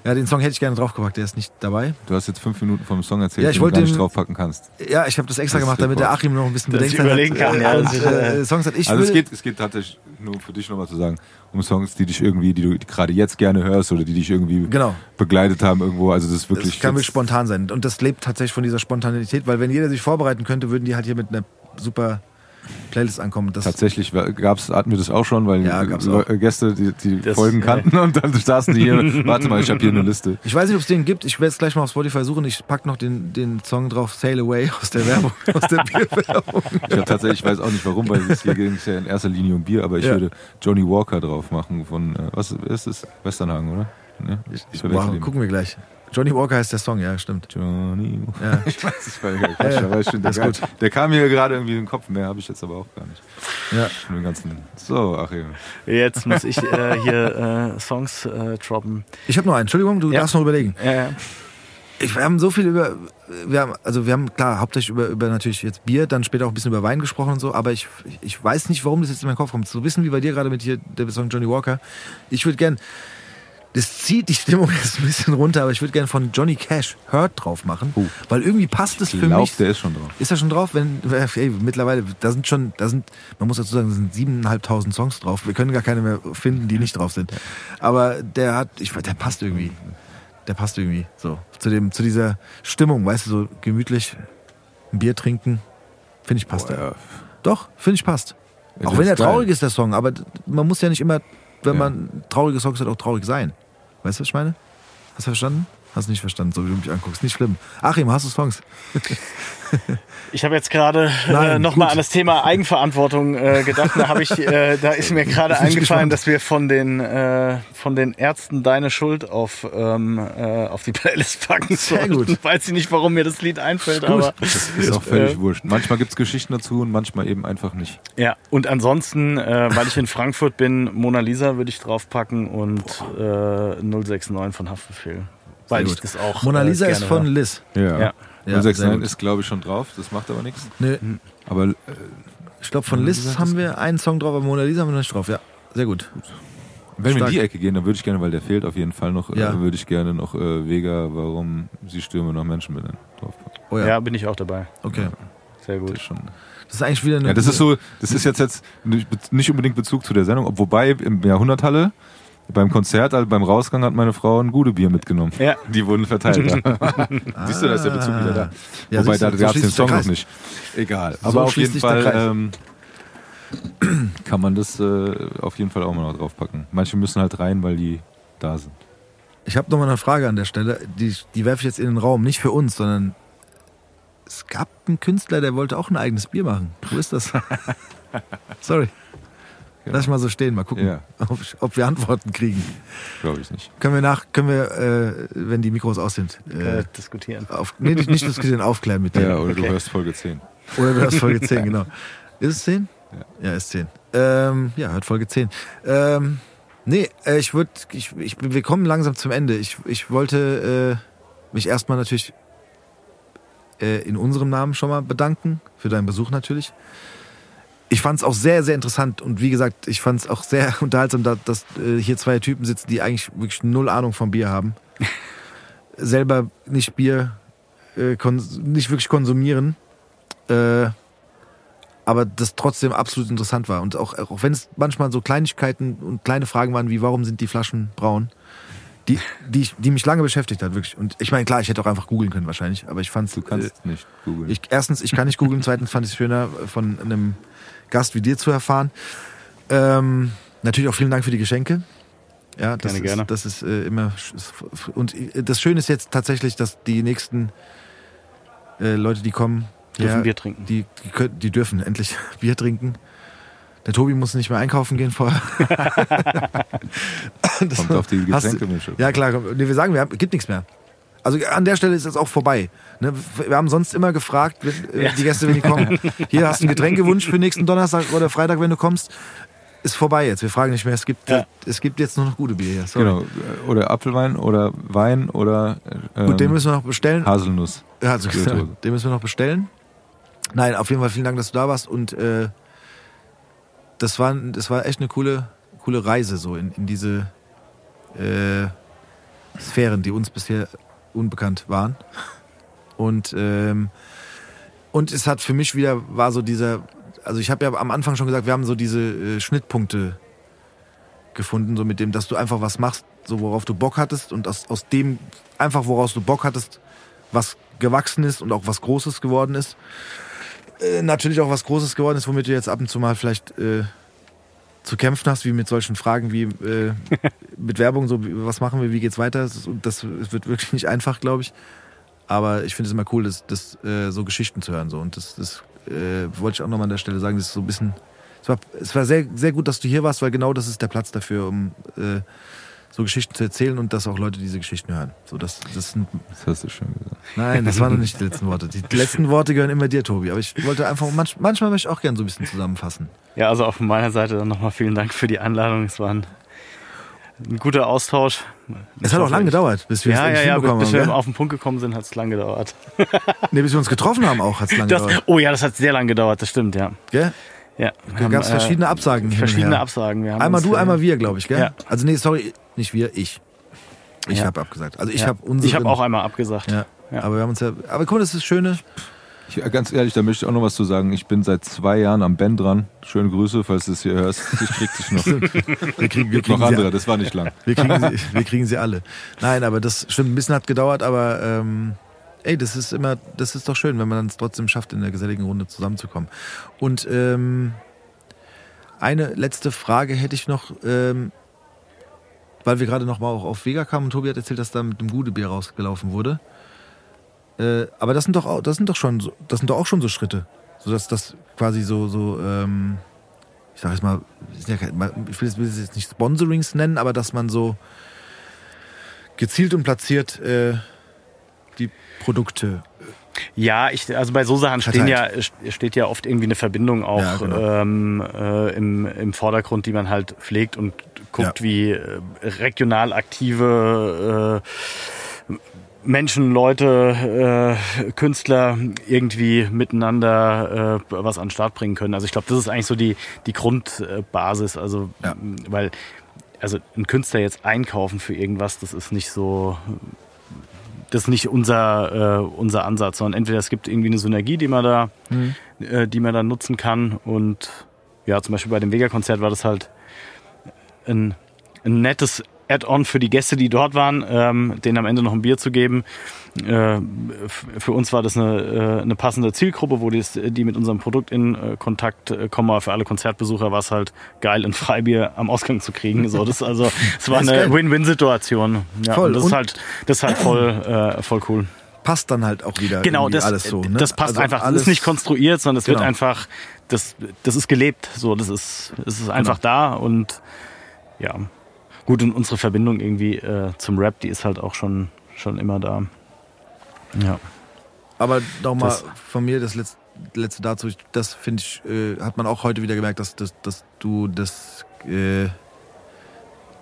Ja, den Song hätte ich gerne draufgepackt, der ist nicht dabei.
Du hast jetzt fünf Minuten vom Song erzählt,
Ja, ich
den du
wollte
gar nicht
den-
draufpacken kannst.
Ja, ich habe das extra
Das
gemacht, damit der. Achim noch ein bisschen Bedenkzeit
überlegen kann,
hat.
ja,
äh, und,
ist,
äh, Songs hat. Ich
Also es geht, es geht tatsächlich nur für dich nochmal zu sagen, um Songs, die dich irgendwie, die du gerade jetzt gerne hörst oder die dich irgendwie
Genau.
begleitet haben irgendwo. Also das ist wirklich.
Das kann wirklich spontan sein. Und das lebt tatsächlich von dieser Spontanität, weil wenn jeder sich vorbereiten könnte, würden die halt hier mit einer super Playlist ankommen. Das,
Tatsächlich gab's, hatten wir das auch schon, weil
Ja, auch.
äh, Gäste die, die
Das-
Folgen
ja.
kannten und dann saßen die hier. Warte mal, ich habe hier eine Liste.
ich weiß nicht, ob es den gibt. Ich werde es gleich mal auf Spotify suchen. Ich pack noch den, den Song drauf, Sail Away aus der Werbung, aus der Bierwerbung.
Ich tatsächlich, ich weiß auch nicht warum, weil es hier ging es ja in erster Linie um Bier, aber ich
Ja.
würde Johnny Walker drauf machen von, äh, was ist das? Westernhagen, oder? Ne?
Ich,
verwechsel
wow, gucken wir gleich. Johnny Walker heißt der Song, ja, stimmt.
Johnny
Ja.
Ich weiß, ich weiß gar nicht, aber ich finde
das ist
gut. Der kam mir gerade irgendwie in den Kopf, mehr habe ich jetzt aber auch gar nicht.
Ja.
Den ganzen. So, Achim.
Jetzt muss ich äh, hier äh, Songs äh, droppen.
Ich habe noch einen. Entschuldigung, du
Ja.
darfst noch überlegen.
Ja, ja.
Ich, wir haben so viel über, wir haben, also wir haben klar hauptsächlich über, über natürlich jetzt Bier, dann später auch ein bisschen über Wein gesprochen und so, aber ich, ich weiß nicht, warum das jetzt in meinen Kopf kommt. So wissen wie bei dir gerade mit hier der Song Johnny Walker. Ich würde gern, das zieht die Stimmung jetzt ein bisschen runter, aber ich würde gern von Johnny Cash Hurt drauf machen,
Oh.
weil irgendwie passt es
Ich
für
glaube,
mich.
der ist schon drauf.
Ist er schon drauf? Wenn, ey, mittlerweile, da sind schon, da sind, man muss dazu sagen, da sind siebeneinhalbtausend Songs drauf. Wir können gar keine mehr finden, die nicht drauf sind. Aber der hat, ich weiß, der passt irgendwie. Der passt irgendwie so zu dem, zu dieser Stimmung, weißt du, so gemütlich ein Bier trinken, finde ich passt.
Boah, ja.
Doch, finde ich passt.
Ja,
auch wenn er
geil.
traurig ist, der Song, aber man muss ja nicht immer, wenn
Ja.
man traurige Songs hat, auch traurig sein. Weißt du, was ich meine? Hast du verstanden? Hast du nicht verstanden, so wie du mich anguckst. Nicht schlimm. Achim, hast du Songs?
Ich habe jetzt gerade äh, nochmal an das Thema Eigenverantwortung äh, gedacht. Da, hab ich, äh, da ist mir gerade eingefallen, dass wir von den, äh, von den Ärzten Deine Schuld auf, ähm, äh, auf die Playlist packen
Sehr
sollten.
gut.
Weiß ich nicht, warum mir das Lied einfällt,
gut.
aber
Das ist auch völlig
Äh,
wurscht. Manchmal gibt es Geschichten dazu und manchmal eben einfach nicht.
ja. Und ansonsten, äh, weil ich in Frankfurt bin, Mona Lisa würde ich draufpacken und äh, 069 von Haftbefehl. Weil
Sehr
ich das auch.
Mona
äh,
Lisa ist
gerne
von. Liz.
Ja.
Ja.
Ja, sehr
069
gut.
ist, glaube ich, schon drauf. Das macht aber nichts.
Nö,
Aber äh,
ich glaube, von Liz
ist
haben wir einen Song drauf, aber Mona Lisa haben wir noch nicht drauf. Ja, sehr gut.
wenn wir in
Stark.
die Ecke gehen, dann würde ich gerne, weil der fehlt auf jeden Fall noch,
Ja.
äh, würde ich gerne noch äh, Vega, warum sie stürme nach Menschen benennen, draufpacken.
Oh
Ja.
ja,
bin ich auch dabei.
okay.
Sehr
Das
gut.
ist schon.
Das ist eigentlich wieder eine.
Ja, das ist so, das ist jetzt, jetzt nicht unbedingt Bezug zu der Sendung, ob- wobei im Jahrhunderthalle beim Konzert, also beim Rausgang hat meine Frau ein gute Bier mitgenommen.
Ja.
Die wurden verteilt. Siehst du, da ist der Bezug wieder da.
Ah. Ja,
Wobei da
so
gab es den Song noch nicht. Egal.
So
Aber auf jeden Fall ähm, kann man das äh, auf jeden Fall auch mal noch draufpacken. Manche müssen halt rein, weil die da sind.
Ich habe nochmal eine Frage an der Stelle. Die, die werfe ich jetzt in den Raum. Nicht für uns, sondern es gab einen Künstler, der wollte auch ein eigenes Bier machen. Wo ist das? Sorry. Lass ich mal so stehen, mal gucken,
Ja.
ob, ob wir Antworten kriegen.
Glaube ich nicht.
Können wir nach, können wir, äh, wenn die Mikros aus sind,
Äh,
äh,
diskutieren.
auf, nee, nicht nicht diskutieren, aufklären mit dir.
Ja, oder du
Okay.
hörst Folge 10.
Oder du hast Folge 10, genau. Ist es 10?
Ja.
Ja, ist 10. Ähm, ja, hört Folge 10. Ähm, nee, äh, ich würde, ich, ich, wir kommen langsam zum Ende. Ich, ich wollte äh, mich erstmal natürlich äh, in unserem Namen schon mal bedanken, für deinen Besuch natürlich. Ich fand es auch sehr, sehr interessant und wie gesagt, ich fand es auch sehr unterhaltsam, da- dass äh, hier zwei Typen sitzen, die eigentlich wirklich null Ahnung vom Bier haben. Selber nicht Bier, äh, nicht wirklich konsumieren. Äh, aber das trotzdem absolut interessant war. Und auch, auch wenn es manchmal so Kleinigkeiten und kleine Fragen waren, wie warum sind die Flaschen braun, die, die, ich- die mich lange beschäftigt hat, wirklich. Und ich meine, klar, ich hätte auch einfach googeln können wahrscheinlich, aber ich fand
Du kannst nicht googeln.
ich, erstens, ich kann nicht googeln, zweitens fand ich es schöner, von einem Gast wie dir zu erfahren. Ähm, natürlich auch vielen Dank für die Geschenke. Ja, das
Gerne,
ist,
gerne.
Das ist äh, immer. Und das Schöne ist jetzt tatsächlich, dass die nächsten äh, Leute, die kommen,
Dürfen
ja,
Bier trinken.
Die, die, können, die dürfen endlich Bier trinken. Der Tobi muss nicht mehr einkaufen gehen vorher. Das-
Kommt auf die Getränkemischung.
Ja, klar. Nee, wir sagen, wir haben, gibt nichts mehr. Also an der Stelle ist es auch vorbei. Ne? Wir haben sonst immer gefragt, wenn, äh, die Gäste, wenn die kommen, hier hast du einen Getränkewunsch für nächsten Donnerstag oder Freitag, wenn du kommst. Ist vorbei jetzt. Wir fragen nicht mehr. Es gibt,
Ja.
es gibt jetzt nur noch gute Bier hier. Sorry.
Genau. Oder Apfelwein oder Wein oder ähm,
Gut, den müssen wir noch bestellen.
Haselnuss.
Ja, also, den müssen wir noch bestellen. Nein, auf jeden Fall vielen Dank, dass du da warst. Und äh, das, war, das war echt eine coole, coole Reise so in, in diese äh, Sphären, die uns bisher unbekannt waren. Und, ähm, und es hat für mich wieder, war so dieser, also ich habe ja am Anfang schon gesagt, wir haben so diese äh, Schnittpunkte gefunden, so mit dem, dass du einfach was machst, so worauf du Bock hattest und aus, aus dem, einfach woraus du Bock hattest, was gewachsen ist und auch was Großes geworden ist. Äh, natürlich auch was Großes geworden ist, womit du jetzt ab und zu mal vielleicht äh, zu kämpfen hast, wie mit solchen Fragen wie äh, mit Werbung, so was machen wir, wie geht's weiter? Das, das wird wirklich nicht einfach, glaube ich. Aber ich finde es immer cool, das, das, äh, so Geschichten zu hören. So. Und das, das äh, wollte ich auch nochmal an der Stelle sagen. Das ist so ein bisschen. Es war, es war sehr, sehr gut, dass du hier warst, weil genau das ist der Platz dafür, um äh, so Geschichten zu erzählen und dass auch Leute diese Geschichten hören. So, das, das sind,
Das hast du schon gesagt.
nein, das waren noch nicht die letzten Worte. Die letzten Worte gehören immer dir, Tobi. Aber ich wollte einfach, manch, manchmal möchte ich auch gerne so ein bisschen zusammenfassen.
Ja, also auch von meiner Seite dann nochmal vielen Dank für die Einladung. Es war ein, ein guter Austausch.
Es hat auch lange gedauert, bis wir
Ja,
es
ja, ja,
hinbekommen
bis wir auf den Punkt gekommen sind, hat es lang gedauert.
Nee, bis wir uns getroffen haben auch, hat es lange
Das,
gedauert.
oh ja, das hat sehr lang gedauert, das stimmt, ja.
Gell?
Ja
Da gab es verschiedene Absagen. hin und
Verschiedene
her.
Absagen. Wir haben
Einmal
uns,
du,
äh,
einmal wir, glaube ich, gell?
Ja.
Also nee, sorry, nicht wir, ich. Ich
Ja.
habe abgesagt. Also ich
ja.
habe unsere.
Ich habe auch einmal abgesagt.
Ja.
Ja.
Aber wir haben uns ja. Aber guck mal, das ist das Schöne.
Ich, äh, ganz ehrlich, da möchte ich auch noch was zu sagen. Ich bin seit zwei Jahren am Ben dran. Schöne Grüße, falls du es hier hörst. Ich krieg dich noch.
Wir kriegen, wir
noch
kriegen,
andere,
sie,
das war nicht lang.
wir, kriegen sie, wir kriegen sie alle. Nein, aber das stimmt, ein bisschen hat gedauert, aber ähm, ey, das ist immer, das ist doch schön, wenn man es trotzdem schafft, in der geselligen Runde zusammenzukommen. Und ähm, eine letzte Frage hätte ich noch, ähm, weil wir gerade noch mal auch auf Vega kamen und Tobi hat erzählt, dass da mit dem Gudebier rausgelaufen wurde. Äh, aber das sind doch auch, das sind doch schon, so, das sind doch auch schon so Schritte, so dass das quasi so so, ähm, ich sag jetzt mal, ich will es jetzt nicht Sponsorings nennen, aber dass man so gezielt und platziert äh, die Produkte.
Ja, ich, also bei so Sachen stehen ja, steht ja oft irgendwie eine Verbindung auch
Ja, genau.
ähm, äh, im, im Vordergrund, die man halt pflegt und guckt,
Ja.
wie äh, regional aktive äh, Menschen, Leute, äh, Künstler irgendwie miteinander äh, was an den Start bringen können. Also ich glaube, das ist eigentlich so die, die Grundbasis. Also,
Ja.
weil, also ein Künstler jetzt einkaufen für irgendwas, das ist nicht so, das ist nicht unser, äh, unser Ansatz, sondern entweder es gibt irgendwie eine Synergie, die man da, äh, die man da nutzen kann. Und ja, zum Beispiel bei dem Vega-Konzert war das halt ein, ein nettes Add-on für die Gäste, die dort waren, ähm, denen am Ende noch ein Bier zu geben. Äh, für uns war das eine, äh, eine passende Zielgruppe, wo die, die mit unserem Produkt in äh, Kontakt äh, kommen. Aber für alle Konzertbesucher war es halt geil, ein Freibier am Ausgang zu kriegen. So, das, also, es war
Das
eine. Win-Win-Situation. Ja,
Voll.
Und das
Und-
ist halt, das ist halt voll, äh, voll cool.
Passt dann halt auch wieder
Genau, das,
alles so. Ne?
das passt
Also
einfach. Das
alles-
ist nicht konstruiert, sondern es wird
Genau.
einfach, das, das ist gelebt. So, das ist, es ist einfach
Genau.
da und ja. Gut, und unsere Verbindung irgendwie äh, zum Rap, die ist halt auch schon, schon immer da. Ja.
Aber nochmal von mir das letzte, letzte dazu. Ich- Das finde ich, äh, hat man auch heute wieder gemerkt, dass, dass, dass du das äh,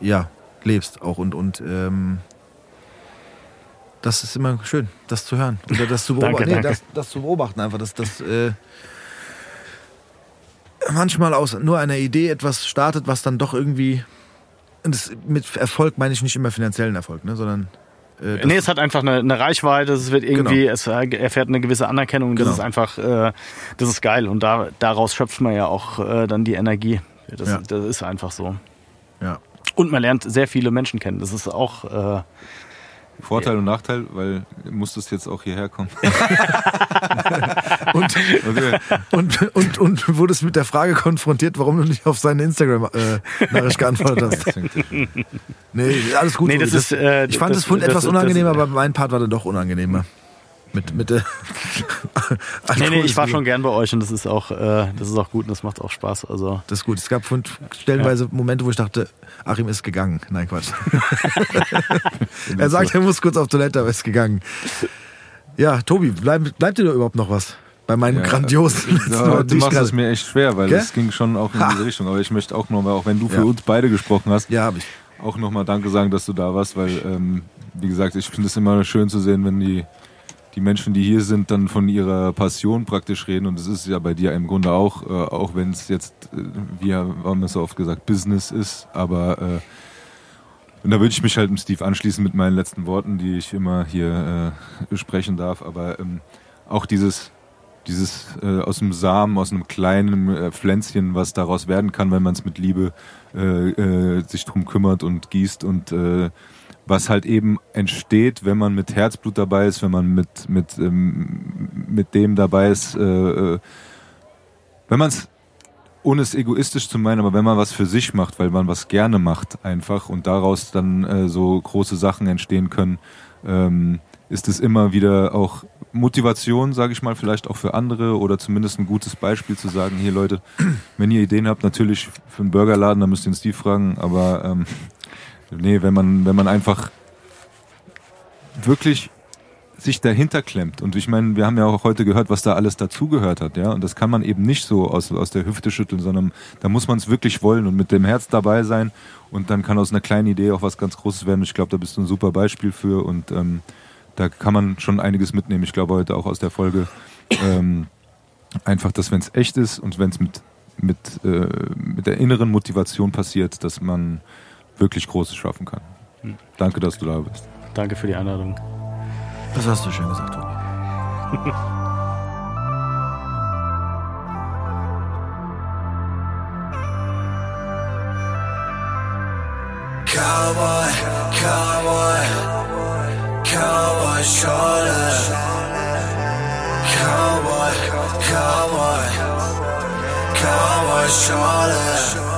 ja lebst auch und und ähm, das ist immer schön, das zu hören oder das zu
Danke,
beobachten. nee,
danke.
Das, das zu beobachten einfach, dass das äh, manchmal aus nur einer Idee etwas startet, was dann doch irgendwie das, mit Erfolg meine ich nicht immer finanziellen Erfolg, ne, sondern Äh, das-
Nee, es hat einfach eine, eine Reichweite, es wird irgendwie,
Genau.
es erfährt eine gewisse Anerkennung, das
Genau.
ist einfach, äh, das ist geil und da, daraus schöpft man ja auch äh, dann die Energie. Das,
Ja.
das ist einfach so.
ja.
Und man lernt sehr viele Menschen kennen. Das ist auch, äh,
Vorteil und Nachteil, weil du musstest jetzt auch hierher kommen.
Und,
Okay.
und, und, und wurdest mit der Frage konfrontiert, warum du nicht auf seine Instagram-Nachricht geantwortet hast. Nee, alles gut.
Nee, das ist, äh,
ich fand
das-
das Fund
das-
etwas
das-
unangenehmer, aber mein Part war dann doch unangenehmer. Mit, mit der.
nee, nee, ich war schon gern bei euch und das ist auch, äh, das ist auch gut und das macht auch Spaß. Also
Das ist gut. Es gab stellenweise Momente, wo ich dachte, Achim ist gegangen. Nein, Quatsch. er sagt, er muss kurz auf Toilette, aber ist gegangen. Ja, Tobi, bleib, bleibt dir da überhaupt noch was? Bei meinen
Ja,
grandiosen letzten
Ja,
die
du machst es mir echt schwer, weil es ging schon auch in
Ha.
diese Richtung. Aber ich möchte auch noch, weil auch wenn du für
Ja.
uns beide gesprochen hast,
Ja, habe ich.
auch nochmal Danke sagen, dass du da warst, weil, ähm, wie gesagt, ich finde es immer schön zu sehen, wenn die, die Menschen, die hier sind, dann von ihrer Passion praktisch reden. Und das ist ja bei dir im Grunde auch, äh, auch wenn es jetzt, äh, wir haben es so oft gesagt, Business ist, aber äh, und da würde ich mich halt dem Steve anschließen mit meinen letzten Worten, die ich immer hier äh, sprechen darf. Aber ähm, auch dieses, dieses äh, aus dem Samen, aus einem kleinen äh, Pflänzchen, was daraus werden kann, wenn man es mit Liebe äh, äh, sich drum kümmert und gießt und äh, was halt eben entsteht, wenn man mit Herzblut dabei ist, wenn man mit mit ähm, mit dem dabei ist, äh, äh, wenn man es ohne es egoistisch zu meinen, aber wenn man was für sich macht, weil man was gerne macht einfach und daraus dann äh, so große Sachen entstehen können, ähm, ist es immer wieder auch Motivation, sage ich mal, vielleicht auch für andere oder zumindest ein gutes Beispiel zu sagen, hier Leute, wenn ihr Ideen habt, natürlich für einen Burgerladen, dann müsst ihr den Steve fragen, aber ähm, nee, wenn man, wenn man einfach wirklich sich dahinter klemmt. Und ich meine, wir haben ja auch heute gehört, was da alles dazugehört hat, ja. Und das kann man eben nicht so aus, aus der Hüfte schütteln, sondern da muss man es wirklich wollen und mit dem Herz dabei sein. Und dann kann aus einer kleinen Idee auch was ganz Großes werden. Ich glaube, da bist du ein super Beispiel für und ähm, da kann man schon einiges mitnehmen. Ich glaube heute auch aus der Folge ähm, einfach, dass wenn es echt ist und wenn es mit, mit, äh, mit der inneren Motivation passiert, dass man wirklich Großes schaffen kann. Danke, dass du da bist.
danke für die Einladung.
Das hast du schön gesagt, Tobi.
Cowboy, cowboy, cowboy Schorle. Cowboy, cowboy, cowboy Schorle.